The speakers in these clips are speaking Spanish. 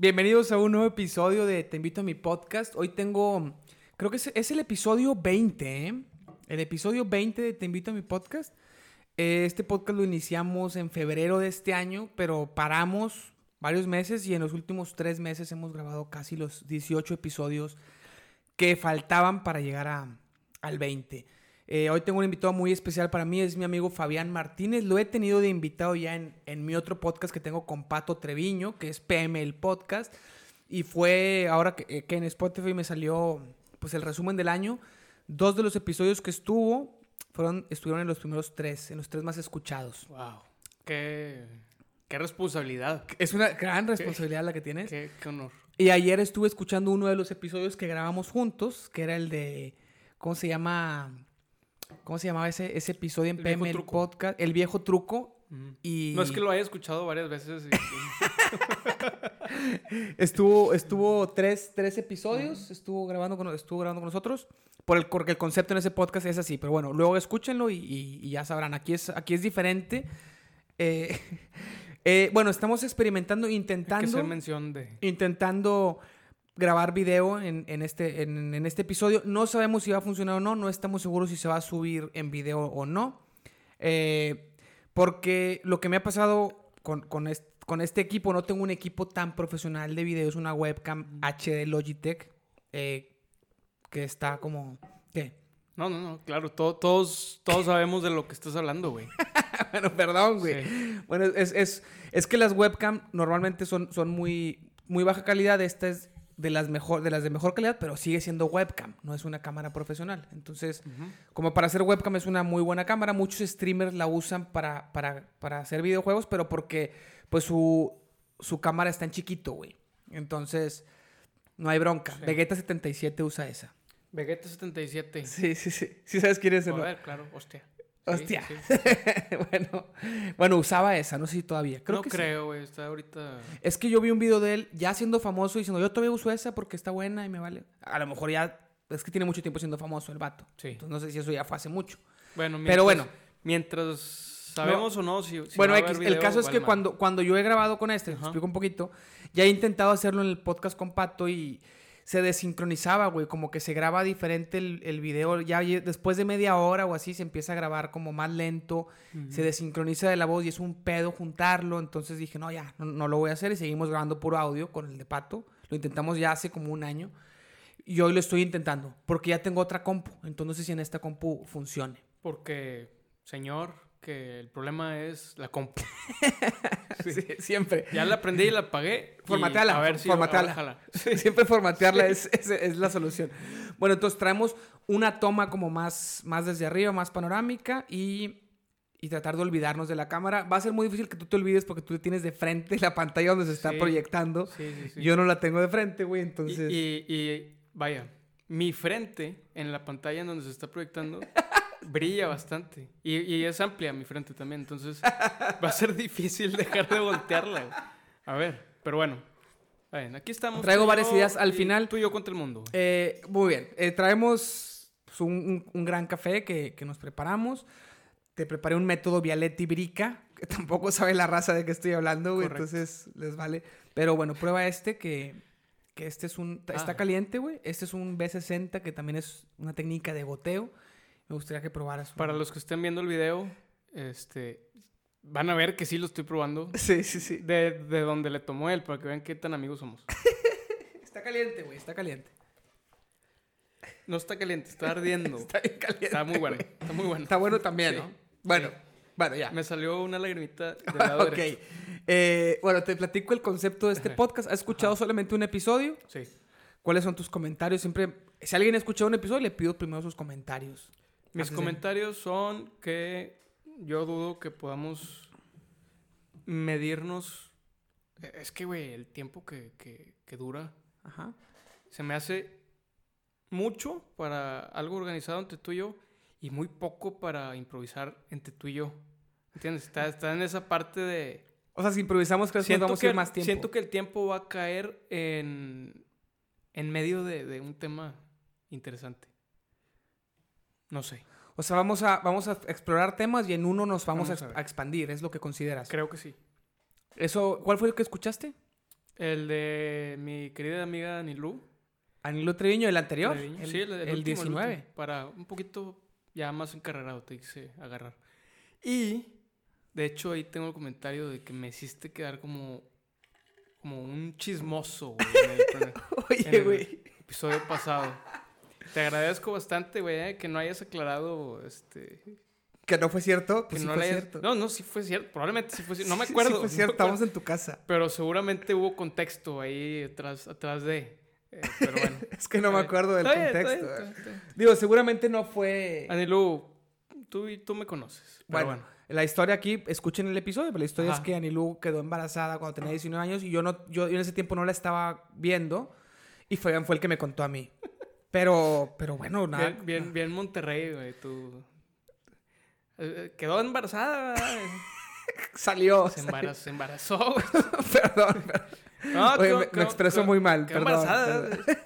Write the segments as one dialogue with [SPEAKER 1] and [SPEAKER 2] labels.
[SPEAKER 1] Bienvenidos a un nuevo episodio de Te invito a mi podcast. Hoy tengo, creo que es, el episodio 20, ¿eh? El episodio 20 de Te invito a mi podcast. Eh, Este podcast lo iniciamos en febrero de este año, pero paramos varios meses y en los últimos tres meses hemos grabado casi los 18 episodios que faltaban para llegar a, al 20. Eh, hoy tengo un invitado muy especial para mí, es mi amigo Fabián Martínez. Lo he tenido de invitado ya en, en mi otro podcast que tengo con Pato Treviño, que es PM el Podcast. Y fue ahora que, eh, que en Spotify me salió pues el resumen del año. Dos de los episodios que estuvo fueron, estuvieron en los primeros tres, en los tres más escuchados.
[SPEAKER 2] Wow. Qué, qué responsabilidad.
[SPEAKER 1] Es una gran responsabilidad la que tienes.
[SPEAKER 2] Qué, qué honor.
[SPEAKER 1] Y ayer estuve escuchando uno de los episodios que grabamos juntos, que era el de, ¿cómo se llama? ¿Cómo se llamaba ese, ese episodio en
[SPEAKER 2] El
[SPEAKER 1] PM el
[SPEAKER 2] truco.
[SPEAKER 1] podcast? El viejo truco.
[SPEAKER 2] Mm.
[SPEAKER 1] Y
[SPEAKER 2] No es que lo haya escuchado varias veces. y-
[SPEAKER 1] estuvo, estuvo tres, tres episodios, estuvo grabando con, estuvo grabando con nosotros. Por el, porque el concepto en ese podcast es así, pero bueno, luego escúchenlo y, y- y ya sabrán. Aquí es, aquí es diferente. Eh, eh, bueno, estamos experimentando,
[SPEAKER 2] hay que
[SPEAKER 1] intentando.
[SPEAKER 2] hacer mención de.
[SPEAKER 1] intentando grabar video en, en este, en, en este episodio. No sabemos si va a funcionar o no, no estamos seguros si se va a subir en video o no. Eh, porque lo que me ha pasado con, con, est- con este equipo, no tengo un equipo tan profesional de video, es una webcam HD Logitech eh, que está como... ¿Qué?
[SPEAKER 2] No, no, no. Claro, to- todos, todos sabemos de lo que estás hablando, güey.
[SPEAKER 1] bueno, perdón, güey.
[SPEAKER 2] Sí.
[SPEAKER 1] Bueno, es, es, es que las webcam normalmente son, son muy, muy baja calidad. Esta es de las, mejor, de las de mejor calidad, pero sigue siendo webcam, no es una cámara profesional. Entonces, como para hacer webcam es una muy buena cámara, muchos streamers la usan para, para, para hacer videojuegos, pero porque pues su, su cámara está en chiquito, güey. Entonces, no hay bronca.
[SPEAKER 2] Sí.
[SPEAKER 1] Vegeta 77 usa esa.
[SPEAKER 2] Vegeta 77.
[SPEAKER 1] Sí, sí, sí. Sí sabes quién es,
[SPEAKER 2] A
[SPEAKER 1] ¿no?
[SPEAKER 2] ver, claro, hostia.
[SPEAKER 1] Hostia.
[SPEAKER 2] sí.
[SPEAKER 1] bueno, bueno, usaba esa, no sé si todavía. Creo
[SPEAKER 2] no
[SPEAKER 1] que
[SPEAKER 2] creo, güey. Está ahorita.
[SPEAKER 1] Es que yo vi un video de él ya siendo famoso diciendo, yo todavía uso esa porque está buena y me vale. A lo mejor ya, es que tiene mucho tiempo siendo famoso el vato.
[SPEAKER 2] Sí.
[SPEAKER 1] Entonces no sé si eso ya fue hace mucho.
[SPEAKER 2] Bueno,
[SPEAKER 1] Pero
[SPEAKER 2] mientras-
[SPEAKER 1] bueno.
[SPEAKER 2] Mientras sabemos o no, si. si
[SPEAKER 1] bueno,
[SPEAKER 2] va a
[SPEAKER 1] el caso es
[SPEAKER 2] vale
[SPEAKER 1] que cuando, cuando yo he grabado con este, te explico un poquito, ya he intentado hacerlo en el podcast con Pato y se desincronizaba, güey, como que se graba diferente el, el video, ya después de media hora o así se empieza a grabar como más lento, se desincroniza de la voz y es un pedo juntarlo, entonces dije, no, ya, no, no lo voy a hacer y seguimos grabando puro audio con el de Pato, lo intentamos ya hace como un año y hoy lo estoy intentando porque ya tengo otra compu, entonces no sé si en esta compu funcione.
[SPEAKER 2] Porque, señor, que el problema es la compu.
[SPEAKER 1] Sí, siempre.
[SPEAKER 2] Ya la aprendí y la apagué. y
[SPEAKER 1] Formateala,
[SPEAKER 2] A ver si
[SPEAKER 1] formateala.
[SPEAKER 2] ahora.
[SPEAKER 1] Siempre formatearla es, es, es la solución. Bueno, entonces traemos una toma como más, más desde arriba, más panorámica y, y tratar de olvidarnos de la cámara. Va a ser muy difícil que tú te olvides porque tú tienes de frente la pantalla donde se está proyectando.
[SPEAKER 2] Sí, sí, sí.
[SPEAKER 1] Yo no la tengo de frente, güey, entonces...
[SPEAKER 2] y, y, vaya, mi frente en la pantalla donde se está proyectando brilla bastante. Y, y es amplia mi frente también. Entonces va a ser difícil dejar de voltearla. güey. A ver, pero bueno. Aquí estamos.
[SPEAKER 1] Traigo varias ideas al final.
[SPEAKER 2] Tú y yo contra el mundo.
[SPEAKER 1] Eh, muy bien, eh, traemos pues, un, un- un gran café que, que nos preparamos. Te preparé un método Vialetti Brica, que tampoco sabe la raza de qué estoy hablando, güey,
[SPEAKER 2] Correcto.
[SPEAKER 1] entonces les vale. Pero bueno, prueba este que, que este es un... Está
[SPEAKER 2] Ah.
[SPEAKER 1] caliente, güey. Este es un B60 que también es una técnica de goteo. Me gustaría que probaras.
[SPEAKER 2] Para los que estén viendo el video, este, van a ver que sí lo estoy probando.
[SPEAKER 1] Sí, sí, sí.
[SPEAKER 2] De, de donde le tomó él, para que vean qué tan amigos somos.
[SPEAKER 1] Está caliente, güey, está caliente.
[SPEAKER 2] No está caliente, está ardiendo.
[SPEAKER 1] Está bien caliente.
[SPEAKER 2] Está muy bueno, está muy bueno.
[SPEAKER 1] Está bueno también,
[SPEAKER 2] Sí.
[SPEAKER 1] ¿no? Bueno, bueno, ya.
[SPEAKER 2] Me salió una lagrimita del lado
[SPEAKER 1] ok.
[SPEAKER 2] derecho.
[SPEAKER 1] Eh, bueno, te platico el concepto de este podcast. ¿Has escuchado solamente un episodio?
[SPEAKER 2] Sí.
[SPEAKER 1] ¿Cuáles son tus comentarios? Siempre, si alguien ha escuchado un episodio, le pido primero sus comentarios.
[SPEAKER 2] Mis
[SPEAKER 1] de-
[SPEAKER 2] comentarios son que yo dudo que podamos medirnos. Eh, Es que, güey, el tiempo que, que- que dura
[SPEAKER 1] Ajá.
[SPEAKER 2] se me hace mucho para algo organizado entre tú y yo y muy poco para improvisar entre tú y yo. ¿Entiendes? Está, está en esa parte de...
[SPEAKER 1] O sea, si improvisamos, creo que vamos a ir más tiempo.
[SPEAKER 2] siento que el tiempo va a caer en, en medio de, de un tema interesante. No sé.
[SPEAKER 1] O sea, vamos a, vamos a explorar temas y en uno nos vamos,
[SPEAKER 2] Vamos
[SPEAKER 1] a, expandir, es lo que consideras.
[SPEAKER 2] Creo que sí.
[SPEAKER 1] Eso, ¿Cuál fue el que escuchaste?
[SPEAKER 2] El de mi querida amiga Anilú.
[SPEAKER 1] Anilo Treviño, el anterior.
[SPEAKER 2] Treviño.
[SPEAKER 1] El,
[SPEAKER 2] sí, el, el
[SPEAKER 1] el
[SPEAKER 2] último, el
[SPEAKER 1] 19.
[SPEAKER 2] último, para un poquito ya más encarrerado te quise agarrar. Y de hecho ahí tengo el comentario de que me hiciste quedar como, como un chismoso, güey,
[SPEAKER 1] Oye, güey.
[SPEAKER 2] episodio pasado. Te agradezco bastante, güey, eh, que no hayas aclarado este.
[SPEAKER 1] Que no fue cierto.
[SPEAKER 2] Que
[SPEAKER 1] Pues sí
[SPEAKER 2] no
[SPEAKER 1] fue
[SPEAKER 2] hayas-
[SPEAKER 1] cierto.
[SPEAKER 2] No, no, sí fue cierto. Probablemente sí fue cierto. No me
[SPEAKER 1] Sí,
[SPEAKER 2] acuerdo.
[SPEAKER 1] Sí,
[SPEAKER 2] no
[SPEAKER 1] fue cierto.
[SPEAKER 2] acuerdo.
[SPEAKER 1] Estamos en tu casa.
[SPEAKER 2] Pero seguramente hubo contexto ahí atrás, atrás de. eh, pero bueno.
[SPEAKER 1] Es que no me acuerdo del
[SPEAKER 2] está
[SPEAKER 1] contexto.
[SPEAKER 2] bien, está bien, está bien.
[SPEAKER 1] Digo, seguramente no fue.
[SPEAKER 2] Anilu, tú, y- tú me conoces. Pero
[SPEAKER 1] Bueno,
[SPEAKER 2] bueno.
[SPEAKER 1] la historia aquí, escuchen el episodio, pero la historia
[SPEAKER 2] Ajá.
[SPEAKER 1] es que Anilú quedó embarazada cuando tenía 19 años y yo no, yo, yo en ese tiempo no la estaba viendo y Fabián fue el que me contó a mí. Pero, pero bueno, nada.
[SPEAKER 2] Bien, bien, bien Monterrey, güey. Tú. Eh, Quedó embarazada.
[SPEAKER 1] Salió.
[SPEAKER 2] Se embarazó, se embarazó,
[SPEAKER 1] perdón, perdón.
[SPEAKER 2] No,
[SPEAKER 1] Oye, me, me expreso muy mal, perdón.
[SPEAKER 2] embarazada.
[SPEAKER 1] perdón.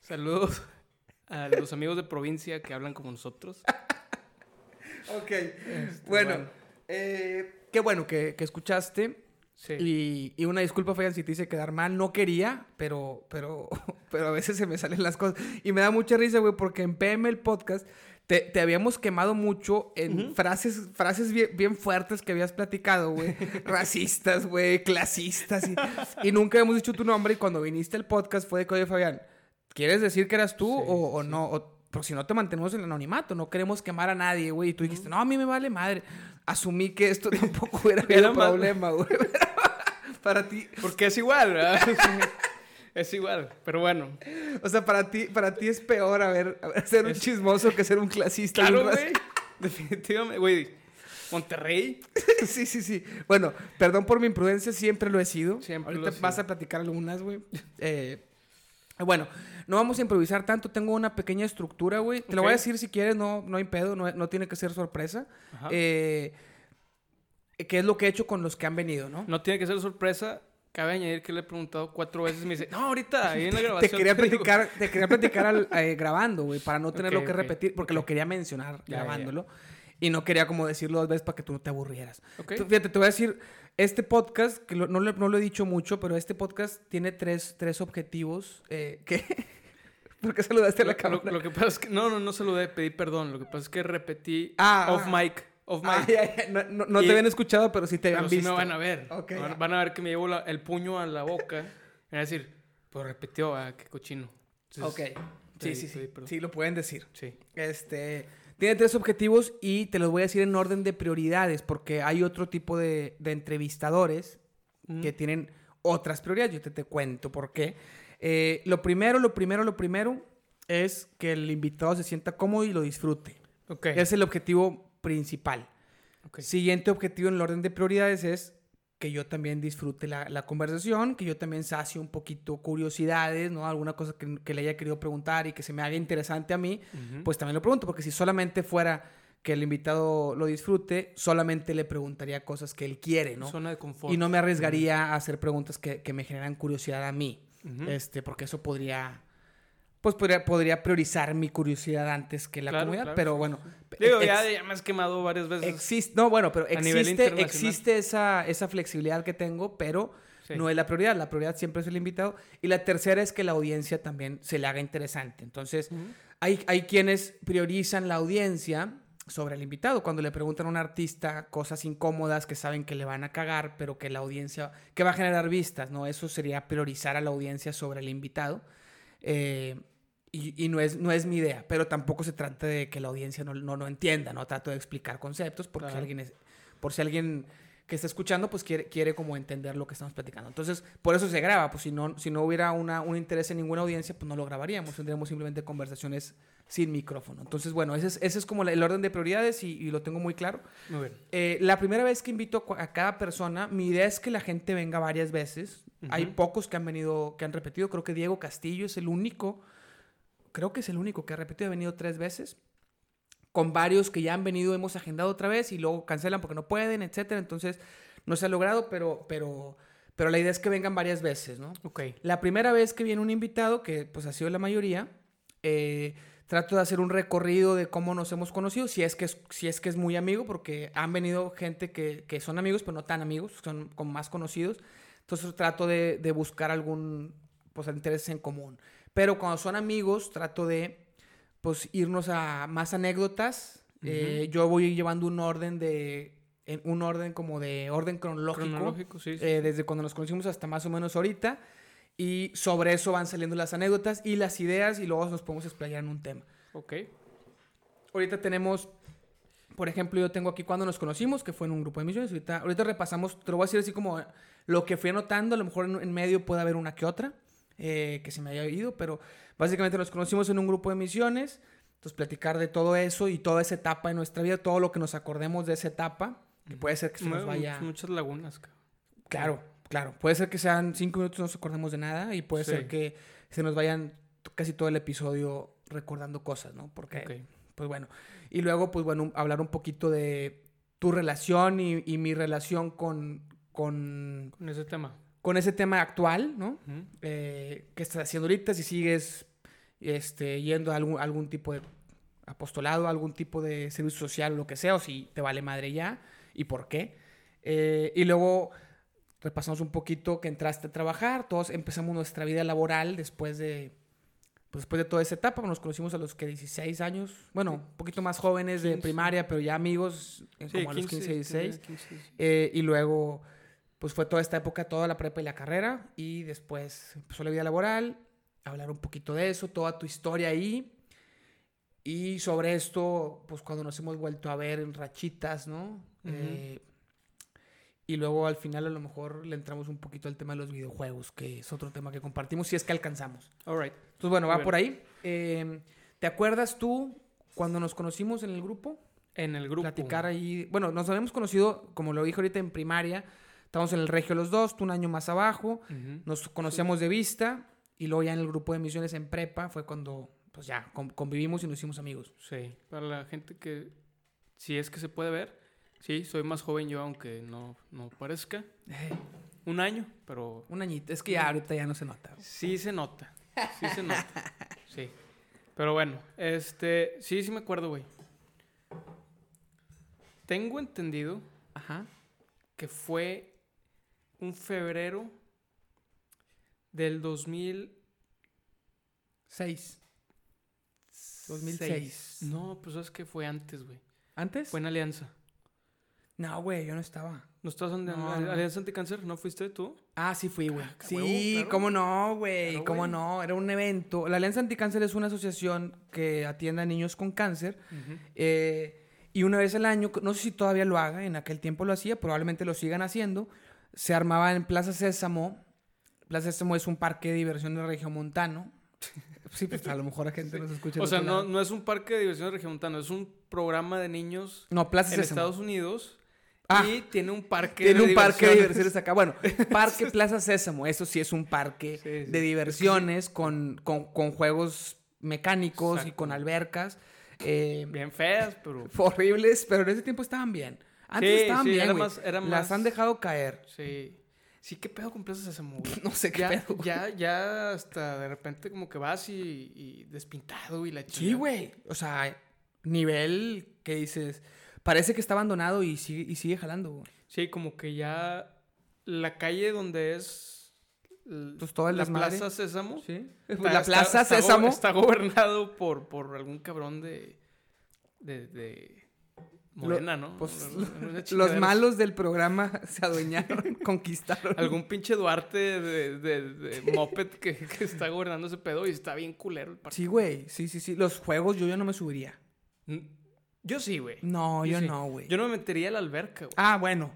[SPEAKER 2] Saludos a los amigos de provincia que hablan como nosotros.
[SPEAKER 1] Ok.
[SPEAKER 2] Este,
[SPEAKER 1] bueno, eh, qué bueno que, que escuchaste.
[SPEAKER 2] Sí.
[SPEAKER 1] Y, y una disculpa, Fabián, si te hice quedar mal. No quería, pero, pero, pero a veces se me salen las cosas. Y me da mucha risa, güey, porque en PM el podcast te, te habíamos quemado mucho en frases, frases bien, bien fuertes que habías platicado, güey. Racistas, güey, clasistas. Y, y nunca habíamos dicho tu nombre. Y cuando viniste al podcast fue de que, oye, Fabián, ¿quieres decir que eras tú
[SPEAKER 2] Sí,
[SPEAKER 1] o, o
[SPEAKER 2] sí.
[SPEAKER 1] no? O- pero si no te mantenemos en el anonimato, no queremos quemar a nadie, güey. Y tú dijiste, no, a mí me vale madre. Asumí que esto tampoco habido
[SPEAKER 2] Era más-
[SPEAKER 1] problema, güey. para ti,
[SPEAKER 2] Porque es igual, ¿verdad? es igual. Pero bueno.
[SPEAKER 1] o sea, para ti, para ti es peor haber, haber- ser un chismoso que ser un clasista.
[SPEAKER 2] Claro,
[SPEAKER 1] un
[SPEAKER 2] güey. Definitivamente, güey. Monterrey.
[SPEAKER 1] sí, sí, sí. Bueno, perdón por mi imprudencia, siempre lo he sido.
[SPEAKER 2] Siempre
[SPEAKER 1] Ahorita
[SPEAKER 2] lo
[SPEAKER 1] vas
[SPEAKER 2] sido.
[SPEAKER 1] a platicar algunas, güey. Eh, bueno, no vamos a improvisar tanto. Tengo una pequeña estructura, güey. Te lo voy a decir si quieres, no, no hay pedo, no, no tiene que ser sorpresa.
[SPEAKER 2] Ajá.
[SPEAKER 1] Eh, ¿Qué es lo que he hecho con los que han venido, no?
[SPEAKER 2] No tiene que ser sorpresa. Cabe añadir que le he preguntado cuatro veces y me dice, no, ahorita, ahí en la
[SPEAKER 1] Te
[SPEAKER 2] grabación.
[SPEAKER 1] quería
[SPEAKER 2] digo".
[SPEAKER 1] platicar, te quería platicar al- eh, grabando, güey, para no tener
[SPEAKER 2] Ok,
[SPEAKER 1] lo que repetir, porque lo quería mencionar
[SPEAKER 2] Ya,
[SPEAKER 1] grabándolo. Y no quería como decirlo dos veces para que tú no te aburrieras. Fíjate, te voy a decir, este podcast, que lo- no, lo- no lo he dicho mucho, pero este podcast tiene tres, tres objetivos. Eh, ¿Qué? ¿Por qué saludaste a la cámara?
[SPEAKER 2] lo- lo que pasa es que, no, no, no saludé, pedí perdón. Lo que pasa es que repetí
[SPEAKER 1] Ah,
[SPEAKER 2] off
[SPEAKER 1] ah.
[SPEAKER 2] mic. Off mic.
[SPEAKER 1] Ah, ya, ya, No, no- no te habían escuchado, pero sí te
[SPEAKER 2] pero
[SPEAKER 1] habían
[SPEAKER 2] sí
[SPEAKER 1] visto.
[SPEAKER 2] me van a ver.
[SPEAKER 1] Ok,
[SPEAKER 2] van, van a ver que me llevo la- el puño a la boca. Y van a decir, pues repitió, ah, qué cochino. Entonces,
[SPEAKER 1] Ok. Sí,
[SPEAKER 2] pedí-
[SPEAKER 1] sí, sí.
[SPEAKER 2] pedí.
[SPEAKER 1] Sí, lo pueden decir.
[SPEAKER 2] Sí.
[SPEAKER 1] Este, tiene tres objetivos y te los voy a decir en orden de prioridades, porque hay otro tipo de, de entrevistadores
[SPEAKER 2] Mm.
[SPEAKER 1] que tienen otras prioridades. Yo te, te cuento por qué. Eh, lo primero, lo primero, lo primero es que el invitado se sienta cómodo y lo disfrute.
[SPEAKER 2] Ok.
[SPEAKER 1] Es el objetivo principal.
[SPEAKER 2] ok.
[SPEAKER 1] Siguiente objetivo en el orden de prioridades es que yo también disfrute la, la conversación, que yo también sacie un poquito curiosidades, ¿no? Alguna cosa que, que le haya querido preguntar y que se me haga interesante a mí,
[SPEAKER 2] Ujú.
[SPEAKER 1] pues también lo pregunto, porque si solamente fuera que el invitado lo disfrute, solamente le preguntaría cosas que él quiere, ¿no?
[SPEAKER 2] Zona de confort.
[SPEAKER 1] Y no me arriesgaría a hacer preguntas que, que me generan curiosidad a mí, Este, porque eso podría, pues podría, podría priorizar mi curiosidad antes que la
[SPEAKER 2] Claro,
[SPEAKER 1] comunidad,
[SPEAKER 2] claro,
[SPEAKER 1] pero bueno.
[SPEAKER 2] Digo, ya, ya me has quemado varias veces.
[SPEAKER 1] Existe, no, bueno, pero existe, existe esa, esa flexibilidad que tengo, pero
[SPEAKER 2] Sí.
[SPEAKER 1] no es la prioridad. La prioridad siempre es el invitado. Y la tercera es que la audiencia también se le haga interesante. Entonces, hay, hay quienes priorizan la audiencia sobre el invitado. Cuando le preguntan a un artista cosas incómodas que saben que le van a cagar, pero que la audiencia, que va a generar vistas, ¿no? Eso sería priorizar a la audiencia sobre el invitado. Eh, y, y no, es, no es mi idea, pero tampoco se trata de que la audiencia no, no, no entienda, ¿no? Trato de explicar conceptos porque
[SPEAKER 2] Claro.
[SPEAKER 1] alguien es, por si alguien que está escuchando, pues quiere, quiere como entender lo que estamos platicando. Entonces, por eso se graba, pues si no, si no hubiera una, un interés en ninguna audiencia, pues no lo grabaríamos, tendríamos simplemente conversaciones sin micrófono. Entonces, bueno, ese es, ese es como la- el orden de prioridades y, y lo tengo muy claro.
[SPEAKER 2] Muy bien.
[SPEAKER 1] Eh, la primera vez que invito a cada persona, mi idea es que la gente venga varias veces. Hay
[SPEAKER 2] Ujú.
[SPEAKER 1] pocos que han venido, que han repetido. Creo que Diego Castillo es el único, creo que es el único que ha repetido, ha venido tres veces. Con varios que ya han venido, hemos agendado otra vez y luego cancelan porque no pueden, etcétera. Entonces, no se ha logrado, pero, pero, pero la idea es que vengan varias veces, ¿no?
[SPEAKER 2] Ok.
[SPEAKER 1] La primera vez que viene un invitado, que pues ha sido la mayoría, eh, trato de hacer un recorrido de cómo nos hemos conocido, si es que es, si es, que es muy amigo, porque han venido gente que, que son amigos, pero no tan amigos, son como más conocidos. Entonces trato de, de buscar algún, pues, interés en común. Pero cuando son amigos, trato de, pues, irnos a más anécdotas. Eh, yo voy llevando un orden de, en un orden como de orden cronológico.
[SPEAKER 2] Cronológico, sí. sí.
[SPEAKER 1] eh, desde cuando nos conocimos hasta más o menos ahorita. Y sobre eso van saliendo las anécdotas y las ideas y luego nos podemos explayar en un tema.
[SPEAKER 2] ok.
[SPEAKER 1] Ahorita tenemos, por ejemplo, yo tengo aquí cuando nos conocimos, que fue en un grupo de misiones. Ahorita, ahorita repasamos, te lo voy a decir así como lo que fui anotando. A lo mejor en, en medio puede haber una que otra eh, que se me haya ido, pero básicamente nos conocimos en un grupo de misiones. Entonces, platicar de todo eso y toda esa etapa de nuestra vida, todo lo que nos acordemos de esa etapa, que puede ser que se nos vaya.
[SPEAKER 2] Muchas lagunas.
[SPEAKER 1] Claro, claro. Puede ser que sean cinco minutos y no nos acordemos de nada y puede
[SPEAKER 2] Sí.
[SPEAKER 1] ser que se nos vayan casi todo el episodio recordando cosas, ¿no? Porque, pues bueno. Y luego, pues bueno, hablar un poquito de tu relación y, y mi relación con, con,
[SPEAKER 2] Con ese tema.
[SPEAKER 1] Con ese tema actual, ¿no? Eh, ¿Qué estás haciendo ahorita? Si sigues este, yendo a algún, algún tipo de apostolado, algún tipo de servicio social o lo que sea, o si te vale madre ya y por qué. Eh, y luego repasamos un poquito que entraste a trabajar, todos empezamos nuestra vida laboral después de, pues después de toda esa etapa, nos conocimos a los que 16 años, bueno, un poquito más jóvenes de
[SPEAKER 2] 15.
[SPEAKER 1] primaria, pero ya amigos, eh,
[SPEAKER 2] Sí,
[SPEAKER 1] como a los 15, 16.
[SPEAKER 2] 15, sí.
[SPEAKER 1] Eh, y luego, pues fue toda esta época, toda la prepa y la carrera. Y después empezó la vida laboral, hablar un poquito de eso, toda tu historia ahí. Y sobre esto, pues cuando nos hemos vuelto a ver en rachitas, ¿no? Eh, y luego al final a lo mejor le entramos un poquito al tema de los videojuegos, que es otro tema que compartimos, si es que alcanzamos.
[SPEAKER 2] All right.
[SPEAKER 1] Entonces, bueno, va
[SPEAKER 2] bien.
[SPEAKER 1] por ahí. Eh, ¿Te acuerdas tú cuando nos conocimos en el grupo?
[SPEAKER 2] En el grupo.
[SPEAKER 1] platicar ahí. Bueno, nos habíamos conocido, como lo dije ahorita, en primaria. Estábamos en el Regio los dos, tú un año más abajo. Nos conocíamos de vista y luego ya en el grupo de misiones en prepa fue cuando, pues ya, con- convivimos y nos hicimos amigos.
[SPEAKER 2] Sí, para la gente que, si es que se puede ver, sí, soy más joven yo, aunque no, no parezca. Un año, pero
[SPEAKER 1] un añito. Es que ya ahorita ya no se nota.
[SPEAKER 2] sí se nota. Sí se nota. Sí. Pero bueno, este, sí, sí me acuerdo, güey. Tengo entendido
[SPEAKER 1] Ajá.
[SPEAKER 2] que fue un febrero del 2000.
[SPEAKER 1] Seis. 2006.
[SPEAKER 2] No, pues es que fue antes, güey.
[SPEAKER 1] ¿Antes?
[SPEAKER 2] Fue en Alianza.
[SPEAKER 1] No, güey, yo no estaba.
[SPEAKER 2] ¿No estás en
[SPEAKER 1] No.
[SPEAKER 2] Alianza Anticáncer? ¿No fuiste tú?
[SPEAKER 1] Ah, sí fui, güey.
[SPEAKER 2] qué
[SPEAKER 1] Sí,
[SPEAKER 2] huevo, claro.
[SPEAKER 1] cómo no, güey.
[SPEAKER 2] Claro,
[SPEAKER 1] Cómo no. Era un evento. La Alianza Anticáncer es una asociación que atiende a niños con cáncer. Eh, y una vez al año, no sé si todavía lo haga, en aquel tiempo lo hacía, probablemente lo sigan haciendo, se armaba en Plaza Sésamo. Plaza Sésamo es un parque de diversión de Regiomontano. Sí, pues a lo mejor la gente nos escucha.
[SPEAKER 2] O sea, no, no es un parque de diversiones regiomontano, es un programa de niños
[SPEAKER 1] No, Plaza
[SPEAKER 2] en
[SPEAKER 1] Sésamo.
[SPEAKER 2] Estados Unidos
[SPEAKER 1] Ah.
[SPEAKER 2] y tiene un parque
[SPEAKER 1] Tiene
[SPEAKER 2] de
[SPEAKER 1] un parque de
[SPEAKER 2] diversiones.
[SPEAKER 1] diversiones acá. Bueno, Parque Plaza Sésamo, eso sí es un parque
[SPEAKER 2] Sí, sí.
[SPEAKER 1] de diversiones con, con, con juegos mecánicos y con albercas. eh,
[SPEAKER 2] Bien feas, pero
[SPEAKER 1] horribles, pero en ese tiempo estaban bien. Antes
[SPEAKER 2] Sí,
[SPEAKER 1] estaban
[SPEAKER 2] sí,
[SPEAKER 1] bien,
[SPEAKER 2] era
[SPEAKER 1] güey.
[SPEAKER 2] más- era
[SPEAKER 1] Las han dejado caer.
[SPEAKER 2] sí. Sí, qué pedo con Plaza Sésamo, güey?
[SPEAKER 1] No sé qué
[SPEAKER 2] Ya,
[SPEAKER 1] pedo.
[SPEAKER 2] ya, ya hasta de repente como que vas y, y despintado y la chica.
[SPEAKER 1] Sí, güey. O sea, nivel que dices, parece que está abandonado y sigue, y sigue jalando, güey.
[SPEAKER 2] Sí, como que ya la calle donde es
[SPEAKER 1] Pues todo el
[SPEAKER 2] la
[SPEAKER 1] desmadre.
[SPEAKER 2] Plaza Sésamo.
[SPEAKER 1] Sí.
[SPEAKER 2] está-
[SPEAKER 1] La Plaza
[SPEAKER 2] está
[SPEAKER 1] Sésamo.
[SPEAKER 2] Está gobernado por, por algún cabrón de. de. de Morena, ¿no?
[SPEAKER 1] pues, Los malos del programa se adueñaron, conquistaron.
[SPEAKER 2] Algún pinche Duarte de, de, de Moped que, que está gobernando ese pedo y está bien culero el partido.
[SPEAKER 1] Sí, güey. Sí, sí, sí. Los juegos yo ya no me subiría.
[SPEAKER 2] Yo sí, güey.
[SPEAKER 1] No, yo,
[SPEAKER 2] sí.
[SPEAKER 1] no, güey.
[SPEAKER 2] Yo no me metería a la alberca, güey.
[SPEAKER 1] Ah, bueno.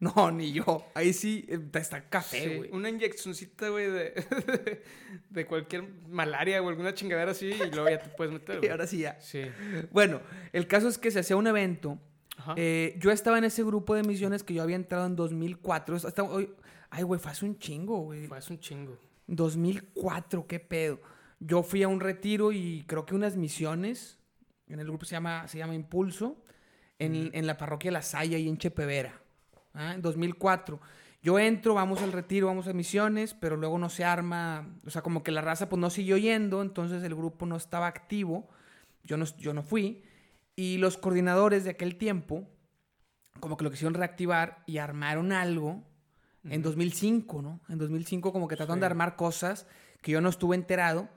[SPEAKER 1] No, ni yo. Ahí sí eh, está café,
[SPEAKER 2] Sí,
[SPEAKER 1] güey.
[SPEAKER 2] una inyeccioncita, güey, de, de cualquier malaria o alguna chingadera así y luego ya te puedes meter,
[SPEAKER 1] Y
[SPEAKER 2] güey.
[SPEAKER 1] ahora sí ya.
[SPEAKER 2] Sí.
[SPEAKER 1] Bueno, el caso es que se hacía un evento.
[SPEAKER 2] Ajá.
[SPEAKER 1] Eh, yo estaba en ese grupo de misiones que yo había entrado en 2004. Hasta hoy- Ay, güey, fue hace un chingo, güey.
[SPEAKER 2] Fue hace un chingo.
[SPEAKER 1] 2004, qué pedo. Yo fui a un retiro y creo que unas misiones. En el grupo se llama, se llama Impulso. En, en la parroquia La Salle y en Chepevera. ¿Ah? En 2004. Yo entro, vamos al retiro, vamos a misiones, pero luego no se arma. O sea, como que la raza pues no siguió yendo, entonces el grupo no estaba activo. Yo no, yo no fui. Y los coordinadores de aquel tiempo, como que lo quisieron reactivar y armaron algo en
[SPEAKER 2] Ujú.
[SPEAKER 1] 2005, ¿no? En 2005 como que trataron de
[SPEAKER 2] Sí.
[SPEAKER 1] armar cosas que yo no estuve enterado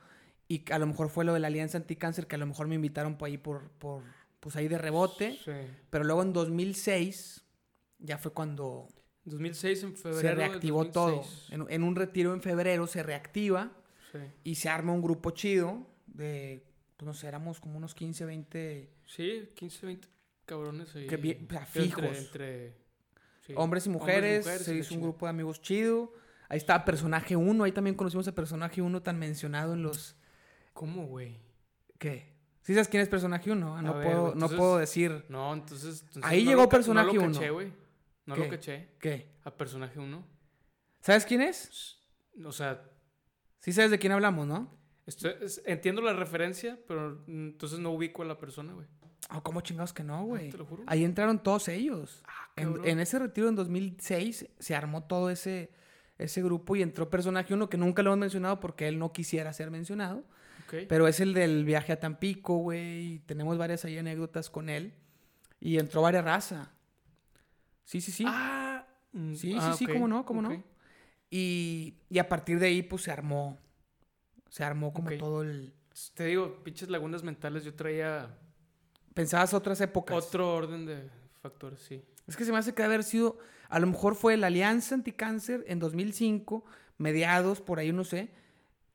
[SPEAKER 1] y a lo mejor fue lo de la Alianza Anticáncer que a lo mejor me invitaron por ahí por, por pues ahí de rebote,
[SPEAKER 2] Sí.
[SPEAKER 1] pero luego en 2006 ya fue cuando
[SPEAKER 2] 2006 en febrero.
[SPEAKER 1] se reactivó todo.
[SPEAKER 2] 2006.
[SPEAKER 1] En, en un retiro en febrero se reactiva
[SPEAKER 2] Sí.
[SPEAKER 1] y se arma un grupo chido de, pues no sé, éramos como unos 15, 20
[SPEAKER 2] Sí, 15, 20 cabrones ahí.
[SPEAKER 1] Que o sea,
[SPEAKER 2] Entre-
[SPEAKER 1] fijos.
[SPEAKER 2] Entre, sí.
[SPEAKER 1] hombres y mujeres,
[SPEAKER 2] mujeres y
[SPEAKER 1] se
[SPEAKER 2] la
[SPEAKER 1] hizo un grupo de amigos chido. Ahí estaba Personaje 1, ahí también conocimos a Personaje 1 tan mencionado en los...
[SPEAKER 2] ¿Cómo, güey?
[SPEAKER 1] ¿Qué? ¿Sí sabes quién es Personaje 1?
[SPEAKER 2] A
[SPEAKER 1] No,
[SPEAKER 2] ver,
[SPEAKER 1] puedo,
[SPEAKER 2] entonces-
[SPEAKER 1] no puedo decir...
[SPEAKER 2] No, entonces. entonces
[SPEAKER 1] Ahí
[SPEAKER 2] no
[SPEAKER 1] llegó
[SPEAKER 2] lo
[SPEAKER 1] personaje
[SPEAKER 2] No No
[SPEAKER 1] ¿Qué?
[SPEAKER 2] lo caché.
[SPEAKER 1] ¿Qué?
[SPEAKER 2] A personaje 1.
[SPEAKER 1] ¿Sabes quién es?
[SPEAKER 2] O sea,
[SPEAKER 1] Sí sabes de quién hablamos, ¿no?
[SPEAKER 2] es- entiendo la referencia, pero entonces no ubico a la persona, güey.
[SPEAKER 1] Ah, ¿Cómo chingados que no, güey?
[SPEAKER 2] Te lo juro.
[SPEAKER 1] Ahí entraron todos ellos.
[SPEAKER 2] Ah,
[SPEAKER 1] En, en ese retiro en 2006 se armó todo ese, ese grupo y entró personaje uno que nunca lo hemos mencionado porque él no quisiera ser mencionado. Pero es el del viaje a Tampico, güey. y Tenemos varias ahí anécdotas con él. Y entró varias raza. Sí, sí, sí.
[SPEAKER 2] Ah, mm,
[SPEAKER 1] Sí,
[SPEAKER 2] ah,
[SPEAKER 1] sí, sí,
[SPEAKER 2] ok,
[SPEAKER 1] cómo no, cómo no. Y, y a partir de ahí, pues se armó. Se armó como todo el.
[SPEAKER 2] Te digo, pinches lagunas mentales, yo traía
[SPEAKER 1] Pensabas otras épocas.
[SPEAKER 2] otro orden de factores, sí.
[SPEAKER 1] Es que se me hace que haber sido. A lo mejor fue la Alianza Anticáncer en 2005, mediados, por ahí no sé.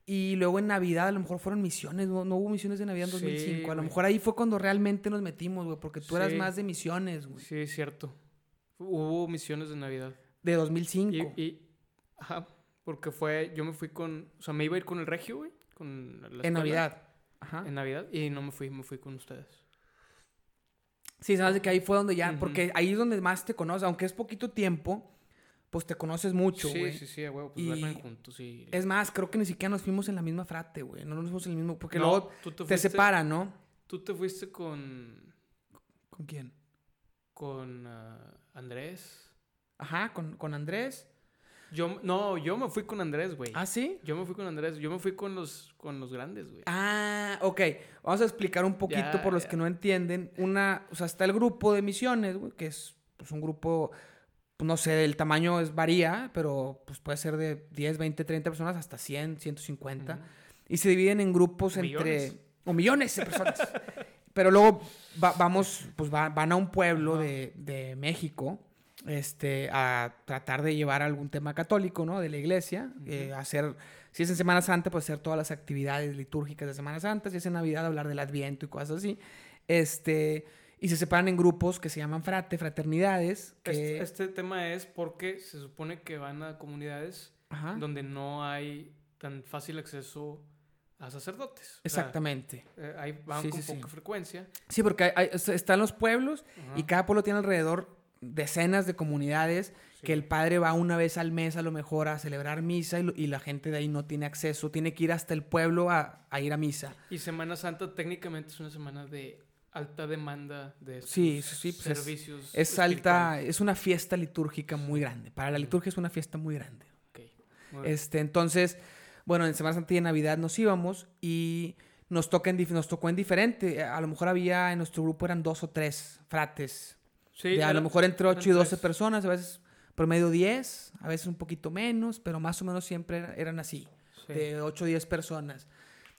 [SPEAKER 1] Y luego en Navidad, a lo mejor fueron misiones. No, no hubo misiones de Navidad en
[SPEAKER 2] Sí,
[SPEAKER 1] 2005. a lo mejor ahí fue cuando realmente nos metimos, güey. Porque tú eras
[SPEAKER 2] Sí.
[SPEAKER 1] más de misiones, güey.
[SPEAKER 2] Sí, es cierto. Hubo misiones de Navidad.
[SPEAKER 1] De 2005.
[SPEAKER 2] Y, y- ajá, porque fue, yo me fui con, o sea, me iba a ir con el regio, güey, con la
[SPEAKER 1] en Navidad. Ajá.
[SPEAKER 2] En Navidad, y no me fui, me fui con ustedes.
[SPEAKER 1] Sí, hace que ahí fue donde ya. Porque ahí es donde más te conoces. Aunque es poquito tiempo, pues te conoces mucho,
[SPEAKER 2] sí,
[SPEAKER 1] güey.
[SPEAKER 2] sí, sí, a huevo, pues
[SPEAKER 1] Y-
[SPEAKER 2] duermen juntos y...
[SPEAKER 1] Es más, creo que ni siquiera nos fuimos en la misma frate, güey. No nos fuimos en el mismo. Porque
[SPEAKER 2] No,
[SPEAKER 1] luego
[SPEAKER 2] tú te,
[SPEAKER 1] separan, ¿no?
[SPEAKER 2] Tú te fuiste con,
[SPEAKER 1] ¿Con quién?
[SPEAKER 2] con ah, Andrés.
[SPEAKER 1] Ajá, con, con Andrés.
[SPEAKER 2] Yo, no, yo me fui con Andrés, güey.
[SPEAKER 1] ¿Ah, sí?
[SPEAKER 2] Yo me fui con Andrés, yo me fui con los, con los grandes, güey.
[SPEAKER 1] Ah, ok. Vamos a explicar un poquito
[SPEAKER 2] Ya,
[SPEAKER 1] por los
[SPEAKER 2] ya.
[SPEAKER 1] que no entienden. Una, o sea, está el grupo de misiones, güey, que es pues, un grupo, pues, no sé, el tamaño es varía, pero pues puede ser de 10, 20, 30 personas hasta 100, 150.
[SPEAKER 2] Ujú.
[SPEAKER 1] Y se dividen en grupos entre... O millones de personas. Pero luego va- vamos, pues va- van a un pueblo de, de México este, a tratar de llevar algún tema católico, ¿no? De la iglesia. eh, hacer, si es en Semana Santa, pues hacer todas las actividades litúrgicas de Semana Santa. Si es en Navidad, hablar del Adviento y cosas así. Este, y se separan en grupos que se llaman frate, fraternidades. Que,
[SPEAKER 2] Este, este tema es porque se supone que van a comunidades
[SPEAKER 1] Ajá,
[SPEAKER 2] donde no hay tan fácil acceso a sacerdotes. O sea,
[SPEAKER 1] exactamente.
[SPEAKER 2] eh, ahí van
[SPEAKER 1] Sí,
[SPEAKER 2] con
[SPEAKER 1] sí, sí.
[SPEAKER 2] poca frecuencia.
[SPEAKER 1] Sí, porque hay- hay- están los pueblos y cada pueblo tiene alrededor decenas de comunidades que el padre va una vez al mes a lo mejor a celebrar misa y, lo- y la gente de ahí no tiene acceso, tiene que ir hasta el pueblo a, a ir a misa.
[SPEAKER 2] Y Semana Santa técnicamente es una semana de alta demanda de
[SPEAKER 1] Sí, sí, sí, pues es-
[SPEAKER 2] servicios.
[SPEAKER 1] Es alta, es una fiesta litúrgica muy grande. Para la liturgia es una fiesta muy grande.
[SPEAKER 2] Ok, muy bien.
[SPEAKER 1] Este, entonces, bueno, en Semana Santa y en Navidad nos íbamos y nos, toca en nos tocó en diferente. A lo mejor había en nuestro grupo eran dos o tres frates
[SPEAKER 2] Sí,
[SPEAKER 1] de a lo mejor entre
[SPEAKER 2] eran
[SPEAKER 1] 8 y 12
[SPEAKER 2] tres.
[SPEAKER 1] personas, a veces promedio 10, a veces un poquito menos, pero más o menos siempre era- eran así,
[SPEAKER 2] Sí.
[SPEAKER 1] de 8 o 10 personas.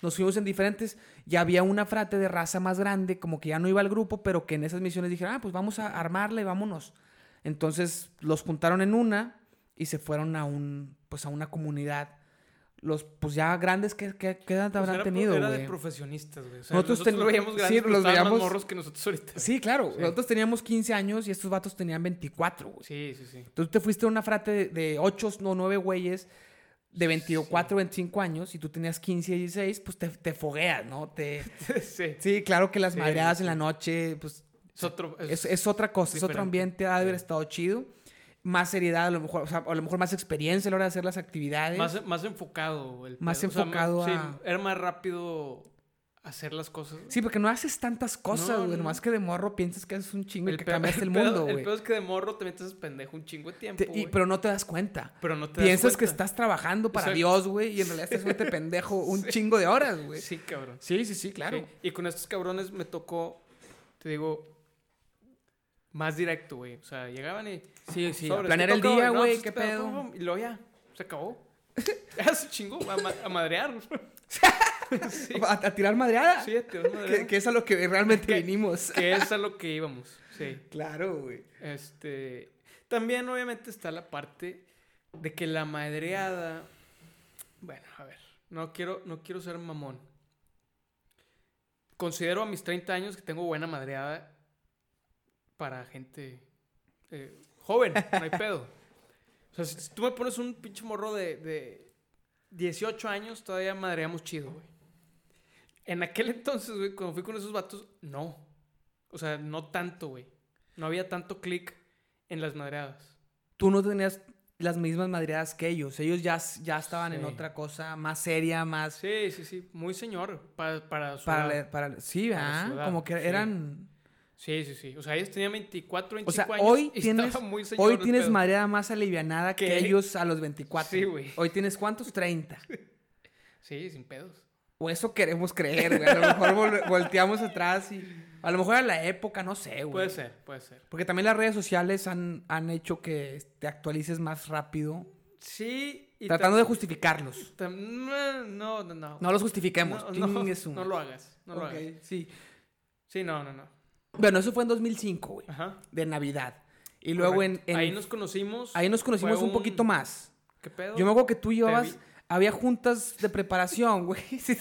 [SPEAKER 1] Nos fuimos en diferentes, ya había una frate de raza más grande, como que ya no iba al grupo, pero que en esas misiones dijeron, ah, pues vamos a armarla y vámonos. Entonces los juntaron en una y se fueron a un, pues a una comunidad. Los, pues ya grandes, ¿qué, qué, qué edad
[SPEAKER 2] Pues
[SPEAKER 1] habrán
[SPEAKER 2] era,
[SPEAKER 1] tenido,
[SPEAKER 2] era de
[SPEAKER 1] güey?
[SPEAKER 2] profesionistas, güey. O sea,
[SPEAKER 1] Nosotros
[SPEAKER 2] nosotros,
[SPEAKER 1] ten-
[SPEAKER 2] lo veíamos
[SPEAKER 1] sí,
[SPEAKER 2] grandes, pero
[SPEAKER 1] los veíamos-
[SPEAKER 2] morros que nosotros ahorita.
[SPEAKER 1] Sí, claro.
[SPEAKER 2] Sí.
[SPEAKER 1] Nosotros teníamos 15 años y estos vatos tenían 24, güey.
[SPEAKER 2] Sí, sí, sí.
[SPEAKER 1] Entonces te fuiste a una frate de, de 8 o 9 güeyes de 24, 25 años y tú tenías 15, 16, pues te, te fogueas, ¿no? Te,
[SPEAKER 2] sí.
[SPEAKER 1] sí, claro que las
[SPEAKER 2] Sí,
[SPEAKER 1] madreadas
[SPEAKER 2] sí.
[SPEAKER 1] en la noche, pues
[SPEAKER 2] Es otro.
[SPEAKER 1] es, es otra cosa, es otro
[SPEAKER 2] diferente.
[SPEAKER 1] ambiente, ha de haber
[SPEAKER 2] Sí.
[SPEAKER 1] estado chido. Más seriedad, a lo mejor, o sea, a lo mejor más experiencia a la hora de hacer las actividades.
[SPEAKER 2] más, más enfocado. El
[SPEAKER 1] Más
[SPEAKER 2] pedo. O sea,
[SPEAKER 1] enfocado
[SPEAKER 2] sí,
[SPEAKER 1] a-
[SPEAKER 2] era más rápido hacer las cosas.
[SPEAKER 1] Sí, porque no haces tantas cosas, güey.
[SPEAKER 2] no.
[SPEAKER 1] Nomás que de morro piensas que haces un chingo y que
[SPEAKER 2] pedo-
[SPEAKER 1] cambiaste el mundo,
[SPEAKER 2] El
[SPEAKER 1] güey.
[SPEAKER 2] peor es que de morro te haces pendejo un chingo de tiempo.
[SPEAKER 1] Te- y- pero no te das cuenta.
[SPEAKER 2] Pero no te das
[SPEAKER 1] Piensas que estás trabajando para. Dios, güey, y en realidad estás haciéndote pendejo un chingo de horas, güey.
[SPEAKER 2] Sí, cabrón.
[SPEAKER 1] Sí, sí, sí, claro.
[SPEAKER 2] Sí, Y con estos cabrones me tocó, te digo, más directo, güey. O sea, llegaban y.
[SPEAKER 1] Sí, sí.
[SPEAKER 2] sobres,
[SPEAKER 1] planear
[SPEAKER 2] ¿qué
[SPEAKER 1] el día?
[SPEAKER 2] No,
[SPEAKER 1] güey, qué pedo.
[SPEAKER 2] Y luego ya, se acabó. ya se chingó, a, ma- a madrear. sí,
[SPEAKER 1] ¿A, a tirar madreada?
[SPEAKER 2] sí, a tirar madrear.
[SPEAKER 1] que, que es a lo que realmente
[SPEAKER 2] Que-
[SPEAKER 1] vinimos.
[SPEAKER 2] Que es a lo que íbamos, sí.
[SPEAKER 1] Claro, güey.
[SPEAKER 2] Este, también obviamente está la parte de que la madreada, bueno, a ver, no quiero, no quiero ser mamón. Considero a mis 30 años que tengo buena madreada para gente eh, joven, no hay pedo. O sea, si tú me pones un pinche morro de, de 18 años, todavía madreamos chido, güey. En aquel entonces, güey, cuando fui con esos vatos, no. O sea, no tanto, güey. No había tanto clic en las madreadas.
[SPEAKER 1] Tú no tenías las mismas madreadas que ellos. Ellos ya, ya estaban en
[SPEAKER 2] Sí.
[SPEAKER 1] otra cosa más seria, más...
[SPEAKER 2] Sí, sí, sí. Muy señor para, para su
[SPEAKER 1] Para,
[SPEAKER 2] edad.
[SPEAKER 1] para, sí,
[SPEAKER 2] Para
[SPEAKER 1] ¿verdad?
[SPEAKER 2] su edad,
[SPEAKER 1] Como que
[SPEAKER 2] sí.
[SPEAKER 1] eran...
[SPEAKER 2] Sí, sí, sí. O sea, ellos tenían 24,
[SPEAKER 1] O
[SPEAKER 2] 25
[SPEAKER 1] sea,
[SPEAKER 2] años.
[SPEAKER 1] hoy
[SPEAKER 2] y
[SPEAKER 1] tienes,
[SPEAKER 2] estaba muy señor
[SPEAKER 1] hoy tienes
[SPEAKER 2] pedo.
[SPEAKER 1] madreada más alivianada que ellos a los 24.
[SPEAKER 2] Sí, güey.
[SPEAKER 1] Hoy tienes cuántos? 30.
[SPEAKER 2] Sí, sin pedos.
[SPEAKER 1] O eso queremos creer, güey. A lo mejor vol- volteamos atrás y... A lo mejor era la época, no sé, güey.
[SPEAKER 2] Puede ser, puede ser.
[SPEAKER 1] Porque también las redes sociales han, han hecho que te actualices más rápido.
[SPEAKER 2] Sí. Y
[SPEAKER 1] tratando de justificarlos.
[SPEAKER 2] no, no, no, no.
[SPEAKER 1] Los justifiquemos.
[SPEAKER 2] No, lo hagas. No lo
[SPEAKER 1] Ok,
[SPEAKER 2] hagas.
[SPEAKER 1] sí.
[SPEAKER 2] Sí, no, no, no.
[SPEAKER 1] Bueno, eso fue en 2005, güey.
[SPEAKER 2] Ajá.
[SPEAKER 1] De Navidad. Y luego en,
[SPEAKER 2] Ahí nos conocimos.
[SPEAKER 1] ahí nos conocimos un poquito más.
[SPEAKER 2] ¿Qué pedo?
[SPEAKER 1] Yo me acuerdo que tú llevabas... Había juntas de preparación, güey. ¿Sí,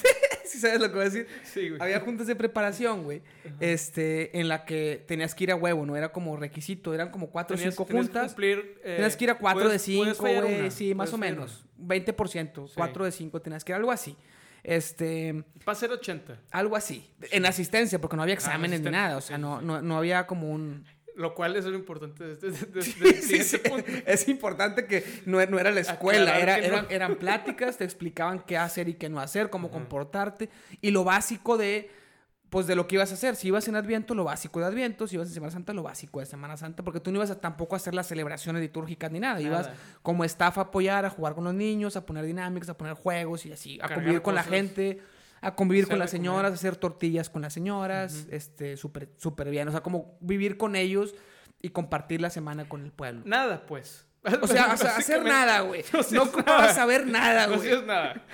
[SPEAKER 1] sí sabes lo que voy a decir?
[SPEAKER 2] Sí, güey.
[SPEAKER 1] Había juntas de preparación, güey. Este, en la que tenías que ir a huevo, no era como requisito, eran como cuatro o cinco
[SPEAKER 2] tenías que
[SPEAKER 1] juntas.
[SPEAKER 2] cumplir, eh,
[SPEAKER 1] tenías que ir a cuatro
[SPEAKER 2] puedes-
[SPEAKER 1] de cinco, güey. Sí, más o menos.
[SPEAKER 2] una.
[SPEAKER 1] 20%,
[SPEAKER 2] Sí.
[SPEAKER 1] cuatro de cinco tenías que ir, algo así. Este,
[SPEAKER 2] Va a ser 80.
[SPEAKER 1] algo así. En asistencia, porque no había exámenes ni nada. O sea, no, no, no había como un.
[SPEAKER 2] Lo cual es lo importante de este,
[SPEAKER 1] Sí, sí,
[SPEAKER 2] punto.
[SPEAKER 1] Es importante que no, no era la escuela, era,
[SPEAKER 2] que no.
[SPEAKER 1] eran, eran pláticas, te explicaban qué hacer y qué no hacer, cómo comportarte y lo básico de, pues, de lo que ibas a hacer. Si ibas en Adviento, lo básico de Adviento, si ibas en Semana Santa, lo básico de Semana Santa, porque tú no ibas a tampoco a hacer las celebraciones litúrgicas ni nada, ibas como staff a apoyar, a jugar con los niños, a poner dinámicas, a poner juegos y así, a
[SPEAKER 2] Cargar
[SPEAKER 1] convivir con la gente. A convivir con las señoras,
[SPEAKER 2] comer.
[SPEAKER 1] hacer tortillas con las señoras, este, súper súper bien. O sea, como vivir con ellos y compartir la semana con el pueblo.
[SPEAKER 2] Nada, pues.
[SPEAKER 1] O sea, o sea, hacer nada, güey.
[SPEAKER 2] no
[SPEAKER 1] No ocupabas
[SPEAKER 2] nada.
[SPEAKER 1] saber nada,
[SPEAKER 2] No
[SPEAKER 1] güey.
[SPEAKER 2] hacías nada.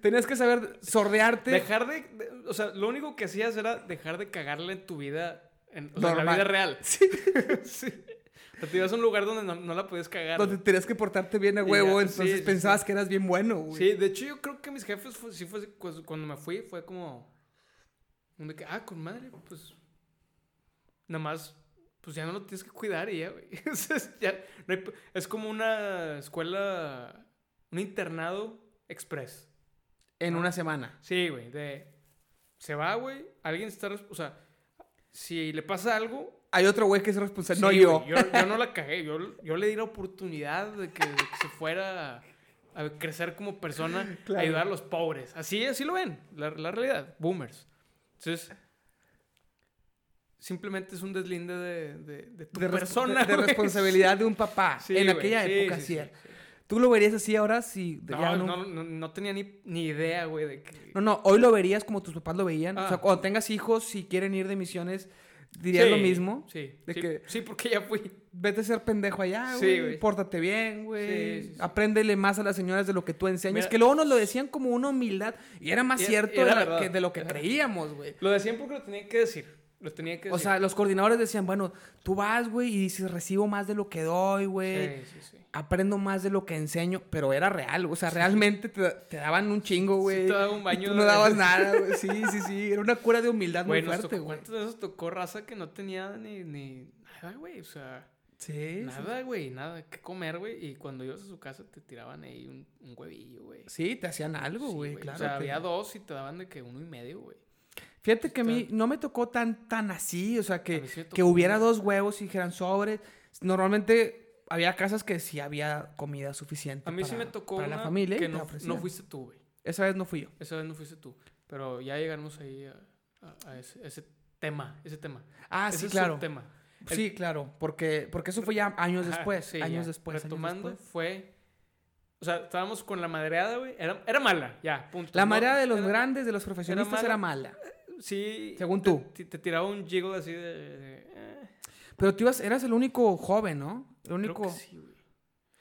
[SPEAKER 1] Tenías que saber sordearte.
[SPEAKER 2] Dejar de, de- O sea, lo único que hacías era dejar de cagarle en tu vida. En, o sea, en la vida real.
[SPEAKER 1] Sí.
[SPEAKER 2] sí. O sea, te ibas a un lugar donde no, no la podías cagar.
[SPEAKER 1] Donde tenías que portarte bien a huevo,
[SPEAKER 2] ya,
[SPEAKER 1] entonces
[SPEAKER 2] sí,
[SPEAKER 1] pensabas
[SPEAKER 2] sí.
[SPEAKER 1] que eras bien bueno, güey.
[SPEAKER 2] Sí, de hecho, yo creo que mis jefes, fue, sí fue. pues, cuando me fui, fue como. un de que, ah, con madre, pues. Nada más. Pues ya no lo tienes que cuidar y ya, güey. Ya no hay es como una escuela. Un internado express.
[SPEAKER 1] En una semana.
[SPEAKER 2] Sí, güey, de... Se va, güey, alguien está... O sea, si le pasa algo...
[SPEAKER 1] Hay otro güey que es responsable.
[SPEAKER 2] sí,
[SPEAKER 1] no yo.
[SPEAKER 2] yo. yo no la cagué, yo, yo le di la oportunidad de que, de que se fuera a, a crecer como persona,
[SPEAKER 1] Claro.
[SPEAKER 2] a ayudar a los pobres. Así, así lo ven, la, la realidad, boomers. Entonces, simplemente es un deslinde de, de, de tu
[SPEAKER 1] de,
[SPEAKER 2] persona,
[SPEAKER 1] de- responsabilidad de un papá.
[SPEAKER 2] Sí,
[SPEAKER 1] en aquella
[SPEAKER 2] sí,
[SPEAKER 1] época
[SPEAKER 2] sí,
[SPEAKER 1] sí,
[SPEAKER 2] sí,
[SPEAKER 1] era.
[SPEAKER 2] sí.
[SPEAKER 1] ¿Tú lo verías así ahora? Si
[SPEAKER 2] No,
[SPEAKER 1] ya
[SPEAKER 2] no, no, no tenía ni, ni idea, güey, de que...
[SPEAKER 1] No, no, hoy lo verías como tus papás lo veían. O sea,
[SPEAKER 2] Ah.
[SPEAKER 1] cuando tengas hijos, si quieren ir de misiones, dirías lo
[SPEAKER 2] Sí,
[SPEAKER 1] mismo.
[SPEAKER 2] Sí,
[SPEAKER 1] de
[SPEAKER 2] sí,
[SPEAKER 1] que-
[SPEAKER 2] sí, porque ya fui.
[SPEAKER 1] Vete a ser pendejo allá,
[SPEAKER 2] Sí,
[SPEAKER 1] güey.
[SPEAKER 2] güey.
[SPEAKER 1] Pórtate bien, güey.
[SPEAKER 2] Sí, sí, sí.
[SPEAKER 1] Apréndele más a las señoras de lo que tú enseñas.
[SPEAKER 2] Mira-
[SPEAKER 1] que luego nos lo decían como una humildad. Y era más
[SPEAKER 2] Y-
[SPEAKER 1] cierto
[SPEAKER 2] era
[SPEAKER 1] de, la-
[SPEAKER 2] verdad.
[SPEAKER 1] que- de lo que creíamos, güey.
[SPEAKER 2] Lo decían porque lo tenía que decir. Lo tenía que
[SPEAKER 1] O
[SPEAKER 2] decir.
[SPEAKER 1] sea, los coordinadores decían, bueno, tú vas, güey, y dices, recibo más de lo que doy, güey.
[SPEAKER 2] sí, sí, sí.
[SPEAKER 1] Aprendo más de lo que enseño, pero era real, o sea, realmente te, te daban un chingo, güey.
[SPEAKER 2] te daban un
[SPEAKER 1] y
[SPEAKER 2] baño
[SPEAKER 1] tú no dabas nada, güey. Sí, sí, sí. Era una cura de humildad
[SPEAKER 2] Güey,
[SPEAKER 1] muy
[SPEAKER 2] nos
[SPEAKER 1] fuerte,
[SPEAKER 2] tocó,
[SPEAKER 1] güey.
[SPEAKER 2] ¿cuántos de esos tocó raza que no tenía ni, ni nada, güey? O sea,
[SPEAKER 1] Sí, sí.
[SPEAKER 2] nada, güey, nada que comer, güey. Y cuando ibas a su casa te tiraban ahí un, un huevillo, güey.
[SPEAKER 1] Sí, te hacían algo,
[SPEAKER 2] Sí,
[SPEAKER 1] güey, claro.
[SPEAKER 2] O sea,
[SPEAKER 1] te-
[SPEAKER 2] había dos y te daban de que uno y medio, güey.
[SPEAKER 1] Fíjate que a mí no me tocó tan, tan así, o sea, que,
[SPEAKER 2] sí
[SPEAKER 1] que hubiera dos huevos y dijeran sobres. Normalmente había casas que sí había comida suficiente
[SPEAKER 2] A mí sí me tocó
[SPEAKER 1] para
[SPEAKER 2] una
[SPEAKER 1] la familia
[SPEAKER 2] que no, no
[SPEAKER 1] ofrecían.
[SPEAKER 2] fuiste tú, güey.
[SPEAKER 1] Esa vez no fui yo.
[SPEAKER 2] Esa vez no fuiste tú. Pero ya llegamos ahí a, a- a ese, ese tema, ese tema.
[SPEAKER 1] Ah,
[SPEAKER 2] ese
[SPEAKER 1] sí,
[SPEAKER 2] es
[SPEAKER 1] claro.
[SPEAKER 2] su tema. El-
[SPEAKER 1] Sí, claro, porque, porque eso fue ya años
[SPEAKER 2] Ajá,
[SPEAKER 1] después,
[SPEAKER 2] sí,
[SPEAKER 1] años
[SPEAKER 2] ya.
[SPEAKER 1] después, años
[SPEAKER 2] Retomando,
[SPEAKER 1] después.
[SPEAKER 2] fue... O sea, estábamos con la madreada, güey. Era, era mala, ya, punto.
[SPEAKER 1] La
[SPEAKER 2] No,
[SPEAKER 1] marea de los
[SPEAKER 2] era-
[SPEAKER 1] grandes, de los profesionistas, era
[SPEAKER 2] mala.
[SPEAKER 1] mala.
[SPEAKER 2] Sí.
[SPEAKER 1] Según tú.
[SPEAKER 2] Te, te tiraba un jiggle así de... de, eh.
[SPEAKER 1] Pero tú ibas, eras el único joven, ¿no? El
[SPEAKER 2] Creo
[SPEAKER 1] único.
[SPEAKER 2] que sí, güey.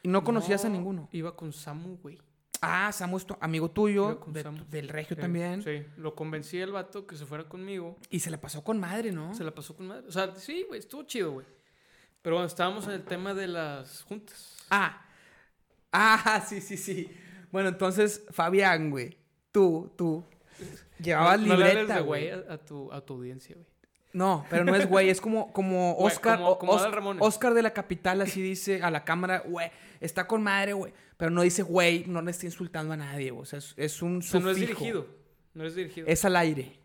[SPEAKER 1] Y no conocías a
[SPEAKER 2] No,
[SPEAKER 1] ninguno.
[SPEAKER 2] Iba con Samu, güey.
[SPEAKER 1] Ah, Samu es tu amigo tuyo,
[SPEAKER 2] Iba con
[SPEAKER 1] de-
[SPEAKER 2] Samu.
[SPEAKER 1] del regio
[SPEAKER 2] Sí,
[SPEAKER 1] también.
[SPEAKER 2] Sí, lo convencí el vato que se fuera conmigo.
[SPEAKER 1] Y se le pasó con madre, ¿no?
[SPEAKER 2] Se la pasó con madre. O sea, sí, güey, estuvo chido, güey. Pero bueno, estábamos en el tema de las juntas.
[SPEAKER 1] Ah. Ah, sí, sí, sí. Bueno, entonces, Fabián, güey. Tú, tú. Llevabas
[SPEAKER 2] no, no
[SPEAKER 1] libreta,
[SPEAKER 2] de
[SPEAKER 1] güey.
[SPEAKER 2] a, a tu, a tu audiencia, güey.
[SPEAKER 1] No, pero no es güey, es como, como
[SPEAKER 2] Güey,
[SPEAKER 1] Oscar.
[SPEAKER 2] como-
[SPEAKER 1] o-
[SPEAKER 2] como
[SPEAKER 1] Os-. Oscar de la capital así dice a la cámara, güey, está con madre, güey. Pero no dice güey, no le está insultando a nadie, güey. O sea, es, es un
[SPEAKER 2] O sea, no es
[SPEAKER 1] sufijo.
[SPEAKER 2] dirigido. No es dirigido.
[SPEAKER 1] Es al aire.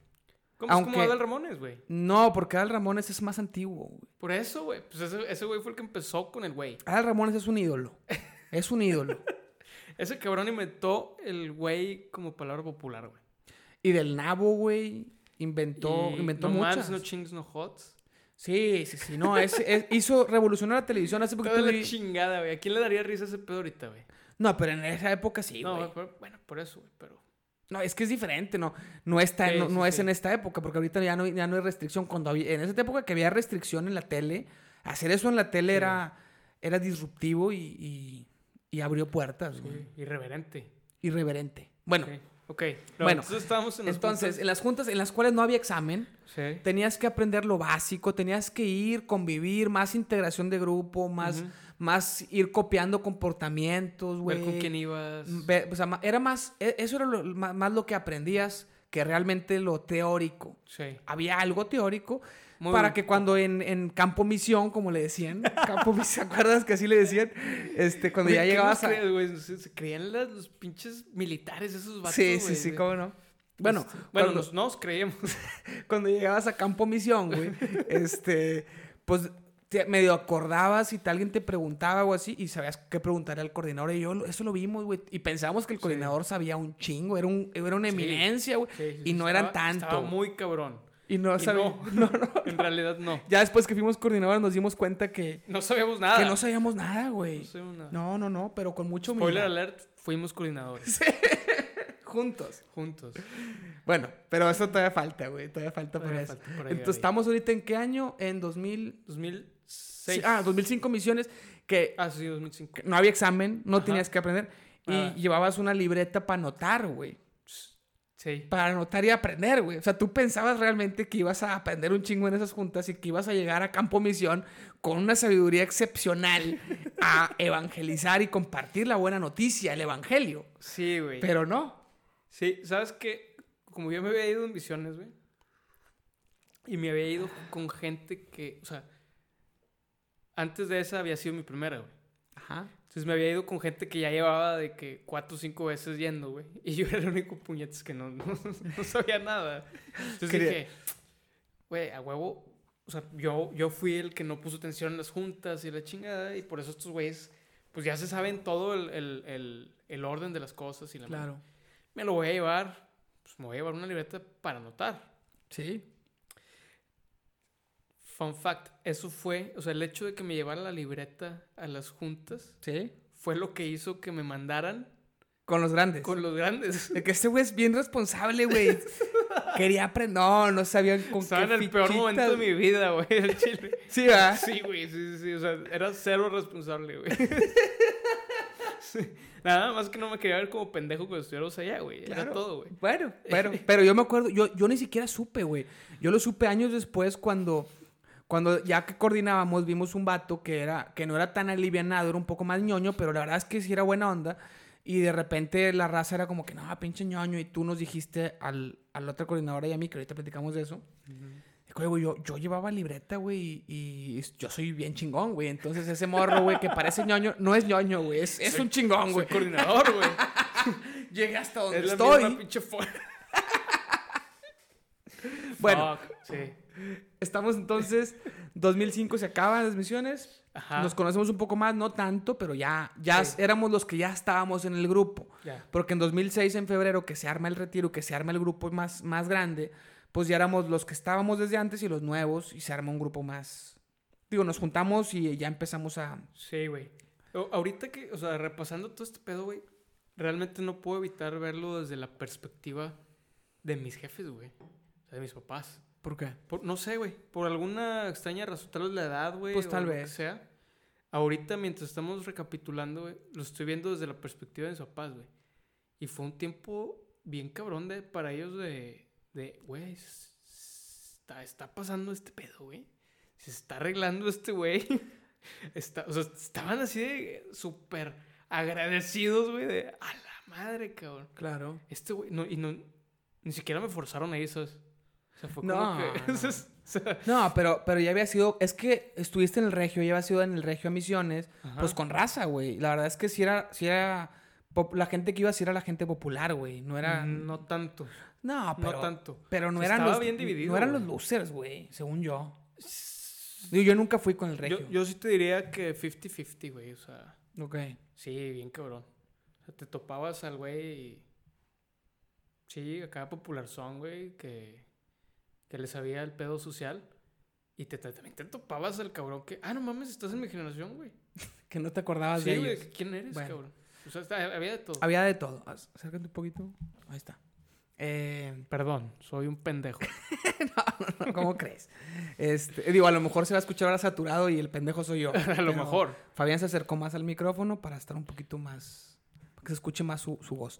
[SPEAKER 2] ¿Cómo es
[SPEAKER 1] aunque-
[SPEAKER 2] como Adal Ramones, güey?
[SPEAKER 1] No, porque Adal Ramones es más antiguo, güey.
[SPEAKER 2] Por eso, güey. Pues ese, ese güey fue el que empezó con el güey.
[SPEAKER 1] Adal Ramones es un ídolo. Es un ídolo.
[SPEAKER 2] Ese cabrón inventó el güey como palabra popular, güey.
[SPEAKER 1] Y del nabo, güey, inventó,
[SPEAKER 2] Y
[SPEAKER 1] inventó
[SPEAKER 2] no
[SPEAKER 1] muchas.
[SPEAKER 2] Mans, no chings, no hots.
[SPEAKER 1] Sí, sí, sí. No, es, es- hizo revolucionar la televisión hace poquito.
[SPEAKER 2] Toda la chingada, güey. ¿A quién le daría risa ese pedo ahorita, güey?
[SPEAKER 1] No, pero en esa época sí,
[SPEAKER 2] no,
[SPEAKER 1] güey.
[SPEAKER 2] pero- bueno, por eso, güey. Pero.
[SPEAKER 1] No, es que es diferente, no, no, está,
[SPEAKER 2] Sí,
[SPEAKER 1] no,
[SPEAKER 2] sí,
[SPEAKER 1] no es
[SPEAKER 2] sí.
[SPEAKER 1] en esta época, porque ahorita ya no, ya no hay restricción. Cuando había, en esa época que había restricción en la tele, hacer eso en la tele era, era disruptivo y, y- y abrió puertas.
[SPEAKER 2] Sí, irreverente.
[SPEAKER 1] Irreverente. Bueno,
[SPEAKER 2] Sí. Ok. No,
[SPEAKER 1] Bueno,
[SPEAKER 2] entonces en las
[SPEAKER 1] entonces,
[SPEAKER 2] juntas.
[SPEAKER 1] en las juntas en las cuales no había examen,
[SPEAKER 2] Sí.
[SPEAKER 1] tenías que aprender lo básico, tenías que ir, convivir, más integración de grupo, más, más ir copiando comportamientos, güey.
[SPEAKER 2] Ver con quién ibas.
[SPEAKER 1] Ve- o sea, ma- era más, e- eso era lo- más, lo que aprendías que realmente lo teórico.
[SPEAKER 2] Sí.
[SPEAKER 1] Había algo teórico
[SPEAKER 2] Muy
[SPEAKER 1] para
[SPEAKER 2] bien.
[SPEAKER 1] que cuando en, en campo misión, como le decían, campo misión, ¿te acuerdas que así le decían? Este, cuando ya
[SPEAKER 2] ¿qué
[SPEAKER 1] llegabas a...
[SPEAKER 2] crees? Se, se creían las- los pinches militares esos vatos,
[SPEAKER 1] Sí, sí, sí, cómo no. Bueno,
[SPEAKER 2] Este, bueno,
[SPEAKER 1] cuando,
[SPEAKER 2] nos, nos creíamos.
[SPEAKER 1] cuando llegabas a campo misión, güey, este, pues te- medio acordabas si te- alguien te preguntaba o así y sabías qué preguntarle al coordinador y yo eso lo vimos, güey, y pensábamos que el
[SPEAKER 2] Sí.
[SPEAKER 1] coordinador sabía un chingo, era, un, era una eminencia, güey,
[SPEAKER 2] Sí, sí,
[SPEAKER 1] y no eran tanto.
[SPEAKER 2] Estaba muy cabrón.
[SPEAKER 1] Y no
[SPEAKER 2] Y no.
[SPEAKER 1] no, no.
[SPEAKER 2] En realidad no.
[SPEAKER 1] Ya después que fuimos coordinadores nos dimos cuenta que,
[SPEAKER 2] No sabíamos nada.
[SPEAKER 1] que no sabíamos nada, güey.
[SPEAKER 2] No sabíamos nada.
[SPEAKER 1] No, no, no, pero con mucho
[SPEAKER 2] Spoiler
[SPEAKER 1] humildad.
[SPEAKER 2] alert, fuimos coordinadores.
[SPEAKER 1] Juntos.
[SPEAKER 2] Juntos.
[SPEAKER 1] Bueno, pero eso todavía falta, güey. Todavía falta por eso.
[SPEAKER 2] falta por ahí,
[SPEAKER 1] Entonces,
[SPEAKER 2] ahí.
[SPEAKER 1] estamos ahorita en qué año? En 2000.
[SPEAKER 2] 2006.
[SPEAKER 1] Ah, 2005 misiones. Que
[SPEAKER 2] Ah, sí, 2005.
[SPEAKER 1] que no había examen, no
[SPEAKER 2] Ajá.
[SPEAKER 1] tenías que aprender. Y llevabas una libreta para anotar, güey.
[SPEAKER 2] Sí.
[SPEAKER 1] Para anotar y aprender, güey. O sea, tú pensabas realmente que ibas a aprender un chingo en esas juntas y que ibas a llegar a campo misión con una sabiduría excepcional a evangelizar y compartir la buena noticia, el evangelio.
[SPEAKER 2] Sí, güey.
[SPEAKER 1] Pero no.
[SPEAKER 2] Sí, ¿sabes qué? Como yo me había ido en misiones, güey. Y me había ido con gente que, o sea, antes de esa había sido mi primera, güey.
[SPEAKER 1] Ajá.
[SPEAKER 2] Entonces me había ido con gente que ya llevaba de que cuatro o cinco veces yendo, güey. Y yo era el único puñetes que no, no, no sabía nada. Entonces
[SPEAKER 1] Quería-
[SPEAKER 2] dije, güey, a huevo. O sea, yo, yo fui el que no puso atención en las juntas y la chingada. Y por eso estos güeyes, pues ya se saben todo el, el, el, el orden de las cosas y la.
[SPEAKER 1] Claro.
[SPEAKER 2] Me lo voy a llevar, pues me voy a llevar una libreta para anotar.
[SPEAKER 1] Sí.
[SPEAKER 2] Fun fact, eso fue, o sea, el hecho de que me llevara la libreta a las juntas
[SPEAKER 1] Sí.
[SPEAKER 2] fue lo que hizo que me mandaran
[SPEAKER 1] Con los grandes.
[SPEAKER 2] con los grandes.
[SPEAKER 1] De que este güey es bien responsable, güey. Quería aprender. No, no sabían con
[SPEAKER 2] Estaba
[SPEAKER 1] qué
[SPEAKER 2] en el peor momento de mi vida, güey, el chile.
[SPEAKER 1] Sí, ¿verdad?
[SPEAKER 2] Sí, güey, sí, sí, sí, o sea, era cero responsable, güey. Sí. Nada más que no me quería ver como pendejo cuando estuviéramos allá, güey. Era todo, güey.
[SPEAKER 1] Bueno, bueno. Pero yo me acuerdo, yo, yo ni siquiera supe, güey. Yo lo supe años después cuando, cuando ya que coordinábamos, vimos un vato que, era, que no era tan alivianado, era un poco más ñoño, pero la verdad es que sí era buena onda. Y de repente la raza era como que, no, pinche ñoño. Y tú nos dijiste al, a la otra coordinadora y a mí, que ahorita platicamos de eso. Dijo, güey, yo, yo llevaba libreta, güey, y, y yo soy bien chingón, güey. Entonces ese morro, güey, que parece ñoño, no es ñoño, güey, es, es
[SPEAKER 2] Soy-
[SPEAKER 1] un chingón, güey.
[SPEAKER 2] coordinador, güey.
[SPEAKER 1] Llegué hasta donde
[SPEAKER 2] Es la
[SPEAKER 1] estoy.
[SPEAKER 2] misma pinche
[SPEAKER 1] Bueno,
[SPEAKER 2] Fuck, sí.
[SPEAKER 1] Estamos entonces, 2005 se acaban las misiones.
[SPEAKER 2] Ajá.
[SPEAKER 1] Nos conocemos un poco más, no tanto, pero ya, ya
[SPEAKER 2] Sí.
[SPEAKER 1] éramos los que ya estábamos en el grupo.
[SPEAKER 2] Ya.
[SPEAKER 1] Porque en 2006, en febrero, que se arma el retiro, que se arma el grupo más, más grande, pues ya éramos los que estábamos desde antes y los nuevos, y se arma un grupo más. Digo, nos juntamos y ya empezamos a.
[SPEAKER 2] Sí, güey. Ahorita que, o sea, repasando todo este pedo, güey, realmente no puedo evitar verlo desde la perspectiva de mis jefes, güey. O sea, de mis papás.
[SPEAKER 1] ¿Por qué?
[SPEAKER 2] Por- no sé, güey. Por alguna extraña razón, tal vez la edad, güey.
[SPEAKER 1] Pues
[SPEAKER 2] o
[SPEAKER 1] tal
[SPEAKER 2] lo que
[SPEAKER 1] vez.
[SPEAKER 2] sea. Ahorita, mientras estamos recapitulando, güey, lo estoy viendo desde la perspectiva de mis papás, güey. Y fue un tiempo bien cabrón de, para ellos de, de, güey, está, está pasando este pedo, güey. Se está arreglando este güey. Está, o sea, estaban así de súper agradecidos, güey, de, a la madre, cabrón.
[SPEAKER 1] Claro.
[SPEAKER 2] Este güey, no, y no, ni siquiera me forzaron a ir, ¿sabes? O sea, fue como
[SPEAKER 1] No,
[SPEAKER 2] que...
[SPEAKER 1] no.
[SPEAKER 2] o sea,
[SPEAKER 1] No, pero, pero ya había sido. Es que estuviste en el regio, ya había sido en el regio a misiones.
[SPEAKER 2] Ajá.
[SPEAKER 1] Pues con raza, güey. La verdad es que si era. Si era la gente que iba sí era la gente popular, güey. No era.
[SPEAKER 2] No tanto.
[SPEAKER 1] No, pero.
[SPEAKER 2] no tanto.
[SPEAKER 1] Pero no
[SPEAKER 2] Se
[SPEAKER 1] eran los.
[SPEAKER 2] bien dividido,
[SPEAKER 1] no eran
[SPEAKER 2] güey.
[SPEAKER 1] los losers, güey. Según yo. Digo, yo nunca fui con el regio.
[SPEAKER 2] Yo, yo sí te diría que 50-50, güey. O sea,
[SPEAKER 1] Ok.
[SPEAKER 2] sí, bien cabrón. O sea, te topabas al güey y... Sí, acá popular son, güey, que, que le sabía el pedo social. Y te, también te topabas al cabrón que... Ah, no mames, estás en mi generación, güey.
[SPEAKER 1] Que no te acordabas
[SPEAKER 2] Sí,
[SPEAKER 1] de
[SPEAKER 2] güey,
[SPEAKER 1] ellos.
[SPEAKER 2] ¿quién eres,
[SPEAKER 1] Bueno.
[SPEAKER 2] cabrón? O sea, está- había de todo.
[SPEAKER 1] Había de todo. Ac- Acércate un poquito. Ahí está. Eh,
[SPEAKER 2] Perdón, soy un pendejo.
[SPEAKER 1] no, ¿Cómo crees? Este, digo, a lo mejor se va a escuchar ahora saturado y el pendejo soy yo.
[SPEAKER 2] a lo mejor.
[SPEAKER 1] Fabián se acercó más al micrófono para estar un poquito más. para que se escuche más su, su voz.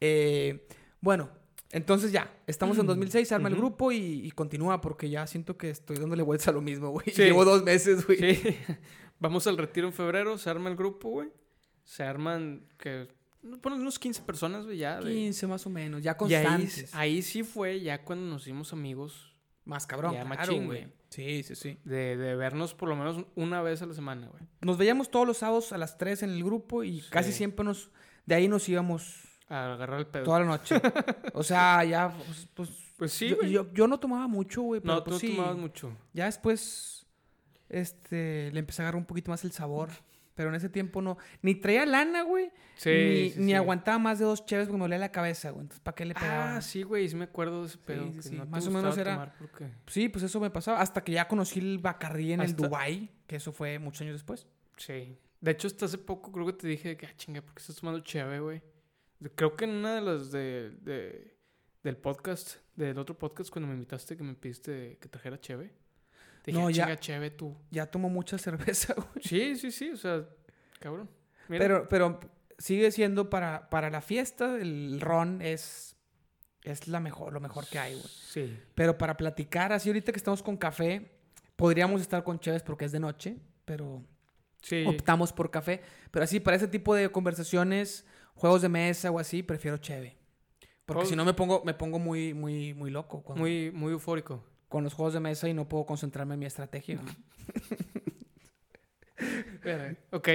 [SPEAKER 1] Eh, bueno, entonces ya, estamos en 2006, se arma el grupo y, y continúa porque ya siento que estoy dándole vueltas a lo mismo, güey.
[SPEAKER 2] Sí.
[SPEAKER 1] Llevo dos meses, güey.
[SPEAKER 2] Sí. Vamos al retiro en febrero, se arma el grupo, güey. Se arman, que... Bueno, unos 15 personas, güey, ya. de-
[SPEAKER 1] 15 más o menos, ya
[SPEAKER 2] Y ahí,
[SPEAKER 1] constantes.
[SPEAKER 2] ahí sí fue ya cuando nos hicimos amigos
[SPEAKER 1] Más cabrón,
[SPEAKER 2] Ya,
[SPEAKER 1] claro,
[SPEAKER 2] machín,
[SPEAKER 1] güey.
[SPEAKER 2] güey.
[SPEAKER 1] Sí, sí, sí.
[SPEAKER 2] de, de vernos por lo menos una vez a la semana, güey.
[SPEAKER 1] Nos veíamos todos los sábados a las 3 en el grupo y
[SPEAKER 2] Sí.
[SPEAKER 1] casi siempre nos... De ahí nos íbamos
[SPEAKER 2] A agarrar el pedo.
[SPEAKER 1] toda la noche. o sea, ya, pues... pues,
[SPEAKER 2] Pues sí,
[SPEAKER 1] yo, yo, yo no tomaba mucho, güey,
[SPEAKER 2] no, tú
[SPEAKER 1] pues
[SPEAKER 2] no
[SPEAKER 1] sí.
[SPEAKER 2] tomabas mucho.
[SPEAKER 1] Ya después, este, le empecé a agarrar un poquito más el sabor. Pero en ese tiempo no. Ni traía lana, güey.
[SPEAKER 2] Sí,
[SPEAKER 1] ni,
[SPEAKER 2] sí,
[SPEAKER 1] ni
[SPEAKER 2] sí.
[SPEAKER 1] aguantaba más de dos cheves porque me dolía la cabeza, güey. Entonces, ¿para qué le pegaba?
[SPEAKER 2] Ah, sí, güey, sí me acuerdo de ese pedo.
[SPEAKER 1] sí,
[SPEAKER 2] que no te
[SPEAKER 1] Más o menos era-
[SPEAKER 2] tomar porque-
[SPEAKER 1] Sí, pues eso me pasaba. Hasta que ya conocí el Bacardí en el
[SPEAKER 2] Hasta-
[SPEAKER 1] Dubai, que eso fue muchos años después.
[SPEAKER 2] Sí. De hecho, hasta hace poco creo que te dije que, ah, chinga, ¿por qué estás tomando cheve, güey? Creo que en una de las de, de- del podcast, del otro podcast, cuando me invitaste, que me pediste que trajera cheve. Te dije,
[SPEAKER 1] No, ya-
[SPEAKER 2] cheve tú.
[SPEAKER 1] Ya tomo mucha cerveza, güey.
[SPEAKER 2] Sí, sí, sí, o sea, cabrón. Mira.
[SPEAKER 1] Pero, pero sigue siendo para, para la fiesta, el ron es, es la mejor, lo mejor que hay, güey.
[SPEAKER 2] Sí.
[SPEAKER 1] Pero para platicar, así ahorita que estamos con café, podríamos estar con cheves porque es de noche, pero
[SPEAKER 2] Sí.
[SPEAKER 1] optamos por café. Pero así, para ese tipo de conversaciones, juegos de mesa o así, prefiero cheve. Porque si no me pongo, me pongo muy, muy, muy loco
[SPEAKER 2] Muy, muy eufórico.
[SPEAKER 1] con los juegos de mesa y no puedo concentrarme en mi estrategia.
[SPEAKER 2] Ok.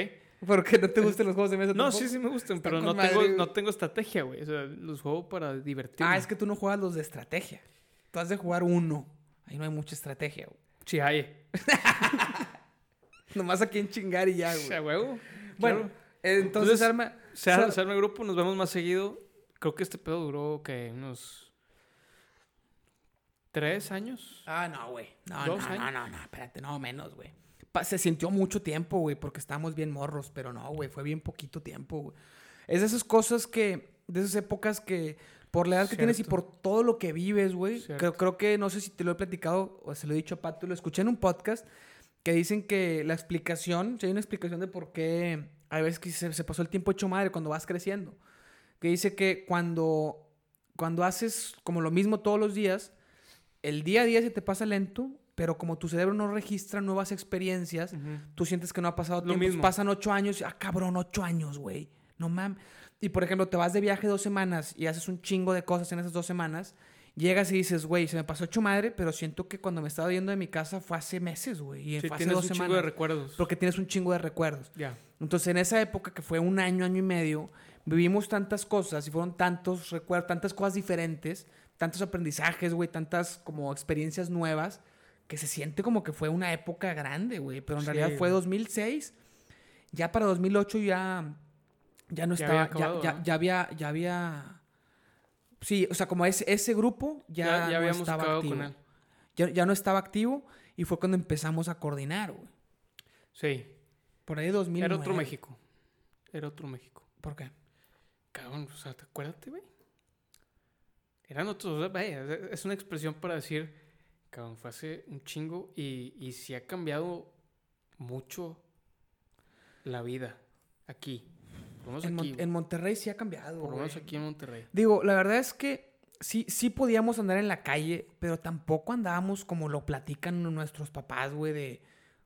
[SPEAKER 1] ¿Por qué no te gustan los juegos de mesa?
[SPEAKER 2] No,
[SPEAKER 1] tampoco?
[SPEAKER 2] sí, sí me gustan, pero no tengo, no tengo estrategia, güey. O sea, los juego para divertirme.
[SPEAKER 1] Ah, es que tú no juegas los de estrategia. Tú has de jugar uno. Ahí no hay mucha estrategia, güey.
[SPEAKER 2] Sí, hay.
[SPEAKER 1] Nomás a quién chingar y ya,
[SPEAKER 2] O
[SPEAKER 1] güey.
[SPEAKER 2] sea, huevo.
[SPEAKER 1] Bueno,
[SPEAKER 2] Claro.
[SPEAKER 1] Entonces,
[SPEAKER 2] Entonces,
[SPEAKER 1] arma...
[SPEAKER 2] Se arma,
[SPEAKER 1] Sa-
[SPEAKER 2] se arma el grupo, nos vemos más seguido. Creo que este pedo duró, que Unos... ¿Tres años?
[SPEAKER 1] Ah, no, güey. No,
[SPEAKER 2] ¿Dos
[SPEAKER 1] no, no,
[SPEAKER 2] años?
[SPEAKER 1] no, no, espérate, no, menos, güey. Se sintió mucho tiempo, güey, porque estábamos bien morros, pero no, güey, fue bien poquito tiempo, güey. Es de esas cosas que, de esas épocas que, por la edad que tienes y por todo lo que vives, güey, creo, creo que, no sé si te lo he platicado o se lo he dicho a Pato, lo escuché en un podcast que dicen que la explicación, si hay una explicación de por qué a veces que se, se pasó el tiempo hecho madre cuando vas creciendo, que dice que cuando, cuando haces como lo mismo todos los días, el día a día se te pasa lento, pero como tu cerebro no registra nuevas experiencias, tú sientes que no ha pasado
[SPEAKER 2] Lo
[SPEAKER 1] tiempo.
[SPEAKER 2] mismo.
[SPEAKER 1] Pasan ocho años, y, ah, cabrón, ocho años, güey. No mames. Y por ejemplo, te vas de viaje dos semanas y haces un chingo de cosas en esas dos semanas. Llegas y dices, güey, se me pasó ocho madre, pero siento que cuando me estaba yendo de mi casa fue hace meses, güey. Y
[SPEAKER 2] Sí,
[SPEAKER 1] fue hace
[SPEAKER 2] tienes
[SPEAKER 1] dos
[SPEAKER 2] un
[SPEAKER 1] semanas.
[SPEAKER 2] chingo de recuerdos.
[SPEAKER 1] porque tienes un chingo de recuerdos.
[SPEAKER 2] Ya.
[SPEAKER 1] Entonces, en esa época, que fue un año, año y medio, vivimos tantas cosas y fueron tantos recuerdos, tantas cosas diferentes, tantos aprendizajes, güey, tantas como experiencias nuevas, que se siente como que fue una época grande, güey. Pero en
[SPEAKER 2] Sí,
[SPEAKER 1] realidad fue
[SPEAKER 2] güey.
[SPEAKER 1] 2006. Ya para 2008 ya, ya no
[SPEAKER 2] Ya
[SPEAKER 1] estaba,
[SPEAKER 2] había acabado,
[SPEAKER 1] ya, ya,
[SPEAKER 2] ¿no?
[SPEAKER 1] ya había, ya había... Sí, o sea, como ese, ese grupo ya,
[SPEAKER 2] Ya, ya,
[SPEAKER 1] no
[SPEAKER 2] habíamos
[SPEAKER 1] estaba activo.
[SPEAKER 2] con él.
[SPEAKER 1] Ya, ya no estaba activo y fue cuando empezamos a coordinar, güey.
[SPEAKER 2] Sí.
[SPEAKER 1] Por ahí de 2009.
[SPEAKER 2] Era otro México. Era otro México.
[SPEAKER 1] ¿Por qué?
[SPEAKER 2] Cabrón, o sea, ¿te acuerdas, güey? Eran otros, o sea, vaya, es una expresión para decir Cabrón, fue hace un chingo y, y sí ha cambiado mucho la vida aquí. Por
[SPEAKER 1] En,
[SPEAKER 2] aquí,
[SPEAKER 1] Mon- en Monterrey sí ha cambiado.
[SPEAKER 2] por lo menos aquí en Monterrey.
[SPEAKER 1] Digo, la verdad es que sí, sí podíamos andar en la calle, pero tampoco andábamos como lo platican nuestros papás, güey, de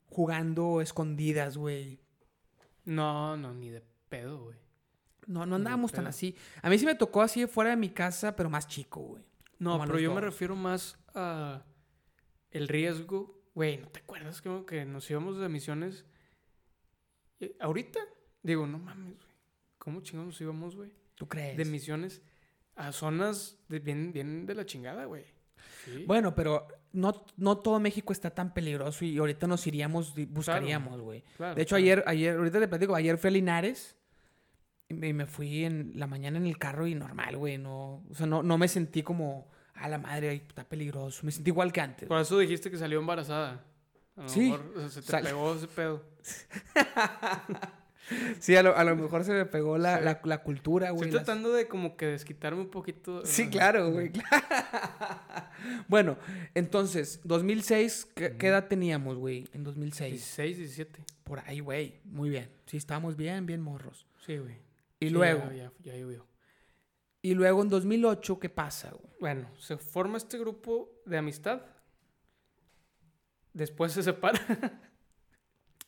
[SPEAKER 1] jugando escondidas, güey.
[SPEAKER 2] No, no, ni de pedo, güey.
[SPEAKER 1] No, no andábamos tan así. A mí sí me tocó así fuera de mi casa, pero más chico, güey.
[SPEAKER 2] No,
[SPEAKER 1] Como
[SPEAKER 2] pero yo me refiero más a el riesgo. Güey, ¿no te acuerdas como que nos íbamos de misiones? Eh, ¿Ahorita? Digo, no mames, güey. ¿Cómo chingados íbamos, güey?
[SPEAKER 1] ¿Tú crees?
[SPEAKER 2] De misiones a zonas de, bien, bien de la chingada, güey. Sí.
[SPEAKER 1] Bueno, pero no, no todo México está tan peligroso y ahorita nos iríamos y buscaríamos, güey.
[SPEAKER 2] claro,
[SPEAKER 1] De hecho,
[SPEAKER 2] claro.
[SPEAKER 1] ayer, ayer, ahorita te platico, ayer fui a Linares y me, fui en la mañana en el carro y normal, güey. No, o sea, no, no me sentí como, a la madre, está peligroso. Me sentí igual que antes.
[SPEAKER 2] Por eso dijiste que salió embarazada. A lo
[SPEAKER 1] Sí.
[SPEAKER 2] mejor, o sea, se te
[SPEAKER 1] Sal-
[SPEAKER 2] pegó ese pedo.
[SPEAKER 1] Sí, a lo, a lo mejor se me pegó la,
[SPEAKER 2] Sí.
[SPEAKER 1] la, la cultura, güey.
[SPEAKER 2] Estoy
[SPEAKER 1] las-
[SPEAKER 2] tratando de como que desquitarme un poquito.
[SPEAKER 1] Sí, claro, güey. bueno, entonces, 2006, ¿qué, qué edad teníamos, güey? En 2006.
[SPEAKER 2] 16, 17.
[SPEAKER 1] Por ahí, güey. Muy bien. Sí, estábamos bien, bien morros.
[SPEAKER 2] Sí, güey.
[SPEAKER 1] Y
[SPEAKER 2] Sí,
[SPEAKER 1] luego,
[SPEAKER 2] Ya, ya, ya llovió.
[SPEAKER 1] y luego en 2008, ¿qué pasa, güey?
[SPEAKER 2] Bueno, se forma este grupo de amistad. Después se separa.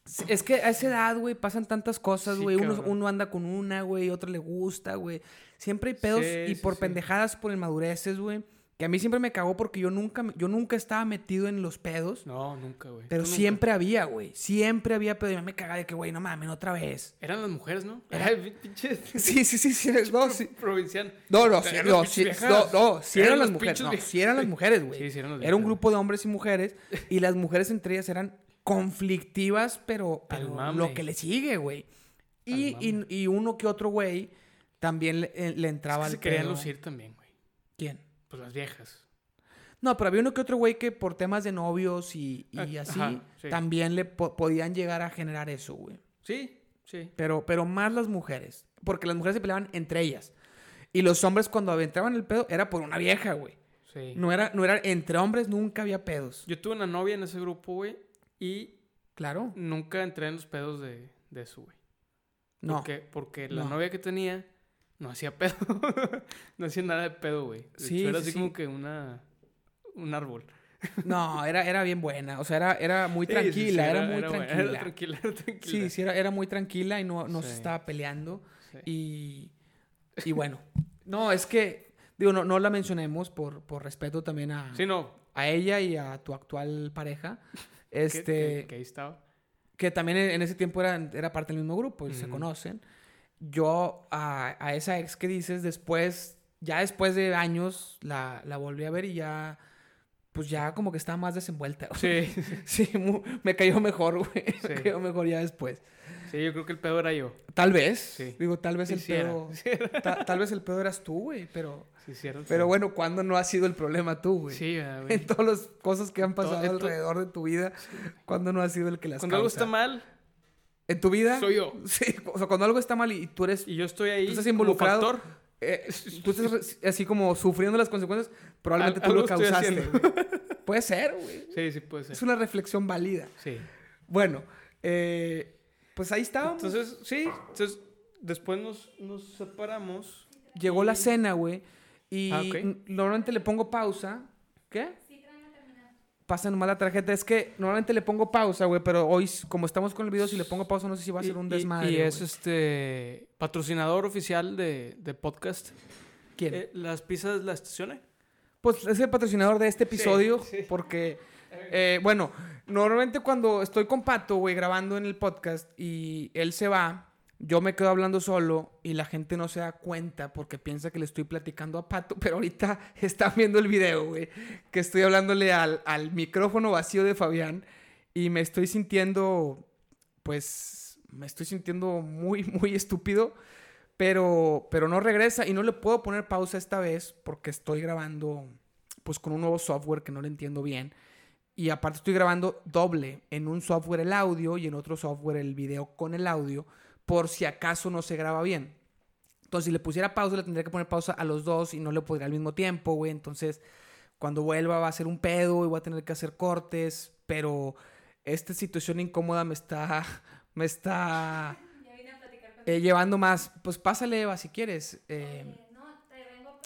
[SPEAKER 1] Sí, Es que a esa edad, güey, pasan tantas cosas,
[SPEAKER 2] Sí,
[SPEAKER 1] güey. uno,
[SPEAKER 2] cabrón.
[SPEAKER 1] uno anda con una, güey, otro le gusta, güey. Siempre hay pedos
[SPEAKER 2] Sí,
[SPEAKER 1] y
[SPEAKER 2] sí,
[SPEAKER 1] por
[SPEAKER 2] sí.
[SPEAKER 1] pendejadas, por inmadureces, güey. Que a mí siempre me cagó porque yo nunca, yo nunca estaba metido en los pedos.
[SPEAKER 2] No, nunca, güey.
[SPEAKER 1] pero
[SPEAKER 2] nunca.
[SPEAKER 1] siempre había, güey. Siempre había pedo. Y me cagaba de que, güey, no mames, otra vez.
[SPEAKER 2] Eran las mujeres, ¿no?
[SPEAKER 1] Era-
[SPEAKER 2] Ay, pinche.
[SPEAKER 1] Sí, sí, sí, sí. No, sí.
[SPEAKER 2] Provincial.
[SPEAKER 1] No, no, sí, no,
[SPEAKER 2] pinches
[SPEAKER 1] sí, no, no, sí
[SPEAKER 2] Eran
[SPEAKER 1] eran las mujeres.
[SPEAKER 2] pinches
[SPEAKER 1] No, sí eran las mujeres, güey.
[SPEAKER 2] Sí, sí eran las
[SPEAKER 1] Era un grupo de hombres y mujeres. Y las mujeres entre ellas eran conflictivas, pero, lo que le sigue, güey. Y, y, y uno que otro güey también le, eh, le
[SPEAKER 2] Es
[SPEAKER 1] entraba
[SPEAKER 2] que
[SPEAKER 1] al
[SPEAKER 2] se querían
[SPEAKER 1] pedo.
[SPEAKER 2] lucir también, güey.
[SPEAKER 1] ¿Quién?
[SPEAKER 2] Pues las viejas.
[SPEAKER 1] No, pero había uno que otro güey que por temas de novios y, y
[SPEAKER 2] Ah,
[SPEAKER 1] así
[SPEAKER 2] ajá, sí.
[SPEAKER 1] también le po- podían llegar a generar eso, güey.
[SPEAKER 2] Sí, sí.
[SPEAKER 1] Pero, pero más las mujeres. Porque las mujeres se peleaban entre ellas. Y los hombres cuando entraban el pedo era por una vieja, güey.
[SPEAKER 2] Sí.
[SPEAKER 1] No era, no era, entre hombres nunca había pedos.
[SPEAKER 2] Yo tuve una novia en ese grupo, güey. Y
[SPEAKER 1] Claro.
[SPEAKER 2] nunca entré en los pedos de, de eso, güey.
[SPEAKER 1] No.
[SPEAKER 2] Porque, porque la
[SPEAKER 1] No.
[SPEAKER 2] novia que tenía no hacía pedo. no hacía nada de pedo, güey. De
[SPEAKER 1] Sí,
[SPEAKER 2] hecho, era
[SPEAKER 1] sí,
[SPEAKER 2] así
[SPEAKER 1] sí.
[SPEAKER 2] como que una... Un árbol.
[SPEAKER 1] No, era, era bien buena. O sea, era, era muy tranquila, era, muy
[SPEAKER 2] buena,
[SPEAKER 1] tranquila.
[SPEAKER 2] Era tranquila, era tranquila.
[SPEAKER 1] Sí, sí, era, era muy tranquila y no, no se estaba peleando.
[SPEAKER 2] Sí.
[SPEAKER 1] Y, y bueno. No, es que, digo, no, no la mencionemos por, por respeto también a,
[SPEAKER 2] Sí, no.
[SPEAKER 1] A ella y a tu actual pareja. Este,
[SPEAKER 2] estaba.
[SPEAKER 1] que también en ese tiempo era, era parte del mismo grupo y se conocen. Yo a, a esa ex que dices, después, ya después de años, la, la volví a ver y ya, pues ya como que estaba más desenvuelta. güey.
[SPEAKER 2] Sí,
[SPEAKER 1] Sí, me cayó mejor, güey.
[SPEAKER 2] Sí.
[SPEAKER 1] Me cayó mejor ya después.
[SPEAKER 2] Sí, yo creo que el pedo era yo.
[SPEAKER 1] Tal vez.
[SPEAKER 2] Sí.
[SPEAKER 1] Digo, tal vez
[SPEAKER 2] Sí,
[SPEAKER 1] el
[SPEAKER 2] sí
[SPEAKER 1] pedo. ta- tal vez el pedo eras tú, güey. Pero,
[SPEAKER 2] Sí, el
[SPEAKER 1] pero bueno, ¿cuándo no ha sido el problema tú, güey?
[SPEAKER 2] Sí, güey.
[SPEAKER 1] En todas las cosas que han pasado alrededor de tu vida, ¿cuándo no ha sido el que las
[SPEAKER 2] Cuando algo
[SPEAKER 1] causa?
[SPEAKER 2] está mal,
[SPEAKER 1] ¿En tu vida?
[SPEAKER 2] soy yo.
[SPEAKER 1] Sí, o sea, cuando algo está mal y, y tú eres...
[SPEAKER 2] Y yo estoy ahí
[SPEAKER 1] Tú estás
[SPEAKER 2] como
[SPEAKER 1] involucrado.
[SPEAKER 2] factor.
[SPEAKER 1] eh, tú estás así como sufriendo las consecuencias, probablemente
[SPEAKER 2] Al-
[SPEAKER 1] tú lo
[SPEAKER 2] algo
[SPEAKER 1] causaste. Puede ser, güey.
[SPEAKER 2] Sí, sí puede ser.
[SPEAKER 1] Es una reflexión válida.
[SPEAKER 2] Sí.
[SPEAKER 1] Bueno, eh, pues ahí estábamos.
[SPEAKER 2] Entonces, sí, entonces después nos, nos separamos.
[SPEAKER 1] Llegó la cena, güey. Y
[SPEAKER 2] Ah,
[SPEAKER 1] normalmente le pongo pausa. ¿Qué? Pasa nomás la tarjeta. Es que normalmente le pongo pausa, güey. Pero hoy, como estamos con el video, si le pongo pausa, no sé si va a ser un desmadre.
[SPEAKER 2] Y, es este patrocinador oficial de, de podcast.
[SPEAKER 1] ¿Quién?
[SPEAKER 2] Eh, las pizzas la estacioné.
[SPEAKER 1] Pues es el patrocinador de este episodio.
[SPEAKER 2] sí.
[SPEAKER 1] Porque, eh, bueno, normalmente cuando estoy con Pato, güey, grabando en el podcast y él se va, yo me quedo hablando solo y la gente no se da cuenta porque piensa que le estoy platicando a Pato, pero ahorita están viendo el video, güey, que estoy hablándole al, al micrófono vacío de Fabián y me estoy sintiendo, pues, me estoy sintiendo muy, muy estúpido. Pero, pero no regresa y no le puedo poner pausa esta vez porque estoy grabando pues con un nuevo software que no le entiendo bien. Y aparte estoy grabando doble, en un software el audio y en otro software el video con el audio, por si acaso no se graba bien. Entonces, si le pusiera pausa, le tendría que poner pausa a los dos y no le podría al mismo tiempo, güey. Entonces, cuando vuelva va a ser un pedo y voy a tener que hacer cortes, pero esta situación incómoda me está, me está eh, llevando más. Pues pásale, Eva, si quieres. Eh,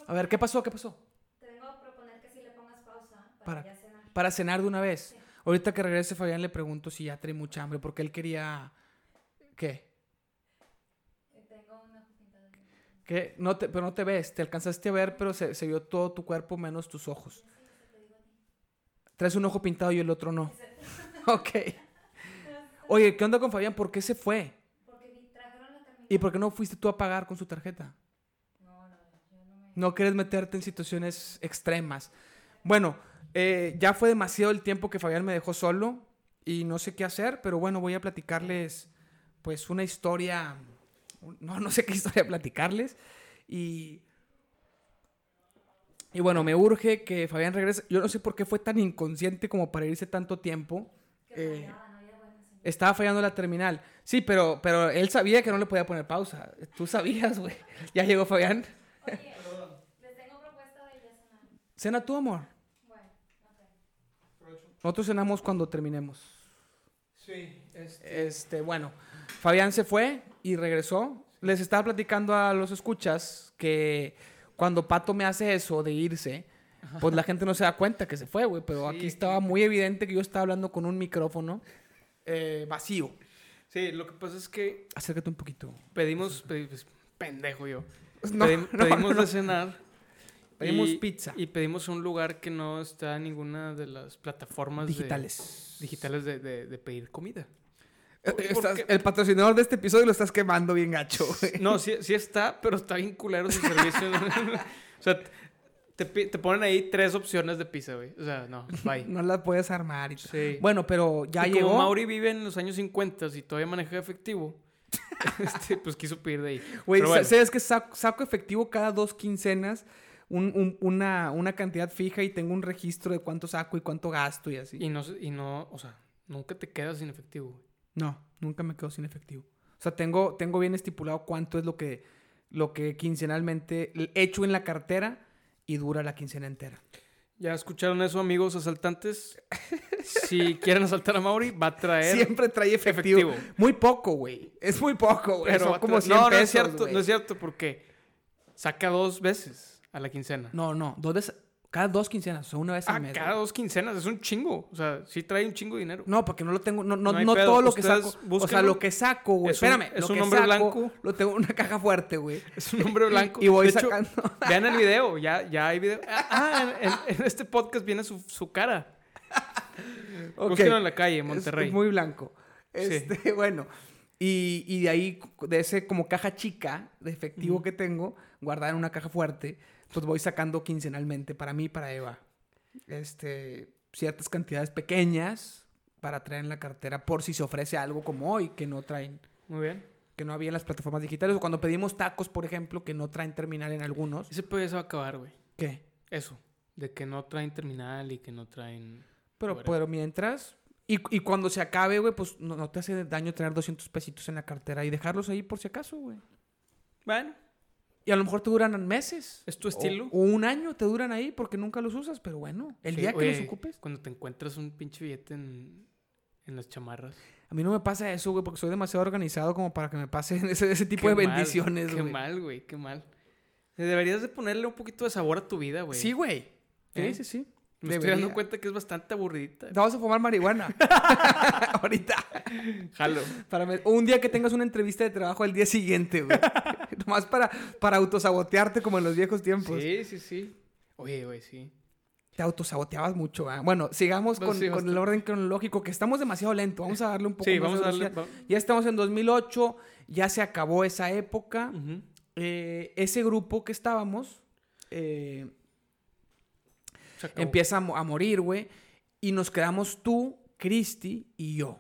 [SPEAKER 3] a
[SPEAKER 1] ver, ¿qué pasó? ¿Qué pasó?
[SPEAKER 3] Te vengo a proponer que si le pongas pausa
[SPEAKER 1] Para-.
[SPEAKER 3] Para cenar
[SPEAKER 1] de una vez. Ahorita que regrese Fabián le pregunto si ya trae mucha hambre, porque él quería... ¿Qué?
[SPEAKER 3] Tengo una
[SPEAKER 1] ¿Qué? No te, pero no te ves, te alcanzaste a ver, pero se, se vio todo tu cuerpo menos tus ojos. Traes un ojo pintado y el otro no. ok. Oye, ¿qué onda con Fabián? ¿Por qué se fue?
[SPEAKER 3] Porque trajeron la terminal.
[SPEAKER 1] ¿Y por qué no fuiste tú a pagar con su tarjeta?
[SPEAKER 3] No, no, yo no me...
[SPEAKER 1] No quieres meterte en situaciones extremas. Bueno, eh, ya fue demasiado el tiempo que Fabián me dejó solo y no sé qué hacer, pero bueno, voy a platicarles pues una historia, no, no sé qué historia platicarles y... Y bueno, me urge que Fabián regrese. Yo no sé por qué fue tan inconsciente como para irse tanto tiempo. Eh,
[SPEAKER 3] fallaba, no
[SPEAKER 1] estaba fallando la terminal. Sí, pero, pero él sabía que no le podía poner pausa. Tú sabías, güey. Ya llegó Fabián.
[SPEAKER 3] Oye, les tengo propuesta de ya cenar.
[SPEAKER 1] Cena tú, amor. Nosotros cenamos cuando terminemos.
[SPEAKER 2] Sí, este.
[SPEAKER 1] Este, bueno, Fabián se fue y regresó. Les estaba platicando a los escuchas que cuando Pato me hace eso de irse, pues la gente no se da cuenta que se fue, güey. Pero
[SPEAKER 2] Sí.
[SPEAKER 1] aquí estaba muy evidente que yo estaba hablando con un micrófono eh, vacío.
[SPEAKER 2] Sí, lo que pasa es que
[SPEAKER 1] Acércate un poquito.
[SPEAKER 2] pedimos. pedi- pues, pendejo yo.
[SPEAKER 1] No,
[SPEAKER 2] Pedim-
[SPEAKER 1] no,
[SPEAKER 2] pedimos
[SPEAKER 1] no.
[SPEAKER 2] de cenar.
[SPEAKER 1] Pedimos
[SPEAKER 2] y-
[SPEAKER 1] pizza.
[SPEAKER 2] Y pedimos un lugar que no está en ninguna de las plataformas de-
[SPEAKER 1] Digitales.
[SPEAKER 2] digitales de, de- de pedir comida.
[SPEAKER 1] Eh,
[SPEAKER 2] ¿Por
[SPEAKER 1] estás- el patrocinador de este episodio lo estás quemando bien gacho, güey.
[SPEAKER 2] No, sí, sí está, pero está bien culero su servicio. o sea, te, te ponen ahí tres opciones de pizza, güey. O sea, no, bye.
[SPEAKER 1] No la puedes armar y todo.
[SPEAKER 2] Sí.
[SPEAKER 1] Bueno, pero ya
[SPEAKER 2] y
[SPEAKER 1] llegó.
[SPEAKER 2] como Mauri vive en los años 50 y todavía maneja efectivo, este, pues quiso pedir de ahí.
[SPEAKER 1] Güey,
[SPEAKER 2] bueno.
[SPEAKER 1] ¿sabes que saco, saco efectivo cada dos quincenas? Un- un- una, una cantidad fija y tengo un registro de cuánto saco y cuánto gasto y así.
[SPEAKER 2] Y no, y no, o sea, nunca te quedas sin efectivo, güey.
[SPEAKER 1] No, nunca me quedo sin efectivo. O sea, tengo, tengo bien estipulado cuánto es lo que, lo que quincenalmente echo en la cartera y dura la quincena entera.
[SPEAKER 2] Ya escucharon eso, amigos asaltantes. Si quieren asaltar a Mauri, va a traer
[SPEAKER 1] Siempre trae efectivo.
[SPEAKER 2] efectivo.
[SPEAKER 1] Muy poco, güey. Es muy poco, güey.
[SPEAKER 2] Pero
[SPEAKER 1] Son como
[SPEAKER 2] traer-
[SPEAKER 1] 100
[SPEAKER 2] no, no
[SPEAKER 1] pesos,
[SPEAKER 2] es cierto, no es cierto, porque saca dos veces a la quincena.
[SPEAKER 1] No, no. Dos veces- cada dos quincenas. O sea, una vez
[SPEAKER 2] ah,
[SPEAKER 1] al mes.
[SPEAKER 2] cada
[SPEAKER 1] güey.
[SPEAKER 2] dos quincenas, es un chingo. O sea, sí trae un chingo de dinero.
[SPEAKER 1] No, porque no lo tengo, no, no,
[SPEAKER 2] No
[SPEAKER 1] todo lo que saco. O sea,
[SPEAKER 2] búsquenlo.
[SPEAKER 1] lo que saco, güey.
[SPEAKER 2] Es un-
[SPEAKER 1] Espérame,
[SPEAKER 2] es
[SPEAKER 1] lo
[SPEAKER 2] un
[SPEAKER 1] que
[SPEAKER 2] hombre
[SPEAKER 1] saco,
[SPEAKER 2] blanco.
[SPEAKER 1] Lo tengo en una caja fuerte, güey.
[SPEAKER 2] Es un hombre blanco.
[SPEAKER 1] Y voy
[SPEAKER 2] De hecho,
[SPEAKER 1] sacando.
[SPEAKER 2] vean el video, ya, ya hay video. Ah, en, en- en este podcast viene su, su cara.
[SPEAKER 1] Ok.
[SPEAKER 2] Búsquenlo en la calle, Monterrey.
[SPEAKER 1] Es muy blanco.
[SPEAKER 2] Sí.
[SPEAKER 1] Este, bueno. Y, y de ahí, de ese como caja chica de efectivo que tengo, guardada en una caja fuerte, pues voy sacando quincenalmente para mí y para Eva. Este, ciertas cantidades pequeñas para traer en la cartera por si se ofrece algo como hoy que no traen,
[SPEAKER 2] Muy bien.
[SPEAKER 1] que no había en las plataformas digitales. O cuando pedimos tacos, por ejemplo, que no traen terminal en algunos.
[SPEAKER 2] Ese se va a acabar, güey.
[SPEAKER 1] ¿Qué?
[SPEAKER 2] Eso. De que no traen terminal y que no traen.
[SPEAKER 1] Pero,
[SPEAKER 2] Whatever.
[SPEAKER 1] pero mientras... Y, y cuando se acabe, güey, pues no, no te hace daño traer 200 pesitos en la cartera y dejarlos ahí por si acaso, güey.
[SPEAKER 2] Bueno,
[SPEAKER 1] Y a lo mejor te duran meses.
[SPEAKER 2] ¿Es tu estilo?
[SPEAKER 1] O, un año te duran ahí porque nunca los usas, pero bueno, el
[SPEAKER 2] sí,
[SPEAKER 1] día que los ocupes.
[SPEAKER 2] Cuando te encuentras un pinche billete en, en las chamarras.
[SPEAKER 1] A mí no me pasa eso, güey, porque soy demasiado organizado como para que me pasen ese, ese tipo
[SPEAKER 2] Qué
[SPEAKER 1] de
[SPEAKER 2] mal,
[SPEAKER 1] bendiciones,
[SPEAKER 2] Qué
[SPEAKER 1] güey.
[SPEAKER 2] mal, güey, qué mal. Deberías de ponerle un poquito de sabor a tu vida, güey.
[SPEAKER 1] Sí, güey. Sí,
[SPEAKER 2] ¿Eh?
[SPEAKER 1] sí, sí.
[SPEAKER 2] Me estoy dando cuenta que es bastante aburridita.
[SPEAKER 1] Vamos a fumar marihuana. Ahorita.
[SPEAKER 2] Jalo.
[SPEAKER 1] Para me- un día que tengas una entrevista de trabajo al día siguiente, güey. Nomás para, para autosabotearte como en los viejos tiempos.
[SPEAKER 2] Sí, sí, sí. Oye, güey, sí.
[SPEAKER 1] Te autosaboteabas mucho, ¿verdad? Bueno, sigamos
[SPEAKER 2] Pues
[SPEAKER 1] con,
[SPEAKER 2] sí,
[SPEAKER 1] con el orden cronológico, que estamos demasiado lento. Vamos a darle un poco
[SPEAKER 2] Sí,
[SPEAKER 1] más
[SPEAKER 2] vamos a darle. va-
[SPEAKER 1] Ya estamos en 2008, ya se acabó esa época. Eh, ese grupo que estábamos eh. Empieza a, mo- a morir, güey. Y nos quedamos tú, Cristi y yo,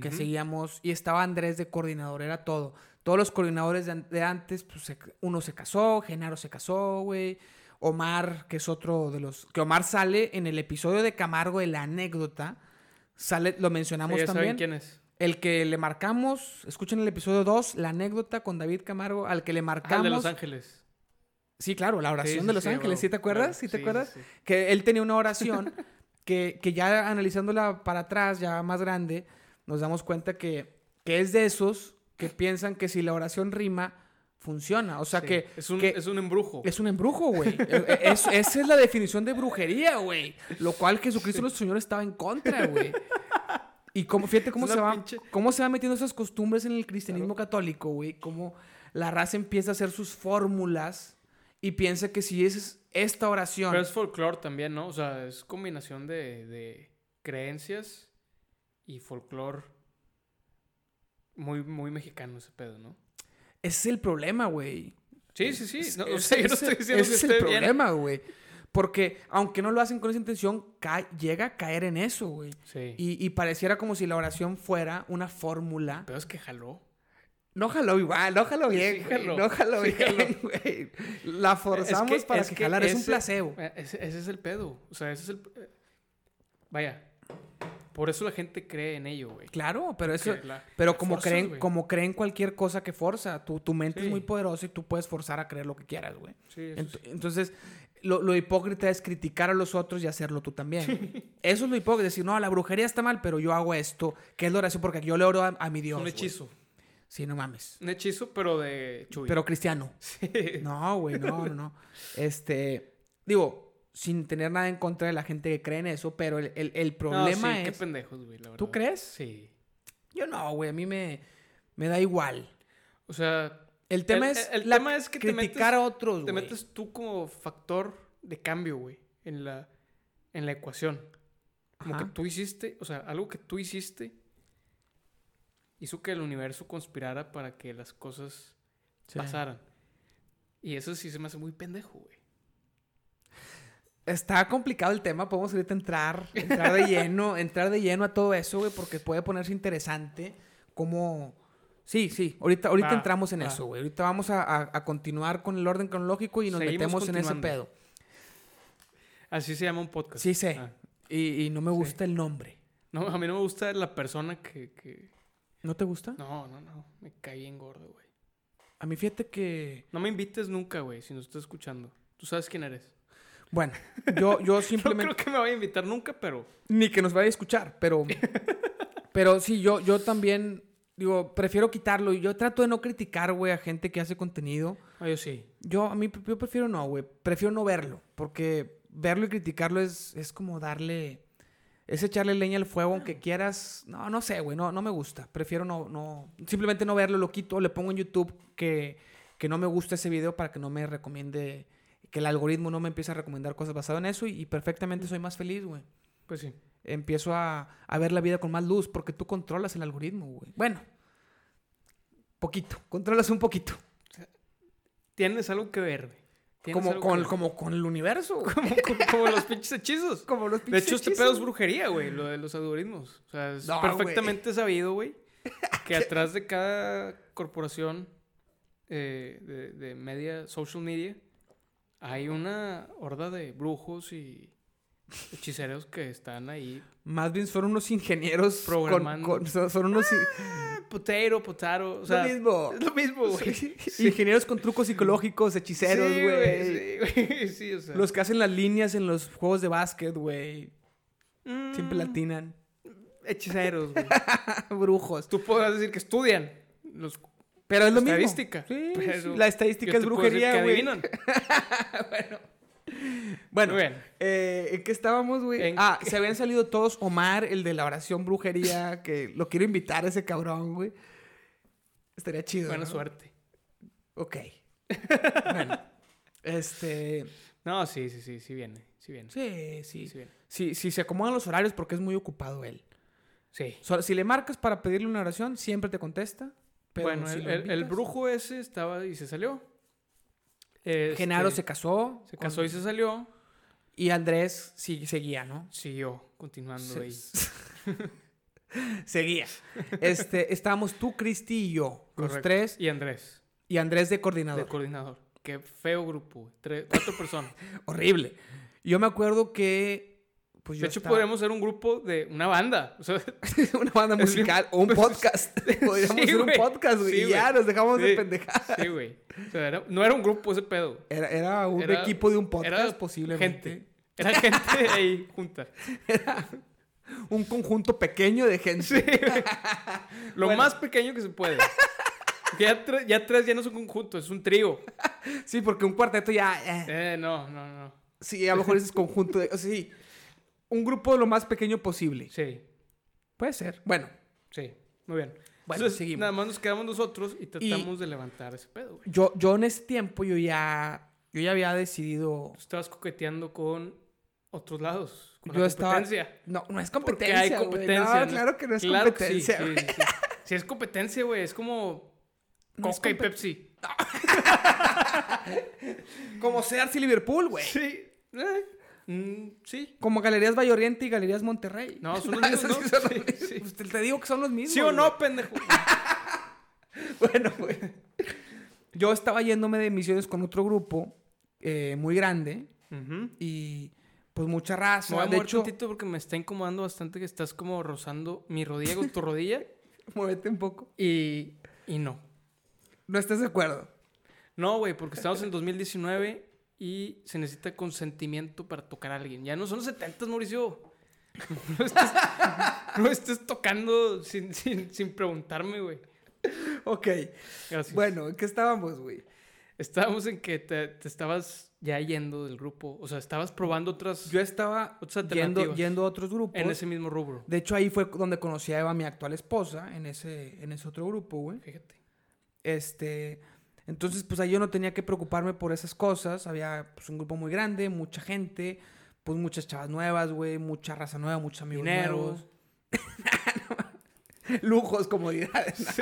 [SPEAKER 1] que seguíamos. Y estaba Andrés de coordinador, era todo. Todos los coordinadores de, an- de antes, pues se- uno se casó, Genaro se casó, güey. Omar, que es otro de los. Que Omar sale en el episodio de Camargo de la anécdota. Sale, lo mencionamos
[SPEAKER 2] ya saben
[SPEAKER 1] también.
[SPEAKER 2] quién es.
[SPEAKER 1] El que le marcamos, escuchen el episodio 2, la anécdota con David Camargo, al que le
[SPEAKER 2] Ah, el
[SPEAKER 1] marcamos.
[SPEAKER 2] de Los Ángeles.
[SPEAKER 1] Sí, claro, la oración
[SPEAKER 2] Sí,
[SPEAKER 1] de Los
[SPEAKER 2] sí,
[SPEAKER 1] Ángeles, ¿sí te acuerdas? ¿Sí te acuerdas? Que él tenía una oración que, que ya analizándola para atrás, ya más grande, nos damos cuenta que, que es de esos que piensan que si la oración rima, funciona. O sea que
[SPEAKER 2] es un,
[SPEAKER 1] que
[SPEAKER 2] es un embrujo.
[SPEAKER 1] es un embrujo, güey. Eh, es- esa es la definición de brujería, güey. Lo cual Jesucristo nuestro Señor estaba en contra, güey. Y cómo, fíjate cómo
[SPEAKER 2] Es
[SPEAKER 1] se, va,
[SPEAKER 2] pinche-
[SPEAKER 1] cómo se va metiendo esas costumbres en el cristianismo católico, güey. Cómo la raza empieza a hacer sus fórmulas y piensa que si es esta oración...
[SPEAKER 2] Pero es folclore también, ¿no? O sea, es combinación de, de creencias y folclore muy, muy mexicano ese pedo, ¿no?
[SPEAKER 1] Ese es el problema, güey.
[SPEAKER 2] Sí, sí, sí. No, o
[SPEAKER 1] Ese-
[SPEAKER 2] sea, yo no estoy diciendo
[SPEAKER 1] ese
[SPEAKER 2] que
[SPEAKER 1] es el problema, güey. Porque aunque no lo hacen con esa intención, llega a caer en eso, güey.
[SPEAKER 2] Sí.
[SPEAKER 1] Y, y pareciera como si la oración fuera una fórmula.
[SPEAKER 2] Pero es que jaló.
[SPEAKER 1] No jaló igual, no jaló bien,
[SPEAKER 2] Sí
[SPEAKER 1] no jaló
[SPEAKER 2] sí
[SPEAKER 1] bien, güey. La forzamos
[SPEAKER 2] Es que-
[SPEAKER 1] para
[SPEAKER 2] es
[SPEAKER 1] que,
[SPEAKER 2] que
[SPEAKER 1] jalara, es un placebo.
[SPEAKER 2] Eh, Ese, ese es el pedo. O sea, ese es el... eh, Vaya. Por eso la gente cree en ello, güey.
[SPEAKER 1] Claro, pero eso,
[SPEAKER 2] la-
[SPEAKER 1] pero
[SPEAKER 2] la
[SPEAKER 1] como
[SPEAKER 2] forzas,
[SPEAKER 1] creen, como creen cualquier cosa que forza, tu, tu mente es muy poderosa y tú puedes forzar a creer lo que quieras, güey.
[SPEAKER 2] Sí, eso
[SPEAKER 1] Ent-. Entonces, lo, lo hipócrita es criticar a los otros y hacerlo tú también. Eso es lo hipócrita, decir, no, la brujería está mal, pero yo hago esto, que es la oración, porque yo le oro a, a mi Dios.
[SPEAKER 2] un hechizo.
[SPEAKER 1] Sí, no mames.
[SPEAKER 2] Un hechizo, pero de Chuy.
[SPEAKER 1] Pero cristiano.
[SPEAKER 2] Sí.
[SPEAKER 1] No, güey, no, no, no. Este, digo, sin tener nada en contra de la gente que cree en eso, pero el, el- el
[SPEAKER 2] No,
[SPEAKER 1] problema
[SPEAKER 2] sí, qué
[SPEAKER 1] es...
[SPEAKER 2] pendejos, güey, la verdad.
[SPEAKER 1] ¿Tú crees?
[SPEAKER 2] Sí.
[SPEAKER 1] Yo no, güey, a mí me, me da igual.
[SPEAKER 2] O sea,
[SPEAKER 1] El tema
[SPEAKER 2] El-
[SPEAKER 1] es,
[SPEAKER 2] el
[SPEAKER 1] la-
[SPEAKER 2] tema es que te
[SPEAKER 1] criticar
[SPEAKER 2] metes-
[SPEAKER 1] a otros,
[SPEAKER 2] te
[SPEAKER 1] güey.
[SPEAKER 2] metes tú como factor de cambio, güey, en la, en la ecuación. Como
[SPEAKER 1] Ajá.
[SPEAKER 2] que tú hiciste, o sea, algo que tú hiciste hizo que el universo conspirara para que las cosas
[SPEAKER 1] Sí.
[SPEAKER 2] pasaran. Y eso sí se me hace muy pendejo, güey.
[SPEAKER 1] Está complicado el tema, podemos ahorita entrar, entrar de lleno, entrar de lleno a todo eso, güey, porque puede ponerse interesante como... Sí, sí, ahorita, ahorita
[SPEAKER 2] Va,
[SPEAKER 1] entramos en
[SPEAKER 2] va.
[SPEAKER 1] eso, güey. Ahorita vamos a, a- a continuar con el orden cronológico y nos
[SPEAKER 2] Seguimos
[SPEAKER 1] metemos en ese pedo.
[SPEAKER 2] Así se llama un podcast.
[SPEAKER 1] Sí sé.
[SPEAKER 2] Ah.
[SPEAKER 1] Y, y no me gusta el nombre.
[SPEAKER 2] No, a mí no me gusta la persona que... que-
[SPEAKER 1] ¿No te gusta?
[SPEAKER 2] No, no, no. Me caí en gordo, güey.
[SPEAKER 1] A mí fíjate que...
[SPEAKER 2] No me invites nunca, güey, si nos estás escuchando. Tú sabes quién eres.
[SPEAKER 1] Bueno, yo, yo
[SPEAKER 2] No
[SPEAKER 1] simplemente...
[SPEAKER 2] creo que me vaya a invitar nunca, pero...
[SPEAKER 1] Ni que nos vaya a escuchar, pero... pero sí, yo, yo también... Digo, prefiero quitarlo. Y yo trato de no criticar, güey, a gente que hace contenido.
[SPEAKER 2] Ah, yo sí.
[SPEAKER 1] Yo, a mí, yo prefiero no, güey. Prefiero no verlo. Porque verlo y criticarlo es, es como darle... Es echarle leña al fuego, aunque quieras... No, no sé, güey. No, no me gusta. Prefiero no, no... Simplemente no verlo, lo quito. Le pongo en YouTube que, que no me gusta ese video para que no me recomiende... Que el algoritmo no me empiece a recomendar cosas basadas en eso. Y, y perfectamente soy más feliz, güey.
[SPEAKER 2] Pues sí.
[SPEAKER 1] Empiezo a, a ver la vida con más luz porque tú controlas el algoritmo, güey. Bueno. Poquito. Controlas un poquito.
[SPEAKER 2] Tienes algo que ver, güey.
[SPEAKER 1] Como
[SPEAKER 2] que
[SPEAKER 1] con, como con el universo,
[SPEAKER 2] como, como- como los pinches hechizos.
[SPEAKER 1] Como los
[SPEAKER 2] De
[SPEAKER 1] pinches
[SPEAKER 2] hecho, este pedo es brujería, güey, lo de los algoritmos. O sea, es
[SPEAKER 1] No,
[SPEAKER 2] perfectamente sabido, güey, que atrás de cada corporación eh, de, de media, social media, hay una horda de brujos y hechiceros que están ahí.
[SPEAKER 1] Más bien son unos ingenieros
[SPEAKER 2] Programando.
[SPEAKER 1] con- son, son unos...
[SPEAKER 2] Potato, potaro, o sea,
[SPEAKER 1] lo mismo.
[SPEAKER 2] es lo mismo, güey.
[SPEAKER 1] Sí. Ingenieros con trucos psicológicos, hechiceros, güey.
[SPEAKER 2] Sí, güey, sí, o sea.
[SPEAKER 1] Los que hacen las líneas en los juegos de básquet, güey. Siempre
[SPEAKER 2] Mm,
[SPEAKER 1] latinan.
[SPEAKER 2] Hechiceros, güey.
[SPEAKER 1] Brujos.
[SPEAKER 2] Tú podrás decir que estudian los
[SPEAKER 1] Pero es lo mismo.
[SPEAKER 2] estadística.
[SPEAKER 1] Sí, la estadística es brujería, güey.
[SPEAKER 2] adivinan.
[SPEAKER 1] Bueno,
[SPEAKER 2] Muy bien.
[SPEAKER 1] eh, ¿en qué estábamos, güey?
[SPEAKER 2] ¿En
[SPEAKER 1] Ah,
[SPEAKER 2] qué?
[SPEAKER 1] se habían salido todos. Omar, el de la oración brujería, que lo quiero invitar a ese cabrón, güey. Estaría chido.
[SPEAKER 2] Buena
[SPEAKER 1] ¿no?
[SPEAKER 2] suerte.
[SPEAKER 1] Ok. bueno. Este.
[SPEAKER 2] No, sí, sí, sí, sí viene. Sí viene.
[SPEAKER 1] Sí, sí.
[SPEAKER 2] sí viene.
[SPEAKER 1] Sí, sí, se acomodan los horarios porque es muy ocupado él.
[SPEAKER 2] Sí.
[SPEAKER 1] So- si le marcas para pedirle una oración, siempre te contesta. Pero
[SPEAKER 2] bueno,
[SPEAKER 1] si
[SPEAKER 2] el, brujo ese estaba y se salió. Este,
[SPEAKER 1] Genaro se casó.
[SPEAKER 2] se
[SPEAKER 1] con-
[SPEAKER 2] casó y se salió.
[SPEAKER 1] Y Andrés sí, seguía, ¿no?
[SPEAKER 2] Siguió continuando
[SPEAKER 1] Se-
[SPEAKER 2] ahí.
[SPEAKER 1] seguía. Este, estábamos tú, Cristi y yo. Los tres.
[SPEAKER 2] Y Andrés,
[SPEAKER 1] Y Andrés de
[SPEAKER 2] de
[SPEAKER 1] coordinador.
[SPEAKER 2] coordinador. Qué feo grupo. Tres, cuatro personas.
[SPEAKER 1] Horrible. Yo me acuerdo que, pues yo
[SPEAKER 2] De hecho,
[SPEAKER 1] estaba-
[SPEAKER 2] podríamos ser un grupo de una banda. O sea,
[SPEAKER 1] una banda musical o un podcast. Podríamos
[SPEAKER 2] Sí,
[SPEAKER 1] hacer un podcast, güey.
[SPEAKER 2] Sí,
[SPEAKER 1] y ya nos dejamos de pendejar.
[SPEAKER 2] sí, güey. O sea, era- no era un grupo ese pedo.
[SPEAKER 1] Era, era un
[SPEAKER 2] Era-
[SPEAKER 1] equipo de un podcast,
[SPEAKER 2] era
[SPEAKER 1] posiblemente.
[SPEAKER 2] Gente. Era gente ahí junta.
[SPEAKER 1] Un conjunto pequeño de gente.
[SPEAKER 2] Lo
[SPEAKER 1] Bueno.
[SPEAKER 2] más pequeño que se puede. Ya, tre- ya tres ya no es un conjunto, es un trío.
[SPEAKER 1] Sí, porque un cuarteto ya. eh,
[SPEAKER 2] Eh, no, no, no.
[SPEAKER 1] Sí, a lo mejor es conjunto de. O sea, sí. Un grupo lo más pequeño posible.
[SPEAKER 2] Sí,
[SPEAKER 1] Puede ser. Bueno,
[SPEAKER 2] sí. Muy bien.
[SPEAKER 1] Bueno,
[SPEAKER 2] Entonces,
[SPEAKER 1] seguimos.
[SPEAKER 2] Nada más nos quedamos nosotros y tratamos de levantar ese pedo, güey.
[SPEAKER 1] yo, yo en ese tiempo yo ya. Yo ya había decidido.
[SPEAKER 2] Tú estabas coqueteando con otros lados. Con
[SPEAKER 1] Yo
[SPEAKER 2] la
[SPEAKER 1] estaba-
[SPEAKER 2] competencia.
[SPEAKER 1] No, no es
[SPEAKER 2] Porque
[SPEAKER 1] competencia. güey.
[SPEAKER 2] competencia.
[SPEAKER 1] No, claro que no es
[SPEAKER 2] Claro sí,
[SPEAKER 1] competencia.
[SPEAKER 2] sí,
[SPEAKER 1] güey.
[SPEAKER 2] sí. Si es competencia, güey, es como
[SPEAKER 1] No es
[SPEAKER 2] Coca y Pepsi.
[SPEAKER 1] Como Sears y Liverpool, güey.
[SPEAKER 2] Sí. eh, mm, sí.
[SPEAKER 1] Como Galerías Valle Oriente y Galerías Monterrey.
[SPEAKER 2] No, son los mismos,
[SPEAKER 1] Esos
[SPEAKER 2] ¿no?
[SPEAKER 1] sí son los
[SPEAKER 2] Sí,
[SPEAKER 1] mismos.
[SPEAKER 2] sí.
[SPEAKER 1] Pues te, digo que son los mismos.
[SPEAKER 2] ¿Sí o
[SPEAKER 1] güey.
[SPEAKER 2] no, pendejo?
[SPEAKER 1] Bueno, güey. Yo estaba yéndome de misiones con otro grupo eh, muy grande y pues mucha raza.
[SPEAKER 2] Me voy a
[SPEAKER 1] de hecho,
[SPEAKER 2] tantito porque me está incomodando bastante que estás como rozando mi rodilla con tu rodilla
[SPEAKER 1] muévete un poco.
[SPEAKER 2] y, y no.
[SPEAKER 1] No estás de acuerdo.
[SPEAKER 2] No, güey, porque estamos en 2019 y se necesita consentimiento para tocar a alguien. Ya no son los 70, Mauricio. No estés, no estés tocando sin, sin, sin preguntarme, güey.
[SPEAKER 1] Ok.
[SPEAKER 2] Gracias.
[SPEAKER 1] Bueno, ¿en qué estábamos, güey?
[SPEAKER 2] Estábamos en que te, te estabas ya yendo del grupo. O sea, estabas probando otras
[SPEAKER 1] Yo estaba
[SPEAKER 2] Otras
[SPEAKER 1] yendo, yendo a otros grupos.
[SPEAKER 2] en ese mismo rubro.
[SPEAKER 1] De hecho, ahí fue donde conocí a Eva, mi actual esposa, en ese, en ese otro grupo, güey.
[SPEAKER 2] Fíjate.
[SPEAKER 1] Este, entonces, pues ahí yo no tenía que preocuparme por esas cosas. Había pues, un grupo muy grande, mucha gente, pues muchas chavas nuevas, güey, mucha raza nueva, muchos amigos
[SPEAKER 2] Dinero.
[SPEAKER 1] nuevos. Lujos, comodidades.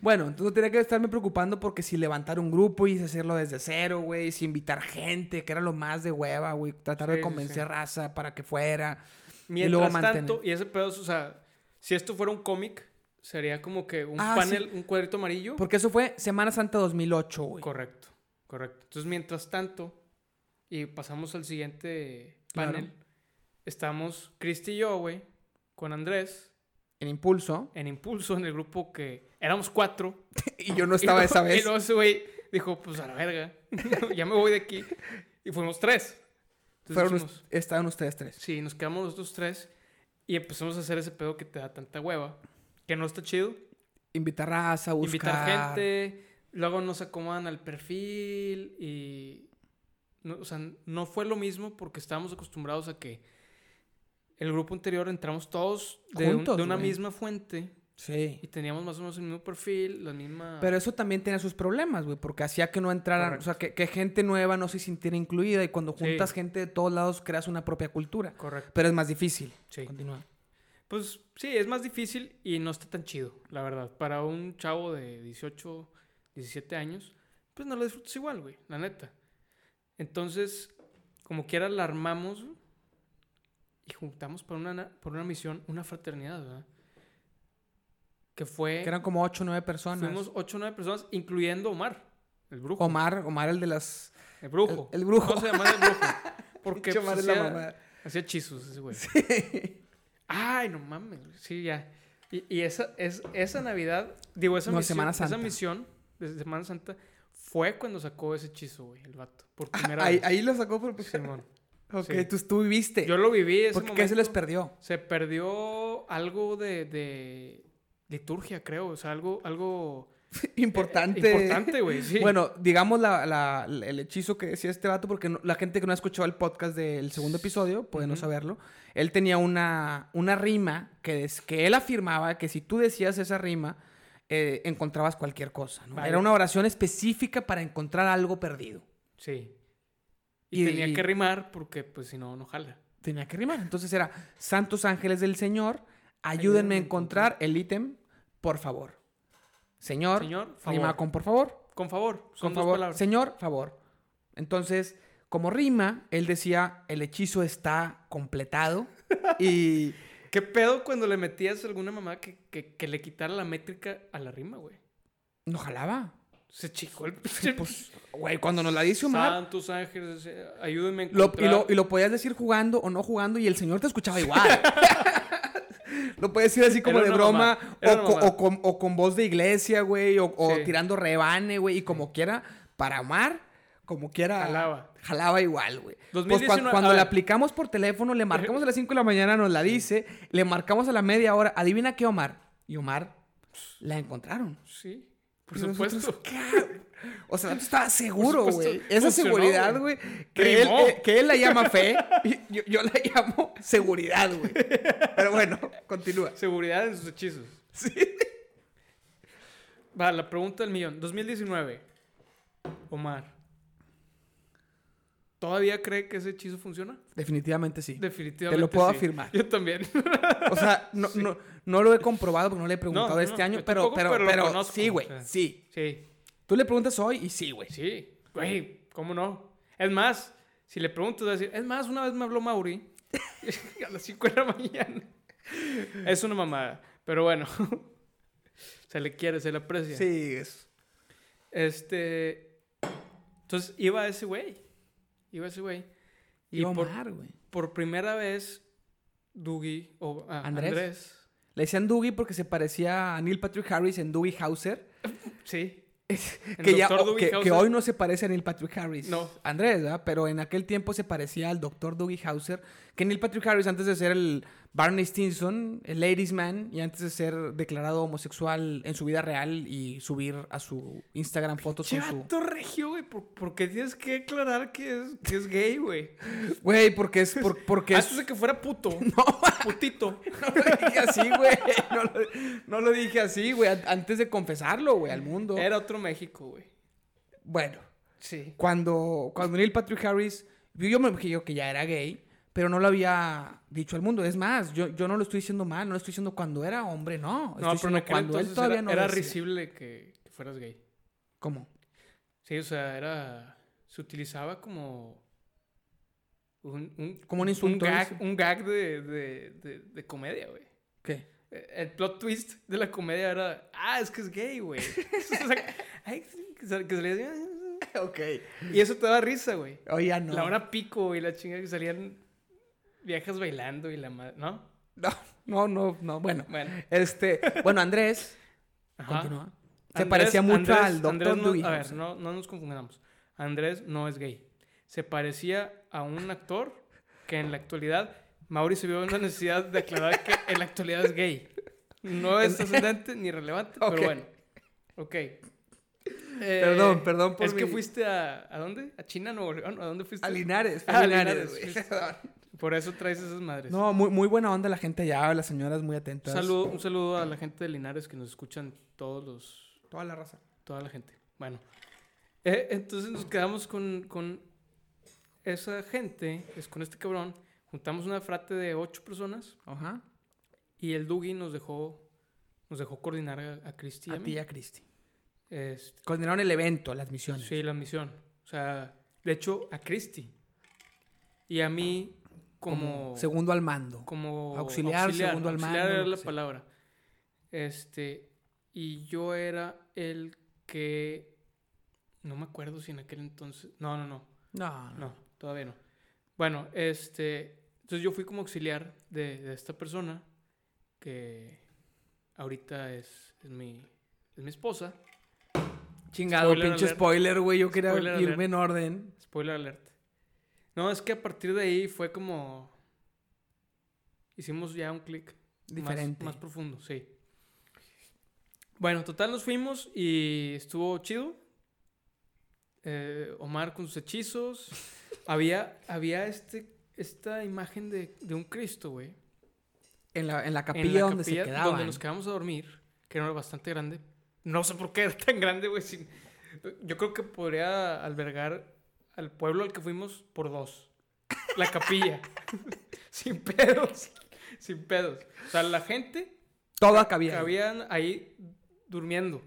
[SPEAKER 1] Bueno, entonces no tenía que estarme preocupando porque si levantar un grupo y hacerlo desde cero, güey, si invitar gente, que era lo más de hueva, güey, tratar
[SPEAKER 2] Sí,
[SPEAKER 1] de
[SPEAKER 2] sí,
[SPEAKER 1] convencer
[SPEAKER 2] sí.
[SPEAKER 1] raza para que fuera.
[SPEAKER 2] Mientras
[SPEAKER 1] luego mantener.
[SPEAKER 2] tanto, y ese pedo, o sea, si esto fuera un cómic, sería como que un
[SPEAKER 1] Ah,
[SPEAKER 2] panel, un cuadrito amarillo.
[SPEAKER 1] Porque eso fue Semana Santa 2008, güey.
[SPEAKER 2] Correcto, correcto. Entonces, mientras tanto, y pasamos al siguiente
[SPEAKER 1] Claro.
[SPEAKER 2] panel, estamos Cristi y yo, güey, con Andrés,
[SPEAKER 1] En impulso.
[SPEAKER 2] en Impulso, en el grupo que éramos cuatro.
[SPEAKER 1] Y yo no estaba
[SPEAKER 2] y
[SPEAKER 1] esa
[SPEAKER 2] luego- Y
[SPEAKER 1] vez.
[SPEAKER 2] luego ese güey dijo, pues a la verga, ya me voy de aquí. Y fuimos tres. Entonces
[SPEAKER 1] Fueron,
[SPEAKER 2] dijimos,
[SPEAKER 1] estaban ustedes tres.
[SPEAKER 2] Sí, nos quedamos nosotros tres y empezamos a hacer ese pedo que te da tanta hueva, que no está chido.
[SPEAKER 1] Invitar raza, buscar.
[SPEAKER 2] Invitar gente, luego nos acomodan al perfil y... No, o sea, no fue lo mismo porque estábamos acostumbrados a que el grupo anterior entramos todos de, un-
[SPEAKER 1] Juntos,
[SPEAKER 2] de una
[SPEAKER 1] güey.
[SPEAKER 2] misma fuente
[SPEAKER 1] Sí.
[SPEAKER 2] y teníamos más o menos el mismo perfil, la misma...
[SPEAKER 1] Pero eso también tenía sus problemas, güey, porque hacía que no entraran,
[SPEAKER 2] Correcto.
[SPEAKER 1] o sea, que, que gente nueva no se sintiera incluida y cuando
[SPEAKER 2] Sí.
[SPEAKER 1] juntas gente de todos lados creas una propia cultura.
[SPEAKER 2] Correcto.
[SPEAKER 1] Pero es más difícil.
[SPEAKER 2] Sí.
[SPEAKER 1] Continúa.
[SPEAKER 2] Pues sí, es más difícil y no está tan chido, la verdad. Para un chavo de 18, 17 años, pues no lo disfrutas igual, güey, la neta. Entonces, como quiera, la armamos y juntamos por una, por una misión, una fraternidad, ¿verdad? Que fue...
[SPEAKER 1] Que eran como ocho o nueve personas.
[SPEAKER 2] Fuimos 8 o 9 personas, incluyendo Omar, el brujo.
[SPEAKER 1] Omar, Omar el de las...
[SPEAKER 2] El brujo.
[SPEAKER 1] el- el brujo.
[SPEAKER 2] ¿Cómo se llama el brujo? Porque pues, hacía-
[SPEAKER 1] mamá.
[SPEAKER 2] Hacía hechizos ese güey. Ay, no mames. Sí, ya. Y, y esa, es, esa Navidad, digo, esa
[SPEAKER 1] No,
[SPEAKER 2] misión,
[SPEAKER 1] Semana
[SPEAKER 2] esa misión de Semana Santa fue cuando sacó ese hechizo, güey, el vato. Por primera
[SPEAKER 1] Ahí,
[SPEAKER 2] vez.
[SPEAKER 1] ahí lo sacó por...
[SPEAKER 2] Simón.
[SPEAKER 1] Ok,
[SPEAKER 2] sí.
[SPEAKER 1] tú, tú viviste.
[SPEAKER 2] Yo lo viví ese
[SPEAKER 1] ¿Por qué se les perdió?
[SPEAKER 2] Se perdió algo de, de liturgia, creo. O sea, algo, algo
[SPEAKER 1] Importante.
[SPEAKER 2] eh, importante, güey. Sí.
[SPEAKER 1] Bueno, digamos la- la- el hechizo que decía este vato, porque no- la gente que no ha escuchado el podcast del segundo episodio puede no saberlo. Él tenía una, una rima que, des- que él afirmaba que si tú decías esa rima, eh, encontrabas cualquier cosa. ¿no?
[SPEAKER 2] Vale.
[SPEAKER 1] Era una oración específica para encontrar algo perdido.
[SPEAKER 2] Sí. Y,
[SPEAKER 1] Y-
[SPEAKER 2] tenía
[SPEAKER 1] y-
[SPEAKER 2] que rimar porque, pues, si no, no jala.
[SPEAKER 1] Tenía que rimar. Entonces era, Santos ángeles del Señor, ayúdenme a encontrar el ítem, por favor. Señor,
[SPEAKER 2] Señor,
[SPEAKER 1] rima
[SPEAKER 2] favor.
[SPEAKER 1] con por favor.
[SPEAKER 2] Con favor. Son
[SPEAKER 1] Con
[SPEAKER 2] dos
[SPEAKER 1] favor.
[SPEAKER 2] palabras.
[SPEAKER 1] Señor, favor. Entonces, como rima, él decía, el hechizo está completado. y
[SPEAKER 2] ¿Qué pedo cuando le metías a alguna mamá que, que, que le quitara la métrica a la rima, güey?
[SPEAKER 1] no jalaba.
[SPEAKER 2] Se chicó el
[SPEAKER 1] Pues, güey, cuando nos la dice Omar,
[SPEAKER 2] Santos ángeles, eh, ayúdenme a
[SPEAKER 1] lo- y,
[SPEAKER 2] encontrar.
[SPEAKER 1] lo, y lo podías decir jugando o no jugando y el señor te escuchaba igual. lo puedes decir así como de broma o, co- con, o con voz de iglesia, güey, o, o
[SPEAKER 2] Sí.
[SPEAKER 1] tirando rebane, güey, y como quiera, para Omar, como quiera.
[SPEAKER 2] Jalaba.
[SPEAKER 1] Jalaba igual, güey. Pues
[SPEAKER 2] 2019,
[SPEAKER 1] cuan-
[SPEAKER 2] a
[SPEAKER 1] cuando le aplicamos por teléfono, le marcamos a las 5 de la mañana, nos la dice, le marcamos a la media hora, adivina qué, Omar. Y Omar, la encontraron.
[SPEAKER 2] Sí, por
[SPEAKER 1] Y nosotros,
[SPEAKER 2] supuesto.
[SPEAKER 1] ¿qué? O sea, tú estabas seguro, güey. Esa seguridad,
[SPEAKER 2] güey.
[SPEAKER 1] Que él, eh, que él la llama fe, y yo, yo la llamo seguridad, güey. Pero bueno, continúa.
[SPEAKER 2] Seguridad en sus hechizos.
[SPEAKER 1] Sí.
[SPEAKER 2] Va, la pregunta del millón. 2019. Omar. ¿Todavía cree que ese hechizo funciona?
[SPEAKER 1] Definitivamente sí.
[SPEAKER 2] Definitivamente.
[SPEAKER 1] Te lo puedo
[SPEAKER 2] sí.
[SPEAKER 1] afirmar.
[SPEAKER 2] Yo también.
[SPEAKER 1] O sea, no, no, no lo he comprobado porque no le he preguntado
[SPEAKER 2] no,
[SPEAKER 1] este año, pero,
[SPEAKER 2] tampoco,
[SPEAKER 1] pero,
[SPEAKER 2] pero
[SPEAKER 1] sí, güey,
[SPEAKER 2] o sea.
[SPEAKER 1] sí.
[SPEAKER 2] sí,
[SPEAKER 1] Tú le preguntas hoy y sí, güey.
[SPEAKER 2] sí. Güey, ¿cómo no? Es más, si le a decir, es más, una vez me habló Mauri a las 5 de la mañana. Es una mamada. Pero bueno, se le quiere, se le aprecia.
[SPEAKER 1] Sí, es.
[SPEAKER 2] Este. Entonces iba ese güey. Iba ese güey. Y
[SPEAKER 1] Y
[SPEAKER 2] por,
[SPEAKER 1] Omar, güey.
[SPEAKER 2] por primera vez, Dougie o ah,
[SPEAKER 1] Andrés.
[SPEAKER 2] Andrés.
[SPEAKER 1] Le decían Dougie porque se parecía a Neil Patrick Harris en Dougie Hauser.
[SPEAKER 2] Sí.
[SPEAKER 1] Que, ya, que, hoy no se parece a Neil Patrick Harris.
[SPEAKER 2] No.
[SPEAKER 1] Andrés, ¿verdad? Pero en aquel tiempo se parecía al doctor Dougie Hauser. Que Neil Patrick Harris, antes de ser el Barney Stinson, el Ladies Man, y antes de ser declarado homosexual en su vida real y subir a su Instagram fotos con su.
[SPEAKER 2] Regio, güey. ¿Por, por qué tienes que aclarar que es, que es gay, güey?
[SPEAKER 1] Güey, porque es. por- porque es.
[SPEAKER 2] Antes de que fuera puto.
[SPEAKER 1] No,
[SPEAKER 2] Putito.
[SPEAKER 1] no lo dije así, güey. No lo, no lo dije así, güey. an- Antes de confesarlo, güey, al mundo.
[SPEAKER 2] Era otro México, güey.
[SPEAKER 1] Bueno.
[SPEAKER 2] Sí.
[SPEAKER 1] cuando, cuando Neil Patrick Harris, yo me imagino que ya era gay, pero no lo había dicho al mundo. Es más, yo, yo no lo estoy diciendo mal, no lo estoy diciendo cuando era hombre, no. Estoy
[SPEAKER 2] No, pero en
[SPEAKER 1] cuando él todavía
[SPEAKER 2] era,
[SPEAKER 1] no
[SPEAKER 2] era risible que, que fueras gay.
[SPEAKER 1] ¿Cómo?
[SPEAKER 2] Sí, o sea, era. Se utilizaba como. Un, un,
[SPEAKER 1] Como un insulto,
[SPEAKER 2] Un gag, un gag de, de, de, de comedia, güey.
[SPEAKER 1] ¿Qué?
[SPEAKER 2] Eh, El plot twist de la comedia era. Ah, es que es gay, güey. O sea, ay, que se- que salía así,
[SPEAKER 1] ok.
[SPEAKER 2] Y eso te da risa, güey.
[SPEAKER 1] Oye, ya no.
[SPEAKER 2] La hora pico y la chinga que salían viejas bailando y la madre. ¿No?
[SPEAKER 1] No, no, no, no. Bueno,
[SPEAKER 2] Bueno.
[SPEAKER 1] este, bueno, Andrés, continúa. Se
[SPEAKER 2] Andrés-
[SPEAKER 1] parecía mucho
[SPEAKER 2] Andrés-
[SPEAKER 1] al doctor
[SPEAKER 2] no-
[SPEAKER 1] Dewey.
[SPEAKER 2] A ver, no, no nos confundamos. Andrés no es gay. Se parecía a un actor que en la actualidad, Mauri se vio en la necesidad de aclarar que en la actualidad es gay. No es trascendente ni relevante, pero bueno. Ok. Eh,
[SPEAKER 1] Perdón, perdón por
[SPEAKER 2] Es que fuiste a... ¿A dónde? ¿A China, Nuevo León? ¿A dónde fuiste?
[SPEAKER 1] A Linares,
[SPEAKER 2] Ah,
[SPEAKER 1] a Linares,
[SPEAKER 2] Linares. Por eso traes esas madres.
[SPEAKER 1] No, muy, muy buena onda la gente allá, las señoras muy
[SPEAKER 2] un,
[SPEAKER 1] atentas.
[SPEAKER 2] saludo, un saludo a la gente de Linares que nos escuchan todos los...
[SPEAKER 1] Toda la raza.
[SPEAKER 2] Toda la gente. Bueno. Eh, entonces nos quedamos con, con esa gente, es con este cabrón. Juntamos una frate de ocho personas
[SPEAKER 1] Ajá.
[SPEAKER 2] y el Dougie nos dejó, nos dejó coordinar a, a Cristi a
[SPEAKER 1] A ti y a Cristi.
[SPEAKER 2] Este,
[SPEAKER 1] Coordinaron el evento, las misiones.
[SPEAKER 2] sí, la misión. O sea, de hecho, a Cristi. Y a mí como...
[SPEAKER 1] segundo al mando.
[SPEAKER 2] como
[SPEAKER 1] Auxiliar, segundo al
[SPEAKER 2] auxiliar
[SPEAKER 1] mando,
[SPEAKER 2] era
[SPEAKER 1] lo
[SPEAKER 2] la palabra. Este, y yo era el que no me acuerdo si en aquel entonces, no, no, no,
[SPEAKER 1] No, no.
[SPEAKER 2] no, todavía no. Bueno, este, entonces yo fui como auxiliar de, de esta persona que ahorita es, es mi es mi esposa.
[SPEAKER 1] Chingado,
[SPEAKER 2] Spoiler
[SPEAKER 1] pinche
[SPEAKER 2] alert.
[SPEAKER 1] spoiler, güey. Yo quería
[SPEAKER 2] Spoiler
[SPEAKER 1] irme
[SPEAKER 2] alert.
[SPEAKER 1] en orden.
[SPEAKER 2] Spoiler alert. No, es que a partir de ahí fue como hicimos ya un clic
[SPEAKER 1] Diferente.
[SPEAKER 2] Más, profundo, sí. Bueno, total nos fuimos y estuvo chido. Eh, Omar con sus hechizos. había, había este, esta imagen de, de un Cristo, güey.
[SPEAKER 1] En la, en la
[SPEAKER 2] en
[SPEAKER 1] capilla
[SPEAKER 2] la
[SPEAKER 1] donde
[SPEAKER 2] capilla
[SPEAKER 1] se quedaban.
[SPEAKER 2] donde nos quedamos a dormir, que era bastante grande. No sé por qué era tan grande, güey. sin- Yo creo que podría albergar al pueblo al que fuimos por dos. La capilla. sin pedos. Sin pedos. O sea, la gente
[SPEAKER 1] Toda cabía.
[SPEAKER 2] cabían ahí durmiendo.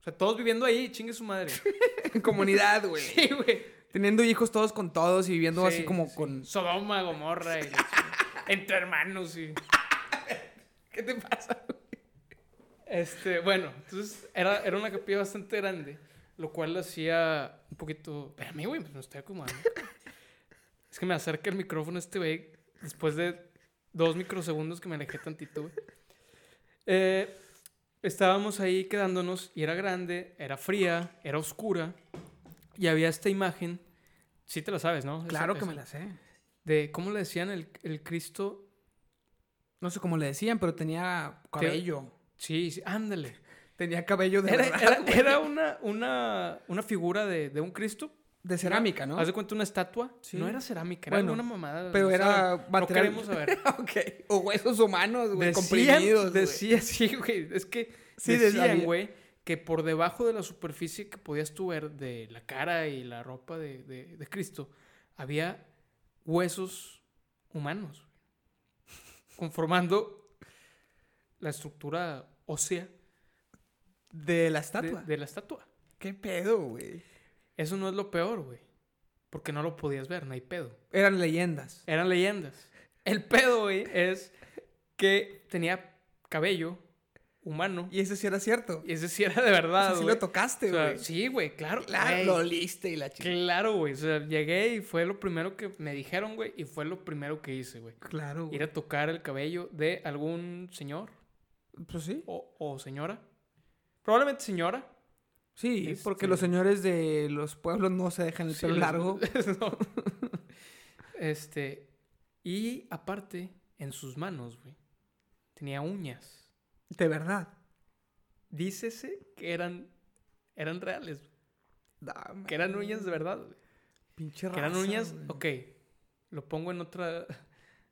[SPEAKER 2] O sea, todos viviendo ahí, chingue su madre.
[SPEAKER 1] En comunidad, güey.
[SPEAKER 2] Sí, güey.
[SPEAKER 1] Teniendo hijos todos con todos y viviendo así
[SPEAKER 2] Sí,
[SPEAKER 1] como
[SPEAKER 2] sí.
[SPEAKER 1] con...
[SPEAKER 2] Sodoma, Gomorra. y entre hermanos y...
[SPEAKER 1] ¿Qué te pasa?
[SPEAKER 2] Este, bueno, entonces era, era una capilla bastante grande. Lo cual hacía un poquito... Espérame, güey, pues me estoy acomodando. es que me acerca el micrófono este güey después de dos microsegundos que me alejé tantito, güey. Eh, estábamos ahí quedándonos y era grande, era fría, era oscura y había esta imagen, sí te la sabes, ¿no? Esa-
[SPEAKER 1] Claro que
[SPEAKER 2] esa-
[SPEAKER 1] me la sé.
[SPEAKER 2] De, ¿cómo le decían el, el Cristo?
[SPEAKER 1] No sé cómo le decían, pero tenía cabello.
[SPEAKER 2] Sí, sí, ándale.
[SPEAKER 1] Tenía cabello de
[SPEAKER 2] Era,
[SPEAKER 1] verdad,
[SPEAKER 2] era- una, una, una figura de, de un Cristo.
[SPEAKER 1] de cerámica, ¿no?
[SPEAKER 2] Haz de cuenta una estatua.
[SPEAKER 1] Sí.
[SPEAKER 2] No era cerámica, era
[SPEAKER 1] Bueno,
[SPEAKER 2] alguna mamada.
[SPEAKER 1] pero
[SPEAKER 2] no
[SPEAKER 1] era
[SPEAKER 2] sabe- No queremos saber.
[SPEAKER 1] O huesos humanos, güey, comprimidos,
[SPEAKER 2] decía, sí, güey. Es que
[SPEAKER 1] Sí,
[SPEAKER 2] decían,
[SPEAKER 1] decía.
[SPEAKER 2] güey, que por debajo de la superficie que podías tú ver de la cara y la ropa de, de- de Cristo, había huesos humanos. Conformando la estructura ósea
[SPEAKER 1] De la estatua.
[SPEAKER 2] de la estatua.
[SPEAKER 1] ¿Qué pedo, güey?
[SPEAKER 2] Eso no es lo peor, güey. Porque no lo podías ver, no hay pedo.
[SPEAKER 1] Eran leyendas.
[SPEAKER 2] Eran leyendas. El pedo, güey, es que tenía cabello humano.
[SPEAKER 1] Y eso sí era cierto.
[SPEAKER 2] Y ese sí era de verdad,
[SPEAKER 1] Eso sí
[SPEAKER 2] güey.
[SPEAKER 1] lo tocaste,
[SPEAKER 2] O sea,
[SPEAKER 1] güey.
[SPEAKER 2] sí, güey, claro.
[SPEAKER 1] Claro, lo oliste y la chica.
[SPEAKER 2] Claro, güey. O sea, llegué y fue lo primero que me dijeron, güey. Y fue lo primero que hice, güey.
[SPEAKER 1] Claro, güey.
[SPEAKER 2] Ir a tocar el cabello de algún señor
[SPEAKER 1] Pues sí.
[SPEAKER 2] o, o señora. Probablemente señora.
[SPEAKER 1] Sí, porque
[SPEAKER 2] Este-
[SPEAKER 1] los señores de los pueblos no se dejan el
[SPEAKER 2] Sí,
[SPEAKER 1] pelo
[SPEAKER 2] los-
[SPEAKER 1] largo.
[SPEAKER 2] no. Este. Y aparte, en sus manos, güey, tenía uñas.
[SPEAKER 1] De verdad.
[SPEAKER 2] Dícese que eran, eran reales,
[SPEAKER 1] Dame,
[SPEAKER 2] que eran uñas de verdad, güey.
[SPEAKER 1] Pinche
[SPEAKER 2] Que eran uñas,
[SPEAKER 1] güey.
[SPEAKER 2] ok, lo pongo en otra,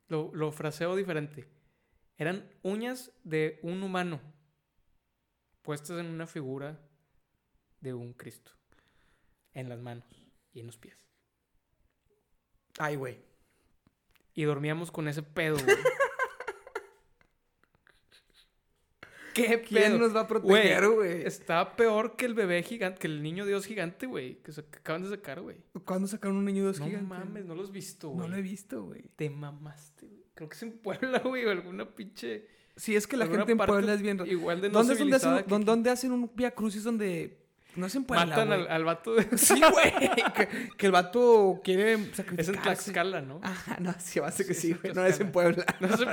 [SPEAKER 2] lo, lo fraseo diferente. Eran uñas de un humano puestas en una figura de un Cristo, en las manos y en los pies.
[SPEAKER 1] Ay, güey.
[SPEAKER 2] Y dormíamos con ese pedo, güey. ¿Qué pedo?
[SPEAKER 1] ¿Quién nos va a proteger, güey?
[SPEAKER 2] Está peor que el bebé gigante, que el niño Dios gigante, güey. Que, se- que acaban de sacar, güey.
[SPEAKER 1] ¿Cuándo sacaron un niño
[SPEAKER 2] No
[SPEAKER 1] gigante?
[SPEAKER 2] mames, no lo has visto, güey.
[SPEAKER 1] No lo he visto, güey.
[SPEAKER 2] Te mamaste, güey. Creo que es en Puebla, güey, o alguna pinche.
[SPEAKER 1] Sí, es que la gente en Puebla es bien...
[SPEAKER 2] Igual de no
[SPEAKER 1] ¿Dónde, es donde hacen,
[SPEAKER 2] que
[SPEAKER 1] dónde- dónde hacen un Via Crucis donde... No es en Puebla,
[SPEAKER 2] matan
[SPEAKER 1] güey.
[SPEAKER 2] al, al vato de.
[SPEAKER 1] Sí, güey. que, que el vato quiere
[SPEAKER 2] Es
[SPEAKER 1] sacrificarse.
[SPEAKER 2] en Tlaxcala, ¿no?
[SPEAKER 1] Ajá, no, sí, va a ser que
[SPEAKER 2] Sí,
[SPEAKER 1] sí,
[SPEAKER 2] es en
[SPEAKER 1] güey. No es en Puebla.
[SPEAKER 2] No se.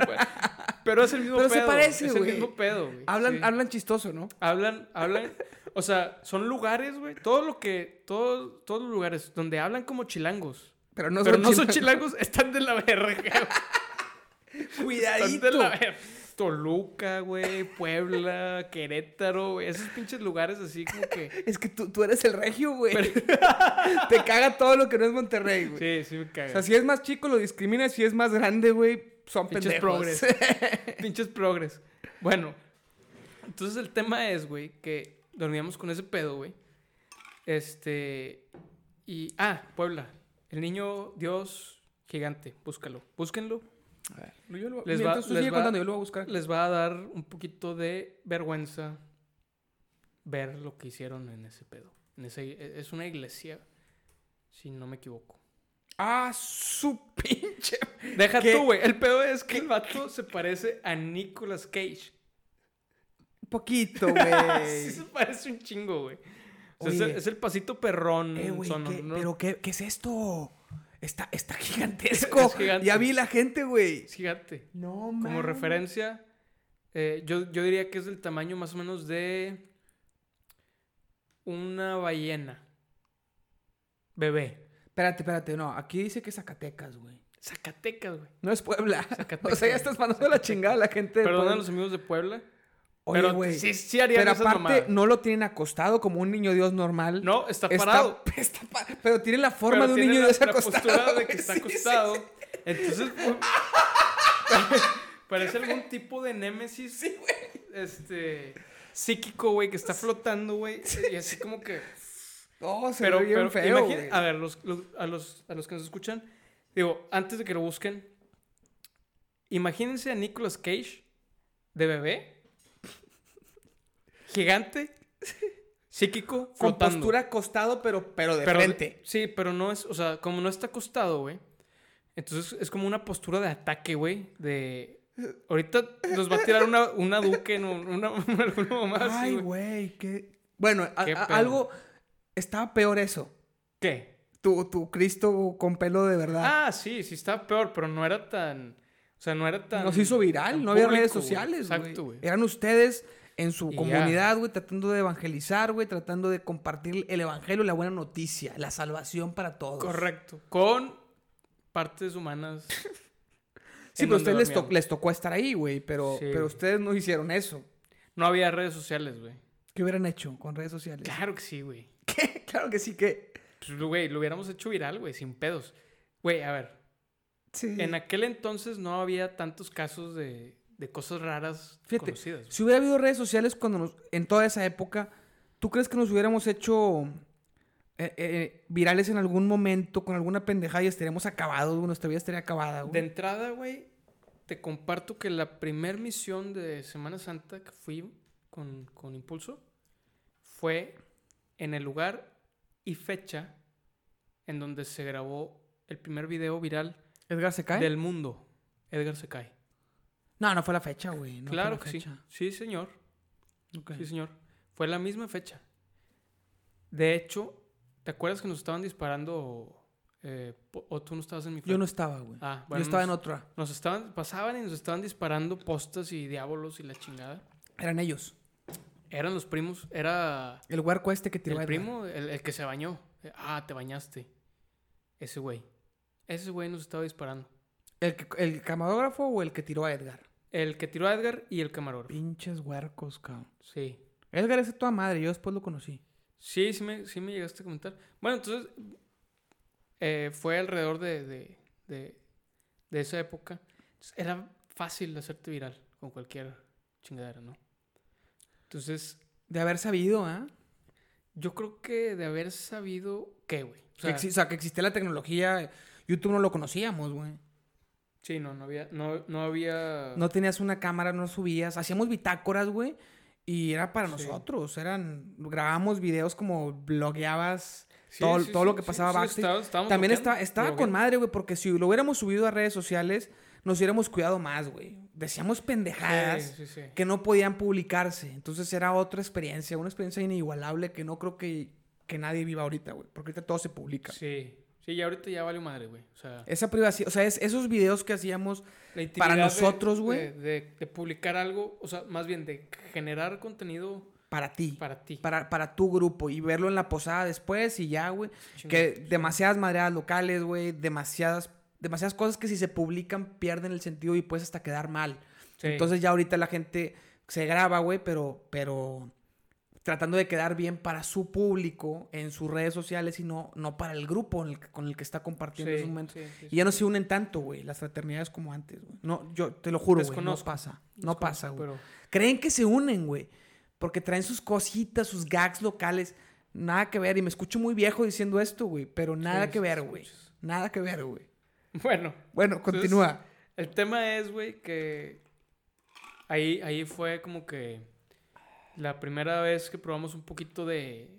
[SPEAKER 2] Pero es el mismo
[SPEAKER 1] Pero se
[SPEAKER 2] pedo.
[SPEAKER 1] parece,
[SPEAKER 2] Es
[SPEAKER 1] güey.
[SPEAKER 2] el mismo pedo, güey.
[SPEAKER 1] Hablan,
[SPEAKER 2] Sí.
[SPEAKER 1] hablan chistoso, ¿no?
[SPEAKER 2] Hablan, hablan, o sea, son lugares, güey, todo lo que, todo, todos los lugares donde hablan como chilangos,
[SPEAKER 1] Pero no
[SPEAKER 2] pero
[SPEAKER 1] son
[SPEAKER 2] no son
[SPEAKER 1] chilangos.
[SPEAKER 2] chilangos, están de la verga, güey. están
[SPEAKER 1] Cuidadito.
[SPEAKER 2] de la verga. Toluca, güey, Puebla, Querétaro, güey, esos pinches lugares así como que...
[SPEAKER 1] Es que tú, tú eres el regio, güey. Te caga todo lo que no es Monterrey, güey.
[SPEAKER 2] Sí, sí me
[SPEAKER 1] O
[SPEAKER 2] caga.
[SPEAKER 1] sea, si es más chico lo discriminas, si es más grande, güey, son
[SPEAKER 2] Pinches
[SPEAKER 1] pendejos.
[SPEAKER 2] progres. Pinches progres. Bueno, entonces el tema es, güey, que dormíamos con ese pedo, güey. Este. Y. Ah, Puebla. El niño Dios gigante. Búscalo. Búsquenlo.
[SPEAKER 1] A ver, yo lo,
[SPEAKER 2] Les va-
[SPEAKER 1] mientras tú
[SPEAKER 2] les
[SPEAKER 1] sigue
[SPEAKER 2] va-
[SPEAKER 1] contando, yo lo voy a buscar.
[SPEAKER 2] Les va a dar un poquito de vergüenza ver lo que hicieron en ese pedo. En ese, es una iglesia, si no me equivoco.
[SPEAKER 1] Ah, su pinche.
[SPEAKER 2] Deja
[SPEAKER 1] ¿Qué?
[SPEAKER 2] tú, güey. El pedo es que el vato se parece a Nicolas Cage.
[SPEAKER 1] Un poquito, güey.
[SPEAKER 2] sí se parece un chingo, güey. O sea, es, el,
[SPEAKER 1] Oye.
[SPEAKER 2] es el pasito perrón.
[SPEAKER 1] Eh,
[SPEAKER 2] sono,
[SPEAKER 1] ¿qué-
[SPEAKER 2] ¿no?
[SPEAKER 1] ¿pero qué, qué es esto? Está, está gigantesco.
[SPEAKER 2] Es gigante.
[SPEAKER 1] Ya vi la gente, güey.
[SPEAKER 2] Es gigante.
[SPEAKER 1] No,
[SPEAKER 2] Como
[SPEAKER 1] mames.
[SPEAKER 2] referencia, eh, yo, yo diría que es del tamaño más o menos de una ballena. Bebé.
[SPEAKER 1] Espérate, espérate, no. Aquí dice que es Zacatecas, güey.
[SPEAKER 2] Zacatecas, güey.
[SPEAKER 1] No es Puebla.
[SPEAKER 2] Zacatecas.
[SPEAKER 1] O sea, ya estás mandando la chingada a la gente
[SPEAKER 2] Perdón a los amigos de Puebla.
[SPEAKER 1] Oye,
[SPEAKER 2] pero
[SPEAKER 1] güey.
[SPEAKER 2] sí, sí harían
[SPEAKER 1] Pero aparte,
[SPEAKER 2] mamadas.
[SPEAKER 1] no lo tienen acostado como un niño Dios normal.
[SPEAKER 2] No, está parado.
[SPEAKER 1] está pa- pero tiene la forma
[SPEAKER 2] Pero
[SPEAKER 1] de un niño
[SPEAKER 2] la,
[SPEAKER 1] Dios
[SPEAKER 2] la
[SPEAKER 1] acostado.
[SPEAKER 2] postura de que está
[SPEAKER 1] sí,
[SPEAKER 2] acostado.
[SPEAKER 1] sí.
[SPEAKER 2] Entonces, pues, parece algún tipo de némesis. Este. Psíquico, güey, que está flotando, güey. Y así como que.
[SPEAKER 1] No, se
[SPEAKER 2] Pero,
[SPEAKER 1] ve bien
[SPEAKER 2] pero
[SPEAKER 1] feo,
[SPEAKER 2] a ver, los- los- a, los, a los que nos escuchan, digo, antes de que lo busquen, imagínense a Nicolas Cage de bebé, gigante, psíquico,
[SPEAKER 1] Con
[SPEAKER 2] flotando.
[SPEAKER 1] postura acostado, pero, pero de
[SPEAKER 2] pero,
[SPEAKER 1] frente.
[SPEAKER 2] Sí, pero no es, o sea, como no está acostado, güey. Entonces es como una postura de ataque, güey. De. Ahorita nos va a tirar una, una duque, no, una, alguna mamá así,
[SPEAKER 1] Ay,
[SPEAKER 2] güey.
[SPEAKER 1] qué... Bueno,
[SPEAKER 2] Qué
[SPEAKER 1] a- algo... estaba peor eso.
[SPEAKER 2] ¿Qué?
[SPEAKER 1] Tu, tu Cristo con pelo de verdad.
[SPEAKER 2] Ah, sí, sí estaba peor, pero no era tan... O sea, no era tan...
[SPEAKER 1] Nos hizo viral, no había redes sociales, güey.
[SPEAKER 2] Exacto, güey.
[SPEAKER 1] Eran ustedes en su
[SPEAKER 2] Y
[SPEAKER 1] comunidad, güey, tratando de evangelizar, güey, tratando de compartir el evangelio, la buena noticia, la salvación para todos.
[SPEAKER 2] Correcto. Con partes humanas.
[SPEAKER 1] Sí, pero a ustedes les, to-
[SPEAKER 2] dormíamos.
[SPEAKER 1] les tocó estar ahí, güey, pero,
[SPEAKER 2] Sí,
[SPEAKER 1] pero ustedes no hicieron eso.
[SPEAKER 2] No había redes sociales, güey.
[SPEAKER 1] ¿Qué hubieran hecho con redes sociales?
[SPEAKER 2] Claro que sí, güey.
[SPEAKER 1] ¿Qué? Claro que sí que...
[SPEAKER 2] Pues, güey, lo hubiéramos hecho viral, güey, sin pedos. Güey, a ver.
[SPEAKER 1] Sí.
[SPEAKER 2] En aquel entonces no había tantos casos de, de cosas raras
[SPEAKER 1] Fíjate,
[SPEAKER 2] conocidas.
[SPEAKER 1] Si hubiera habido redes sociales cuando nos- en toda esa época, ¿tú crees que nos hubiéramos hecho eh, eh, virales en algún momento con alguna pendejada y estaríamos acabados? Nuestra vida estaría acabada, güey.
[SPEAKER 2] De entrada, güey, te comparto que la primer misión de Semana Santa que fui con, con Impulso fue en el lugar y fecha en donde se grabó el primer video viral
[SPEAKER 1] ¿Edgar se cae?
[SPEAKER 2] del mundo. Edgar se cae.
[SPEAKER 1] No, no fue la fecha, güey. no
[SPEAKER 2] claro
[SPEAKER 1] la
[SPEAKER 2] que sí. Sí, señor. Sí, señor. Fue la misma fecha. De hecho, ¿te acuerdas que nos estaban disparando? eh, o tú no estabas en mi
[SPEAKER 1] Yo no estaba, güey.
[SPEAKER 2] Ah,
[SPEAKER 1] Yo
[SPEAKER 2] bueno,
[SPEAKER 1] estaba en otra.
[SPEAKER 2] nos estaban, pasaban y nos estaban disparando postas y diábolos y la chingada.
[SPEAKER 1] Eran ellos.
[SPEAKER 2] Eran los primos, era
[SPEAKER 1] El huerco este que tiró
[SPEAKER 2] el primo, el, el que se bañó. Ah, te bañaste. Ese güey. Ese güey nos estaba disparando.
[SPEAKER 1] ¿El, ¿El camarógrafo o el que tiró a Edgar?
[SPEAKER 2] El que tiró a Edgar y el camarógrafo.
[SPEAKER 1] Pinches huercos, cabrón.
[SPEAKER 2] Sí.
[SPEAKER 1] Edgar es toda madre, yo después lo conocí.
[SPEAKER 2] Sí, sí me, sí me llegaste a comentar. Bueno, entonces eh, fue alrededor de, de, de, de esa época. Entonces, era fácil hacerte viral con cualquier chingadera, ¿no? Entonces,
[SPEAKER 1] De haber sabido, ¿ah?
[SPEAKER 2] yo creo que de haber sabido qué, güey. O
[SPEAKER 1] Que
[SPEAKER 2] sea,
[SPEAKER 1] exi- O sea, que existía la tecnología. YouTube no lo conocíamos, güey.
[SPEAKER 2] Sí, no, no había, no, no había...
[SPEAKER 1] No tenías una cámara, no subías. Hacíamos bitácoras, güey. Y era para
[SPEAKER 2] Sí.
[SPEAKER 1] nosotros. Eran. Grabábamos videos como blogueabas.
[SPEAKER 2] Sí,
[SPEAKER 1] todo,
[SPEAKER 2] sí,
[SPEAKER 1] todo lo que pasaba backstage. También está, estaba con madre, güey, porque si lo hubiéramos subido a redes sociales, nos hubiéramos cuidado más, güey. Decíamos pendejadas que no podían publicarse. Entonces era otra experiencia, una experiencia inigualable que no creo que, que nadie viva ahorita, güey. Porque ahorita todo se publica.
[SPEAKER 2] Sí, sí, y ahorita ya vale madre, güey. O sea,
[SPEAKER 1] Esa privacidad, o sea, es- esos videos que hacíamos para nosotros, güey.
[SPEAKER 2] De, de- de publicar algo, o sea, más bien de generar contenido
[SPEAKER 1] para ti.
[SPEAKER 2] para ti.
[SPEAKER 1] Para, para tu grupo y verlo en la posada después y ya, güey. Que demasiadas madreadas locales, güey. Demasiadas, demasiadas cosas que si se publican pierden el sentido y puedes hasta quedar mal.
[SPEAKER 2] Sí.
[SPEAKER 1] Entonces ya ahorita la gente se graba, güey, pero, pero tratando de quedar bien para su público en sus redes sociales y no, no para el grupo en el que- con el que está compartiendo
[SPEAKER 2] Sí,
[SPEAKER 1] esos momentos.
[SPEAKER 2] sí, sí,
[SPEAKER 1] Y ya no se unen tanto, güey, las fraternidades como antes, güey. No, yo te lo juro, güey, no pasa. No pasa, güey.
[SPEAKER 2] Pero
[SPEAKER 1] Creen que se unen, güey. Porque traen sus cositas, sus gags locales. Nada que ver. Y me escucho muy viejo diciendo esto, güey. Pero nada que ver, güey. Nada que ver, güey.
[SPEAKER 2] bueno,
[SPEAKER 1] Bueno,
[SPEAKER 2] Entonces,
[SPEAKER 1] continúa.
[SPEAKER 2] el tema es, güey, que ahí, ahí fue como que la primera vez que probamos un poquito de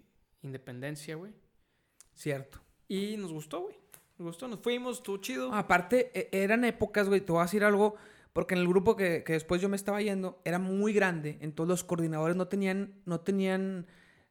[SPEAKER 2] independencia, güey.
[SPEAKER 1] Cierto.
[SPEAKER 2] Y nos gustó, güey. Nos gustó, nos fuimos, estuvo chido.
[SPEAKER 1] Aparte, e- eran épocas, güey. Te voy a decir algo. Porque en el grupo que, que después yo me estaba yendo era muy grande. Entonces los coordinadores no tenían, no tenían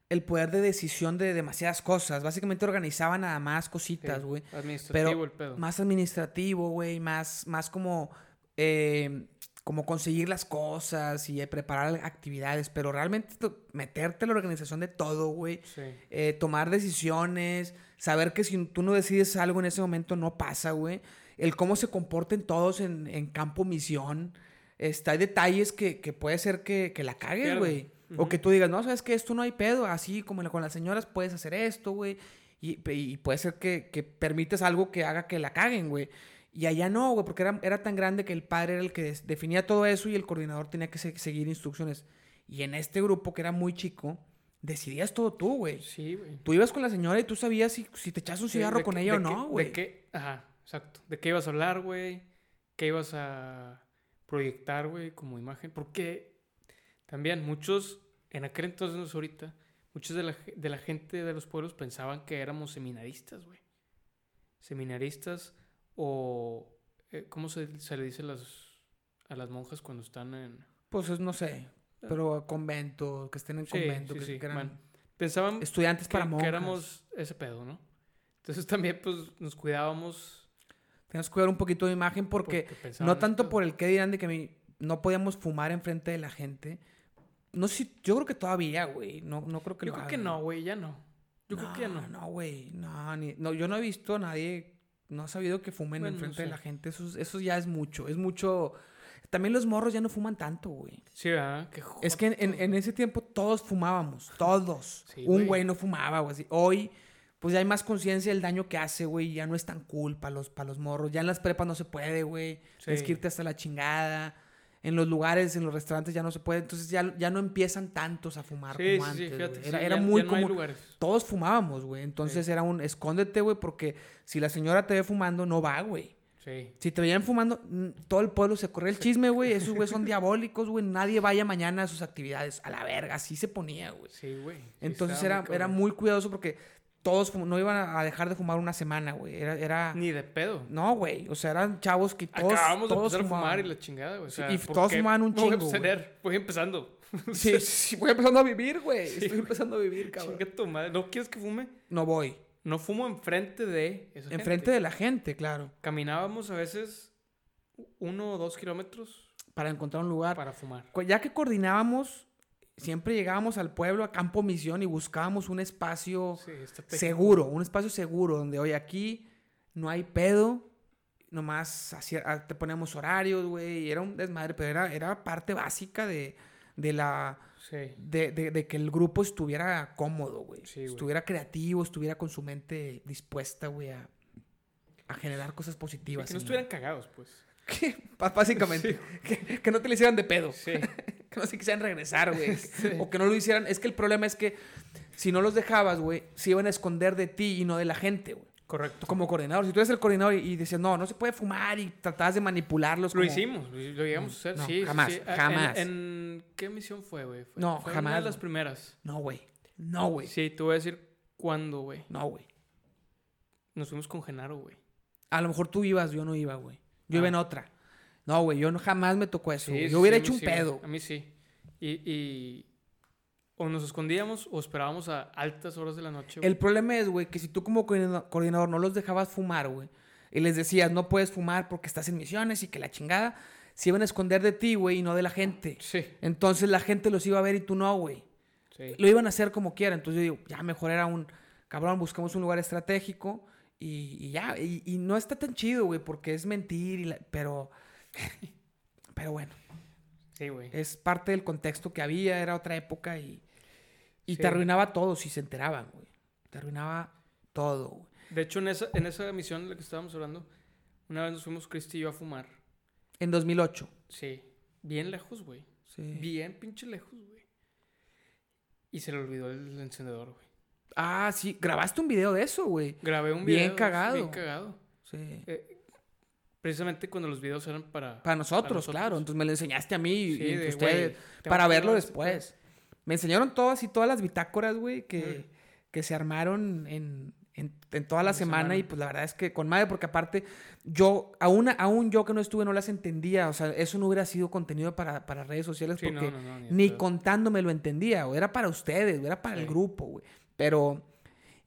[SPEAKER 1] el poder de decisión de demasiadas cosas. Básicamente organizaban nada más cositas, güey.
[SPEAKER 2] Administrativo
[SPEAKER 1] Pero
[SPEAKER 2] el pedo.
[SPEAKER 1] más administrativo, güey, más, más como, eh, como conseguir las cosas y eh, preparar actividades, pero realmente meterte en la organización de todo, güey,
[SPEAKER 2] Sí.
[SPEAKER 1] eh, tomar decisiones, saber que si tú no decides algo en ese momento no pasa, güey, el cómo se comporten todos en, en campo misión, este, hay detalles que, que puede ser que, que la cagues, güey, o que tú digas, no, sabes que esto no hay pedo, así como con las señoras puedes hacer esto, güey, y, y puede ser que, que permites algo que haga que la caguen, güey. Y allá no, güey, porque era, era tan grande que el padre era el que definía todo eso y el coordinador tenía que se- seguir instrucciones. Y en este grupo, que era muy chico, decidías todo tú, güey.
[SPEAKER 2] Sí, güey.
[SPEAKER 1] Tú ibas con la señora y tú sabías si, si te echas un cigarro con ella o no, güey.
[SPEAKER 2] De qué, ajá, exacto. De qué ibas a hablar, güey. Qué ibas a proyectar, güey, como imagen. Porque también muchos, en aquel entonces, no ahorita, muchos de la, de la gente de los pueblos pensaban que éramos seminaristas, güey. Seminaristas o... eh, ¿Cómo se, se le dice a las, a las monjas cuando están en...
[SPEAKER 1] Pues es, no sé, pero convento, que estén en
[SPEAKER 2] Sí,
[SPEAKER 1] convento,
[SPEAKER 2] sí,
[SPEAKER 1] que,
[SPEAKER 2] sí,
[SPEAKER 1] que eran
[SPEAKER 2] bueno. pensaban
[SPEAKER 1] Estudiantes
[SPEAKER 2] que,
[SPEAKER 1] para
[SPEAKER 2] que
[SPEAKER 1] monjas.
[SPEAKER 2] éramos ese pedo, ¿no? Entonces también, pues, nos cuidábamos.
[SPEAKER 1] Teníamos que cuidar un poquito de imagen porque, no tanto por el que dirán de que mi- no podíamos fumar enfrente de la gente. No sé, si- yo creo que todavía, güey. No, no creo que
[SPEAKER 2] Yo
[SPEAKER 1] lo
[SPEAKER 2] creo que no, güey, ya no. Yo creo que ya no.
[SPEAKER 1] No, güey. No, ni- no, yo no he visto a nadie, no he sabido que fumen
[SPEAKER 2] Bueno, no
[SPEAKER 1] enfrente de la gente. Eso, es- eso ya es mucho. Es mucho. También los morros ya no fuman tanto, güey.
[SPEAKER 2] Sí, ¿verdad? Qué
[SPEAKER 1] Es que en, en- en ese tiempo todos fumábamos, todos.
[SPEAKER 2] Sí,
[SPEAKER 1] Un
[SPEAKER 2] güey.
[SPEAKER 1] no fumaba, güey. así. Hoy, pues ya hay más conciencia del daño que hace, güey. Ya no es tan cool para los, pa' los morros. Ya en las prepas no se puede, güey. Tienes
[SPEAKER 2] Sí.
[SPEAKER 1] que irte hasta la chingada. En los lugares, en los restaurantes ya no se puede. Entonces ya, ya no empiezan tantos a fumar
[SPEAKER 2] Sí,
[SPEAKER 1] como
[SPEAKER 2] sí, sí,
[SPEAKER 1] antes,
[SPEAKER 2] fíjate. sí,
[SPEAKER 1] Era,
[SPEAKER 2] ya- ya
[SPEAKER 1] muy
[SPEAKER 2] no lugares.
[SPEAKER 1] Todos fumábamos, güey. Entonces era un escóndete, güey, porque si la señora te ve fumando, no va, güey.
[SPEAKER 2] Sí.
[SPEAKER 1] Si te veían fumando, todo el pueblo se corre el chisme, güey. Esos güey son diabólicos, güey. Nadie vaya mañana a sus actividades. A la verga, así se ponía, güey.
[SPEAKER 2] Sí, güey. sí
[SPEAKER 1] Entonces era,
[SPEAKER 2] muy
[SPEAKER 1] era muy cuidadoso porque todos no iban a a dejar de fumar una semana, güey. Era, era...
[SPEAKER 2] Ni de pedo.
[SPEAKER 1] No, güey. O sea, eran chavos que todos,
[SPEAKER 2] Acabamos de
[SPEAKER 1] todos
[SPEAKER 2] empezar a fumar y la chingada, güey. O
[SPEAKER 1] Sí,
[SPEAKER 2] sea,
[SPEAKER 1] y
[SPEAKER 2] ¿por
[SPEAKER 1] todos
[SPEAKER 2] qué
[SPEAKER 1] fumaban un
[SPEAKER 2] voy a
[SPEAKER 1] chingo, güey.
[SPEAKER 2] abstener? Voy empezando.
[SPEAKER 1] Sí, sí, voy empezando a vivir, güey.
[SPEAKER 2] Sí,
[SPEAKER 1] Estoy
[SPEAKER 2] güey.
[SPEAKER 1] empezando a vivir, cabrón.
[SPEAKER 2] Chinga tu madre. ¿No quieres que fume?
[SPEAKER 1] No voy.
[SPEAKER 2] No fumo enfrente de esa gente.
[SPEAKER 1] Enfrente de la gente, claro.
[SPEAKER 2] Caminábamos a veces uno o dos kilómetros
[SPEAKER 1] Para encontrar un lugar.
[SPEAKER 2] para fumar.
[SPEAKER 1] Ya que coordinábamos, siempre llegábamos al pueblo, a Campo Misión, y buscábamos un espacio
[SPEAKER 2] Sí,
[SPEAKER 1] seguro, un espacio seguro, donde hoy aquí no hay pedo, nomás hacía- ah, te poníamos horarios, güey, y era un desmadre, pero era, era parte básica de, de la...
[SPEAKER 2] Sí.
[SPEAKER 1] De, de- de que el grupo estuviera cómodo, güey.
[SPEAKER 2] Sí,
[SPEAKER 1] estuviera creativo, estuviera con su mente dispuesta, güey, a, a generar cosas
[SPEAKER 2] Y
[SPEAKER 1] positivas.
[SPEAKER 2] que no estuvieran cagados, pues.
[SPEAKER 1] Bá- Básicamente. Que, que no te lo hicieran de pedo.
[SPEAKER 2] Sí.
[SPEAKER 1] Que no se quisieran regresar, güey.
[SPEAKER 2] Sí.
[SPEAKER 1] O que no lo hicieran. Es que el problema es que si no los dejabas, güey, se iban a esconder de ti y no de la gente, güey.
[SPEAKER 2] Correcto.
[SPEAKER 1] Como coordinador. Si tú eres el coordinador y, y decías, no, no se puede fumar y tratabas de manipularlos.
[SPEAKER 2] Lo
[SPEAKER 1] como-
[SPEAKER 2] hicimos, lo, llegamos a hacer.
[SPEAKER 1] No,
[SPEAKER 2] sí,
[SPEAKER 1] jamás,
[SPEAKER 2] sí. Ah,
[SPEAKER 1] jamás.
[SPEAKER 2] ¿En, en qué misión fue, güey?
[SPEAKER 1] No,
[SPEAKER 2] fue Una
[SPEAKER 1] jamás,
[SPEAKER 2] de las primeras.
[SPEAKER 1] No, güey. No, güey.
[SPEAKER 2] Sí, te voy a decir cuándo, güey.
[SPEAKER 1] No, güey.
[SPEAKER 2] Nos fuimos con Genaro, güey.
[SPEAKER 1] A lo mejor tú ibas, yo no iba, güey. Yo iba
[SPEAKER 2] Ah.
[SPEAKER 1] en otra. No, güey, yo no, jamás me tocó eso.
[SPEAKER 2] Sí,
[SPEAKER 1] yo hubiera
[SPEAKER 2] sí,
[SPEAKER 1] hecho un
[SPEAKER 2] sí,
[SPEAKER 1] pedo.
[SPEAKER 2] A mí sí. Y, y o nos escondíamos o esperábamos a altas horas de la noche. güey.
[SPEAKER 1] El problema es, güey, que si tú como coordina- coordinador no los dejabas fumar, güey, y les decías, no puedes fumar porque estás en misiones y que la chingada, se iban a esconder de ti, güey, y no de la gente.
[SPEAKER 2] Sí,
[SPEAKER 1] Entonces la gente los iba a ver y tú no, güey.
[SPEAKER 2] sí.
[SPEAKER 1] Lo iban a hacer como quiera. Entonces yo digo, ya mejor era un, cabrón, buscamos un lugar estratégico y, y ya. Y, y no está tan chido, güey, porque es mentir, y la- pero... Pero bueno,
[SPEAKER 2] Sí, güey.
[SPEAKER 1] es parte del contexto que había, era otra época y, y
[SPEAKER 2] Sí.
[SPEAKER 1] te arruinaba todo si se enteraban, güey. Te arruinaba todo, güey.
[SPEAKER 2] De hecho, en esa, en esa misión de la que estábamos hablando, una vez nos fuimos Cristi y yo a fumar.
[SPEAKER 1] En 2008.
[SPEAKER 2] Sí. Bien lejos, güey.
[SPEAKER 1] Sí.
[SPEAKER 2] Bien pinche lejos, güey. Y se le olvidó el encendedor, güey.
[SPEAKER 1] Ah, sí. Grabaste un video de eso, güey.
[SPEAKER 2] Grabé un
[SPEAKER 1] Bien
[SPEAKER 2] video.
[SPEAKER 1] cagado.
[SPEAKER 2] Bien cagado.
[SPEAKER 1] Sí.
[SPEAKER 2] Eh, precisamente cuando los videos eran para...
[SPEAKER 1] Para nosotros,
[SPEAKER 2] para nosotros.
[SPEAKER 1] claro. Entonces me lo enseñaste a mí y,
[SPEAKER 2] Sí,
[SPEAKER 1] y
[SPEAKER 2] de,
[SPEAKER 1] usted-
[SPEAKER 2] güey, tengo
[SPEAKER 1] para verlo después. Me enseñaron todas y todas las bitácoras, güey, que,
[SPEAKER 2] Mm.
[SPEAKER 1] que se armaron en, en- en toda
[SPEAKER 2] la
[SPEAKER 1] semana,
[SPEAKER 2] semana.
[SPEAKER 1] y pues la verdad es que con madre, porque aparte yo, aún, aún yo que no estuve no las entendía, o sea, eso no hubiera sido contenido para, para redes sociales
[SPEAKER 2] Sí,
[SPEAKER 1] porque
[SPEAKER 2] no, no, ni
[SPEAKER 1] contándome lo entendía, o era para ustedes, o era para el grupo, güey. Pero,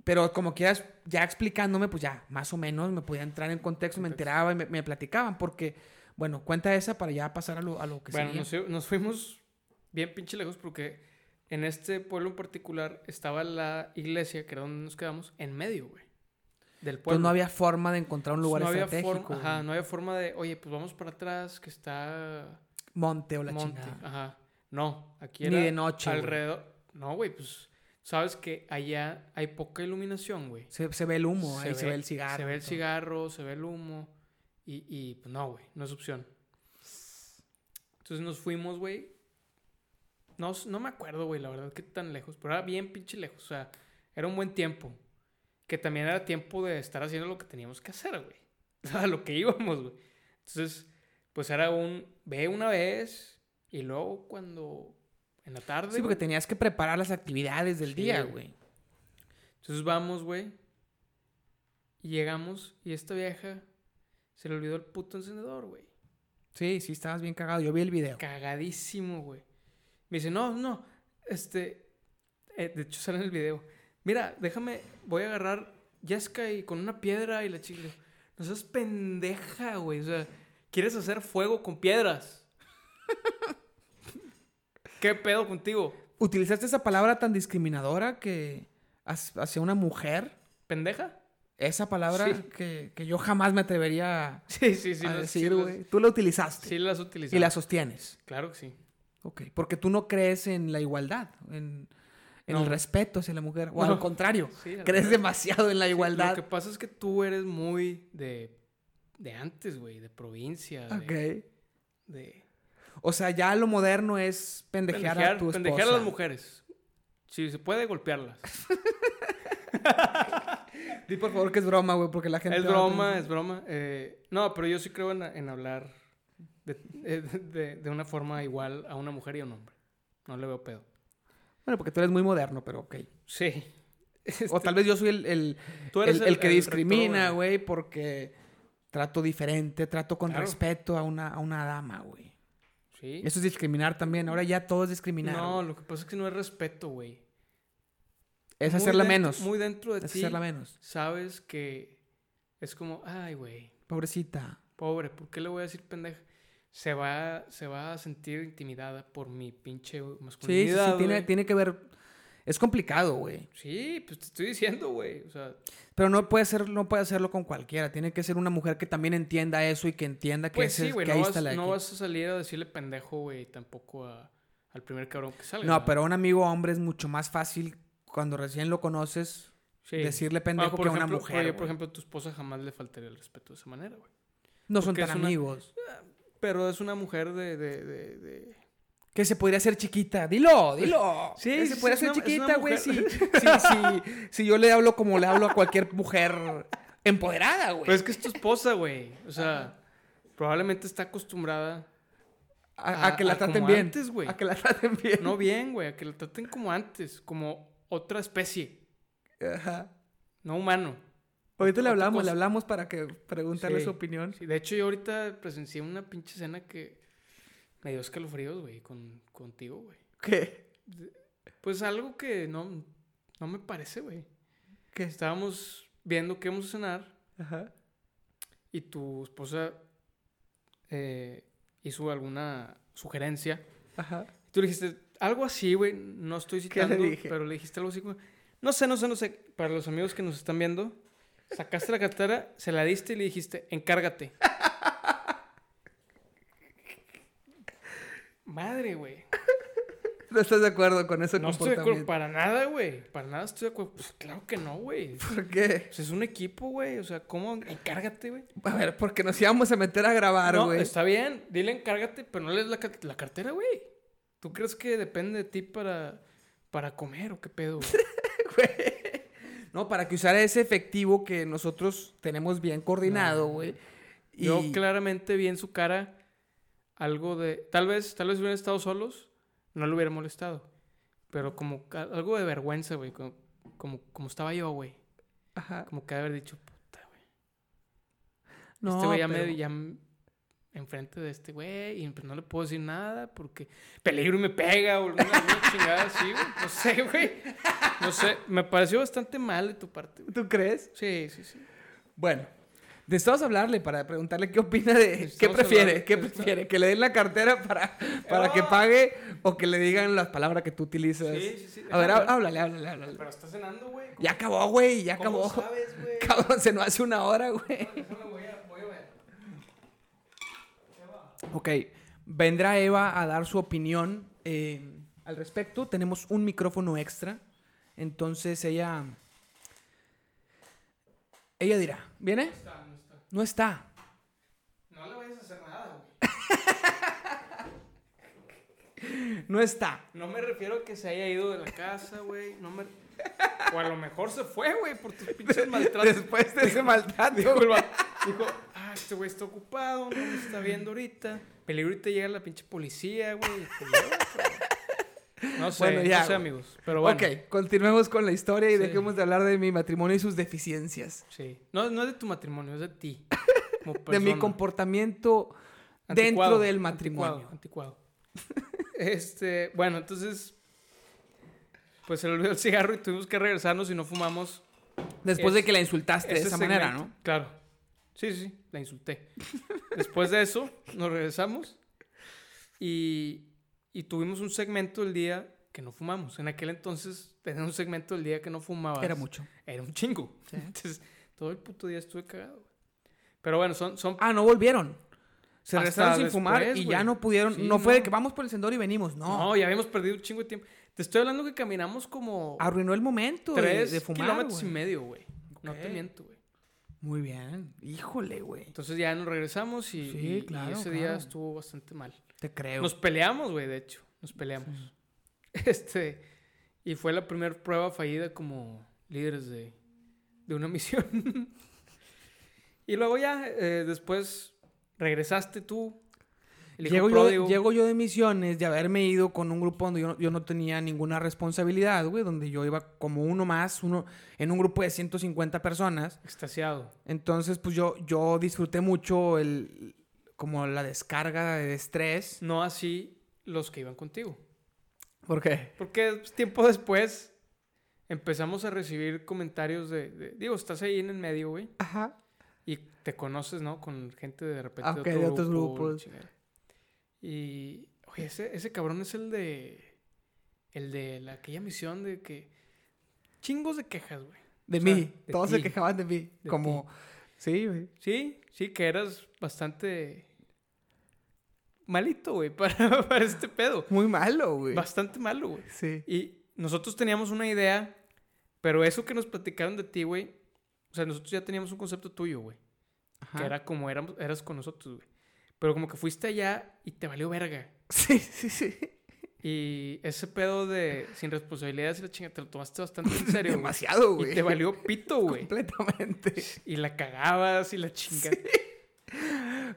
[SPEAKER 1] pero como quieras, ya explicándome, pues ya, más o menos me podía entrar en contexto, me enteraba y me, me platicaban, porque, bueno, cuenta esa para ya pasar a lo, a lo que
[SPEAKER 2] Bueno,
[SPEAKER 1] seguía.
[SPEAKER 2] fu- nos fuimos bien pinche lejos porque en este pueblo en particular estaba la iglesia, que era donde nos quedamos, en medio, güey. Del pueblo.
[SPEAKER 1] Entonces no había forma de encontrar un lugar
[SPEAKER 2] no había
[SPEAKER 1] estratégico.
[SPEAKER 2] forma, ajá,
[SPEAKER 1] güey.
[SPEAKER 2] no había forma de, oye, pues vamos para atrás, que está
[SPEAKER 1] Monte o la
[SPEAKER 2] monte.
[SPEAKER 1] chingada.
[SPEAKER 2] Ajá. No, aquí
[SPEAKER 1] Ni
[SPEAKER 2] era
[SPEAKER 1] de noche, güey.
[SPEAKER 2] alrededor. No, güey, pues sabes que allá hay poca iluminación, güey.
[SPEAKER 1] Se, se ve el humo, ahí se ve el cigarro.
[SPEAKER 2] Se ve el
[SPEAKER 1] todo.
[SPEAKER 2] cigarro, se ve el humo. Y, y pues no, güey, no es opción. Entonces nos fuimos, güey. No, no me acuerdo, güey, la verdad, que tan lejos. Pero era bien pinche lejos. O sea, era un buen tiempo. Que también era tiempo de estar haciendo lo que teníamos que hacer, güey. O sea, lo que íbamos, güey. Entonces, pues era un. Ve una vez. Y luego cuando. En la tarde.
[SPEAKER 1] Sí, porque tenías que preparar las actividades del
[SPEAKER 2] Sí,
[SPEAKER 1] día,
[SPEAKER 2] güey. Entonces vamos, güey. Y llegamos. Y esta vieja. Se le olvidó el puto encendedor, güey.
[SPEAKER 1] Sí, sí, estabas bien cagado. Yo vi el video.
[SPEAKER 2] Cagadísimo, güey. Me dice, no, no. Este. Eh, de hecho, sale en el video. Mira, déjame, voy a agarrar Jessica y con una piedra y la chica. No seas pendeja, güey. O sea, ¿quieres hacer fuego con piedras? ¿Qué pedo contigo?
[SPEAKER 1] ¿Utilizaste esa palabra tan discriminadora que hacia una mujer?
[SPEAKER 2] ¿Pendeja?
[SPEAKER 1] Esa palabra
[SPEAKER 2] Sí.
[SPEAKER 1] que, que yo jamás me atrevería a,
[SPEAKER 2] Sí, sí, sí.
[SPEAKER 1] a decir,
[SPEAKER 2] sí
[SPEAKER 1] güey. Tú la utilizaste
[SPEAKER 2] Sí las utilizamos.
[SPEAKER 1] y la sostienes.
[SPEAKER 2] Claro que sí.
[SPEAKER 1] Ok. Porque tú no crees en la igualdad, en, en el
[SPEAKER 2] No.
[SPEAKER 1] respeto hacia la mujer. O
[SPEAKER 2] No.
[SPEAKER 1] al contrario,
[SPEAKER 2] Sí,
[SPEAKER 1] crees demasiado en la igualdad.
[SPEAKER 2] Lo que pasa es que tú eres muy de, de antes, güey, de provincia. de-
[SPEAKER 1] Ok.
[SPEAKER 2] de
[SPEAKER 1] O sea, ya lo moderno es pendejear, a tu esposa.
[SPEAKER 2] pendejear a las mujeres. Si se puede, golpearlas.
[SPEAKER 1] Di por favor que es broma, güey, porque la gente...
[SPEAKER 2] Es broma, es broma. Eh, no, pero yo sí creo en, en hablar de, eh, de- de una forma igual a una mujer y a un hombre. No le veo pedo.
[SPEAKER 1] Bueno, porque tú eres muy moderno, pero ok.
[SPEAKER 2] Sí.
[SPEAKER 1] O tal vez yo soy el, el,
[SPEAKER 2] Tú eres
[SPEAKER 1] el-
[SPEAKER 2] el-
[SPEAKER 1] el que discrimina, güey, porque trato diferente, trato con
[SPEAKER 2] Claro.
[SPEAKER 1] respeto a una, a una dama, güey.
[SPEAKER 2] Sí.
[SPEAKER 1] Eso es discriminar también. Ahora ya todo es discriminar.
[SPEAKER 2] No,
[SPEAKER 1] güey.
[SPEAKER 2] lo que pasa es que no es respeto, güey.
[SPEAKER 1] es
[SPEAKER 2] Muy
[SPEAKER 1] hacerla
[SPEAKER 2] dentro-
[SPEAKER 1] menos.
[SPEAKER 2] Muy dentro de
[SPEAKER 1] Es
[SPEAKER 2] ti.
[SPEAKER 1] hacerla menos.
[SPEAKER 2] Sabes que es como, ay, güey,
[SPEAKER 1] Pobrecita.
[SPEAKER 2] pobre, ¿por qué le voy a decir pendeja? Se va, se va a sentir intimidada por mi pinche
[SPEAKER 1] Sí, sí,
[SPEAKER 2] masculinidad.
[SPEAKER 1] sí, tiene, tiene que ver. Es complicado, güey.
[SPEAKER 2] Sí, pues te estoy diciendo, güey. O sea,
[SPEAKER 1] Pero no puede ser, no puede hacerlo con cualquiera. Tiene que ser una mujer que también entienda eso y que entienda que,
[SPEAKER 2] pues
[SPEAKER 1] ese-
[SPEAKER 2] sí, güey.
[SPEAKER 1] que
[SPEAKER 2] No,
[SPEAKER 1] ahí
[SPEAKER 2] vas,
[SPEAKER 1] está la
[SPEAKER 2] no
[SPEAKER 1] aquí.
[SPEAKER 2] vas a salir a decirle pendejo, güey, tampoco a- al primer cabrón que salga.
[SPEAKER 1] No,
[SPEAKER 2] ¿verdad?
[SPEAKER 1] pero a un amigo hombre es mucho más fácil cuando recién lo conoces
[SPEAKER 2] Sí.
[SPEAKER 1] decirle
[SPEAKER 2] Ah,
[SPEAKER 1] pendejo que a una mujer.
[SPEAKER 2] oye, por ejemplo, a tu esposa jamás le faltaría el respeto de esa manera, güey.
[SPEAKER 1] no son tan
[SPEAKER 2] una-
[SPEAKER 1] amigos.
[SPEAKER 2] Pero es una mujer de... de, de, de-
[SPEAKER 1] Que se podría hacer chiquita. Dilo, dilo.
[SPEAKER 2] Sí,
[SPEAKER 1] Que
[SPEAKER 2] sí,
[SPEAKER 1] se
[SPEAKER 2] sí,
[SPEAKER 1] podría hacer
[SPEAKER 2] una-
[SPEAKER 1] chiquita, güey. Si, si, si, si yo le hablo como le hablo a cualquier mujer empoderada, güey.
[SPEAKER 2] Pero es que es tu esposa, güey. O sea, probablemente está acostumbrada...
[SPEAKER 1] a, a que la
[SPEAKER 2] a-
[SPEAKER 1] traten
[SPEAKER 2] como
[SPEAKER 1] bien.
[SPEAKER 2] antes, güey.
[SPEAKER 1] A que la traten bien.
[SPEAKER 2] No bien, güey. A que la traten como antes. Como otra especie.
[SPEAKER 1] Ajá.
[SPEAKER 2] No humano.
[SPEAKER 1] Ahorita le hablamos,
[SPEAKER 2] cosa.
[SPEAKER 1] le hablamos para que preguntarle
[SPEAKER 2] Sí.
[SPEAKER 1] su opinión.
[SPEAKER 2] Sí, de hecho, yo ahorita presencié una pinche escena que me dio escalofríos, güey, con, contigo, güey.
[SPEAKER 1] ¿Qué?
[SPEAKER 2] Pues algo que no, no me parece, güey.
[SPEAKER 1] ¿Qué?
[SPEAKER 2] Estábamos viendo qué vamos a cenar
[SPEAKER 1] Ajá.
[SPEAKER 2] y tu esposa eh, hizo alguna sugerencia.
[SPEAKER 1] Ajá.
[SPEAKER 2] Y tú le dijiste algo así, güey, no estoy
[SPEAKER 1] ¿Qué le
[SPEAKER 2] citando, pero le dijiste algo así como, no sé, no sé, no sé, para los amigos que nos están viendo, sacaste la cartera, se la diste y le dijiste, encárgate. Madre, güey.
[SPEAKER 1] ¿No estás de acuerdo con ese
[SPEAKER 2] No estoy de acuerdo para nada, güey. Para nada estoy de acuerdo. Pues claro que no, güey.
[SPEAKER 1] ¿Por qué?
[SPEAKER 2] Pues es un equipo, güey. O sea, ¿cómo? Encárgate, güey.
[SPEAKER 1] A ver, porque nos íbamos a meter a grabar,
[SPEAKER 2] No,
[SPEAKER 1] güey.
[SPEAKER 2] está bien. Dile encárgate, pero no le des la, la cartera, güey. ¿Tú crees que depende de ti para, para comer o qué pedo, güey?
[SPEAKER 1] No, para que usara ese efectivo que nosotros tenemos bien coordinado,
[SPEAKER 2] No.
[SPEAKER 1] güey. Y...
[SPEAKER 2] Yo claramente vi en su cara algo de... Tal vez, tal vez hubieran estado solos, no le hubiera molestado. Pero como algo de vergüenza, güey. Como, como, como estaba yo, güey.
[SPEAKER 1] Ajá.
[SPEAKER 2] Como que haber dicho, puta, güey.
[SPEAKER 1] No,
[SPEAKER 2] este güey ya
[SPEAKER 1] pero-
[SPEAKER 2] me... Ya enfrente de este güey y pues no le puedo decir nada porque peligro y me pega o chingada así, güey. No sé, güey. No sé. Me pareció bastante mal de tu parte, güey.
[SPEAKER 1] ¿Tú crees?
[SPEAKER 2] Sí, sí, sí.
[SPEAKER 1] Bueno, necesitamos hablarle para preguntarle qué opina de... ¿Qué prefiere?
[SPEAKER 2] hablar-
[SPEAKER 1] ¿Qué prefiere? ¿Que le den la cartera para, para que pague o que le digan las palabras que tú utilizas?
[SPEAKER 2] Sí, sí, sí.
[SPEAKER 1] A ver, háblale, háblale, háblale.
[SPEAKER 2] Pero está cenando, güey.
[SPEAKER 1] Ya acabó, güey, ya
[SPEAKER 2] ¿Cómo
[SPEAKER 1] acabó.
[SPEAKER 2] sabes, güey?
[SPEAKER 1] Cabrón, se nos hace una hora, güey.
[SPEAKER 2] Déjame, voy a, voy a ver.
[SPEAKER 1] Ok, vendrá Eva a dar su opinión eh, al respecto. Tenemos un micrófono extra. Entonces ella... Ella dirá, ¿viene?
[SPEAKER 2] Está, no está.
[SPEAKER 1] No
[SPEAKER 2] le vayas a hacer nada, güey.
[SPEAKER 1] No está.
[SPEAKER 2] No me refiero a que se haya ido de la casa, güey. No me... O a lo mejor se fue, güey, por tus pinches maltratos.
[SPEAKER 1] Después de ese maltrato.
[SPEAKER 2] Dijo, vato- dijo, ah, este güey está ocupado, no me está viendo ahorita. Peligro ahorita llega la pinche policía, güey. y pues, ya, pero- No sé,
[SPEAKER 1] Bueno, ya,
[SPEAKER 2] no sé, amigos. Pero bueno.
[SPEAKER 1] Ok, continuemos con la historia y
[SPEAKER 2] Sí.
[SPEAKER 1] dejemos de hablar de mi matrimonio y sus deficiencias.
[SPEAKER 2] Sí. No, no es de tu matrimonio, es de ti. como
[SPEAKER 1] De mi comportamiento dentro del matrimonio.
[SPEAKER 2] Anticuado. este, bueno, entonces. pues se le olvidó el cigarro y tuvimos que regresarnos y no fumamos.
[SPEAKER 1] Después de que la insultaste de esa manera. ¿no?
[SPEAKER 2] Claro. Sí, sí, sí, la insulté. Después de eso, nos regresamos y, y tuvimos un segmento del día que no fumamos. En aquel entonces, tener un segmento del día que no fumabas.
[SPEAKER 1] Era mucho.
[SPEAKER 2] Era un chingo.
[SPEAKER 1] Sí.
[SPEAKER 2] Entonces, todo el puto día estuve cagado. Pero bueno, son, son
[SPEAKER 1] Ah, no volvieron. Se regresaron sin fumar y ya no pudieron.
[SPEAKER 2] Sí,
[SPEAKER 1] no fue de que vamos por el sendero y venimos. No.
[SPEAKER 2] No, ya habíamos perdido un chingo de tiempo. Te estoy hablando que caminamos como
[SPEAKER 1] Arruinó el momento
[SPEAKER 2] tres
[SPEAKER 1] de, fumar.
[SPEAKER 2] kilómetros y medio, güey. No te miento, güey.
[SPEAKER 1] Muy bien. Híjole, güey.
[SPEAKER 2] Entonces ya nos regresamos y,
[SPEAKER 1] Sí,
[SPEAKER 2] y- y
[SPEAKER 1] claro,
[SPEAKER 2] ese
[SPEAKER 1] claro.
[SPEAKER 2] día estuvo bastante mal.
[SPEAKER 1] Te creo.
[SPEAKER 2] Nos peleamos, güey, de hecho. Nos peleamos. Este, y fue la primera prueba fallida como líderes de, de una misión. y luego ya, eh, después regresaste tú.
[SPEAKER 1] yo, llego yo de misiones, de haberme ido con un grupo donde yo no, yo no tenía ninguna responsabilidad, güey, donde yo iba como uno más, uno en un grupo de 150 personas.
[SPEAKER 2] Extasiado.
[SPEAKER 1] Entonces, pues yo, yo disfruté mucho el, como la descarga de estrés.
[SPEAKER 2] No así los que iban contigo.
[SPEAKER 1] ¿Por qué?
[SPEAKER 2] Porque tiempo después empezamos a recibir comentarios de, de- digo, estás ahí en el medio, güey,
[SPEAKER 1] Ajá.
[SPEAKER 2] y te conoces, ¿no? Con gente de repente
[SPEAKER 1] Ah, ok, de otros
[SPEAKER 2] grupo,
[SPEAKER 1] grupos.
[SPEAKER 2] Y, oye, ese, ese cabrón es el de, el de la, aquella misión de que, chingos de quejas, güey.
[SPEAKER 1] De
[SPEAKER 2] O
[SPEAKER 1] mí.
[SPEAKER 2] de
[SPEAKER 1] Todos se quejaban de mí.
[SPEAKER 2] De
[SPEAKER 1] como, sí, güey.
[SPEAKER 2] Sí, sí, que eras bastante malito, güey, para, para este pedo.
[SPEAKER 1] Muy malo, güey.
[SPEAKER 2] Bastante malo, güey.
[SPEAKER 1] Sí.
[SPEAKER 2] Y nosotros teníamos una idea, pero eso que nos platicaron de ti, güey, o sea, nosotros ya teníamos un concepto tuyo, güey,
[SPEAKER 1] Ajá.
[SPEAKER 2] que era como éramos, eras con nosotros, güey. Pero como que fuiste allá y te valió verga.
[SPEAKER 1] Sí, sí, sí.
[SPEAKER 2] Y ese pedo de sin responsabilidades y la chinga, te lo tomaste bastante en serio.
[SPEAKER 1] Demasiado, güey.
[SPEAKER 2] Y te valió pito, güey.
[SPEAKER 1] Completamente.
[SPEAKER 2] Y la cagabas y la chinga.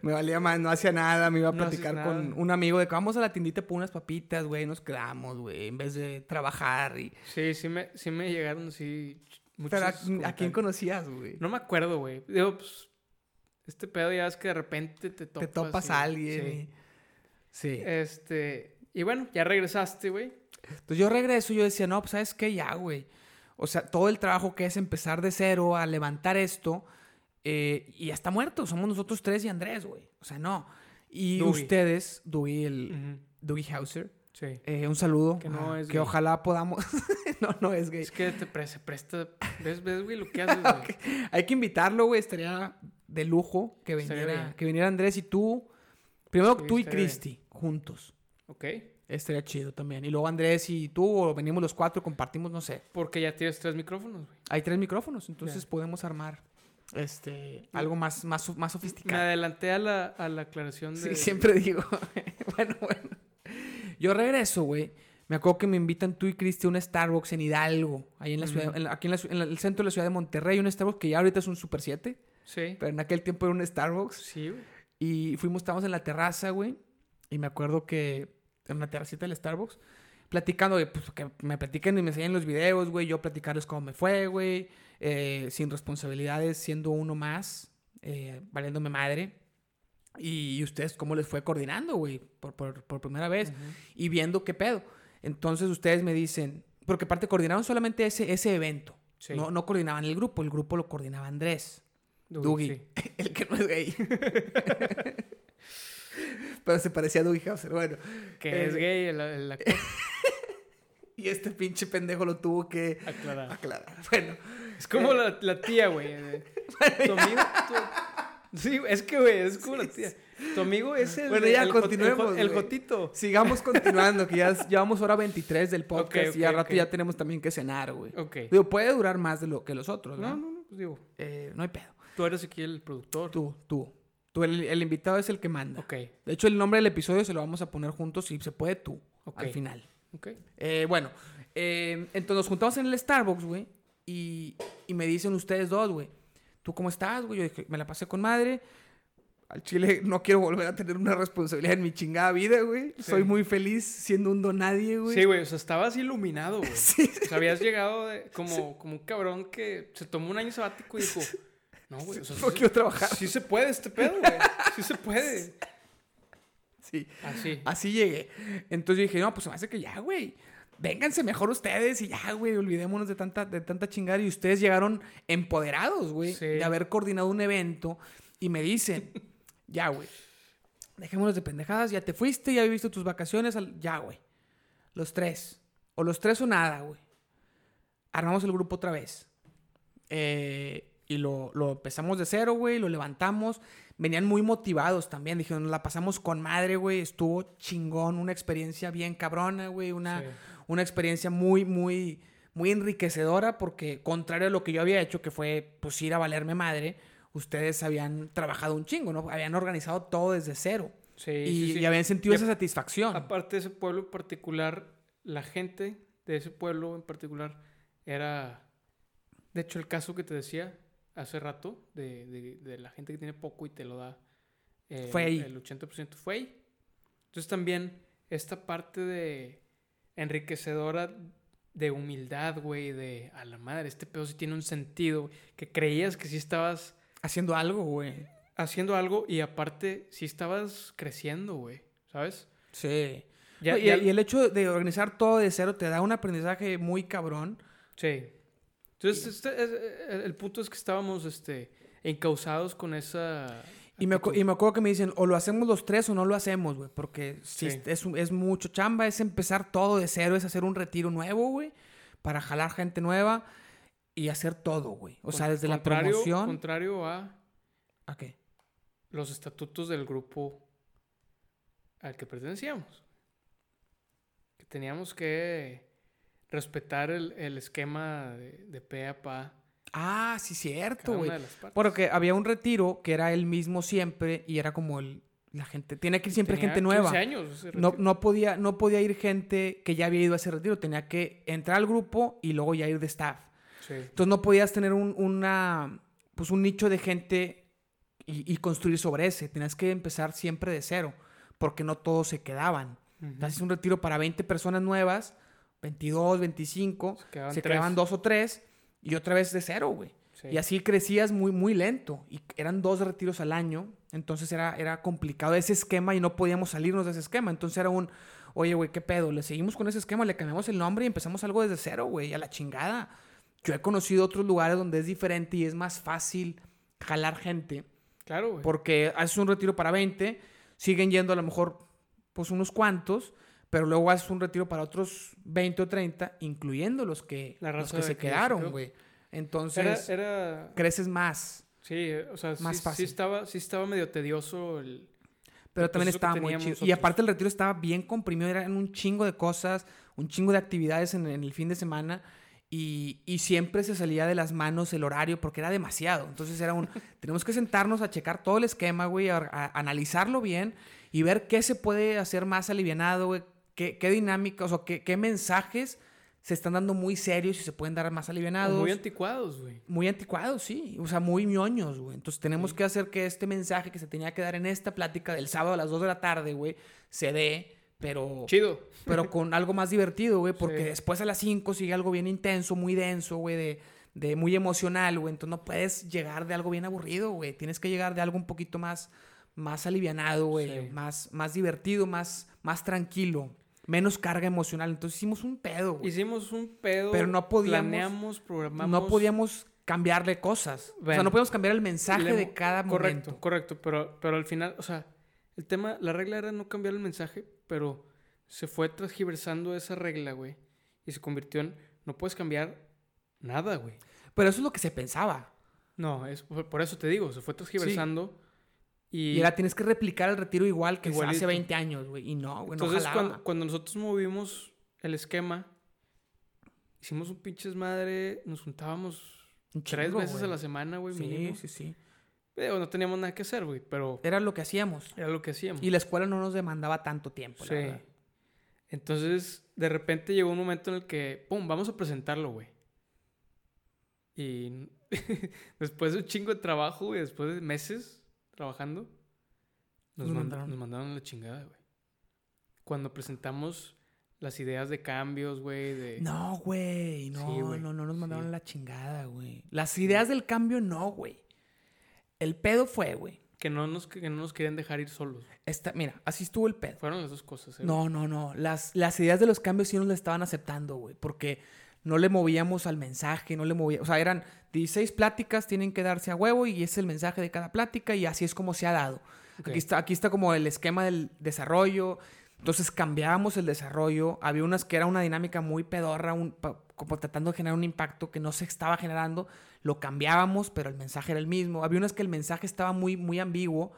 [SPEAKER 1] Me valía más, no hacía nada, me iba a
[SPEAKER 2] No
[SPEAKER 1] platicar con un amigo de que vamos a la tiendita por unas papitas, güey, nos quedamos, güey, en vez de trabajar y...
[SPEAKER 2] Sí, sí me, sí me llegaron así muchos
[SPEAKER 1] Pero ¿a, a quién conocías, güey?
[SPEAKER 2] No me acuerdo, güey. Digo, pues, este pedo ya es que de repente te topas.
[SPEAKER 1] Te topas
[SPEAKER 2] y-
[SPEAKER 1] a alguien
[SPEAKER 2] sí.
[SPEAKER 1] y... Sí.
[SPEAKER 2] Este, y bueno, ya regresaste, güey.
[SPEAKER 1] Entonces yo regreso y yo decía, no, pues ¿sabes qué? Ya, güey. O sea, todo el trabajo que es empezar de cero a levantar esto eh, y ya está muerto. Somos nosotros tres y Andrés, güey. O sea, no. Y
[SPEAKER 2] Dougie.
[SPEAKER 1] ustedes, Dougie, el
[SPEAKER 2] Ujú,
[SPEAKER 1] Dougie Hauser,
[SPEAKER 2] Sí.
[SPEAKER 1] eh, un saludo.
[SPEAKER 2] Que no
[SPEAKER 1] ah,
[SPEAKER 2] es
[SPEAKER 1] Que
[SPEAKER 2] gay.
[SPEAKER 1] ojalá podamos... no, no es gay.
[SPEAKER 2] Es que te pre- se presta. ¿Ves, ves, güey, lo que haces, güey?
[SPEAKER 1] Hay que invitarlo, güey. Estaría de lujo que viniera, que viniera Andrés y tú. Primero
[SPEAKER 2] Sí,
[SPEAKER 1] tú y
[SPEAKER 2] bien.
[SPEAKER 1] Cristi, juntos.
[SPEAKER 2] Ok.
[SPEAKER 1] Estaría chido también. Y luego Andrés y tú, o venimos los cuatro, compartimos, no sé.
[SPEAKER 2] Porque ya tienes tres micrófonos, güey.
[SPEAKER 1] Hay tres micrófonos, entonces podemos armar este algo más, más, más
[SPEAKER 2] Me
[SPEAKER 1] sofisticado.
[SPEAKER 2] adelanté a la, a la aclaración de.
[SPEAKER 1] Sí, siempre digo. bueno, bueno. Yo regreso, güey. Me acuerdo que me invitan tú y Cristi a un Starbucks en Hidalgo, ahí en la ciudad, en la- aquí en, la en el centro de la ciudad de Monterrey, un Starbucks que ya ahorita es un Super 7,
[SPEAKER 2] Sí.
[SPEAKER 1] pero en aquel tiempo era un Starbucks.
[SPEAKER 2] Sí, güey.
[SPEAKER 1] Y fuimos, estábamos en la terraza, güey. Y me acuerdo que en la terracita del Starbucks, platicando, pues que me platiquen y me enseñen los videos, güey. Yo platicarles cómo me fue, güey. eh, sin responsabilidades, siendo uno más, eh, valiéndome madre. Y, ustedes cómo les fue coordinando, güey, por, por, por primera vez.
[SPEAKER 2] Ujú.
[SPEAKER 1] Y viendo qué pedo. Entonces ustedes me dicen, porque aparte coordinaron solamente ese, ese evento.
[SPEAKER 2] Sí.
[SPEAKER 1] No, no coordinaban el grupo, el grupo lo coordinaba Andrés. Dougie.
[SPEAKER 2] sí.
[SPEAKER 1] El que no es gay. Pero se parecía a Dougie Hauser. Bueno.
[SPEAKER 2] Que
[SPEAKER 1] Eh,
[SPEAKER 2] es gay el, el actor.
[SPEAKER 1] Y este pinche pendejo lo tuvo que
[SPEAKER 2] Aclarar.
[SPEAKER 1] aclarar. Bueno.
[SPEAKER 2] Es como la, la tía, güey. Tu amigo. tu- Sí, es que, güey, es como la tía. Tu amigo es el.
[SPEAKER 1] Bueno, ya,
[SPEAKER 2] el, el
[SPEAKER 1] continuemos,
[SPEAKER 2] El,
[SPEAKER 1] güey.
[SPEAKER 2] jotito.
[SPEAKER 1] Sigamos continuando, que ya llevamos hora 23 del podcast y al rato ya tenemos también que cenar, güey.
[SPEAKER 2] Ok.
[SPEAKER 1] Digo, puede durar más de lo que los otros,
[SPEAKER 2] No,
[SPEAKER 1] ¿no?
[SPEAKER 2] no, no, pues digo.
[SPEAKER 1] Eh, no hay pedo.
[SPEAKER 2] Tú eres aquí el productor.
[SPEAKER 1] Tú, tú. Tú, el, el invitado es el que manda.
[SPEAKER 2] Ok,
[SPEAKER 1] De hecho, el nombre del episodio se lo vamos a poner juntos si se puede tú,
[SPEAKER 2] Ok.
[SPEAKER 1] al final.
[SPEAKER 2] ok.
[SPEAKER 1] Eh, bueno, eh, entonces nos juntamos en el Starbucks, güey. Y, y me dicen ustedes dos, güey. ¿Tú cómo estás, güey? Yo dije, me la pasé con madre. Al chile no quiero volver a tener una responsabilidad en mi chingada vida, güey.
[SPEAKER 2] Sí.
[SPEAKER 1] Soy muy feliz siendo un donadie, güey.
[SPEAKER 2] Sí, güey, o sea, estabas iluminado, güey.
[SPEAKER 1] Sí.
[SPEAKER 2] O sea, habías llegado de- como, como un cabrón que se tomó un año sabático y dijo, no, güey, o sea, sí,
[SPEAKER 1] No
[SPEAKER 2] se-
[SPEAKER 1] quiero trabajar.
[SPEAKER 2] sí se puede este pedo, güey. Sí se puede.
[SPEAKER 1] Sí.
[SPEAKER 2] Así.
[SPEAKER 1] Así llegué. Entonces yo dije, no, pues se me hace que ya, güey. vénganse mejor ustedes y ya, güey, olvidémonos de tanta, de tanta chingada. Y ustedes llegaron empoderados, güey,
[SPEAKER 2] Sí.
[SPEAKER 1] de haber coordinado un evento. Y me dicen, ya, güey, dejémonos de pendejadas, ya te fuiste, ya viviste tus vacaciones, al- ya, güey. Los tres. O los tres o nada, güey. Armamos el grupo otra vez. Eh, y lo, lo empezamos de cero, güey, lo levantamos. Venían muy motivados también. Dijeron, la pasamos con madre, güey. Estuvo chingón, una experiencia bien cabrona, güey. Una,
[SPEAKER 2] Sí.
[SPEAKER 1] una experiencia muy, muy, muy enriquecedora porque contrario a lo que yo había hecho, que fue pues ir a valerme madre, ustedes habían trabajado un chingo, ¿no? Habían organizado todo desde cero.
[SPEAKER 2] Sí,
[SPEAKER 1] y,
[SPEAKER 2] sí, sí.
[SPEAKER 1] y habían sentido
[SPEAKER 2] Y
[SPEAKER 1] esa satisfacción.
[SPEAKER 2] Aparte de ese pueblo en particular, la gente de ese pueblo en particular era, de hecho, el caso que te decía hace rato, de, de- de la gente que tiene poco y te lo da eh,
[SPEAKER 1] Fue ahí.
[SPEAKER 2] el 80% fue ahí. Entonces también esta parte de enriquecedora de humildad, güey, de a la madre, este pedo sí tiene un sentido, que creías que sí estabas
[SPEAKER 1] Haciendo algo, güey.
[SPEAKER 2] haciendo algo y aparte sí estabas creciendo, güey, ¿sabes?
[SPEAKER 1] Sí.
[SPEAKER 2] Ya-
[SPEAKER 1] y,
[SPEAKER 2] ya-
[SPEAKER 1] y el hecho de organizar todo de cero te da un aprendizaje muy cabrón.
[SPEAKER 2] Sí. Entonces, este, es- el, punto es que estábamos este, encausados con esa.
[SPEAKER 1] Y me, y me acuerdo que me dicen, o lo hacemos los tres o no lo hacemos, güey. Porque si
[SPEAKER 2] Sí.
[SPEAKER 1] es, es mucho chamba, es empezar todo de cero, es hacer un retiro nuevo, güey. Para jalar gente nueva y hacer todo, güey. O sea, desde la promoción.
[SPEAKER 2] Contrario a
[SPEAKER 1] ¿A qué?
[SPEAKER 2] los estatutos del grupo al que pertenecíamos. Que teníamos que respetar el, el esquema de, de pe a pa.
[SPEAKER 1] Ah, sí, cierto, güey. Porque había un retiro que era el mismo siempre y era como el, la gente. Tiene que ir siempre
[SPEAKER 2] Tenía
[SPEAKER 1] gente nueva.
[SPEAKER 2] 15 años ese
[SPEAKER 1] No, no, podía, no podía ir gente que ya había ido a ese retiro. Tenía que entrar al grupo y luego ya ir de staff.
[SPEAKER 2] Sí.
[SPEAKER 1] Entonces no podías tener un, una, pues un nicho de gente y, y construir sobre ese. Tenías que empezar siempre de cero, porque no todos se quedaban.
[SPEAKER 2] Ujú.
[SPEAKER 1] Haces un retiro para 20 personas nuevas, 22, 25,
[SPEAKER 2] Se quedaban
[SPEAKER 1] se
[SPEAKER 2] tres.
[SPEAKER 1] quedaban dos o tres y otra vez de cero, güey.
[SPEAKER 2] Sí.
[SPEAKER 1] Y así crecías muy, muy lento. Y eran dos retiros al año. Entonces era, era complicado ese esquema y no podíamos salirnos de ese esquema. Entonces era un, oye, güey, ¿qué pedo? ¿Le seguimos con ese esquema? ¿Le cambiamos el nombre y empezamos algo desde cero, güey? A la chingada. Yo he conocido otros lugares donde es diferente y es más fácil jalar gente.
[SPEAKER 2] Claro, güey.
[SPEAKER 1] Porque haces un retiro para 20, siguen yendo a lo mejor pues unos cuantos, pero luego haces un retiro para otros 20 o 30, incluyendo los que,
[SPEAKER 2] La
[SPEAKER 1] los que se
[SPEAKER 2] que
[SPEAKER 1] quedaron, güey. Entonces,
[SPEAKER 2] Era, era
[SPEAKER 1] creces más.
[SPEAKER 2] Sí, o sea,
[SPEAKER 1] Más
[SPEAKER 2] sí,
[SPEAKER 1] fácil.
[SPEAKER 2] sí estaba, sí estaba medio tedioso el...
[SPEAKER 1] Pero
[SPEAKER 2] el
[SPEAKER 1] también estaba muy chido. Y aparte el retiro estaba bien comprimido, eran un chingo de cosas, un chingo de actividades en, en el fin de semana. Y, y siempre se salía de las manos el horario porque era demasiado. Entonces era un... tenemos que sentarnos a checar todo el esquema, güey, a, a analizarlo bien y ver qué se puede hacer más alivianado, güey. Qué, qué dinámicas, o qué, qué mensajes se están dando muy serios y se pueden dar más
[SPEAKER 2] o
[SPEAKER 1] alivianados.
[SPEAKER 2] Muy anticuados, güey.
[SPEAKER 1] Muy anticuados, sí. O sea, muy ñoños, güey. Entonces tenemos que hacer que este mensaje que se tenía que dar en esta plática del sábado a las 2 de la tarde, güey, se dé, pero,
[SPEAKER 2] Chido.
[SPEAKER 1] pero con algo más divertido, güey. Porque
[SPEAKER 2] Sí.
[SPEAKER 1] después a las 5 sigue algo bien intenso, muy denso, güey, de, de muy emocional, güey. Entonces no puedes llegar de algo bien aburrido, güey. Tienes que llegar de algo un poquito más, más alivianado, güey.
[SPEAKER 2] Sí.
[SPEAKER 1] Más, más divertido, más, más tranquilo. Menos carga emocional. Entonces hicimos un pedo, güey.
[SPEAKER 2] Hicimos un pedo.
[SPEAKER 1] Pero no podíamos-
[SPEAKER 2] Planeamos, programamos.
[SPEAKER 1] No podíamos cambiarle cosas. o sea, no podíamos cambiar el mensaje
[SPEAKER 2] le-
[SPEAKER 1] de cada
[SPEAKER 2] Correcto,
[SPEAKER 1] momento.
[SPEAKER 2] correcto. Pero, pero al final, o sea, el tema, la regla era no cambiar el mensaje, pero se fue transgiversando esa regla, güey. Y se convirtió en, no puedes cambiar nada, güey.
[SPEAKER 1] Pero eso es lo que se pensaba.
[SPEAKER 2] No, es, por por eso te digo, se fue transgiversando. Y,
[SPEAKER 1] Y, ahora tienes que replicar el retiro igual que
[SPEAKER 2] Igualito.
[SPEAKER 1] hace 20 años, güey. Y no, güey,
[SPEAKER 2] Entonces, cuando, cuando nosotros movimos el esquema, hicimos un pinches madre, nos juntábamos
[SPEAKER 1] Un
[SPEAKER 2] tres veces a la semana, güey,
[SPEAKER 1] Sí,
[SPEAKER 2] mínimo.
[SPEAKER 1] sí, sí.
[SPEAKER 2] Digo, no teníamos nada que hacer, güey, pero
[SPEAKER 1] Era lo que hacíamos.
[SPEAKER 2] era lo que hacíamos.
[SPEAKER 1] Y la escuela no nos demandaba tanto tiempo, la
[SPEAKER 2] sí.
[SPEAKER 1] verdad.
[SPEAKER 2] Entonces, de repente llegó un momento en el que, pum, vamos a presentarlo, güey. Y después de un chingo de trabajo, güey, después de meses trabajando, nos,
[SPEAKER 1] Nos
[SPEAKER 2] man-
[SPEAKER 1] mandaron.
[SPEAKER 2] nos mandaron a la chingada, güey. Cuando presentamos las ideas de cambios, güey, de...
[SPEAKER 1] No, güey. No,
[SPEAKER 2] Sí, güey,
[SPEAKER 1] no, no nos mandaron
[SPEAKER 2] sí.
[SPEAKER 1] a la chingada, güey. Las ideas del cambio, no, güey. El pedo fue, güey.
[SPEAKER 2] Que no nos, que no nos querían dejar ir solos.
[SPEAKER 1] Esta, mira, así estuvo el pedo.
[SPEAKER 2] Fueron las dos cosas. ¿eh?
[SPEAKER 1] No, no, no. Las, las ideas de los cambios sí nos las estaban aceptando, güey. Porque no le movíamos al mensaje, no le movíamos. O sea, eran 16 pláticas, tienen que darse a huevo y es el mensaje de cada plática y así es como se ha dado. Aquí, está, aquí está como el esquema del desarrollo. Entonces cambiábamos el desarrollo. Había unas que era una dinámica muy pedorra, un- pa- como tratando de generar un impacto que no se estaba generando. Lo cambiábamos, pero el mensaje era el mismo. Había unas que el mensaje estaba muy, muy ambiguo,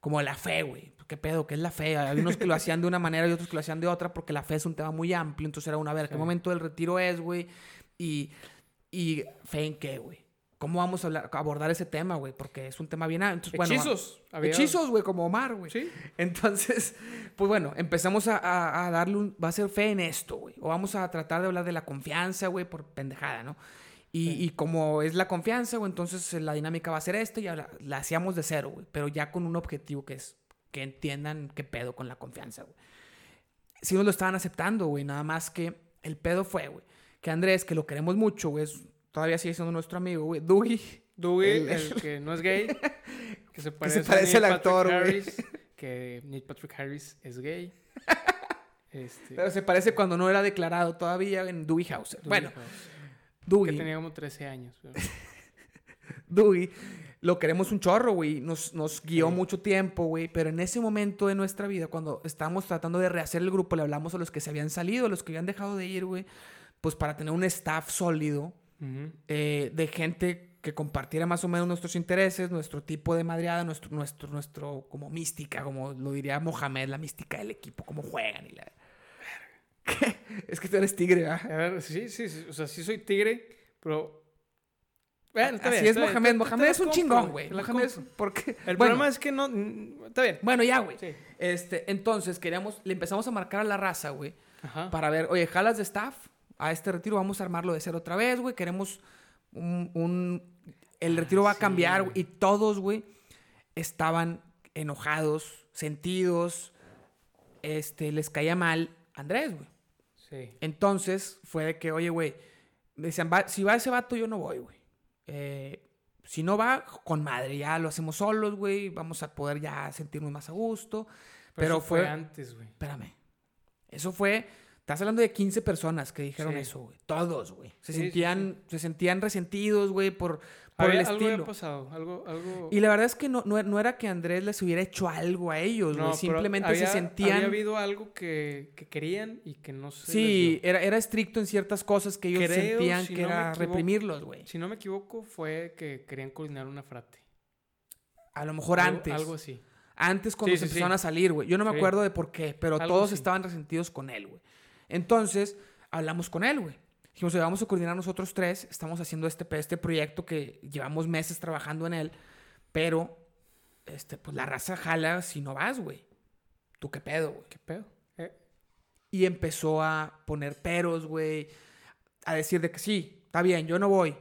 [SPEAKER 1] como la fe, güey. ¿Qué pedo? ¿Qué es la fe? Había unos que lo hacían de una manera y otros que lo hacían de otra, porque la fe es un tema muy amplio. Entonces era una, a ver, ¿qué
[SPEAKER 2] Sí.
[SPEAKER 1] momento del retiro es, güey? Y, y fe en qué, güey. ¿Cómo vamos a, hablar- a abordar ese tema, güey? Porque es un tema bien... amplio. Entonces, bueno,
[SPEAKER 2] Hechizos. había-
[SPEAKER 1] Hechizos, güey, como Omar, güey.
[SPEAKER 2] Sí.
[SPEAKER 1] Entonces, pues bueno, empezamos a, a- a darle un... Va a ser fe en esto, güey. O vamos a tratar de hablar de la confianza, güey, por pendejada, ¿no? Y,
[SPEAKER 2] Sí.
[SPEAKER 1] y como es la confianza, güey, entonces la dinámica va a ser esta y la, la hacíamos de cero, güey. Pero ya con un objetivo que es que entiendan qué pedo con la confianza, güey. Sí nos lo estaban aceptando, güey. Nada más que el pedo fue, güey. Que Andrés, que lo queremos mucho, güey, todavía sigue siendo nuestro amigo, güey. Dewey.
[SPEAKER 2] Dewey,
[SPEAKER 1] El-
[SPEAKER 2] el, que no es gay, que se parece,
[SPEAKER 1] parece
[SPEAKER 2] a Neil
[SPEAKER 1] al actor, güey.
[SPEAKER 2] Que Neil Patrick Harris es gay. Este,
[SPEAKER 1] Pero se parece cuando no era declarado todavía en Dewey.
[SPEAKER 2] Dewey
[SPEAKER 1] Bueno,
[SPEAKER 2] House, que
[SPEAKER 1] Dewey.
[SPEAKER 2] tenía como 13 años. pero-
[SPEAKER 1] Dewey, lo queremos un chorro, güey. Nos, nos guió
[SPEAKER 2] Sí.
[SPEAKER 1] mucho tiempo, güey. Pero en ese momento de nuestra vida, cuando estábamos tratando de rehacer el grupo, le hablamos a los que se habían salido, a los que habían dejado de ir, güey. Pues para tener un staff sólido
[SPEAKER 2] Ujú.
[SPEAKER 1] eh, de gente que compartiera más o menos nuestros intereses, nuestro tipo de madreada, nuestro, nuestro, nuestro, como mística, como lo diría Mohamed, la mística del equipo, cómo juegan y la... ¿Qué? Es que tú eres tigre, ¿verdad?
[SPEAKER 2] A ver, sí, sí, sí, o sea, sí soy tigre, pero... Bueno, está
[SPEAKER 1] Así
[SPEAKER 2] bien,
[SPEAKER 1] es
[SPEAKER 2] está
[SPEAKER 1] Mohamed. Mohamed es un
[SPEAKER 2] compro,
[SPEAKER 1] chingón, güey. Mohamed es... Porque...
[SPEAKER 2] El
[SPEAKER 1] bueno,
[SPEAKER 2] problema es que no... Está bien.
[SPEAKER 1] Bueno, ya, güey.
[SPEAKER 2] Sí.
[SPEAKER 1] Este, entonces queríamos, le empezamos a marcar a la raza, güey,
[SPEAKER 2] Ajá.
[SPEAKER 1] para ver, oye, jalas de staff a este retiro, vamos a armarlo de cero otra vez, güey, queremos un, un- el retiro va a
[SPEAKER 2] sí,
[SPEAKER 1] cambiar,
[SPEAKER 2] güey.
[SPEAKER 1] güey, y todos, güey, estaban enojados, sentidos, este, les caía mal Andrés, güey.
[SPEAKER 2] Sí.
[SPEAKER 1] Entonces fue de que, oye, güey, me decían, "Va- si va ese vato, yo no voy, güey. Eh, si no va, con madre, ya lo hacemos solos, güey, vamos a poder ya sentirnos más a gusto. Pero
[SPEAKER 2] eso
[SPEAKER 1] fue-
[SPEAKER 2] antes, güey.
[SPEAKER 1] Espérame. Eso fue. Estás hablando de 15 personas que dijeron
[SPEAKER 2] Sí.
[SPEAKER 1] eso, güey. Todos, güey. Se
[SPEAKER 2] Sí, sí,
[SPEAKER 1] sentían, se sentían resentidos, güey, por, por el
[SPEAKER 2] Había- algo había
[SPEAKER 1] estilo.
[SPEAKER 2] pasado, algo... algo...
[SPEAKER 1] Y la verdad es que no, no, no era que Andrés les hubiera hecho algo a ellos, güey.
[SPEAKER 2] pero
[SPEAKER 1] Simplemente
[SPEAKER 2] había-
[SPEAKER 1] se sentían.
[SPEAKER 2] Había habido algo que, que querían y que no se
[SPEAKER 1] sí, era, era estricto en ciertas cosas que ellos
[SPEAKER 2] Creo,
[SPEAKER 1] sentían
[SPEAKER 2] si
[SPEAKER 1] que
[SPEAKER 2] no
[SPEAKER 1] era
[SPEAKER 2] equivoco,
[SPEAKER 1] reprimirlos, güey.
[SPEAKER 2] Si no me equivoco, fue que querían coordinar una frate.
[SPEAKER 1] A lo mejor
[SPEAKER 2] Algo-
[SPEAKER 1] antes.
[SPEAKER 2] Algo así.
[SPEAKER 1] Antes cuando
[SPEAKER 2] Sí,
[SPEAKER 1] se
[SPEAKER 2] sí,
[SPEAKER 1] empezaron
[SPEAKER 2] sí.
[SPEAKER 1] a salir, güey. Yo no me acuerdo de por qué, pero
[SPEAKER 2] Algo
[SPEAKER 1] todos estaban resentidos con él, güey. Entonces, hablamos con él, güey. Dijimos, vamos a coordinar nosotros tres. Estamos haciendo este, este proyecto que llevamos meses trabajando en él. Pero, este, pues la raza jala si no vas, güey. ¿Tú qué pedo, güey?
[SPEAKER 2] ¿Qué pedo? Eh,
[SPEAKER 1] Y empezó a poner peros, güey. A decir de que sí, está bien, yo no voy.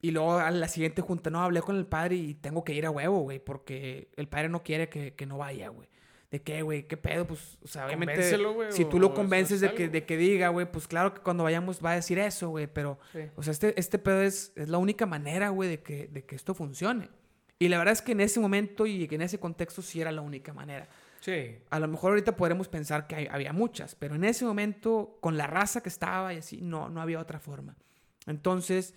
[SPEAKER 1] Y luego a la siguiente junta, no, hablé con el padre y tengo que ir a huevo, güey, porque el padre no quiere que, que no vaya, güey. ¿De qué, güey? ¿Qué pedo? Pues, o sea, obviamente, si tú lo convences
[SPEAKER 2] es
[SPEAKER 1] de que, de que diga, güey, pues claro que cuando vayamos va a decir eso, güey, pero,
[SPEAKER 2] sí.
[SPEAKER 1] o sea, este, este pedo es, es la única manera, güey, de que, de que esto funcione. Y la verdad es que en ese momento y en ese contexto sí era la única manera.
[SPEAKER 2] Sí.
[SPEAKER 1] A lo mejor ahorita podremos pensar que hay- había muchas, pero en ese momento, con la raza que estaba y así, no, no había otra forma. Entonces,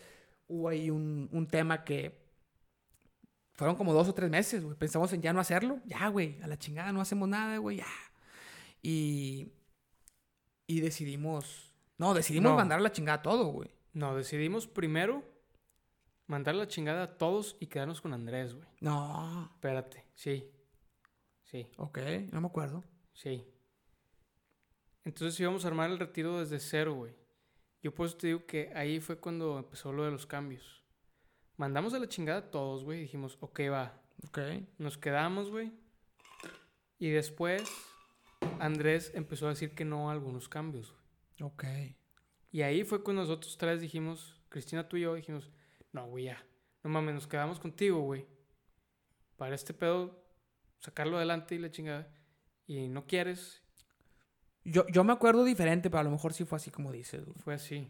[SPEAKER 1] hubo ahí un, un tema que fueron como dos o tres meses, güey. Pensamos en ya no hacerlo. Ya, güey, a la chingada no hacemos nada, güey, ya. Y, y decidimos, no, decidimos
[SPEAKER 2] No.
[SPEAKER 1] mandar a la chingada todo, güey.
[SPEAKER 2] No, decidimos primero mandar la chingada a todos y quedarnos con Andrés, güey.
[SPEAKER 1] No,
[SPEAKER 2] Espérate. Sí. Sí,
[SPEAKER 1] ok, no me acuerdo.
[SPEAKER 2] sí. Entonces íbamos a armar el retiro desde cero, güey. Yo por eso te digo que ahí fue cuando empezó lo de los cambios. Mandamos a la chingada a todos, güey. Dijimos, ok, va.
[SPEAKER 1] Ok.
[SPEAKER 2] Nos quedamos, güey. Y después Andrés empezó a decir que no a algunos cambios, güey.
[SPEAKER 1] Ok.
[SPEAKER 2] Y ahí fue cuando nosotros tres dijimos, Cristina, tú y yo dijimos, no, güey, ya. No mames, nos quedamos contigo, güey. Para este pedo, sacarlo adelante y la chingada. Y no quieres,
[SPEAKER 1] Yo, yo me acuerdo diferente, pero a lo mejor sí fue así como dices, güey.
[SPEAKER 2] fue así.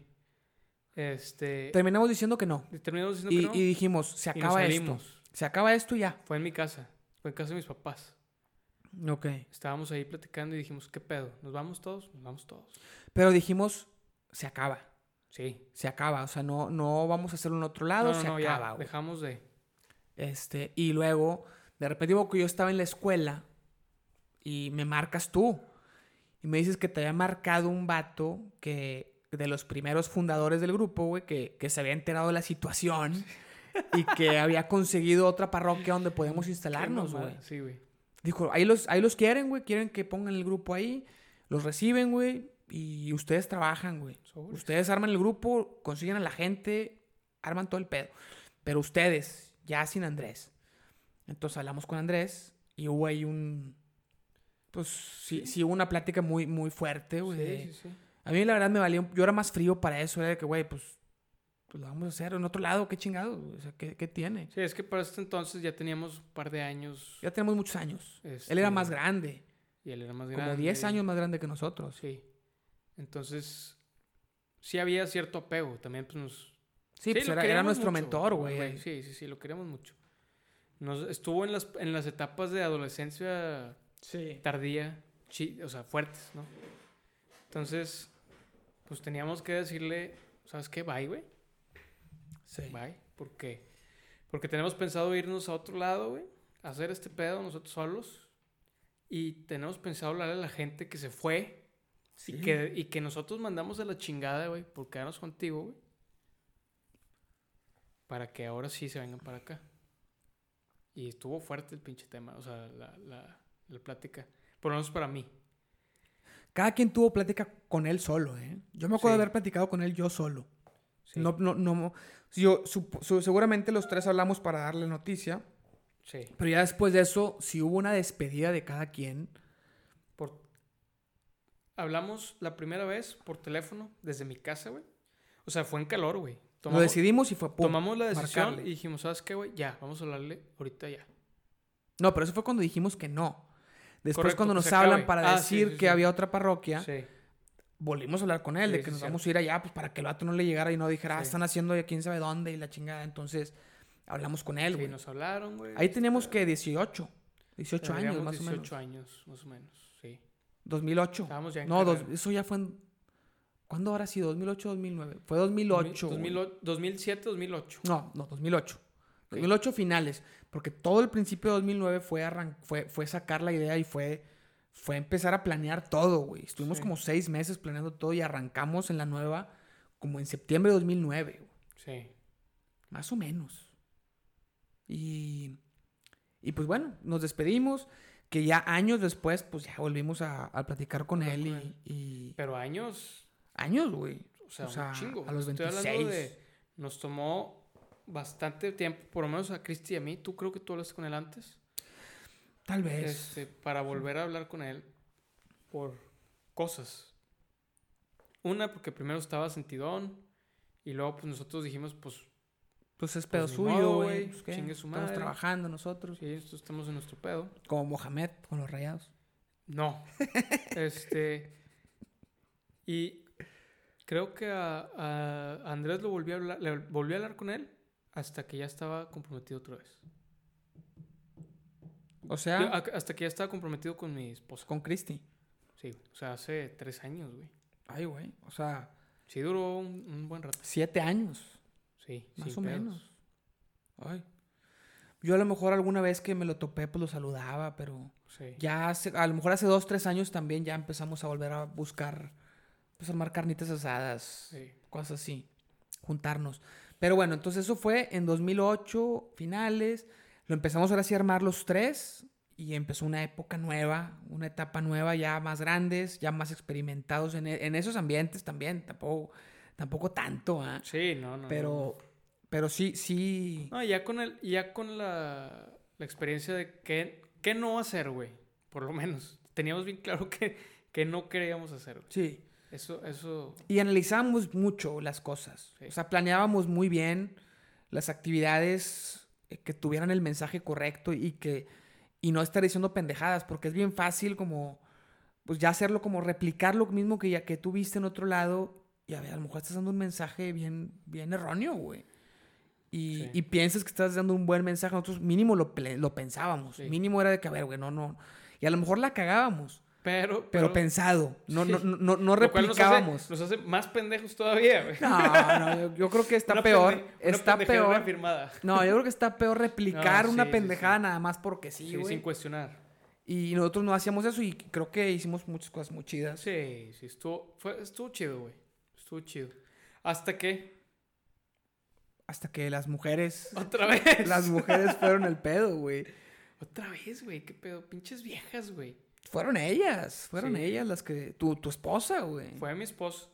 [SPEAKER 2] Este.
[SPEAKER 1] Terminamos diciendo que no.
[SPEAKER 2] terminamos diciendo
[SPEAKER 1] Y,
[SPEAKER 2] que no.
[SPEAKER 1] y dijimos, se
[SPEAKER 2] y
[SPEAKER 1] acaba esto. Se acaba esto y ya.
[SPEAKER 2] Fue en mi casa. Fue en casa de mis papás.
[SPEAKER 1] Ok.
[SPEAKER 2] Estábamos ahí platicando y dijimos, ¿qué pedo? ¿Nos vamos todos? Nos vamos todos.
[SPEAKER 1] Pero dijimos, se acaba.
[SPEAKER 2] Sí.
[SPEAKER 1] Se acaba. O sea, no, no vamos a hacerlo en otro lado,
[SPEAKER 2] No, no,
[SPEAKER 1] se
[SPEAKER 2] no,
[SPEAKER 1] acaba,
[SPEAKER 2] dejamos de...
[SPEAKER 1] Este, y luego, de repente digo que yo estaba en la escuela y me marcas tú. Y me dices que te había marcado un vato que de los primeros fundadores del grupo, güey, que, que se había enterado de la situación y que había conseguido otra parroquia donde podemos instalarnos, güey.
[SPEAKER 2] Sí, güey.
[SPEAKER 1] Dijo, ahí los, ahí los quieren, güey, quieren que pongan el grupo ahí, los reciben, güey, y ustedes trabajan, güey. Ustedes arman el grupo, consiguen a la gente, arman todo el pedo. Pero ustedes, ya sin Andrés. Entonces hablamos con Andrés y hubo ahí un... Pues sí, sí, hubo una plática muy, muy fuerte, güey. de-
[SPEAKER 2] Sí, sí, sí.
[SPEAKER 1] A mí la verdad me valía... Yo era más frío para eso, era de que, güey, pues, pues lo vamos a hacer en otro lado, qué chingado. O sea, ¿qué, qué tiene?
[SPEAKER 2] Sí, es que para este entonces ya teníamos un par de años.
[SPEAKER 1] Ya tenemos muchos años. Él
[SPEAKER 2] este,
[SPEAKER 1] era más grande,
[SPEAKER 2] Y él era más grande.
[SPEAKER 1] como 10 años más grande que nosotros.
[SPEAKER 2] Sí. Entonces, sí había cierto apego. También, pues nos.
[SPEAKER 1] Sí, pues
[SPEAKER 2] lo
[SPEAKER 1] era, nuestro
[SPEAKER 2] mucho,
[SPEAKER 1] mentor, güey.
[SPEAKER 2] Sí, sí, sí, lo queríamos mucho. Nos, estuvo en las, en las etapas de adolescencia
[SPEAKER 1] Sí.
[SPEAKER 2] tardía, chi- o sea, fuertes, ¿no? Entonces, pues teníamos que decirle, ¿sabes qué? Bye, güey.
[SPEAKER 1] Sí.
[SPEAKER 2] Bye. ¿Por qué? Porque tenemos pensado irnos a otro lado, güey. Hacer este pedo nosotros solos. Y tenemos pensado hablarle a la gente que se fue.
[SPEAKER 1] Sí.
[SPEAKER 2] Y, que, y que nosotros mandamos a la chingada, güey, por quedarnos contigo, güey. Para que ahora sí se vengan para acá. Y estuvo fuerte el pinche tema, o sea, la, la, la plática. Por lo menos para mí.
[SPEAKER 1] Cada quien tuvo plática con él solo, ¿eh? Yo me acuerdo
[SPEAKER 2] Sí.
[SPEAKER 1] de haber platicado con él yo solo.
[SPEAKER 2] Sí.
[SPEAKER 1] No, no, no. Yo, su- seguramente los tres hablamos para darle noticia.
[SPEAKER 2] Sí.
[SPEAKER 1] Pero ya después de eso, si hubo una despedida de cada quien.
[SPEAKER 2] Por... Hablamos la primera vez por teléfono desde mi casa, güey. O sea, fue en calor, güey.
[SPEAKER 1] Lo decidimos y fue pum,
[SPEAKER 2] tomamos la decisión
[SPEAKER 1] marcarle.
[SPEAKER 2] y dijimos, ¿sabes qué, güey? Ya, vamos a hablarle ahorita ya.
[SPEAKER 1] No, pero eso fue cuando dijimos que no. Después,
[SPEAKER 2] Correcto,
[SPEAKER 1] cuando nos hablan
[SPEAKER 2] acabe.
[SPEAKER 1] para
[SPEAKER 2] Ah, sí,
[SPEAKER 1] decir
[SPEAKER 2] sí,
[SPEAKER 1] que
[SPEAKER 2] sí.
[SPEAKER 1] había otra parroquia,
[SPEAKER 2] Sí.
[SPEAKER 1] volvimos a hablar con él de
[SPEAKER 2] Sí,
[SPEAKER 1] que
[SPEAKER 2] sí,
[SPEAKER 1] nos
[SPEAKER 2] sí.
[SPEAKER 1] vamos a ir allá, pues para que el vato no le llegara y no dijera, ah,
[SPEAKER 2] Sí.
[SPEAKER 1] están haciendo ya quién sabe dónde y la chingada. Entonces, hablamos con él,
[SPEAKER 2] Sí,
[SPEAKER 1] güey.
[SPEAKER 2] nos hablaron, güey.
[SPEAKER 1] Ahí teníamos
[SPEAKER 2] Este,
[SPEAKER 1] que 18. 18 años, más o
[SPEAKER 2] 18
[SPEAKER 1] menos.
[SPEAKER 2] años, más o menos, sí.
[SPEAKER 1] 2008.
[SPEAKER 2] Estábamos ya en
[SPEAKER 1] No, dos- eso ya fue en... ¿Cuándo habrá sido? ¿2008 o 2009? Fue 2008. güey.
[SPEAKER 2] 2008, 2007, 2008.
[SPEAKER 1] No, no, 2008. 2008 finales. Porque todo el principio de 2009 fue, arran- fue, fue sacar la idea y fue, fue empezar a planear todo, güey. Estuvimos
[SPEAKER 2] Sí.
[SPEAKER 1] como seis meses planeando todo y arrancamos en la nueva como en septiembre de 2009, güey.
[SPEAKER 2] Sí.
[SPEAKER 1] Más o menos. Y, y pues bueno, nos despedimos. Que ya años después, pues ya volvimos a, a platicar con él,
[SPEAKER 2] con
[SPEAKER 1] y,
[SPEAKER 2] él.
[SPEAKER 1] y-
[SPEAKER 2] Pero años,
[SPEAKER 1] Años, güey.
[SPEAKER 2] o sea,
[SPEAKER 1] O sea,
[SPEAKER 2] un chingo.
[SPEAKER 1] a los
[SPEAKER 2] Estoy hablando
[SPEAKER 1] 26.
[SPEAKER 2] de. Nos tomó bastante tiempo, por lo menos a Cristi y a mí. ¿Tú creo que tú hablaste con él antes?
[SPEAKER 1] Tal vez.
[SPEAKER 2] Este, para volver a hablar con él por cosas. Una, porque primero estaba sentidón. Y luego, pues nosotros dijimos, pues,
[SPEAKER 1] Pues es pedo
[SPEAKER 2] ni
[SPEAKER 1] suyo, güey. Pues,
[SPEAKER 2] chingue su
[SPEAKER 1] Estamos
[SPEAKER 2] madre.
[SPEAKER 1] trabajando nosotros.
[SPEAKER 2] sí, nosotros estamos en nuestro pedo.
[SPEAKER 1] Como Mohamed con los rayados.
[SPEAKER 2] No. este. Y creo que a, a Andrés lo volví a hablar, le volví a hablar con él hasta que ya estaba comprometido otra vez.
[SPEAKER 1] O sea,
[SPEAKER 2] Yo- a- hasta que ya estaba comprometido con mi esposa.
[SPEAKER 1] con Cristi.
[SPEAKER 2] Sí, o sea, hace tres años, güey.
[SPEAKER 1] Ay, güey. O sea,
[SPEAKER 2] Sí duró un, un buen rato.
[SPEAKER 1] siete años,
[SPEAKER 2] Sí,
[SPEAKER 1] más o
[SPEAKER 2] pedos.
[SPEAKER 1] menos. Ay. Yo a lo mejor alguna vez que me lo topé, pues lo saludaba, pero
[SPEAKER 2] Sí.
[SPEAKER 1] ya hace, a lo mejor hace dos, tres años también ya empezamos a volver a buscar, pues armar carnitas asadas,
[SPEAKER 2] sí.
[SPEAKER 1] cosas así, juntarnos. Pero bueno, entonces eso fue en 2008, finales. Lo empezamos ahora sí a armar los tres y empezó una época nueva, una etapa nueva, ya más grandes, ya más experimentados en, e- en esos ambientes también. Tampoco, tampoco tanto, ¿ah?
[SPEAKER 2] Sí, no, no.
[SPEAKER 1] Pero, pero sí, sí.
[SPEAKER 2] No, ya con, el, ya con la, la experiencia de qué, qué no hacer, güey. Por lo menos. Teníamos bien claro que, que no queríamos hacer. güey.
[SPEAKER 1] Sí.
[SPEAKER 2] Eso, eso.
[SPEAKER 1] Y analizábamos mucho las cosas.
[SPEAKER 2] Sí.
[SPEAKER 1] O sea, planeábamos muy bien las actividades eh, que tuvieran el mensaje correcto y que y no estar diciendo pendejadas, porque es bien fácil como pues ya hacerlo como replicar lo mismo que ya que tú viste en otro lado y a ver, a lo mejor estás dando un mensaje bien bien erróneo, güey. y,
[SPEAKER 2] Sí.
[SPEAKER 1] y piensas que estás dando un buen mensaje, nosotros mínimo lo, lo pensábamos.
[SPEAKER 2] Sí.
[SPEAKER 1] Mínimo era de que, a ver, güey, no, no. Y a lo mejor la cagábamos,
[SPEAKER 2] Pero,
[SPEAKER 1] pero pensado. No, no, no, no, no
[SPEAKER 2] lo cual nos hace-
[SPEAKER 1] replicábamos.
[SPEAKER 2] Nos hace, más pendejos todavía, güey.
[SPEAKER 1] No, no, yo, yo creo que está
[SPEAKER 2] Una
[SPEAKER 1] peor.
[SPEAKER 2] pende- una
[SPEAKER 1] está peor. No, yo creo que está peor replicar
[SPEAKER 2] No,
[SPEAKER 1] una
[SPEAKER 2] sí,
[SPEAKER 1] pendejada
[SPEAKER 2] sí.
[SPEAKER 1] nada más porque sí,
[SPEAKER 2] Sí,
[SPEAKER 1] güey.
[SPEAKER 2] sin cuestionar.
[SPEAKER 1] y nosotros no hacíamos eso y creo que hicimos muchas cosas muy chidas.
[SPEAKER 2] Sí, sí, estuvo, fue, estuvo chido, güey. Estuvo chido. Hasta que,
[SPEAKER 1] Hasta que las mujeres.
[SPEAKER 2] otra vez.
[SPEAKER 1] las mujeres fueron el pedo, güey.
[SPEAKER 2] Otra vez, güey. ¿Qué pedo? Pinches viejas, güey.
[SPEAKER 1] Fueron ellas. Fueron
[SPEAKER 2] Sí.
[SPEAKER 1] ellas las que. Tu, tu esposa, güey.
[SPEAKER 2] Fue mi esposo.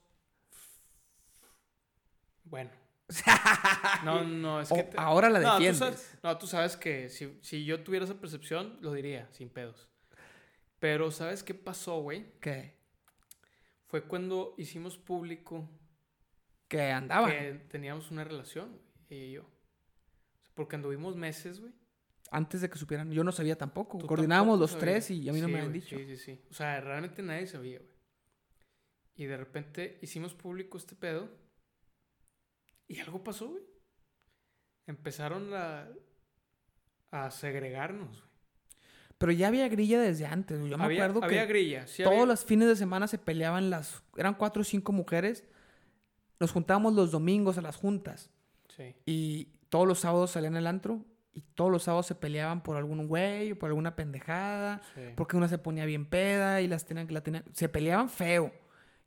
[SPEAKER 2] Bueno. No, no, es que... te-
[SPEAKER 1] ahora la
[SPEAKER 2] no, tú
[SPEAKER 1] defiendes.
[SPEAKER 2] sabes, no, tú sabes que si, si yo tuviera esa percepción, lo diría, sin pedos. Pero, ¿sabes qué pasó, güey?
[SPEAKER 1] ¿Qué?
[SPEAKER 2] Fue cuando hicimos público
[SPEAKER 1] Que andaban.
[SPEAKER 2] que teníamos una relación, güey, ella y yo. Porque anduvimos meses, güey.
[SPEAKER 1] Antes de que supieran. Yo no sabía tampoco.
[SPEAKER 2] Tú
[SPEAKER 1] Coordinábamos
[SPEAKER 2] tampoco
[SPEAKER 1] los tres y a mí no
[SPEAKER 2] Sí,
[SPEAKER 1] me habían dicho.
[SPEAKER 2] Sí, sí, sí. O sea, realmente nadie sabía, güey. Y de repente hicimos público este pedo. Y algo pasó, güey. Empezaron a, a segregarnos, güey.
[SPEAKER 1] Pero ya había grilla desde antes. Yo me
[SPEAKER 2] había,
[SPEAKER 1] acuerdo
[SPEAKER 2] había
[SPEAKER 1] que
[SPEAKER 2] grilla. Sí
[SPEAKER 1] todos
[SPEAKER 2] había-
[SPEAKER 1] los fines de semana se peleaban las. Eran cuatro o cinco mujeres. Nos juntábamos los domingos a las juntas.
[SPEAKER 2] Sí.
[SPEAKER 1] Y todos los sábados salían al antro. Y todos los sábados se peleaban por algún güey o por alguna pendejada.
[SPEAKER 2] sí.
[SPEAKER 1] Porque una se ponía bien peda y las tenían que la tenían. Se peleaban feo.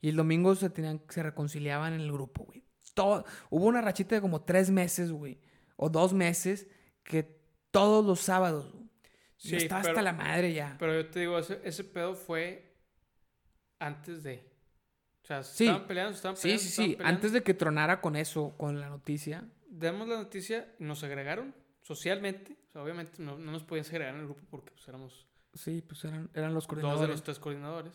[SPEAKER 1] Y el domingo se tenían, se reconciliaban en el grupo, güey. Todo, hubo una rachita de como tres meses, güey. O dos meses. Que todos los sábados. güey. Yo
[SPEAKER 2] Sí,
[SPEAKER 1] estaba
[SPEAKER 2] pero-
[SPEAKER 1] hasta la madre ya.
[SPEAKER 2] Pero yo te digo, ese, ese pedo fue antes de. O sea, se
[SPEAKER 1] Sí.
[SPEAKER 2] estaban peleando, se estaban
[SPEAKER 1] Sí,
[SPEAKER 2] peleando.
[SPEAKER 1] sí, sí.
[SPEAKER 2] peleando.
[SPEAKER 1] Antes de que tronara con eso, con la noticia.
[SPEAKER 2] Demos la noticia, nos agregaron socialmente. O sea, obviamente no, no nos podían segregar en el grupo porque pues, éramos
[SPEAKER 1] Sí, pues eran, eran los
[SPEAKER 2] dos
[SPEAKER 1] coordinadores.
[SPEAKER 2] de los tres coordinadores.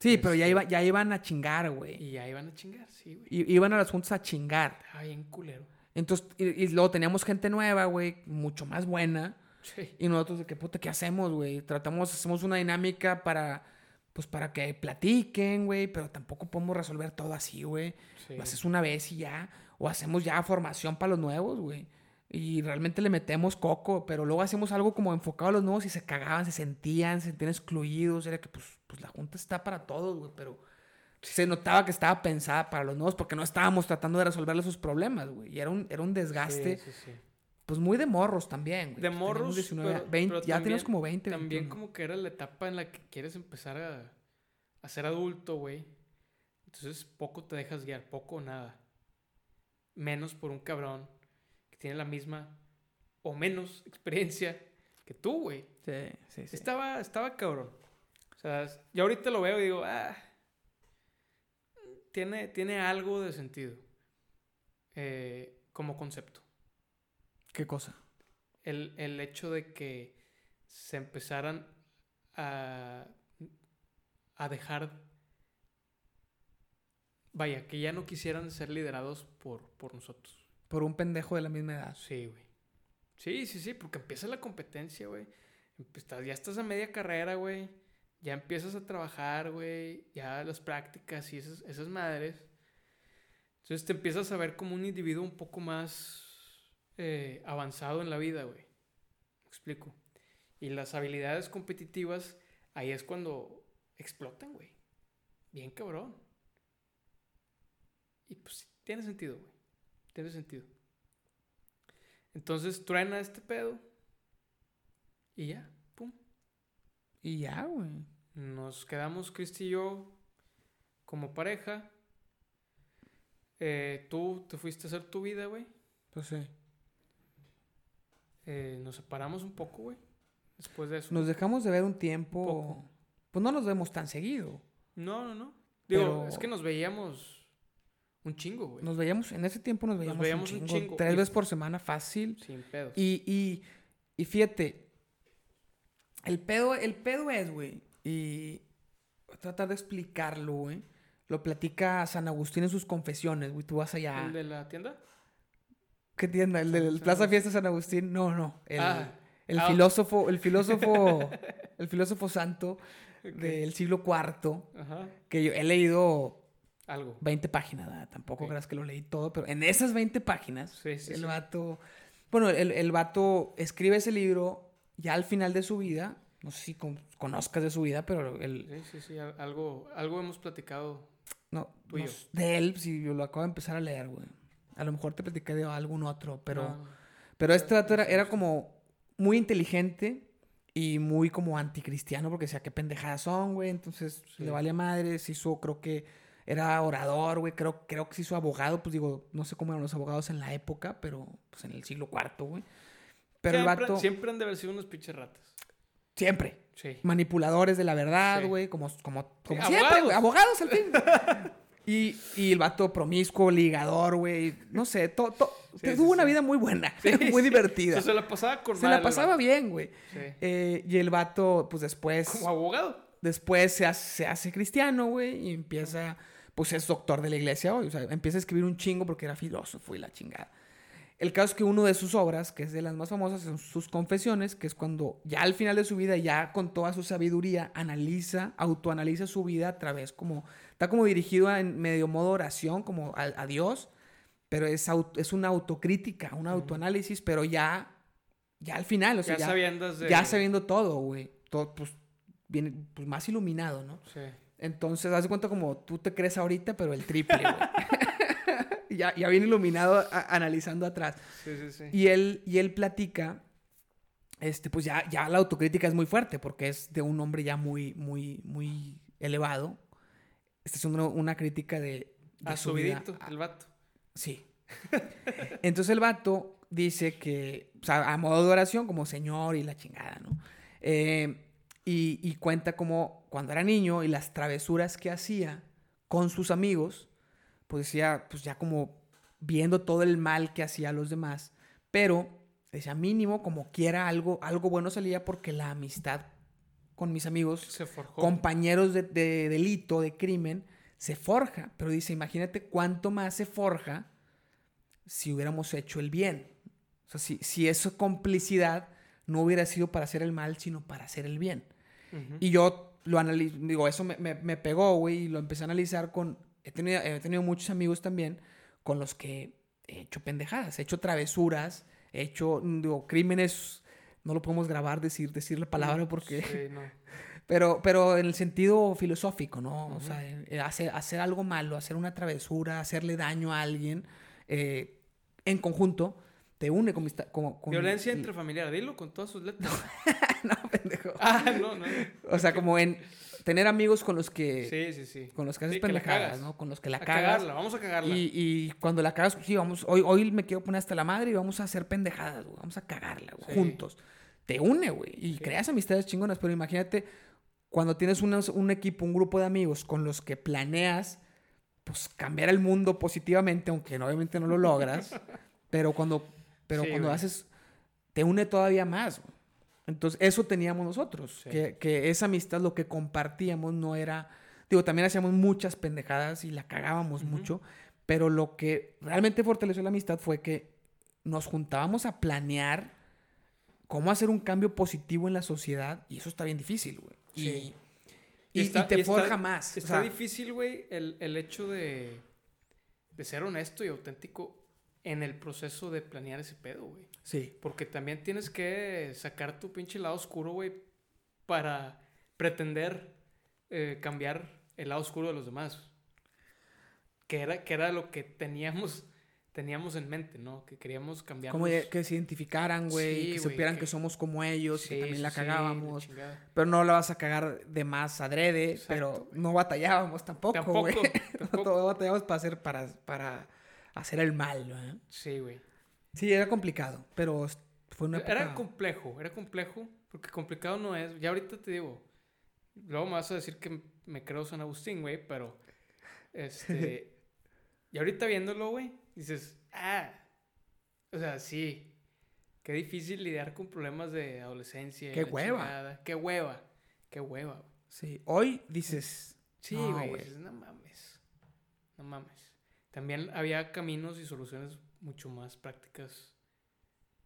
[SPEAKER 1] Sí, pero ya,
[SPEAKER 2] Este-
[SPEAKER 1] iba, ya iban a chingar, güey.
[SPEAKER 2] Y ya iban a chingar, sí, güey.
[SPEAKER 1] Iban a las juntas a chingar.
[SPEAKER 2] Estaba bien culero.
[SPEAKER 1] Entonces, y, y luego teníamos gente nueva, güey, mucho más buena.
[SPEAKER 2] Sí.
[SPEAKER 1] Y nosotros de que puta, ¿qué hacemos, güey? Tratamos, hacemos una dinámica para, pues para que platiquen, güey, pero tampoco podemos resolver todo así, güey.
[SPEAKER 2] sí.
[SPEAKER 1] Lo haces una vez y ya, o hacemos ya formación para los nuevos, güey. Y realmente le metemos coco, pero luego hacemos algo como enfocado a los nuevos y se cagaban, se sentían, se sentían excluidos. Era que, pues, pues la junta está para todos, güey, pero se notaba que estaba pensada para los nuevos porque no estábamos tratando de resolverle sus problemas, güey. Y era un, era un desgaste,
[SPEAKER 2] Sí, sí, sí.
[SPEAKER 1] pues muy de morros también, güey.
[SPEAKER 2] De
[SPEAKER 1] Teníamos
[SPEAKER 2] morros,
[SPEAKER 1] 19,
[SPEAKER 2] pero-
[SPEAKER 1] 20,
[SPEAKER 2] pero
[SPEAKER 1] ya
[SPEAKER 2] también-
[SPEAKER 1] teníamos como 20,
[SPEAKER 2] También
[SPEAKER 1] 21.
[SPEAKER 2] como que era la etapa en la que quieres empezar a, a ser adulto, güey. Entonces poco te dejas guiar, poco o nada. Menos por un cabrón que tiene la misma o menos experiencia que tú, güey.
[SPEAKER 1] Sí, sí, sí.
[SPEAKER 2] Estaba, estaba cabrón. O sea, yo ahorita lo veo y digo, ah, tiene, tiene algo de sentido eh, como concepto.
[SPEAKER 1] ¿Qué cosa?
[SPEAKER 2] El, el hecho de que se empezaran a, a dejar, vaya, que ya no quisieran ser liderados por, por nosotros.
[SPEAKER 1] Por un pendejo de la misma edad.
[SPEAKER 2] Sí, güey. Sí, sí, sí, porque empieza la competencia, güey. Empe- Ya estás a media carrera, güey. Ya empiezas a trabajar, güey. Ya las prácticas y esas, esas madres. Entonces te empiezas a ver como un individuo un poco más eh, avanzado en la vida, güey. ¿Me explico? Y las habilidades competitivas, ahí es cuando explotan, güey. Bien cabrón. Y pues tiene sentido, güey. Tiene sentido. Entonces truena este pedo. Y ya, pum.
[SPEAKER 1] Y ya, güey.
[SPEAKER 2] Nos quedamos Cristi y yo como pareja. Eh, tú te fuiste a hacer tu vida, güey.
[SPEAKER 1] Pues sí.
[SPEAKER 2] Eh, nos separamos un poco, güey. Después de eso.
[SPEAKER 1] Nos dejamos de ver un tiempo. Pues no nos vemos tan seguido.
[SPEAKER 2] No, no, no. Digo,
[SPEAKER 1] Pero-
[SPEAKER 2] es que nos veíamos un chingo, güey.
[SPEAKER 1] Nos veíamos, en ese tiempo nos veíamos,
[SPEAKER 2] veíamos
[SPEAKER 1] un
[SPEAKER 2] un
[SPEAKER 1] chingo. Tres
[SPEAKER 2] Y-
[SPEAKER 1] veces por semana fácil.
[SPEAKER 2] Sin pedos.
[SPEAKER 1] Y, y, y fíjate, el pedo, el pedo es, güey, y tratar de explicarlo, güey. Lo platica San Agustín en sus confesiones, güey. Tú vas allá.
[SPEAKER 2] ¿El de la tienda?
[SPEAKER 1] ¿Qué tienda? ¿El
[SPEAKER 2] San
[SPEAKER 1] Plaza. Fiesta San Agustín? No, no. El,
[SPEAKER 2] Ah.
[SPEAKER 1] el
[SPEAKER 2] Ah,
[SPEAKER 1] filósofo, el filósofo, el filósofo santo del siglo IV,
[SPEAKER 2] Ajá.
[SPEAKER 1] que yo he leído
[SPEAKER 2] Algo.
[SPEAKER 1] 20 páginas, ¿verdad? tampoco
[SPEAKER 2] Ok.
[SPEAKER 1] creas que lo leí todo, pero en esas 20 páginas,
[SPEAKER 2] Sí, sí,
[SPEAKER 1] el
[SPEAKER 2] sí.
[SPEAKER 1] vato, bueno, el, el vato escribe ese libro ya al final de su vida, no sé si con- conozcas de su vida, pero el,
[SPEAKER 2] Sí, sí, sí. al- Algo, algo hemos platicado.
[SPEAKER 1] no,
[SPEAKER 2] Tuyo.
[SPEAKER 1] no s- de él, si yo lo acabo de empezar a leer, güey. A lo mejor te platiqué de algún otro, pero...
[SPEAKER 2] No,
[SPEAKER 1] Pero este
[SPEAKER 2] Ah,
[SPEAKER 1] vato era, era como muy inteligente y muy como anticristiano porque decía qué pendejadas son, güey. Entonces le valía madre, se hizo, creo que era orador, güey. Creo, creo que se hizo abogado, pues digo, no sé cómo eran los abogados en la época, pero pues en el siglo IV, güey. Pero el vato,
[SPEAKER 2] siempre han de haber sido unos pinches ratas.
[SPEAKER 1] siempre,
[SPEAKER 2] Sí.
[SPEAKER 1] manipuladores de la verdad,
[SPEAKER 2] Sí.
[SPEAKER 1] güey, como, como, como
[SPEAKER 2] Sí,
[SPEAKER 1] siempre, güey,
[SPEAKER 2] abogados.
[SPEAKER 1] al fin. y, y el vato promiscuo, ligador, güey, no sé, to- to-
[SPEAKER 2] Sí, sí,
[SPEAKER 1] tuvo una vida muy buena,
[SPEAKER 2] Sí,
[SPEAKER 1] muy divertida.
[SPEAKER 2] Se la pasaba con
[SPEAKER 1] Se la pasaba bien, güey.
[SPEAKER 2] Sí.
[SPEAKER 1] Eh, y el vato, pues después,
[SPEAKER 2] Como abogado.
[SPEAKER 1] después se hace, se hace cristiano, güey, y empieza, pues es doctor de la iglesia hoy. O sea, empieza a escribir un chingo porque era filósofo y la chingada. El caso es que uno de sus obras, que es de las más famosas, son sus confesiones, que es cuando ya al final de su vida, ya con toda su sabiduría, analiza, autoanaliza su vida a través como, está como dirigido a- en medio modo oración, como a, a Dios, pero es, au- es una autocrítica, un autoanálisis, pero ya, ya al final, o sea,
[SPEAKER 2] ya,
[SPEAKER 1] ya,
[SPEAKER 2] sabiendo de...
[SPEAKER 1] ya sabiendo todo, güey. Todo, pues, viene pues, más iluminado, ¿no?
[SPEAKER 2] Sí.
[SPEAKER 1] Entonces, haz de cuenta como tú te crees ahorita, pero el triple, güey. ya, ya bien iluminado a- analizando atrás.
[SPEAKER 2] Sí, sí, sí.
[SPEAKER 1] Y él, y él platica, este, pues ya, ya la autocrítica es muy fuerte, porque es de un hombre ya muy, muy, muy elevado. Esta es una, crítica de, de
[SPEAKER 2] A
[SPEAKER 1] su
[SPEAKER 2] su
[SPEAKER 1] vida.
[SPEAKER 2] vidito, el vato.
[SPEAKER 1] Sí. Entonces el vato dice que, o sea, a modo de oración, como señor y la chingada, ¿no? Eh, y, y cuenta como cuando era niño y las travesuras que hacía con sus amigos, pues decía, pues ya como viendo todo el mal que hacía a los demás, pero decía mínimo como quiera algo, algo bueno salía porque la amistad con mis amigos
[SPEAKER 2] Se forjó.
[SPEAKER 1] compañeros de, de delito, de crimen, se forja. Pero dice, imagínate cuánto más se forja si hubiéramos hecho el bien. O sea, si, si esa complicidad no hubiera sido para hacer el mal, sino para hacer el bien.
[SPEAKER 2] Ujú.
[SPEAKER 1] Y yo lo analizo, digo, eso me, me, me pegó, güey, y lo empecé a analizar con... He tenido, he tenido muchos amigos también con los que he hecho pendejadas, he hecho travesuras, he hecho, digo, crímenes... No lo podemos grabar, decir, decir la palabra porque...
[SPEAKER 2] Sí, no.
[SPEAKER 1] Pero, pero en el sentido filosófico, ¿no? O sea, eh, hacer, hacer algo malo, hacer una travesura, hacerle daño a alguien, eh, en conjunto, te une con... mis como- con
[SPEAKER 2] Violencia intrafamiliar, dilo con todas sus letras.
[SPEAKER 1] no, pendejo.
[SPEAKER 2] ah, no, no.
[SPEAKER 1] O sea, como en tener amigos con los que...
[SPEAKER 2] Sí, sí, sí.
[SPEAKER 1] Con los que haces
[SPEAKER 2] Sí,
[SPEAKER 1] pendejadas. ¿no? Con los que la
[SPEAKER 2] A
[SPEAKER 1] cagas.
[SPEAKER 2] cagarla, vamos a cagarla.
[SPEAKER 1] Y, y cuando la cagas, sí, vamos, hoy, hoy me quiero poner hasta la madre y vamos a hacer pendejadas, güey. Vamos a cagarla, güey,
[SPEAKER 2] Sí.
[SPEAKER 1] juntos. Te une, güey. Y
[SPEAKER 2] Sí.
[SPEAKER 1] creas amistades chingonas, pero imagínate cuando tienes unos- un equipo, un grupo de amigos con los que planeas, pues, cambiar el mundo positivamente, aunque obviamente no lo logras, pero cuando, pero
[SPEAKER 2] Sí,
[SPEAKER 1] cuando
[SPEAKER 2] güey.
[SPEAKER 1] haces, te une todavía más, güey. Entonces, eso teníamos nosotros,
[SPEAKER 2] Sí.
[SPEAKER 1] que, que esa amistad, lo que compartíamos no era, digo, también hacíamos muchas pendejadas y la cagábamos mucho, pero lo que realmente fortaleció la amistad fue que nos juntábamos a planear cómo hacer un cambio positivo en la sociedad y eso está bien difícil, güey. Y,
[SPEAKER 2] Sí.
[SPEAKER 1] y-
[SPEAKER 2] Y está-
[SPEAKER 1] y te
[SPEAKER 2] y está-
[SPEAKER 1] forja más. o
[SPEAKER 2] Está
[SPEAKER 1] sea,
[SPEAKER 2] difícil, güey, el, el hecho de, de ser honesto y auténtico en el proceso de planear ese pedo, güey.
[SPEAKER 1] sí,
[SPEAKER 2] Porque también tienes que sacar tu pinche lado oscuro, güey, para pretender eh, cambiar el lado oscuro de los demás. Que era, que era lo que teníamos, teníamos en mente, ¿no? Que queríamos cambiar.
[SPEAKER 1] como que se identificaran, güey,
[SPEAKER 2] Sí,
[SPEAKER 1] que
[SPEAKER 2] güey,
[SPEAKER 1] supieran
[SPEAKER 2] que-
[SPEAKER 1] que... somos como ellos y que también la cagábamos. pero no la vas a cagar de más adrede,
[SPEAKER 2] Exacto,
[SPEAKER 1] pero no batallábamos tampoco,
[SPEAKER 2] Tampoco,
[SPEAKER 1] güey.
[SPEAKER 2] tampoco.
[SPEAKER 1] No batallamos para hacer, para, para hacer el mal, ¿no?
[SPEAKER 2] Sí, güey.
[SPEAKER 1] Sí, era complicado, pero fue una época...
[SPEAKER 2] Era complejo, era complejo, porque complicado no es. Ya ahorita te digo, luego me vas a decir que me creo San Agustín, güey, pero este. y ahorita viéndolo, güey, dices, ah, o sea, sí, qué difícil lidiar con problemas de adolescencia.
[SPEAKER 1] Qué hueva.
[SPEAKER 2] chingada. Qué hueva, qué hueva. güey.
[SPEAKER 1] Sí, hoy dices...
[SPEAKER 2] Sí, güey. dices, no mames, no mames. También había caminos y soluciones mucho más prácticas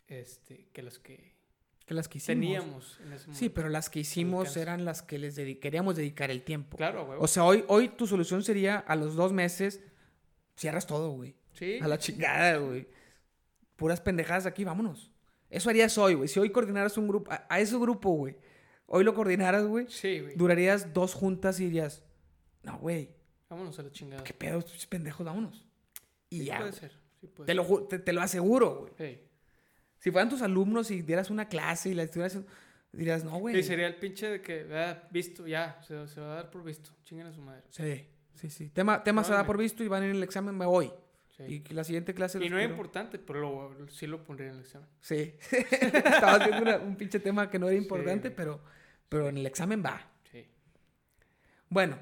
[SPEAKER 2] este, que las que
[SPEAKER 1] que las que hicimos.
[SPEAKER 2] Teníamos en ese momento.
[SPEAKER 1] Sí, pero las que hicimos eran las que les queríamos dedicar el tiempo.
[SPEAKER 2] Claro, güey.
[SPEAKER 1] O sea, hoy, hoy tu solución sería a los dos meses, cierras todo, güey.
[SPEAKER 2] sí.
[SPEAKER 1] A la chingada, güey. Puras pendejadas aquí, vámonos. Eso harías hoy, güey. Si hoy coordinaras un grupo, a, a ese grupo, güey, hoy lo coordinaras, güey,
[SPEAKER 2] Sí, güey.
[SPEAKER 1] durarías dos juntas y dirías, no, güey,
[SPEAKER 2] Vámonos a la chingada.
[SPEAKER 1] qué pedo, pendejos, vámonos. Y
[SPEAKER 2] Sí
[SPEAKER 1] ya,
[SPEAKER 2] puede ser. Sí puede
[SPEAKER 1] Te lo, ju- te, te lo aseguro, güey.
[SPEAKER 2] ser. Sí.
[SPEAKER 1] Si fueran tus alumnos y dieras una clase y la estuvieras, dirías, no, güey.
[SPEAKER 2] Y sería el pinche de que, ah, visto, ya, se, se va a dar por visto. Chinguen a su madre.
[SPEAKER 1] Sí, sí, sí. Tema, tema se da por visto y van en el examen, me voy.
[SPEAKER 2] Sí.
[SPEAKER 1] Y la siguiente clase...
[SPEAKER 2] Y no es
[SPEAKER 1] quiero-
[SPEAKER 2] importante, pero lo- sí lo pondría en el examen.
[SPEAKER 1] Sí. Estabas viendo una- un pinche tema que no era
[SPEAKER 2] Sí,
[SPEAKER 1] importante,
[SPEAKER 2] güey.
[SPEAKER 1] pero, pero en el examen va.
[SPEAKER 2] Sí.
[SPEAKER 1] Bueno,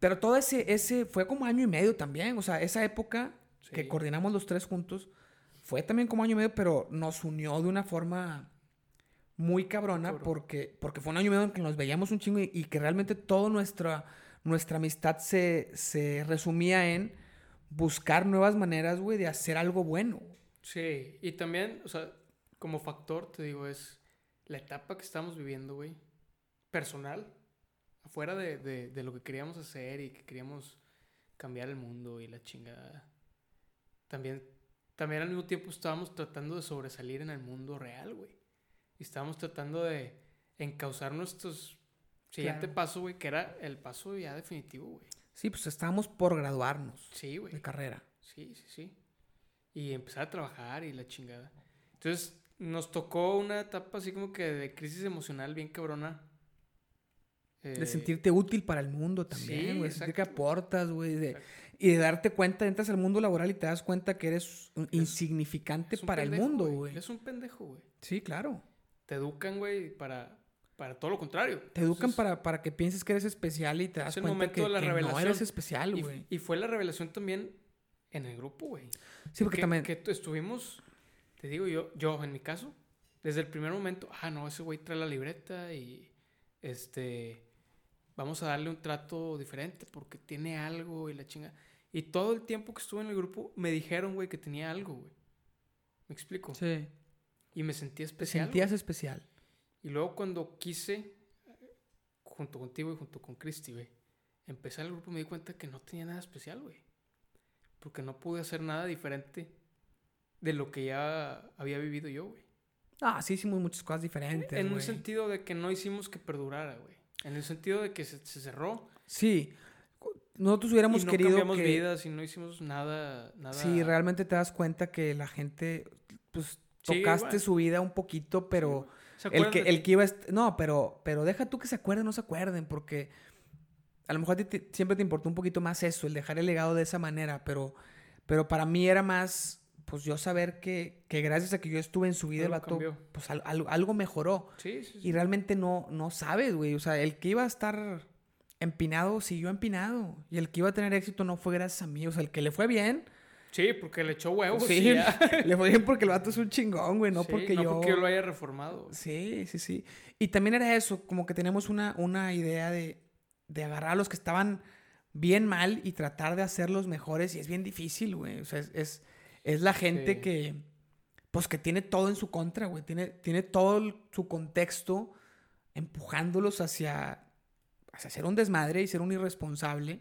[SPEAKER 1] pero todo ese, ese fue como año y medio también. O sea, esa época que
[SPEAKER 2] Sí.
[SPEAKER 1] coordinamos los tres juntos fue también como año y medio, pero nos unió de una forma muy cabrona porque, porque fue un año y medio en que nos veíamos un chingo y, y que realmente toda nuestra, nuestra amistad se, se resumía en buscar nuevas maneras, güey, de hacer algo bueno.
[SPEAKER 2] Sí, y también, o sea, como factor, te digo, es la etapa que estamos viviendo, güey, personal, afuera de, de, de lo que queríamos hacer y que queríamos cambiar el mundo y la chingada. También, también al mismo tiempo estábamos tratando de sobresalir en el mundo real, güey. Y estábamos tratando de encauzar nuestros siguiente
[SPEAKER 1] Claro.
[SPEAKER 2] paso, güey, que era el paso ya definitivo, güey.
[SPEAKER 1] Sí, pues estábamos por graduarnos
[SPEAKER 2] Sí, güey.
[SPEAKER 1] de carrera.
[SPEAKER 2] Sí, sí, sí. Y empezar a trabajar y la chingada. Entonces, nos tocó una etapa así como que de crisis emocional bien cabrona.
[SPEAKER 1] De
[SPEAKER 2] Eh,
[SPEAKER 1] sentirte útil para el mundo
[SPEAKER 2] sí,
[SPEAKER 1] también, güey. sentir que aportas, güey. de- y de darte cuenta, entras al mundo laboral y te das cuenta que eres
[SPEAKER 2] Es-
[SPEAKER 1] insignificante
[SPEAKER 2] es
[SPEAKER 1] para
[SPEAKER 2] pendejo,
[SPEAKER 1] el mundo, güey.
[SPEAKER 2] Es un pendejo, güey.
[SPEAKER 1] Sí, claro.
[SPEAKER 2] Te educan, güey, para, para todo lo contrario.
[SPEAKER 1] Te educan
[SPEAKER 2] Entonces,
[SPEAKER 1] para, para que pienses que eres especial y te das cuenta que,
[SPEAKER 2] de la
[SPEAKER 1] que no eres especial, güey.
[SPEAKER 2] y fue la revelación también en el grupo, güey.
[SPEAKER 1] Sí, porque
[SPEAKER 2] que,
[SPEAKER 1] también...
[SPEAKER 2] que tu- estuvimos, te digo yo, yo en mi caso, desde el primer momento, ah, no, ese güey trae la libreta y este, vamos a darle un trato diferente porque tiene algo y la chinga. Y todo el tiempo que estuve en el grupo me dijeron, güey, que tenía algo, güey. ¿Me explico?
[SPEAKER 1] Sí.
[SPEAKER 2] Y me sentí
[SPEAKER 1] Te
[SPEAKER 2] especial.
[SPEAKER 1] sentías especial.
[SPEAKER 2] Y luego cuando quise, junto contigo y junto con Cristi, güey, empecé el grupo me di cuenta que no tenía nada especial, güey. Porque no pude hacer nada diferente de lo que ya había vivido yo, güey.
[SPEAKER 1] Ah, sí hicimos muchas cosas diferentes,
[SPEAKER 2] En un sentido de que no hicimos que perdurara, güey. En el sentido de que se, se cerró.
[SPEAKER 1] Sí. Nosotros hubiéramos
[SPEAKER 2] y no
[SPEAKER 1] querido
[SPEAKER 2] cambiamos
[SPEAKER 1] que...
[SPEAKER 2] vidas y no hicimos nada, nada.
[SPEAKER 1] Sí, realmente te das cuenta que la gente, pues, tocaste su vida un poquito, pero...
[SPEAKER 2] ¿Se
[SPEAKER 1] El que, el que iba No, pero, pero deja tú que se acuerden o no se acuerden, porque a lo mejor a ti te- siempre te importó un poquito más eso, el dejar el legado de esa manera, pero, pero para mí era más, pues yo saber que, que gracias a que yo estuve en su vida, el vato,
[SPEAKER 2] cambió.
[SPEAKER 1] pues al- al- algo mejoró.
[SPEAKER 2] Sí, sí, sí.
[SPEAKER 1] Y realmente no, no sabes, güey. O sea, el que iba a estar empinado siguió empinado. Y el que iba a tener éxito no fue gracias a mí. O sea, el que le fue bien,
[SPEAKER 2] Sí, porque le echó huevos.
[SPEAKER 1] sí,
[SPEAKER 2] y ya.
[SPEAKER 1] le fue bien porque el vato es un chingón, güey, no
[SPEAKER 2] Sí,
[SPEAKER 1] porque
[SPEAKER 2] no
[SPEAKER 1] yo...
[SPEAKER 2] porque yo lo haya reformado.
[SPEAKER 1] Sí, sí, sí. Y también era eso, como que teníamos una, una idea de, de agarrar a los que estaban bien mal y tratar de hacerlos mejores. Y es bien difícil, güey. O sea, es, es, es la gente
[SPEAKER 2] Sí.
[SPEAKER 1] que, pues que tiene todo en su contra, güey. Tiene, tiene todo el- su contexto empujándolos hacia, hacia ser un desmadre y ser un irresponsable.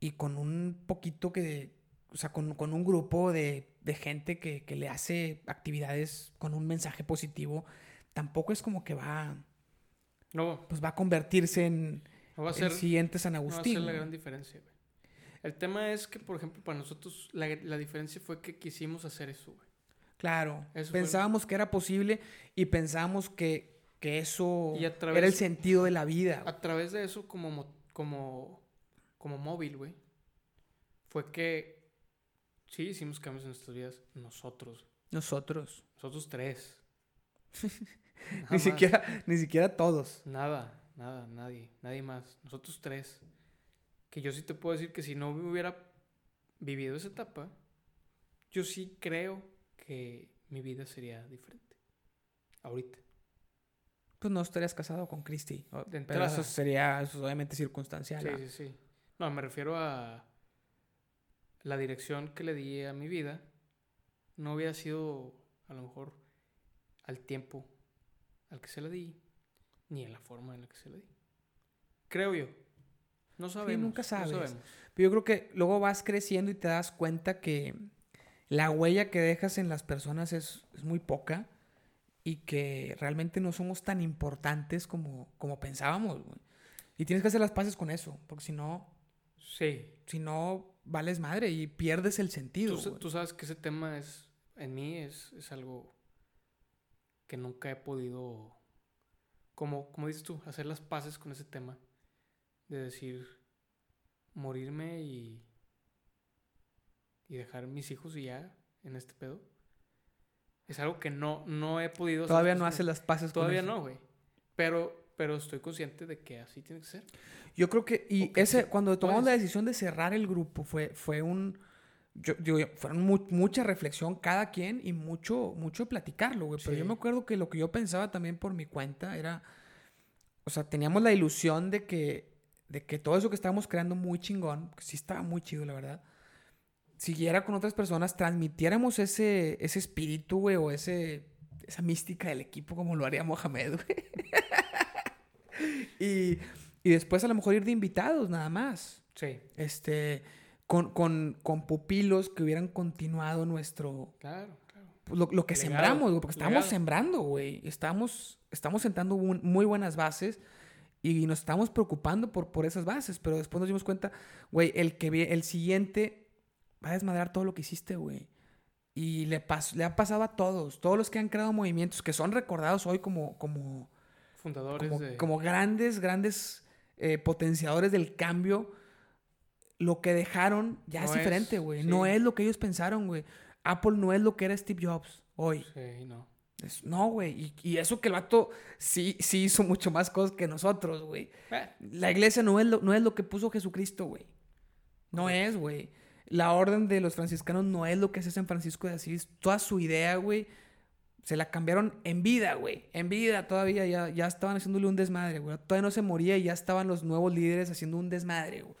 [SPEAKER 1] Y con un poquito que, o sea, con, con un grupo de, de gente que, que le hace actividades con un mensaje positivo, tampoco es como que va,
[SPEAKER 2] No,
[SPEAKER 1] pues va a convertirse en
[SPEAKER 2] no va a
[SPEAKER 1] el
[SPEAKER 2] ser.
[SPEAKER 1] siguiente San
[SPEAKER 2] No va a
[SPEAKER 1] Agustín.
[SPEAKER 2] ser la gran diferencia, güey. El tema es que, por ejemplo, para nosotros la, la diferencia fue que quisimos hacer eso, güey.
[SPEAKER 1] Claro,
[SPEAKER 2] Eso fue-
[SPEAKER 1] pensábamos que era posible y pensábamos que, que eso
[SPEAKER 2] Y a través-
[SPEAKER 1] era el sentido de la vida.
[SPEAKER 2] A través de eso, como, mo- como, como móvil, güey, fue que sí hicimos cambios en nuestras vidas. Nosotros,
[SPEAKER 1] Nosotros.
[SPEAKER 2] nosotros tres.
[SPEAKER 1] Ni
[SPEAKER 2] más.
[SPEAKER 1] siquiera, ni siquiera todos.
[SPEAKER 2] Nada, nada, nadie, nadie más. Nosotros tres. Que yo sí te puedo decir que si no hubiera vivido esa etapa, yo sí creo que mi vida sería diferente. Ahorita.
[SPEAKER 1] Pues no estarías casado con Christy. Pero eso sería eso obviamente circunstancial.
[SPEAKER 2] Sí, sí, sí. No, me refiero a la dirección que le di a mi vida. No hubiera sido, a lo mejor, al tiempo al que se la di, ni en la forma en la que se la di. Creo yo. No sabemos.
[SPEAKER 1] nunca
[SPEAKER 2] no
[SPEAKER 1] sabes.
[SPEAKER 2] sabemos.
[SPEAKER 1] Pero yo creo que luego vas creciendo y te das cuenta que la huella que dejas en las personas es, es muy poca y que realmente no somos tan importantes como, como pensábamos. Y tienes que hacer las paces con eso, porque si no,
[SPEAKER 2] Sí.
[SPEAKER 1] si no, vales madre y pierdes el sentido.
[SPEAKER 2] Tú, tú sabes que ese tema es, en mí, es, es algo que nunca he podido, como, como dices tú, hacer las paces con ese tema. De decir, morirme y, y dejar mis hijos y ya en este pedo. Es algo que no, no he podido
[SPEAKER 1] Todavía no haces las paces
[SPEAKER 2] con-
[SPEAKER 1] con
[SPEAKER 2] Todavía
[SPEAKER 1] eso.
[SPEAKER 2] no, güey. Pero, pero estoy consciente de que así tiene que ser.
[SPEAKER 1] Yo creo que, y ese,
[SPEAKER 2] sí,
[SPEAKER 1] cuando tomamos la decisión de cerrar el grupo, fue, fue un, yo, fueron mu- mucha reflexión cada quien y mucho, mucho platicarlo, güey. Pero yo me acuerdo que lo que yo pensaba también por mi cuenta era, o sea, teníamos la ilusión de que, de que todo eso que estábamos creando muy chingón, que sí estaba muy chido, la verdad, siguiera con otras personas, transmitiéramos ese, ese espíritu, güey, o ese, esa mística del equipo como lo haría Mohamed, güey. y, y después a lo mejor ir de invitados nada más.
[SPEAKER 2] Sí,
[SPEAKER 1] Este, con, con, con pupilos que hubieran continuado nuestro,
[SPEAKER 2] claro, claro.
[SPEAKER 1] pues, lo, lo que
[SPEAKER 2] Legado,
[SPEAKER 1] sembramos, güey, porque estábamos
[SPEAKER 2] legado.
[SPEAKER 1] sembrando, güey. Estamos, estamos sentando un- muy buenas bases y nos estamos preocupando por, por esas bases, pero después nos dimos cuenta, güey, el que el siguiente va a desmadrar todo lo que hiciste, güey. Y le, pas- le ha pasado a todos, todos los que han creado movimientos que son recordados hoy como, como,
[SPEAKER 2] Fundadores
[SPEAKER 1] como,
[SPEAKER 2] de...
[SPEAKER 1] como grandes, grandes eh, potenciadores del cambio, lo que dejaron ya
[SPEAKER 2] No
[SPEAKER 1] es
[SPEAKER 2] es,
[SPEAKER 1] diferente, güey.
[SPEAKER 2] sí.
[SPEAKER 1] No es lo que ellos pensaron, güey. Apple no es lo que era Steve Jobs hoy.
[SPEAKER 2] Sí, no.
[SPEAKER 1] Es- no, güey. Y, y eso que el vato sí, sí hizo mucho más cosas que nosotros, güey.
[SPEAKER 2] Eh,
[SPEAKER 1] La iglesia no es lo, no es lo que puso Jesucristo, güey. No es, güey. La orden de los franciscanos no es lo que hace San Francisco de Asís. Toda su idea, güey, se la cambiaron en vida, güey. En vida todavía ya, ya estaban haciéndole un desmadre, güey. Todavía no se moría y ya estaban los nuevos líderes haciendo un desmadre, güey.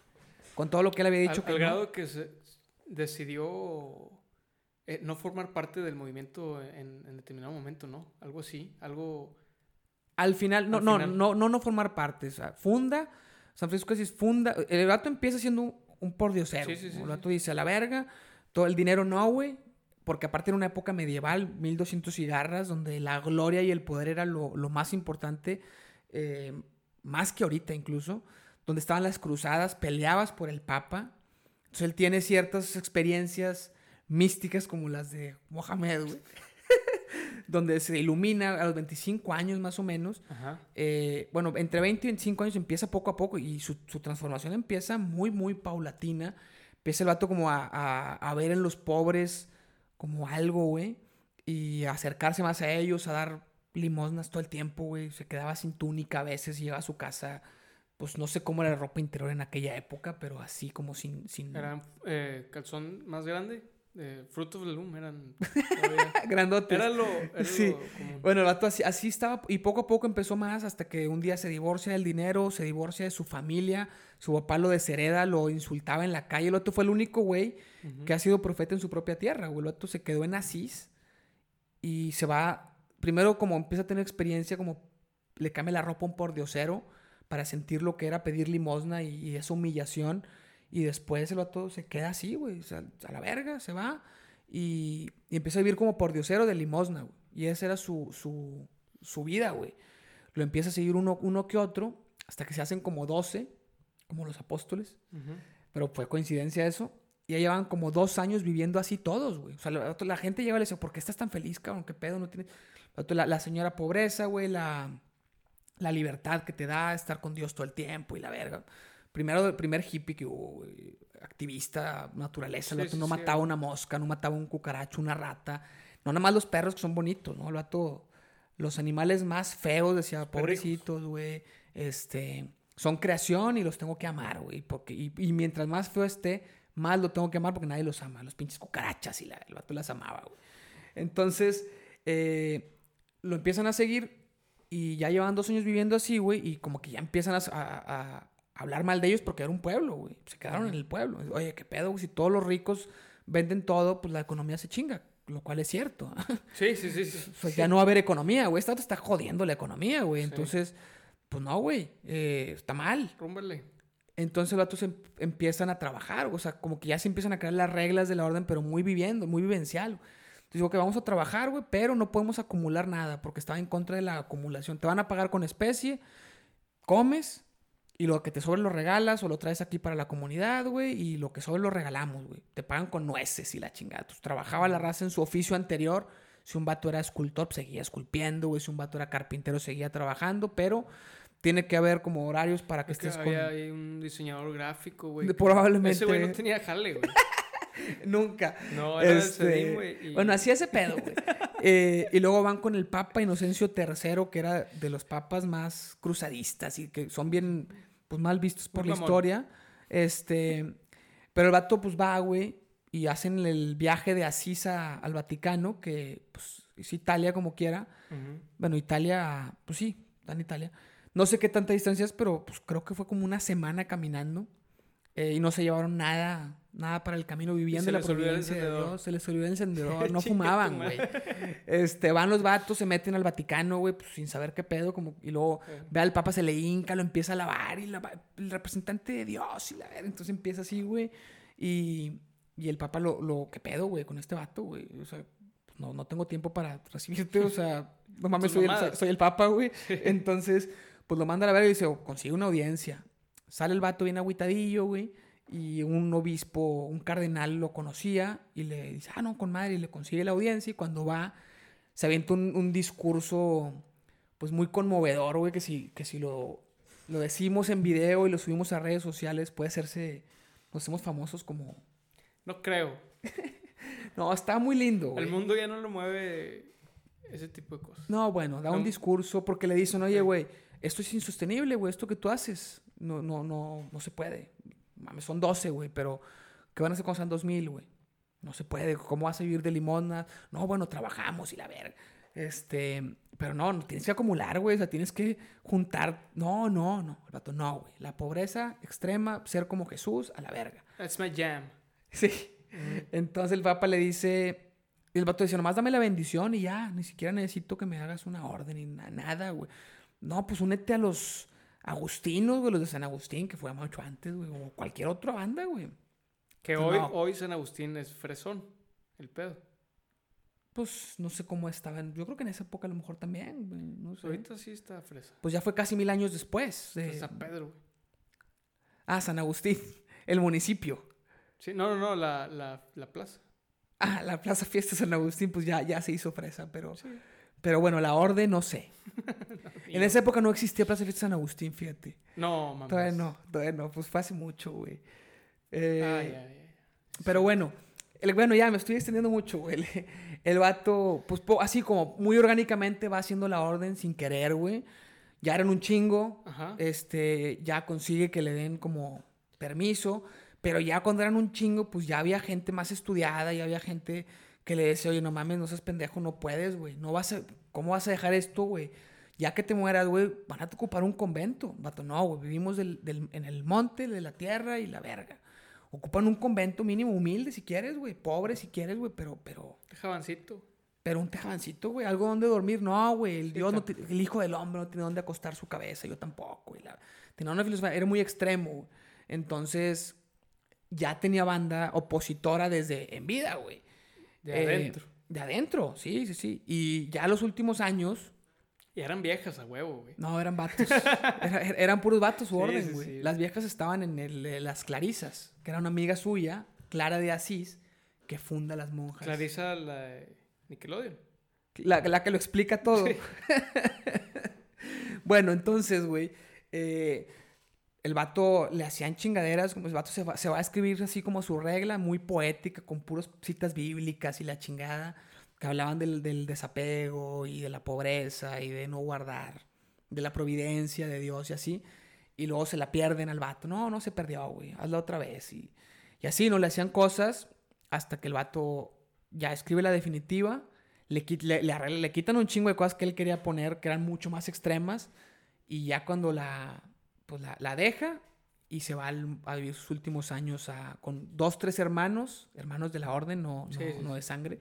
[SPEAKER 1] Con todo lo que él había dicho
[SPEAKER 2] al,
[SPEAKER 1] que
[SPEAKER 2] al
[SPEAKER 1] no.
[SPEAKER 2] grado que se decidió eh, no formar parte del movimiento en, en determinado momento, ¿no? Algo así, algo...
[SPEAKER 1] Al final, no,
[SPEAKER 2] Al
[SPEAKER 1] no,
[SPEAKER 2] final.
[SPEAKER 1] no, no, no formar parte. O sea, funda, San Francisco Asís funda. El vato empieza siendo un, un pordiosero.
[SPEAKER 2] Sí, sí, sí,
[SPEAKER 1] el
[SPEAKER 2] sí.
[SPEAKER 1] vato dice, a la verga, todo el dinero no, güey. Porque aparte era una época medieval, 1200 cigarras, donde la gloria y el poder era lo, lo más importante, eh, más que ahorita incluso, donde estaban las cruzadas, peleabas por el Papa. Entonces él tiene ciertas experiencias místicas como las de Mohamed, güey. donde se ilumina a los 25 años más o menos.
[SPEAKER 2] Ajá.
[SPEAKER 1] Eh, bueno, entre 20 y 25 años empieza poco a poco y su, su transformación empieza muy, muy paulatina. Empieza el vato como a, a- a ver en los pobres como algo, güey. Y a acercarse más a ellos, a dar limosnas todo el tiempo, güey. Se quedaba sin túnica a veces y llegaba a su casa. Pues no sé cómo era la ropa interior en aquella época, pero así como sin... sin...
[SPEAKER 2] Era eh, calzón más grande, eh, Fruit of the Loom, eran...
[SPEAKER 1] Grandotes.
[SPEAKER 2] era lo, era
[SPEAKER 1] Sí.
[SPEAKER 2] lo común.
[SPEAKER 1] Bueno, el vato así, así estaba y poco a poco empezó más hasta que un día se divorcia del dinero, se divorcia de su familia, su papá lo deshereda, lo insultaba en la calle. El vato fue el único güey que ha sido profeta en su propia tierra, güey. El vato se quedó en Asís y se va, primero como empieza a tener experiencia, como le cambia la ropa a un pordiosero para sentir lo que era pedir limosna y, y esa humillación. Y después el vato se queda así, güey, o sea, a la verga, se va y, y empieza a vivir como pordiosero de limosna, güey. Y esa era su, su, su vida, güey. Lo empieza a seguir uno, uno que otro hasta que se hacen como 12, como los apóstoles. Pero fue coincidencia eso. Y ya llevan como dos años viviendo así todos, güey. O sea, la, la gente llega y le dice, ¿por qué estás tan feliz, cabrón? ¿Qué pedo? No tienes... La, la señora pobreza, güey, la, la libertad que te da estar con Dios todo el tiempo y la verga. Primero, el primer hippie que hubo, güey, activista, naturaleza. El vato
[SPEAKER 2] sí,
[SPEAKER 1] no
[SPEAKER 2] sí.
[SPEAKER 1] mataba una mosca, no mataba un cucaracho, una rata. No nada más los perros que son bonitos, ¿no? El vato, los animales más feos, decía, pobrecitos, güey. Este, son creación y los tengo que amar, güey. Porque, y, y mientras más feo esté, más lo tengo que amar porque nadie los ama. Los pinches cucarachas y la, el vato las amaba, güey. Entonces, eh, lo empiezan a seguir y ya llevan dos años viviendo así, güey. Y como que ya empiezan a, a- a hablar mal de ellos porque era un pueblo, güey. Se quedaron en el pueblo. Oye, ¿qué pedo, güey? Si todos los ricos venden todo, pues la economía se chinga, lo cual es cierto.
[SPEAKER 2] Sí, sí, sí. sí.
[SPEAKER 1] Ya no va a haber economía, güey. Esta está jodiendo la economía, güey.
[SPEAKER 2] Sí.
[SPEAKER 1] Entonces, pues no, güey. eh, está mal.
[SPEAKER 2] Rúmbale.
[SPEAKER 1] Entonces los vatos em- empiezan a trabajar, o sea, como que ya se empiezan a crear las reglas de la orden, pero muy viviendo, muy vivencial. Entonces digo que vamos a trabajar, güey, pero no podemos acumular nada porque estaba en contra de la acumulación. Te van a pagar con especie, comes y lo que te sobre lo regalas o lo traes aquí para la comunidad, güey, y lo que sobre lo regalamos, güey. Te pagan con nueces y la chingada. Entonces trabajaba la raza en su oficio anterior. Si un vato era escultor, pues seguía esculpiendo, güey. Si un vato era carpintero, seguía trabajando, pero tiene que haber como horarios para que
[SPEAKER 2] Es que
[SPEAKER 1] estés con...
[SPEAKER 2] había ahí un diseñador gráfico, güey.
[SPEAKER 1] Probablemente.
[SPEAKER 2] Ese güey no tenía jale, güey.
[SPEAKER 1] Nunca.
[SPEAKER 2] No, era
[SPEAKER 1] Este,
[SPEAKER 2] del güey. y-
[SPEAKER 1] Bueno, así ese pedo, güey. Eh, y luego van con el Papa Inocencio III, que era de los papas más cruzadistas y que son bien, pues, mal vistos por
[SPEAKER 2] Muy
[SPEAKER 1] la
[SPEAKER 2] mamón.
[SPEAKER 1] historia. Este, pero el vato, pues, va, güey, y hacen el viaje de Asís a- al Vaticano, que, pues, es Italia como quiera. Bueno, Italia, pues sí, está en Italia. No sé qué tanta distancia es, pero pues creo que fue como una semana caminando. Eh, y no se llevaron nada, nada para el camino. Vivían
[SPEAKER 2] se
[SPEAKER 1] de la
[SPEAKER 2] les olvidó el
[SPEAKER 1] providencia de
[SPEAKER 2] encendedor.
[SPEAKER 1] Dios. Se les olvidó el encendedor. No fumaban, güey. Este, van los vatos, se meten al Vaticano, güey, pues sin saber qué pedo. Como, y luego ve al Papa, se le hinca, lo empieza a lavar. Y la- el representante de Dios. Y la ver- Entonces empieza así, güey. Y, y el Papa lo, lo, ¿qué pedo, güey, con este vato, güey? O sea, pues, no, no tengo tiempo para recibirte, o sea, no mames, el, soy el Papa, güey. Entonces, pues lo manda a la verga y dice, "Oh, consigue una audiencia. Sale el vato bien agüitadillo, güey. Y un obispo, un cardenal lo conocía y le dice, ah, no, con madre, y le consigue la audiencia. Y cuando va, se avienta un, un discurso, pues muy conmovedor, güey, que si, que si lo, lo decimos en video y lo subimos a redes sociales, puede hacerse, nos hacemos famosos como...
[SPEAKER 2] No creo.
[SPEAKER 1] No, está muy lindo, güey.
[SPEAKER 2] El mundo ya no lo mueve ese tipo de cosas.
[SPEAKER 1] No, bueno, da un discurso porque le dicen, oye, güey, esto es insostenible, güey, esto que tú haces, no, no, no, no se puede. Mames, son 12, güey, pero ¿qué van a hacer cuando sean 2000, güey? No se puede, ¿cómo vas a vivir de limosna? No, bueno, trabajamos y la verga. Este, pero no, no tienes que acumular, güey, o sea, tienes que juntar. No, no, no, el vato, no, güey. La pobreza extrema, ser como Jesús, a la verga.
[SPEAKER 2] That's my jam.
[SPEAKER 1] Sí. Entonces el Papa le dice, y el vato dice, nomás dame la bendición y ya, ni siquiera necesito que me hagas una orden ni na- nada, güey. No, pues únete a los agustinos, güey, los de San Agustín, que fue mucho antes, güey, o cualquier otra banda, güey.
[SPEAKER 2] Que
[SPEAKER 1] No.
[SPEAKER 2] hoy, hoy San Agustín es fresón. El pedo.
[SPEAKER 1] Pues no sé cómo estaban, yo creo que en esa época a lo mejor también, güey, no sé.
[SPEAKER 2] Ahorita sí está fresa.
[SPEAKER 1] Pues ya fue casi mil años después. de-
[SPEAKER 2] San Pedro, güey.
[SPEAKER 1] Ah, San Agustín, el municipio.
[SPEAKER 2] Sí, no, no, no, la, la, la plaza.
[SPEAKER 1] Ah, la Plaza Fiesta San Agustín, pues ya, ya se hizo fresa, pero...
[SPEAKER 2] Sí.
[SPEAKER 1] Pero bueno, la orden no sé. En esa época no existía Plaza Fiesta San Agustín, fíjate.
[SPEAKER 2] No, mames.
[SPEAKER 1] Todavía no, todavía no, pues fue hace mucho, güey. Eh,
[SPEAKER 2] Ay, ay, ay.
[SPEAKER 1] Pero bueno, el, bueno, ya me estoy extendiendo mucho, güey. El, el vato, pues po- así como muy orgánicamente va haciendo la orden sin querer, güey. Ya eran un chingo,
[SPEAKER 2] Ajá.
[SPEAKER 1] este, ya consigue que le den como permiso, pero ya cuando eran un chingo, pues ya había gente más estudiada, ya había gente que le decía, oye, no mames, no seas pendejo, no puedes, güey, no vas a, ¿cómo vas a dejar esto, güey? Ya que te mueras, güey, van a ocupar un convento. Vato, no, güey, vivimos del- del- en el monte, de la tierra y la verga. Ocupan un convento mínimo humilde si quieres, güey, pobre si quieres, güey, pero, pero,
[SPEAKER 2] Jabancito.
[SPEAKER 1] pero un tejabancito, güey, algo donde dormir. No, güey, el Dios, no el hijo del hombre no tiene dónde acostar su cabeza, yo tampoco, güey. Tenía una filosofía, era muy extremo, güey. Entonces, ya tenía banda opositora desde en vida, güey.
[SPEAKER 2] De
[SPEAKER 1] Eh,
[SPEAKER 2] adentro.
[SPEAKER 1] De adentro, sí, sí, sí. Y ya los últimos años,
[SPEAKER 2] Y eran viejas a huevo, güey.
[SPEAKER 1] no, eran vatos. Era- eran puros vatos su
[SPEAKER 2] Sí,
[SPEAKER 1] orden,
[SPEAKER 2] sí,
[SPEAKER 1] güey.
[SPEAKER 2] sí.
[SPEAKER 1] Las viejas estaban en el, eh, las Clarisas, que era una amiga suya, Clara de Asís, que funda las monjas.
[SPEAKER 2] Clarisa la de Nickelodeon.
[SPEAKER 1] La, la que lo explica todo.
[SPEAKER 2] Sí.
[SPEAKER 1] bueno, entonces, güey, eh, el vato le hacían chingaderas, como el vato se va, a escribir así como su regla, muy poética, con puras citas bíblicas y la chingada, que hablaban del, del desapego y de la pobreza y de no guardar, de la providencia de Dios y así. Y luego se la pierden al vato. No, no se perdió, güey, hazla otra vez. Y, y así, no le hacían cosas hasta que el vato ya escribe la definitiva le, le, le le quitan un chingo de cosas que él quería poner que eran mucho más extremas y ya cuando la, pues la, la deja y se va al- a vivir sus últimos años a- con dos, tres hermanos, hermanos de la orden, no, no,
[SPEAKER 2] Sí,
[SPEAKER 1] de sangre.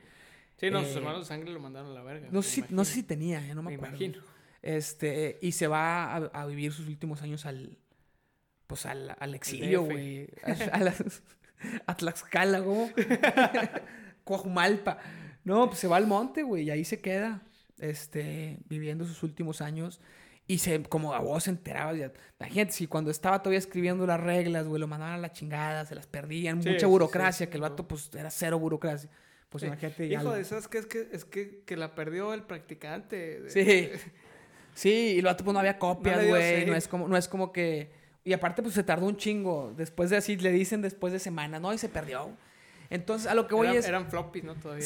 [SPEAKER 2] Sí, no, sus
[SPEAKER 1] Eh,
[SPEAKER 2] hermanos de sangre lo mandaron a la verga.
[SPEAKER 1] No si, no sé si tenía, eh, no me,
[SPEAKER 2] Me
[SPEAKER 1] acuerdo.
[SPEAKER 2] imagino.
[SPEAKER 1] Este, y se va a, a vivir sus últimos años al, pues al, al exilio, güey. A, a las- a Tlaxcala, güey. Coajumalpa. No, pues se va al monte, güey, y ahí se queda, este, viviendo sus últimos años. Y se, como a vos se enterabas, ya, imagínate, si cuando estaba todavía escribiendo las reglas, güey, lo mandaban a la chingada, se las perdían,
[SPEAKER 2] Sí,
[SPEAKER 1] mucha burocracia,
[SPEAKER 2] sí,
[SPEAKER 1] que el vato, pues, era cero burocracia. Pues imagínate.
[SPEAKER 2] Hijo de, ¿sabes qué? Es que, es que, que la perdió el practicante.
[SPEAKER 1] Sí. Sí, y el vato pues no había copias, güey. no, es como, no es como que. Y aparte, pues se tardó un chingo. Después de así, le dicen después de semana, ¿no? Y se perdió. Entonces, a lo que voy es.
[SPEAKER 2] eran floppies, ¿no? Todavía.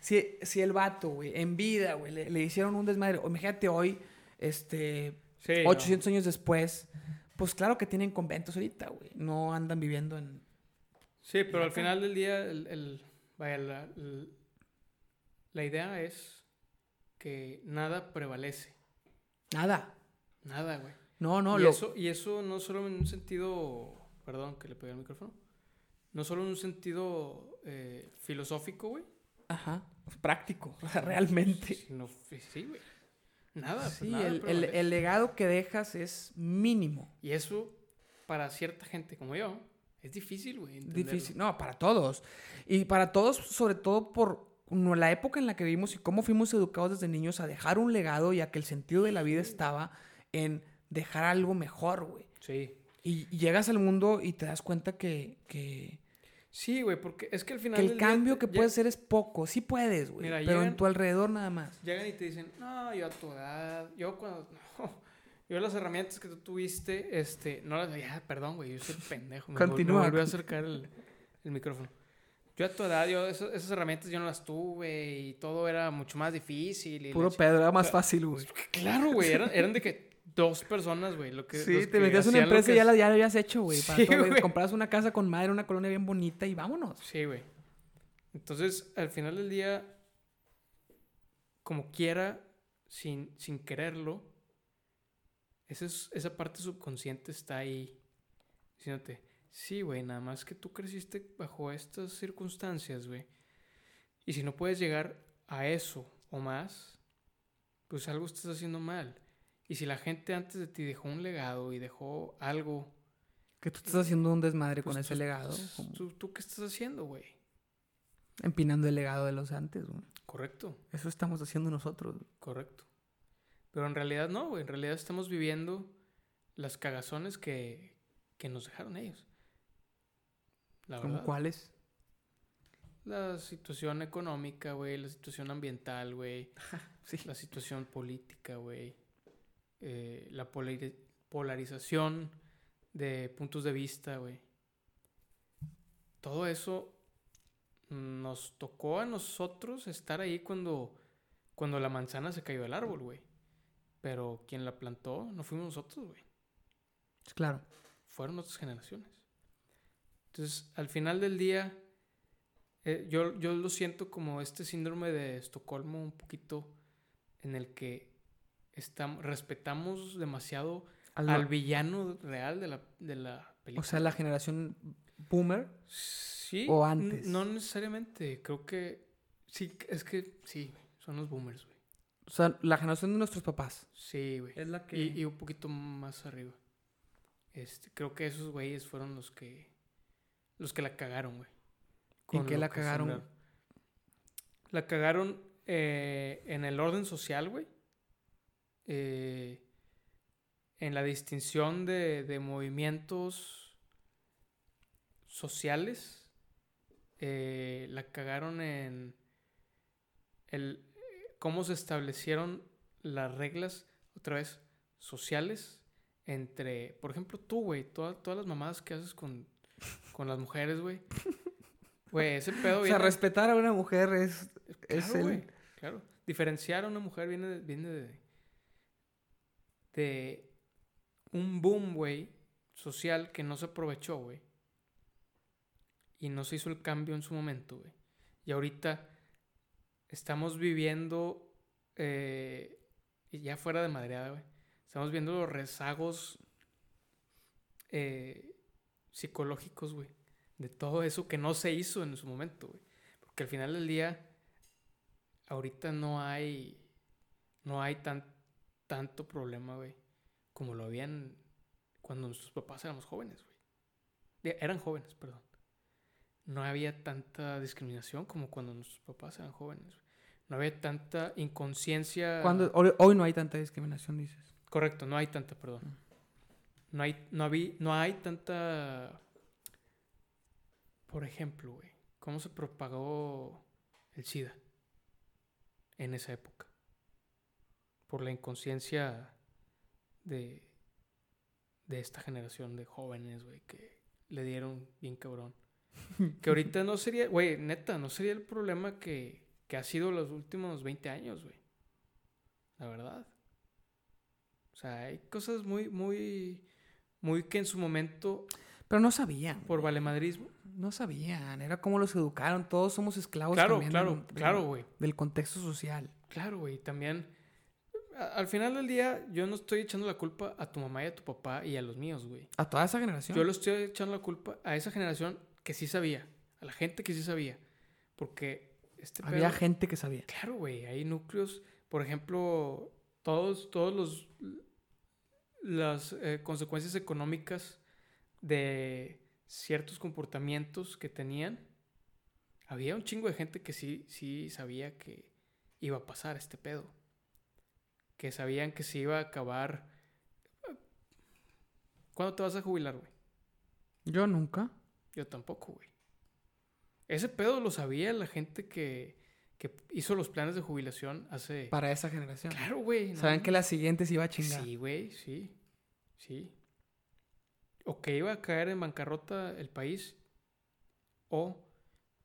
[SPEAKER 1] Si, si el vato, güey, en vida, güey, le, le hicieron un desmadre. Imagínate hoy, este.
[SPEAKER 2] Sí, no.
[SPEAKER 1] 800 años después. Pues claro que tienen conventos ahorita, güey. No andan viviendo en.
[SPEAKER 2] Sí, pero al final del día, el, el- vaya, la, el- la idea es que nada prevalece.
[SPEAKER 1] Nada.
[SPEAKER 2] Nada, güey.
[SPEAKER 1] No, no,
[SPEAKER 2] y,
[SPEAKER 1] lo.
[SPEAKER 2] eso, y eso no solo en un sentido, perdón que le pegué al micrófono, no solo en un sentido eh, filosófico, güey,
[SPEAKER 1] Ajá. Práctico, realmente.
[SPEAKER 2] sino, f- sí, güey. Nada, pues
[SPEAKER 1] Sí,
[SPEAKER 2] nada
[SPEAKER 1] el, el- legado que dejas es mínimo.
[SPEAKER 2] Y eso, para cierta gente como yo, es difícil, güey.
[SPEAKER 1] Difícil. No, para todos. Y para todos, sobre todo por la época en la que vivimos y cómo fuimos educados desde niños a dejar un legado y a que el sentido de la vida estaba en dejar algo mejor, güey.
[SPEAKER 2] Sí.
[SPEAKER 1] Y, y llegas al mundo y te das cuenta que, que,
[SPEAKER 2] Sí, güey, porque es que al final
[SPEAKER 1] que el cambio
[SPEAKER 2] te-
[SPEAKER 1] que puedes hacer es poco. Sí puedes, güey. Pero en tu alrededor nada más.
[SPEAKER 2] Llegan y te dicen, no, yo a tu edad, yo cuando, no, yo las herramientas que tú tuviste, este, no las, ya, perdón, güey, yo soy pendejo, me, me
[SPEAKER 1] Continúa.
[SPEAKER 2] volvió a acercar el, el micrófono. Yo a tu edad, yo, eso- esas herramientas yo no las tuve y todo era mucho más difícil. Y
[SPEAKER 1] Puro pedo, era más fácil, güey.
[SPEAKER 2] Claro, güey, eran, eran de que dos personas, güey, lo que
[SPEAKER 1] Sí, te metías una empresa y ya, la, ya lo habías hecho, güey.
[SPEAKER 2] Sí.
[SPEAKER 1] Comprabas una casa con madre, una colonia bien bonita y vámonos.
[SPEAKER 2] Sí, güey. Entonces, al final del día, como quiera, sin, sin quererlo, esa, es- esa parte subconsciente está ahí diciéndote, sí, güey, nada más que tú creciste bajo estas circunstancias, güey. Y si no puedes llegar a eso o más, pues algo estás haciendo mal. Y si la gente antes de ti dejó un legado y dejó algo,
[SPEAKER 1] Que tú estás haciendo un desmadre
[SPEAKER 2] pues
[SPEAKER 1] con ese
[SPEAKER 2] tú-
[SPEAKER 1] legado.
[SPEAKER 2] pues, ¿tú, tú qué estás haciendo, güey?
[SPEAKER 1] empinando el legado de los antes, güey.
[SPEAKER 2] Correcto.
[SPEAKER 1] Eso estamos haciendo nosotros. güey.
[SPEAKER 2] Correcto. Pero en realidad no, güey. En realidad estamos viviendo las cagazones que, que nos dejaron ellos. La
[SPEAKER 1] ¿Como
[SPEAKER 2] verdad.
[SPEAKER 1] cuáles?
[SPEAKER 2] La situación económica, güey. La situación ambiental, güey.
[SPEAKER 1] Sí.
[SPEAKER 2] La situación política, güey. Eh, la polari- polarización de puntos de vista, güey. Todo eso nos tocó a nosotros estar ahí cuando, cuando la manzana se cayó del árbol, güey. Pero quien la plantó no fuimos nosotros, güey.
[SPEAKER 1] Claro.
[SPEAKER 2] Fueron otras generaciones. Entonces, al final del día, eh, yo, yo lo siento como este síndrome de Estocolmo un poquito en el que estamos, respetamos demasiado
[SPEAKER 1] Al-
[SPEAKER 2] al villano real de la, de la película.
[SPEAKER 1] o sea, la generación boomer.
[SPEAKER 2] Sí.
[SPEAKER 1] o antes.
[SPEAKER 2] No necesariamente. Creo que. Sí, es que sí, son los boomers, güey.
[SPEAKER 1] O sea, la generación de nuestros papás.
[SPEAKER 2] Sí, güey.
[SPEAKER 1] Es la que.
[SPEAKER 2] Y, y un poquito más arriba. Este, creo que esos güeyes fueron los que. Los que la cagaron, güey.
[SPEAKER 1] ¿En qué la cagaron,
[SPEAKER 2] sembraron. La cagaron eh, en el orden social, güey. Eh, en la distinción de, de movimientos sociales. Eh, la cagaron en el cómo se establecieron las reglas, otra vez, sociales entre, por ejemplo, tú, güey, todas, todas las mamadas que haces con, con las mujeres, güey. Güey, ese pedo
[SPEAKER 1] o sea, respetar a una mujer es. es
[SPEAKER 2] Claro,
[SPEAKER 1] el-
[SPEAKER 2] güey, claro. Diferenciar a una mujer viene viene de, de un boom, güey, social que no se aprovechó, güey. Y no se hizo el cambio en su momento, güey. Y ahorita estamos viviendo, eh, ya fuera de madreada, güey, estamos viendo los rezagos eh, psicológicos, güey. De todo eso que no se hizo en su momento, güey. Porque al final del día, ahorita no hay, no hay tan, tanto problema, güey, como lo habían cuando nuestros papás éramos jóvenes, güey. De- Eran jóvenes, perdón. No había tanta discriminación como cuando nuestros papás eran jóvenes, güey. No había tanta inconsciencia.
[SPEAKER 1] Cuando, hoy, hoy no hay tanta discriminación, dices.
[SPEAKER 2] Correcto, no hay tanta, perdón. No hay, no habí- no hay tanta. Por ejemplo, güey, ¿cómo se propagó el SIDA en esa época? Por la inconsciencia de, de esta generación de jóvenes, güey, que le dieron bien cabrón. Que ahorita no sería, güey, neta, no sería el problema que, que ha sido los últimos 20 años, güey. La verdad. O sea, hay cosas muy, muy, muy que en su momento,
[SPEAKER 1] Pero no sabían.
[SPEAKER 2] por valemadrismo.
[SPEAKER 1] No sabían. Era como los educaron. Todos somos esclavos
[SPEAKER 2] Claro,
[SPEAKER 1] también
[SPEAKER 2] claro,
[SPEAKER 1] del-
[SPEAKER 2] claro, güey.
[SPEAKER 1] Del contexto social.
[SPEAKER 2] Claro, güey. También, al final del día, yo no estoy echando la culpa a tu mamá y a tu papá y a los míos, güey.
[SPEAKER 1] A toda esa generación.
[SPEAKER 2] Yo le estoy echando la culpa a esa generación que sí sabía, a la gente que sí sabía. Porque este
[SPEAKER 1] Había
[SPEAKER 2] pedo-
[SPEAKER 1] gente que sabía.
[SPEAKER 2] Claro, güey, hay núcleos, por ejemplo, todos, todos los las eh, consecuencias económicas de ciertos comportamientos que tenían. Había un chingo de gente que sí, sí sabía que iba a pasar este pedo. Que sabían que se iba a acabar. ¿Cuándo te vas a jubilar, güey?
[SPEAKER 1] Yo nunca.
[SPEAKER 2] Yo tampoco, güey. Ese pedo lo sabía la gente que, que hizo los planes de jubilación hace...
[SPEAKER 1] Para esa generación.
[SPEAKER 2] Claro, güey. no
[SPEAKER 1] Saben que la siguiente se iba a chingar.
[SPEAKER 2] Sí, güey, sí. Sí. O que iba a caer en bancarrota el país o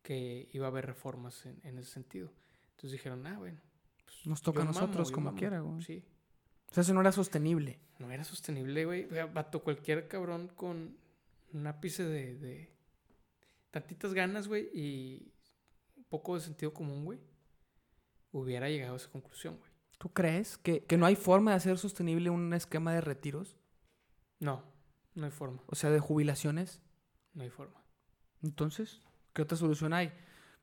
[SPEAKER 2] que iba a haber reformas en, en ese sentido. Entonces dijeron, ah, bueno.
[SPEAKER 1] Nos toca
[SPEAKER 2] yo
[SPEAKER 1] a nosotros como quiera, güey.
[SPEAKER 2] Sí.
[SPEAKER 1] O sea, eso no era sostenible.
[SPEAKER 2] No era sostenible, güey. O sea, Vato, cualquier cabrón con un ápice de, de tantitas ganas, güey, y un poco de sentido común, güey, hubiera llegado a esa conclusión, güey.
[SPEAKER 1] ¿Tú crees que, que no hay forma de hacer sostenible un esquema de retiros?
[SPEAKER 2] No, no hay forma,
[SPEAKER 1] O sea, de jubilaciones.
[SPEAKER 2] no hay forma.
[SPEAKER 1] Entonces, ¿qué otra solución hay?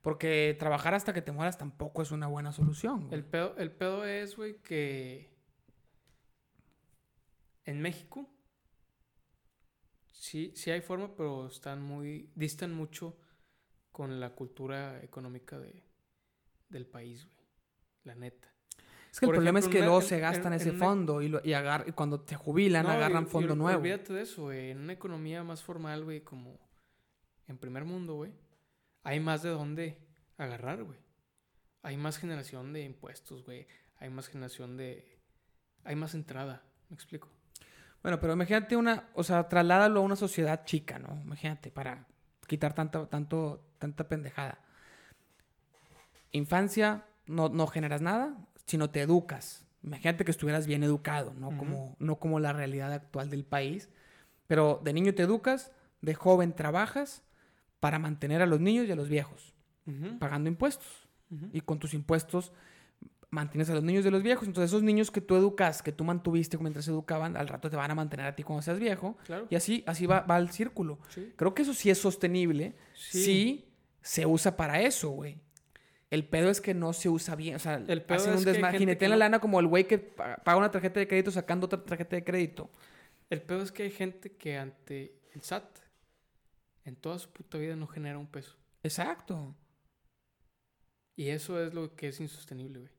[SPEAKER 1] Porque trabajar hasta que te mueras tampoco es una buena solución. güey.
[SPEAKER 2] El pedo, el pedo es, güey, que en México sí, sí hay forma, pero están muy, distan mucho con la cultura económica de, del país, güey. La neta.
[SPEAKER 1] Es que el problema es que luego se gastan
[SPEAKER 2] en-
[SPEAKER 1] ese
[SPEAKER 2] en una-
[SPEAKER 1] fondo y, lo- y, agar- y cuando te jubilan
[SPEAKER 2] No,
[SPEAKER 1] agarran
[SPEAKER 2] y-
[SPEAKER 1] fondo nuevo.
[SPEAKER 2] Olvídate de eso, güey. En una economía más formal, güey, como en primer mundo, güey, hay más de dónde agarrar, güey. Hay más generación de impuestos, güey. Hay más generación de... Hay más entrada, ¿me explico?
[SPEAKER 1] Bueno, pero imagínate una, o sea, trasládalo a una sociedad chica, ¿no? Imagínate, para quitar tanta, tanto, tanta pendejada. Infancia, no, no generas nada, sino te educas. Imagínate que estuvieras bien educado, ¿no? Como, no como la realidad actual del país. Pero de niño te educas, de joven trabajas para mantener a los niños y a los viejos, pagando impuestos.
[SPEAKER 2] Ujú.
[SPEAKER 1] Y con tus impuestos mantienes a los niños y a los viejos. Entonces esos niños que tú educas, que tú mantuviste mientras se educaban, al rato te van a mantener a ti cuando seas viejo.
[SPEAKER 2] Claro.
[SPEAKER 1] Y así, así va, va el círculo.
[SPEAKER 2] Sí.
[SPEAKER 1] Creo que eso sí es sostenible.
[SPEAKER 2] Sí.
[SPEAKER 1] Sí, se usa para eso, güey. El pedo es que no se usa bien. O sea,
[SPEAKER 2] El pedo
[SPEAKER 1] hacen un desmadre. Jinetean la lana como el güey que pa- paga una tarjeta de crédito sacando otra tarjeta de crédito.
[SPEAKER 2] El pedo es que hay gente que ante el SAT en toda su puta vida no genera un peso.
[SPEAKER 1] Exacto.
[SPEAKER 2] Y eso es lo que es insostenible, güey.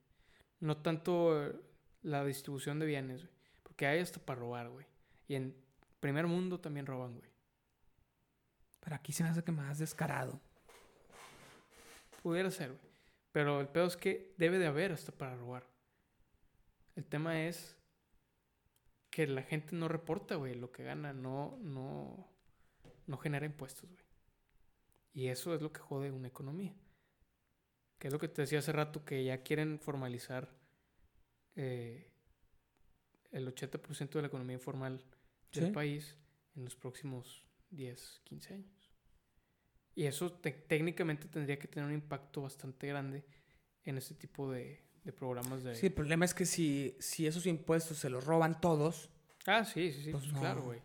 [SPEAKER 2] No tanto eh, la distribución de bienes, güey. Porque hay hasta para robar, güey. Y en primer mundo también roban, güey.
[SPEAKER 1] Pero aquí se me hace que más descarado.
[SPEAKER 2] Pudiera ser, güey. Pero el pedo es que debe de haber hasta para robar. El tema es que la gente no reporta, güey, lo que gana. No, no, no genera impuestos, güey. Y eso es lo que jode una economía. Que es lo que te decía hace rato, que ya quieren formalizar eh, el 80% de la economía informal del
[SPEAKER 1] Sí.
[SPEAKER 2] país en los próximos 10, 15 años. Y eso te- técnicamente tendría que tener un impacto bastante grande en este tipo de, de programas de...
[SPEAKER 1] Sí, el problema es que si, si esos impuestos se los roban todos,
[SPEAKER 2] Ah, sí, sí, sí,
[SPEAKER 1] Pues
[SPEAKER 2] pues claro, güey.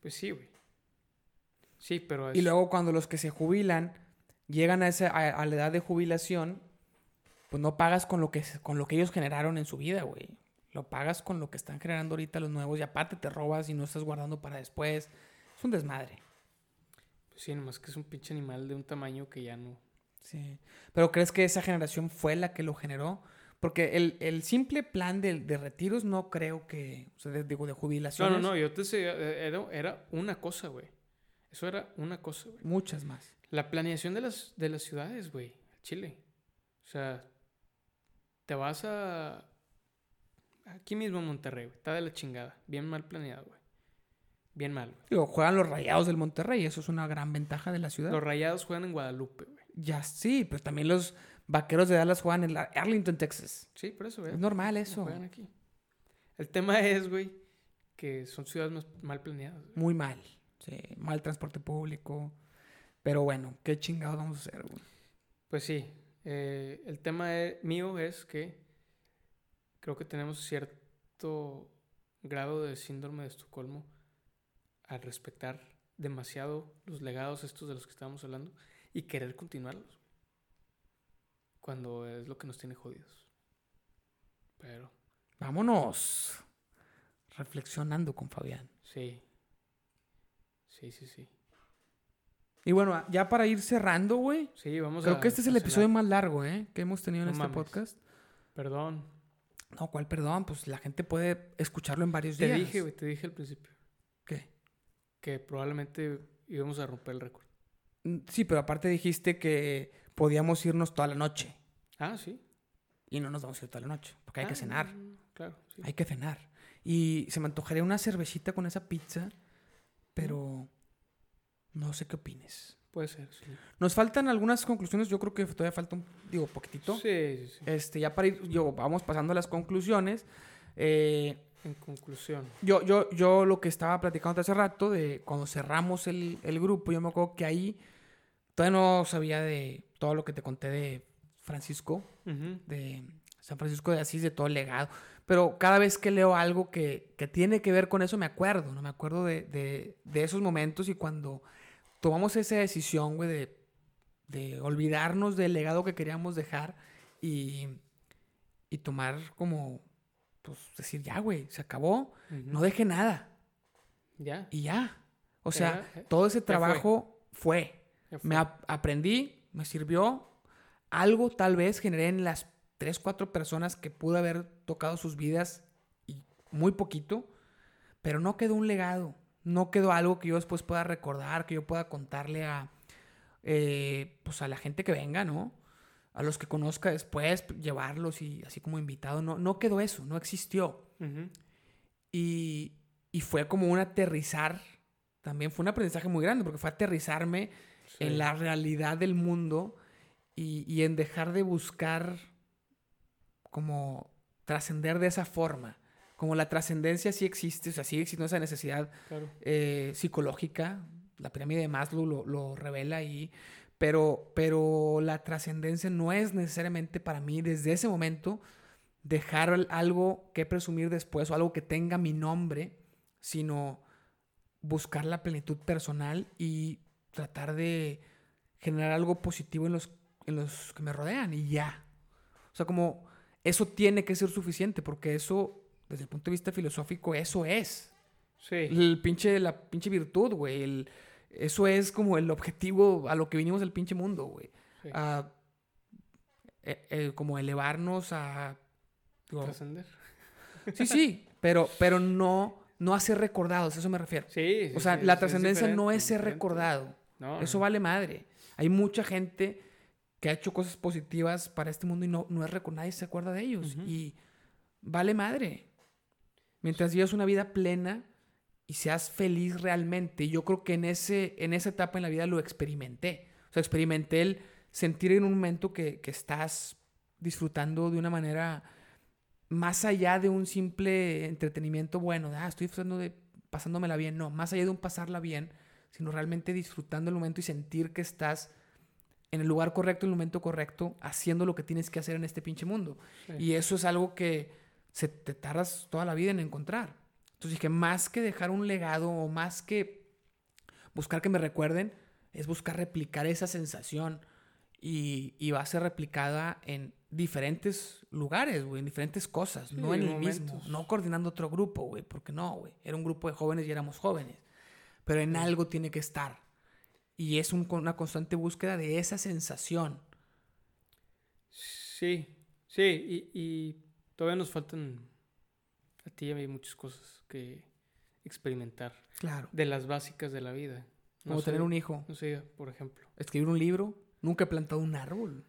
[SPEAKER 2] Pues sí, güey. Sí, pero es...
[SPEAKER 1] Y luego cuando los que se jubilan llegan a, esa, a, a la edad de jubilación, pues no pagas con lo que, con lo que ellos generaron en su vida, güey. Lo pagas con lo que están generando ahorita los nuevos y aparte te robas y no estás guardando para después. Es un desmadre.
[SPEAKER 2] Pues sí, nomás que es un pinche animal de un tamaño que ya no...
[SPEAKER 1] Sí. Pero ¿crees que esa generación fue la que lo generó? Porque el, el simple plan de, de retiros no creo que... O sea, de- digo, de
[SPEAKER 2] No,
[SPEAKER 1] jubilaciones.
[SPEAKER 2] no, no, yo te sé, eh, era, era una cosa, güey. Eso era una cosa, güey.
[SPEAKER 1] Muchas más.
[SPEAKER 2] La planeación de las, de las ciudades, güey. Chile. O sea, te vas a... Aquí mismo en Monterrey, güey. Está de la chingada. Bien mal planeado, güey. Bien mal, güey.
[SPEAKER 1] Digo, juegan los rayados del Monterrey. Eso es una gran ventaja de la ciudad.
[SPEAKER 2] Los rayados juegan en Guadalupe, güey.
[SPEAKER 1] Ya sí, pero también los vaqueros de Dallas juegan en la- Arlington, Texas.
[SPEAKER 2] Sí, por eso, güey.
[SPEAKER 1] Es normal
[SPEAKER 2] No
[SPEAKER 1] eso.
[SPEAKER 2] juegan aquí. El tema es, güey, que son ciudades más mal planeadas. güey.
[SPEAKER 1] Muy mal. Sí, mal transporte público. Pero bueno, ¿qué chingados vamos a hacer, güey?
[SPEAKER 2] Pues sí, eh, el tema mío es que creo que tenemos cierto grado de síndrome de Estocolmo al respetar demasiado los legados estos de los que estábamos hablando y querer continuarlos. Cuando es lo que nos tiene jodidos. Pero,
[SPEAKER 1] Vámonos. Reflexionando con Fabián.
[SPEAKER 2] sí. Sí, sí, sí.
[SPEAKER 1] Y bueno, ya para ir cerrando, güey.
[SPEAKER 2] Sí, vamos
[SPEAKER 1] Creo
[SPEAKER 2] a-
[SPEAKER 1] que este es el episodio más largo, ¿eh? Que hemos tenido en
[SPEAKER 2] No
[SPEAKER 1] este
[SPEAKER 2] mames.
[SPEAKER 1] podcast.
[SPEAKER 2] Perdón.
[SPEAKER 1] No, ¿cuál perdón? Pues la gente puede escucharlo en varios
[SPEAKER 2] Te
[SPEAKER 1] días.
[SPEAKER 2] dije, güey, te dije al principio
[SPEAKER 1] ¿Qué?
[SPEAKER 2] que probablemente íbamos a romper el récord.
[SPEAKER 1] Mm, Sí, pero aparte dijiste que podíamos irnos toda la noche.
[SPEAKER 2] Ah, sí.
[SPEAKER 1] Y no nos vamos a ir toda la noche, porque hay que
[SPEAKER 2] Ah,
[SPEAKER 1] cenar.
[SPEAKER 2] Claro, sí.
[SPEAKER 1] Hay que cenar. Y se me antojaría una cervecita con esa pizza, pero no sé qué opines.
[SPEAKER 2] Puede ser, sí.
[SPEAKER 1] Nos faltan algunas conclusiones, yo creo que todavía falta un, digo, poquitito.
[SPEAKER 2] Sí, sí, sí.
[SPEAKER 1] Este, ya para ir, yo, vamos pasando a las conclusiones. Eh,
[SPEAKER 2] En conclusión.
[SPEAKER 1] yo, yo, yo lo que estaba platicando hace rato, de cuando cerramos el, el grupo, yo me acuerdo que ahí todavía no sabía de todo lo que te conté de Francisco, de San Francisco de Asís, de todo el legado. Pero cada vez que leo algo que, que tiene que ver con eso, me acuerdo, ¿no? Me acuerdo de, de- de esos momentos y cuando tomamos esa decisión, güey, de, de olvidarnos del legado que queríamos dejar y, y tomar como, pues decir, ya, güey, se acabó, no deje nada
[SPEAKER 2] Ya.
[SPEAKER 1] y ya. O sea,
[SPEAKER 2] Ya,
[SPEAKER 1] todo ese trabajo fue. Me ap- aprendí, me sirvió. Algo tal vez generé en las tres, cuatro personas que pude haber tocado sus vidas y muy poquito, pero no quedó un legado. No quedó algo que yo después pueda recordar, que yo pueda contarle a, eh, pues a la gente que venga, ¿no? A los que conozca después, llevarlos y así como invitado. No, no quedó eso, no existió. Y, y fue como un aterrizar, también fue un aprendizaje muy grande, porque fue aterrizarme
[SPEAKER 2] Sí.
[SPEAKER 1] en la realidad del mundo y, y en dejar de buscar como trascender de esa forma. Como la trascendencia sí existe, o sea, sigue existiendo esa necesidad
[SPEAKER 2] Claro.
[SPEAKER 1] eh, psicológica, la pirámide de Maslow lo, lo revela ahí, pero, pero la trascendencia no es necesariamente para mí desde ese momento dejar al- algo que presumir después o algo que tenga mi nombre, sino buscar la plenitud personal y tratar de generar algo positivo en los, en los que me rodean y ya. O sea, como eso tiene que ser suficiente porque eso, desde el punto de vista filosófico, eso es.
[SPEAKER 2] Sí.
[SPEAKER 1] El pinche, la pinche virtud, güey. el- eso es como el objetivo a lo que vinimos del pinche mundo, güey.
[SPEAKER 2] Sí.
[SPEAKER 1] A, eh, eh, como elevarnos a...
[SPEAKER 2] Trascender.
[SPEAKER 1] sí, sí, pero, pero no, no a ser recordados, a eso me refiero.
[SPEAKER 2] Sí.
[SPEAKER 1] O
[SPEAKER 2] sí,
[SPEAKER 1] sea,
[SPEAKER 2] sí,
[SPEAKER 1] la trascendencia no es ser recordado.
[SPEAKER 2] No,
[SPEAKER 1] Eso
[SPEAKER 2] no.
[SPEAKER 1] vale madre. Hay mucha gente que ha hecho cosas positivas para este mundo y no, no es reco- nadie se acuerda de ellos. Y vale madre. Mientras vivas una vida plena y seas feliz realmente. Y yo creo que en, ese, en esa etapa en la vida lo experimenté. O sea, experimenté el sentir en un momento que, que estás disfrutando de una manera más allá de un simple entretenimiento bueno, de, ah, estoy disfrutando de pasándomela bien. No, más allá de un pasarla bien, sino realmente disfrutando el momento y sentir que estás en el lugar correcto, en el momento correcto, haciendo lo que tienes que hacer en este pinche mundo.
[SPEAKER 2] Sí.
[SPEAKER 1] Y eso es algo que se te tardas toda la vida en encontrar. Entonces dije, más que dejar un legado o más que buscar que me recuerden, es buscar replicar esa sensación. Y, y va a ser replicada en diferentes lugares, güey, en diferentes cosas,
[SPEAKER 2] Sí,
[SPEAKER 1] no en el mismo. No coordinando otro grupo, güey, porque no, güey. Era un grupo de jóvenes y éramos jóvenes. Pero en algo tiene que estar. Y es un- una constante búsqueda de esa sensación.
[SPEAKER 2] Sí, sí, y, y todavía nos faltan a ti y a mí muchas cosas que experimentar
[SPEAKER 1] Claro.
[SPEAKER 2] de las básicas de la vida. No
[SPEAKER 1] Como
[SPEAKER 2] sé,
[SPEAKER 1] tener un hijo,
[SPEAKER 2] No sé, por ejemplo.
[SPEAKER 1] escribir un libro. Nunca he plantado un árbol.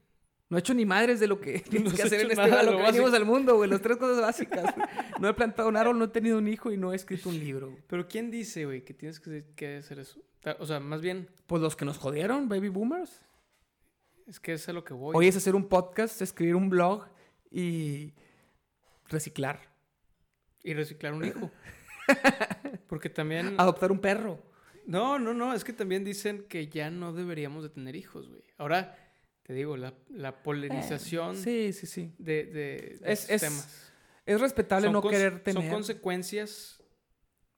[SPEAKER 1] No he hecho ni madres de lo que tienes que hacer en este lo
[SPEAKER 2] lo
[SPEAKER 1] que venimos al mundo, güey. Las tres cosas básicas. No he plantado un árbol, no he tenido un hijo y no he escrito un libro.
[SPEAKER 2] Pero ¿quién dice, güey, que tienes que hacer eso? O sea, más bien,
[SPEAKER 1] Pues los que nos jodieron, baby boomers.
[SPEAKER 2] es que es a lo que voy.
[SPEAKER 1] Hoy es hacer un podcast, escribir un blog y reciclar.
[SPEAKER 2] Y reciclar un hijo. Porque también...
[SPEAKER 1] Adoptar un perro.
[SPEAKER 2] No, no, no, es que también dicen que ya no deberíamos de tener hijos, güey. Ahora, te digo, la, la polarización
[SPEAKER 1] Sí, sí, sí.
[SPEAKER 2] de, de, de
[SPEAKER 1] Es-
[SPEAKER 2] esos
[SPEAKER 1] es
[SPEAKER 2] temas.
[SPEAKER 1] Es respetable no querer tener.
[SPEAKER 2] Son consecuencias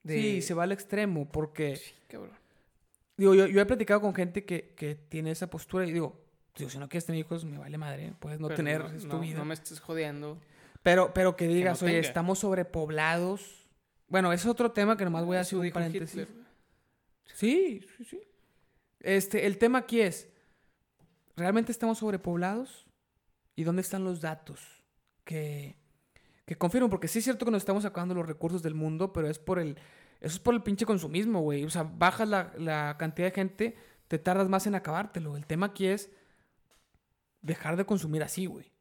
[SPEAKER 2] de...
[SPEAKER 1] Sí, se va al extremo porque...
[SPEAKER 2] Sí, cabrón.
[SPEAKER 1] Digo, yo, yo he platicado con gente que, que tiene esa postura y digo, digo, si no quieres tener hijos, me vale madre, puedes no
[SPEAKER 2] Pero
[SPEAKER 1] tener,
[SPEAKER 2] no,
[SPEAKER 1] es tu
[SPEAKER 2] no-
[SPEAKER 1] vida.
[SPEAKER 2] No me estés jodiendo.
[SPEAKER 1] Pero, pero que digas,
[SPEAKER 2] no
[SPEAKER 1] oye,
[SPEAKER 2] tenga".
[SPEAKER 1] estamos sobrepoblados. Bueno, es otro tema que nomás voy a hacer un paréntesis.
[SPEAKER 2] Hitler.
[SPEAKER 1] Sí, sí, sí. Este, el tema aquí es, ¿realmente estamos sobrepoblados? ¿Y dónde están los datos que, que confirman? Porque sí es cierto que nos estamos acabando los recursos del mundo, pero es por el, eso es por el pinche consumismo, güey. O sea, bajas la, la cantidad de gente, te tardas más en acabártelo. El tema aquí es dejar de consumir así, güey.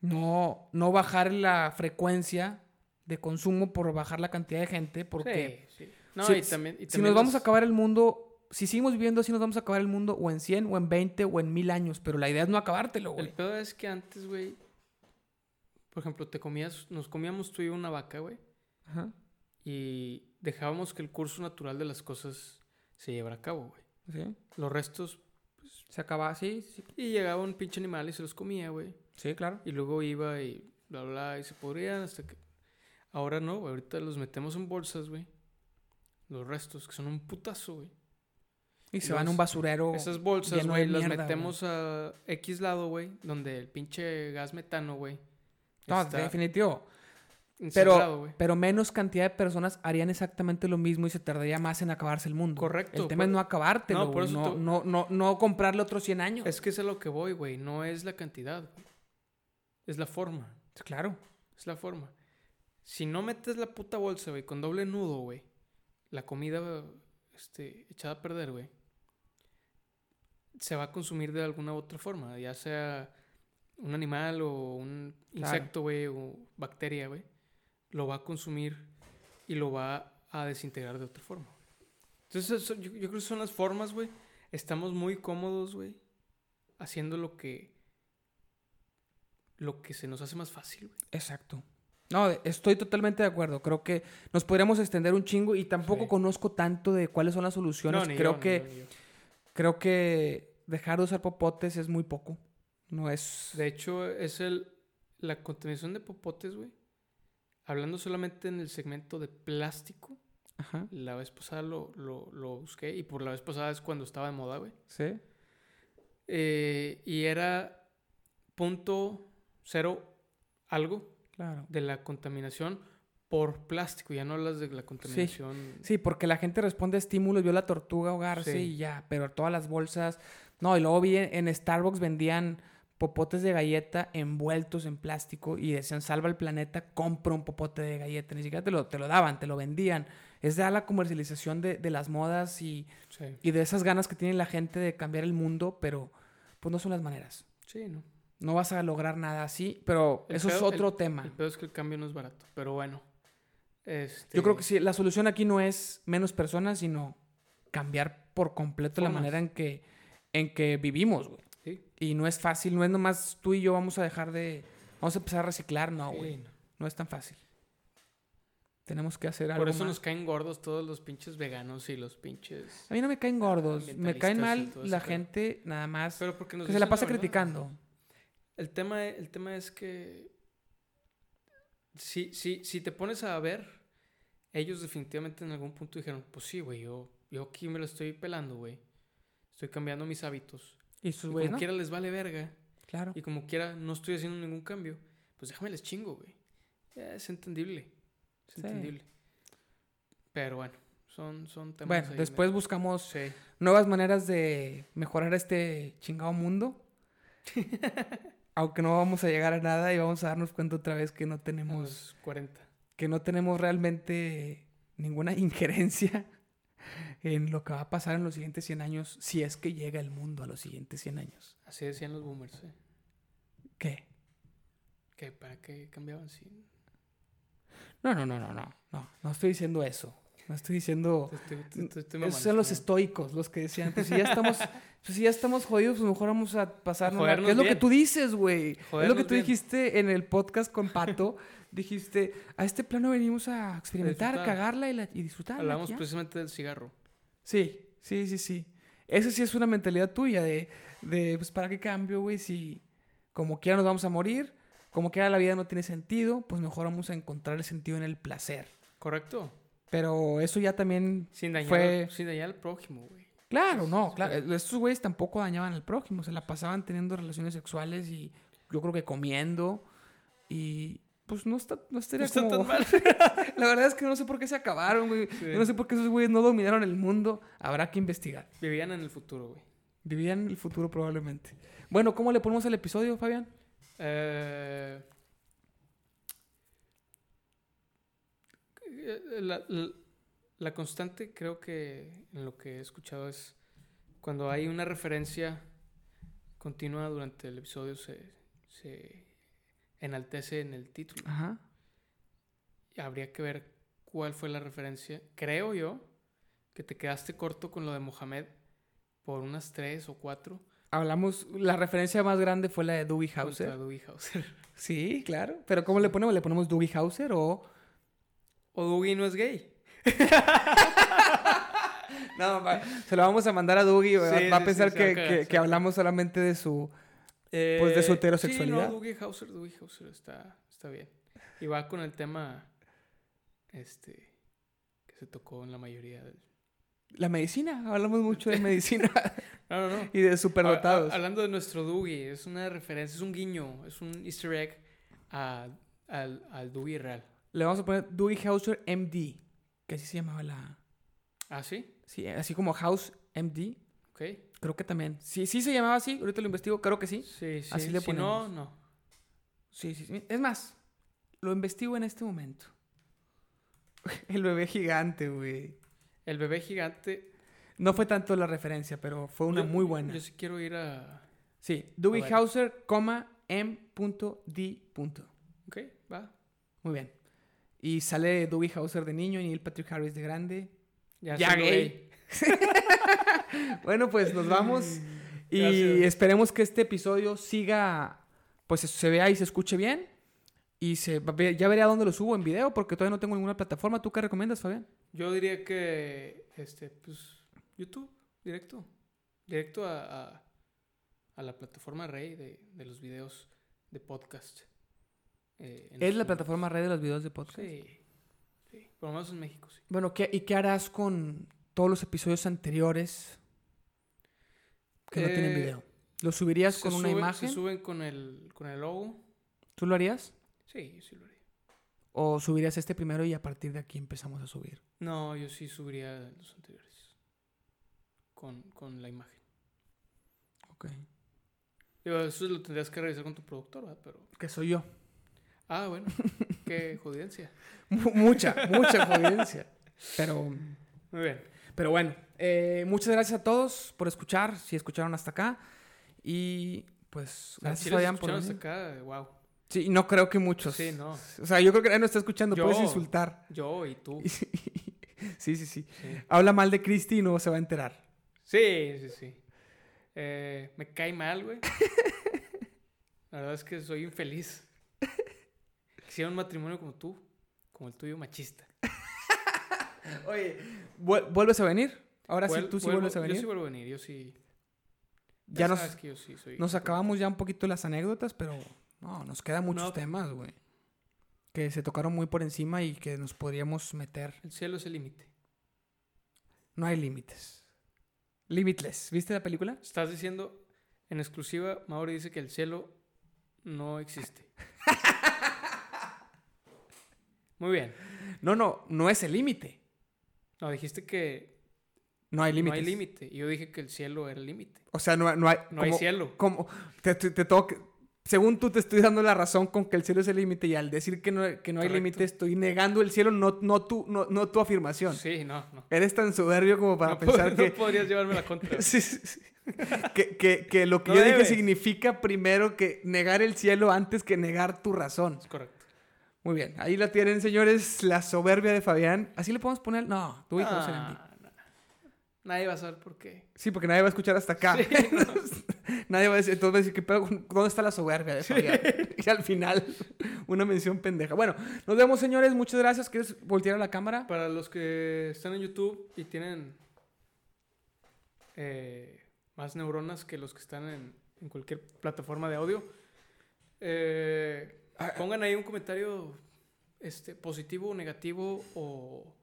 [SPEAKER 1] No, no bajar la frecuencia de consumo por bajar la cantidad de gente, porque
[SPEAKER 2] Sí, sí. No,
[SPEAKER 1] si,
[SPEAKER 2] y también, y
[SPEAKER 1] si nos vamos a acabar el mundo, si seguimos viviendo así, nos vamos a acabar el mundo o en 100, o en 20, o en 1000 años. Pero la idea es no acabártelo,
[SPEAKER 2] El
[SPEAKER 1] güey.
[SPEAKER 2] pedo es que antes, güey, por ejemplo, te comías, nos comíamos tú y yo una vaca, güey,
[SPEAKER 1] Ajá.
[SPEAKER 2] Y dejábamos que el curso natural de las cosas se llevara a cabo, güey.
[SPEAKER 1] Sí.
[SPEAKER 2] Los restos,
[SPEAKER 1] Se acaba así, sí.
[SPEAKER 2] y llegaba un pinche animal y se los comía, güey.
[SPEAKER 1] Sí, claro.
[SPEAKER 2] Y luego iba y bla, bla, y se podrían hasta que... Ahora no, güey, ahorita los metemos en bolsas, güey. Los restos, que son un putazo, güey.
[SPEAKER 1] Y se
[SPEAKER 2] Los-
[SPEAKER 1] van a un basurero.
[SPEAKER 2] Esas bolsas, güey, las
[SPEAKER 1] mierda,
[SPEAKER 2] metemos a X lado, güey, donde el pinche gas metano, güey.
[SPEAKER 1] No,
[SPEAKER 2] está
[SPEAKER 1] definitivo. Pero, pero menos cantidad de personas harían exactamente lo mismo y se tardaría más en acabarse el mundo.
[SPEAKER 2] Correcto,
[SPEAKER 1] El tema es no acabártelo,
[SPEAKER 2] No, por
[SPEAKER 1] güey.
[SPEAKER 2] eso
[SPEAKER 1] no, no, no, no comprarle otros 100 años.
[SPEAKER 2] Es que es a lo que voy, güey. No es la cantidad. Es la forma.
[SPEAKER 1] Claro.
[SPEAKER 2] Es la forma. Si no metes la puta bolsa, güey, con doble nudo, güey, la comida este, echada a perder, güey, se va a consumir de alguna u otra forma. Ya sea un animal o un insecto, güey, o bacteria, güey. Lo va a consumir y lo va a desintegrar de otra forma. Entonces, eso- yo, yo creo que son las formas, güey. Estamos muy cómodos, güey, haciendo lo que lo que se nos hace más fácil, güey.
[SPEAKER 1] Exacto. No, estoy totalmente de acuerdo. Creo que nos podríamos extender un chingo y tampoco
[SPEAKER 2] Sí.
[SPEAKER 1] conozco tanto de cuáles son las soluciones. creo
[SPEAKER 2] yo,
[SPEAKER 1] que creo que dejar de usar popotes es muy poco. No es
[SPEAKER 2] De hecho, es el la contaminación de popotes, güey. Hablando solamente en el segmento de plástico,
[SPEAKER 1] Ajá.
[SPEAKER 2] la vez pasada lo, lo, lo busqué y por la vez pasada es cuando estaba de moda, güey.
[SPEAKER 1] Sí.
[SPEAKER 2] Eh, y era punto cero algo
[SPEAKER 1] Claro.
[SPEAKER 2] de la contaminación por plástico. Ya no hablas de la contaminación.
[SPEAKER 1] Sí, porque la gente responde a estímulos, vio la tortuga ahogarse
[SPEAKER 2] Sí.
[SPEAKER 1] y ya, pero todas las bolsas. No, y luego vi en, en Starbucks vendían popotes de galleta envueltos en plástico y decían salva el planeta, compra un popote de galleta. Ni siquiera te lo, te lo daban, te lo vendían. Es ya la comercialización de, de las modas y,
[SPEAKER 2] Sí,
[SPEAKER 1] y de esas ganas que tiene la gente de cambiar el mundo, pero pues no son las maneras.
[SPEAKER 2] sí, ¿no?
[SPEAKER 1] No vas a lograr nada así, pero
[SPEAKER 2] El
[SPEAKER 1] eso es otro
[SPEAKER 2] el-
[SPEAKER 1] tema.
[SPEAKER 2] El es que el cambio no es barato, pero bueno. Este,
[SPEAKER 1] Yo creo que sí, la solución aquí no es menos personas, sino cambiar por completo la manera en que, en que vivimos, güey.
[SPEAKER 2] Sí.
[SPEAKER 1] Y no es fácil, no es nomás tú y yo vamos a dejar de... Vamos a empezar a reciclar, no,
[SPEAKER 2] Sí,
[SPEAKER 1] güey.
[SPEAKER 2] no.
[SPEAKER 1] No es tan fácil. Tenemos que hacer algo
[SPEAKER 2] Por eso
[SPEAKER 1] más.
[SPEAKER 2] nos caen gordos todos los pinches veganos y los pinches...
[SPEAKER 1] A mí no me caen gordos, me caen mal la gente nada más
[SPEAKER 2] Pero porque nos
[SPEAKER 1] que se la pasa criticando.
[SPEAKER 2] El tema, el tema es que si, si, si te pones a ver ellos definitivamente en algún punto dijeron, pues sí, güey, yo, yo aquí me lo estoy pelando, güey. Estoy cambiando mis hábitos.
[SPEAKER 1] Y sus güeyes,
[SPEAKER 2] como
[SPEAKER 1] ¿no?
[SPEAKER 2] quiera les vale verga.
[SPEAKER 1] Claro.
[SPEAKER 2] Y como quiera no estoy haciendo ningún cambio. Pues déjame les chingo, güey. Es entendible. Es
[SPEAKER 1] Sí.
[SPEAKER 2] entendible. Pero bueno, son, son temas.
[SPEAKER 1] Bueno, después buscamos
[SPEAKER 2] Sí.
[SPEAKER 1] nuevas maneras de mejorar este chingado mundo. Aunque no vamos a llegar a nada y vamos a darnos cuenta otra vez que no tenemos,
[SPEAKER 2] los 40.
[SPEAKER 1] que no tenemos realmente ninguna injerencia en lo que va a pasar en los siguientes 100 años, si es que llega el mundo a los siguientes 100 años.
[SPEAKER 2] Así decían los boomers, ¿eh?
[SPEAKER 1] ¿Qué?
[SPEAKER 2] Que para qué cambiaban si.
[SPEAKER 1] No, no, no, no, no, no, no estoy diciendo eso. No estoy diciendo...
[SPEAKER 2] Te estoy- te- te estoy
[SPEAKER 1] Esos son los estoicos los que decían, pues si ya estamos, pues si ya estamos jodidos, pues mejor vamos a pasarnos.
[SPEAKER 2] jodernos
[SPEAKER 1] ¿Qué es lo que tú dices, güey? Es lo que tú
[SPEAKER 2] bien.
[SPEAKER 1] dijiste en el podcast con Pato. dijiste, a este plano venimos a experimentar, cagarla y, la- y disfrutar.
[SPEAKER 2] Hablamos
[SPEAKER 1] aquí, ¿ah?".
[SPEAKER 2] precisamente del cigarro.
[SPEAKER 1] Sí, sí, sí, sí. Eso sí es una mentalidad tuya de, de pues para qué cambio, güey, si como quiera nos vamos a morir, como quiera la vida no tiene sentido, pues mejor vamos a encontrar el sentido en el placer.
[SPEAKER 2] ¿Correcto?
[SPEAKER 1] Pero eso ya también
[SPEAKER 2] Sin dañar,
[SPEAKER 1] Fue-
[SPEAKER 2] sin dañar al prójimo, güey.
[SPEAKER 1] Claro, no, claro. Estos güeyes tampoco dañaban al prójimo, se la pasaban teniendo relaciones sexuales y yo creo que comiendo y pues no está, no estaría
[SPEAKER 2] No está
[SPEAKER 1] como...
[SPEAKER 2] tan mal.
[SPEAKER 1] La verdad es que no sé por qué se acabaron, güey.
[SPEAKER 2] Sí.
[SPEAKER 1] No sé por qué esos güeyes no dominaron el mundo. Habrá que investigar.
[SPEAKER 2] Vivían en el futuro, güey.
[SPEAKER 1] Vivían en el futuro probablemente. Bueno, ¿cómo le ponemos al episodio, Fabián?
[SPEAKER 2] Eh, eh, la, la- la constante creo que en lo que he escuchado es cuando hay una referencia continua durante el episodio se, se enaltece en el título.
[SPEAKER 1] Ajá.
[SPEAKER 2] Habría que ver cuál fue la referencia. Creo yo que te quedaste corto con lo de Mohamed por unas tres o cuatro.
[SPEAKER 1] Hablamos, la referencia más grande fue la de
[SPEAKER 2] contra
[SPEAKER 1] Hauser. Sí, claro. Pero ¿cómo le ponemos? ¿Le ponemos Doogie Hauser o...?
[SPEAKER 2] O Dougie no es gay.
[SPEAKER 1] No, va- se lo vamos a mandar a va,
[SPEAKER 2] Sí,
[SPEAKER 1] va a pensar
[SPEAKER 2] sí, se va a
[SPEAKER 1] que,
[SPEAKER 2] cagar,
[SPEAKER 1] que- hablamos solamente de su... Pues de su
[SPEAKER 2] Eh,
[SPEAKER 1] heterosexualidad.
[SPEAKER 2] No, Dougie Hauser, Dougie Hauser está, está bien. Y va con el tema este que se tocó en la mayoría del...
[SPEAKER 1] La medicina. Hablamos mucho de medicina
[SPEAKER 2] No, no, no.
[SPEAKER 1] y de superdotados.
[SPEAKER 2] hablando de nuestro Dougie, es una referencia, es un guiño, es un easter egg a- al, al Dougie real.
[SPEAKER 1] Le vamos a poner Doogie Hauser MD. Que así se llamaba la...
[SPEAKER 2] ¿Ah, sí?
[SPEAKER 1] Sí, así como House MD.
[SPEAKER 2] Ok.
[SPEAKER 1] Creo que también. Sí, sí se llamaba así. Ahorita lo investigo. Creo que sí.
[SPEAKER 2] Sí, sí.
[SPEAKER 1] Así le
[SPEAKER 2] si no,
[SPEAKER 1] ponemos.
[SPEAKER 2] no.
[SPEAKER 1] Sí, sí, sí. Es más, lo investigo en este momento. El bebé gigante, güey.
[SPEAKER 2] El bebé gigante.
[SPEAKER 1] No fue tanto la referencia, pero fue una
[SPEAKER 2] yo-
[SPEAKER 1] muy buena.
[SPEAKER 2] Yo sí quiero ir a...
[SPEAKER 1] Sí,
[SPEAKER 2] A ver.
[SPEAKER 1] Hauser, coma, M.D.
[SPEAKER 2] Ok, va.
[SPEAKER 1] Muy bien. Y sale Doogie Hauser de niño y Neil Patrick Harris de grande.
[SPEAKER 2] Ya,
[SPEAKER 1] Ya gay. Bueno, pues nos vamos. Y
[SPEAKER 2] Gracias.
[SPEAKER 1] esperemos que este episodio siga, pues se vea y se escuche bien. Y se, ya veré a dónde lo subo en video, porque todavía no tengo ninguna plataforma. ¿Tú qué recomiendas, Fabián?
[SPEAKER 2] Yo diría que, este, pues, YouTube, directo. Directo a, a, a la plataforma rey de, de los videos de podcast. eh,
[SPEAKER 1] ¿Es la
[SPEAKER 2] su-
[SPEAKER 1] plataforma red de los videos de podcast?
[SPEAKER 2] Sí, sí. Por lo menos en México, sí.
[SPEAKER 1] Bueno, ¿qué, ¿y qué harás con todos los episodios anteriores que no tienen
[SPEAKER 2] Eh,
[SPEAKER 1] video? ¿Los subirías con una imagen?
[SPEAKER 2] Se suben con el, con el logo.
[SPEAKER 1] ¿Tú lo harías?
[SPEAKER 2] Sí, yo sí lo haría.
[SPEAKER 1] ¿O subirías este primero y a partir de aquí empezamos a subir?
[SPEAKER 2] No, yo sí subiría los anteriores. Con, con la imagen.
[SPEAKER 1] Ok.
[SPEAKER 2] Digo, eso lo tendrías que revisar con tu productor, ¿verdad? Pero...
[SPEAKER 1] Que soy yo.
[SPEAKER 2] Ah, bueno. Qué jodidencia.
[SPEAKER 1] Mu- mucha, mucha audiencia. Pero,
[SPEAKER 2] Muy bien.
[SPEAKER 1] pero bueno, eh, muchas gracias a todos por escuchar, si escucharon hasta acá. Y pues,
[SPEAKER 2] sea,
[SPEAKER 1] gracias Fabián por
[SPEAKER 2] escucharon hasta acá, wow.
[SPEAKER 1] Sí, no creo que muchos.
[SPEAKER 2] Sí, no.
[SPEAKER 1] O sea, yo creo que nadie nos está escuchando,
[SPEAKER 2] Yo.
[SPEAKER 1] puedes insultar.
[SPEAKER 2] Yo y tú.
[SPEAKER 1] sí, sí, sí.
[SPEAKER 2] Sí,
[SPEAKER 1] Habla mal de Cristi y no se va a enterar.
[SPEAKER 2] sí, sí. sí. Eh, me cae mal, güey. La verdad es que soy infeliz. Quisiera un matrimonio como tú, como el tuyo machista.
[SPEAKER 1] Oye, ¿vuelves a venir? Ahora sí, tú sí
[SPEAKER 2] vuelvo-
[SPEAKER 1] vuelves a
[SPEAKER 2] Yo sí
[SPEAKER 1] venir.
[SPEAKER 2] vuelvo a venir, yo sí.
[SPEAKER 1] Ya nos,
[SPEAKER 2] sabes que yo sí soy-
[SPEAKER 1] nos acabamos ya un poquito las anécdotas, pero no, nos quedan muchos
[SPEAKER 2] No.
[SPEAKER 1] temas, güey. Que se tocaron muy por encima y que nos podríamos meter.
[SPEAKER 2] El cielo es el límite.
[SPEAKER 1] No hay límites. Limitless. ¿Viste la película?
[SPEAKER 2] Estás diciendo, en exclusiva, Mauri dice que el cielo no existe. Muy bien.
[SPEAKER 1] No, no, no es el límite.
[SPEAKER 2] No, dijiste que
[SPEAKER 1] No hay
[SPEAKER 2] no
[SPEAKER 1] límites.
[SPEAKER 2] hay límite. Y yo dije que el cielo era el límite.
[SPEAKER 1] O sea, no, no hay.
[SPEAKER 2] No hay cielo.
[SPEAKER 1] como te, te- te tengo que- según tú te estoy dando la razón con que el cielo es el límite y al decir que no, que no hay límite estoy negando el cielo, no, no, tu, no, no tu afirmación.
[SPEAKER 2] Sí, no, no.
[SPEAKER 1] Eres tan soberbio como para
[SPEAKER 2] no,
[SPEAKER 1] pensar que,
[SPEAKER 2] no podrías llevarme la contra.
[SPEAKER 1] Sí, sí, sí. que, que- que lo que yo dije
[SPEAKER 2] debes.
[SPEAKER 1] significa primero que negar el cielo antes que negar tu razón.
[SPEAKER 2] Es correcto.
[SPEAKER 1] Muy bien, ahí la tienen, señores, la soberbia de Fabián. ¿Así le podemos poner? No, tú Serendip.
[SPEAKER 2] Ah. Nadie va a saber por qué.
[SPEAKER 1] Sí, porque nadie va a escuchar hasta acá.
[SPEAKER 2] Sí,
[SPEAKER 1] nadie va a decir, entonces va a decir, ¿qué pedo? ¿dónde está la soberbia de Fabián? Y al final, una mención pendeja. Bueno, nos vemos, señores. Muchas gracias. ¿Quieres voltear a la cámara?
[SPEAKER 2] Para los que están en YouTube y tienen eh, más neuronas que los que están en, en cualquier plataforma de audio, eh,
[SPEAKER 1] Ah,
[SPEAKER 2] pongan ahí un comentario este, positivo negativo o,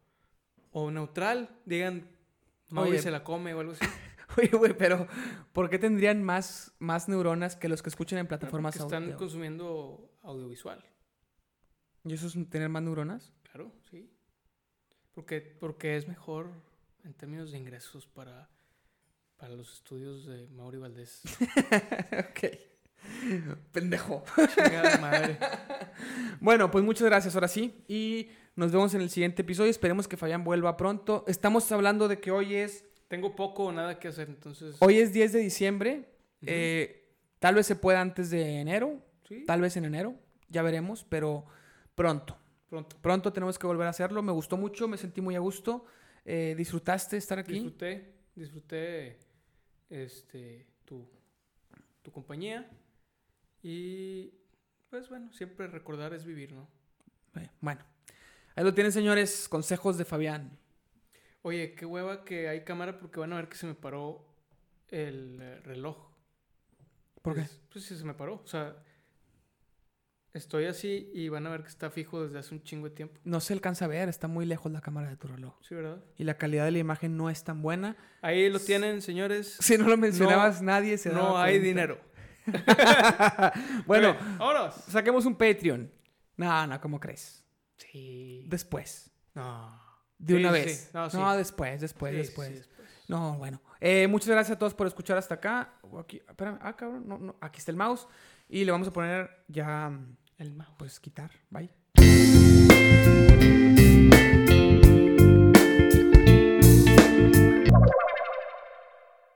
[SPEAKER 2] o neutral. Digan, Mauri se la come o algo así.
[SPEAKER 1] Oye, güey, pero ¿por qué tendrían más, más neuronas que los que escuchan en plataformas
[SPEAKER 2] Porque están
[SPEAKER 1] audio?
[SPEAKER 2] consumiendo audiovisual.
[SPEAKER 1] ¿Y eso es tener más neuronas?
[SPEAKER 2] Claro, sí. Porque, porque es mejor en términos de ingresos para, para los estudios de Mauri Valdés.
[SPEAKER 1] ok. Pendejo.
[SPEAKER 2] Chingada madre.
[SPEAKER 1] Bueno, pues muchas gracias ahora sí. Y nos vemos en el siguiente episodio. Esperemos que Fabián vuelva pronto. Estamos hablando de que hoy es,
[SPEAKER 2] Tengo poco o nada que hacer, entonces.
[SPEAKER 1] hoy es 10 de diciembre. Eh, tal vez se pueda antes de enero.
[SPEAKER 2] Sí,
[SPEAKER 1] Tal vez en enero. Ya veremos. Pero pronto.
[SPEAKER 2] pronto.
[SPEAKER 1] Pronto tenemos que volver a hacerlo. Me gustó mucho. Me sentí muy a gusto. Eh, ¿Disfrutaste estar aquí?
[SPEAKER 2] Disfruté, disfruté este, tu, tu compañía. Y pues bueno, siempre recordar es vivir, ¿no?
[SPEAKER 1] Eh, Bueno. Ahí lo tienen, señores. Consejos de Fabián.
[SPEAKER 2] Oye, qué hueva que hay cámara porque van a ver que se me paró el eh, reloj.
[SPEAKER 1] ¿Por qué?
[SPEAKER 2] Pues, pues sí, se me paró. O sea, estoy así y van a ver que está fijo desde hace un chingo de tiempo.
[SPEAKER 1] No se alcanza a ver. Está muy lejos la cámara de tu reloj.
[SPEAKER 2] Sí, ¿verdad?
[SPEAKER 1] Y la calidad de la imagen no es tan buena.
[SPEAKER 2] Ahí lo tienen, señores.
[SPEAKER 1] Si no lo mencionabas, nadie se
[SPEAKER 2] No hay
[SPEAKER 1] cuenta.
[SPEAKER 2] dinero.
[SPEAKER 1] bueno,
[SPEAKER 2] vámonos.
[SPEAKER 1] saquemos un Patreon. No, no, ¿cómo crees?
[SPEAKER 2] Sí.
[SPEAKER 1] Después.
[SPEAKER 2] No.
[SPEAKER 1] De
[SPEAKER 2] Sí,
[SPEAKER 1] una vez.
[SPEAKER 2] sí. No,
[SPEAKER 1] después, después, después. No, bueno. Eh, muchas gracias a todos por escuchar hasta acá. Aquí, espérame. Ah, cabrón. No, no. Aquí está el mouse. Y le vamos a poner ya,
[SPEAKER 2] El mouse.
[SPEAKER 1] pues, quitar. Bye.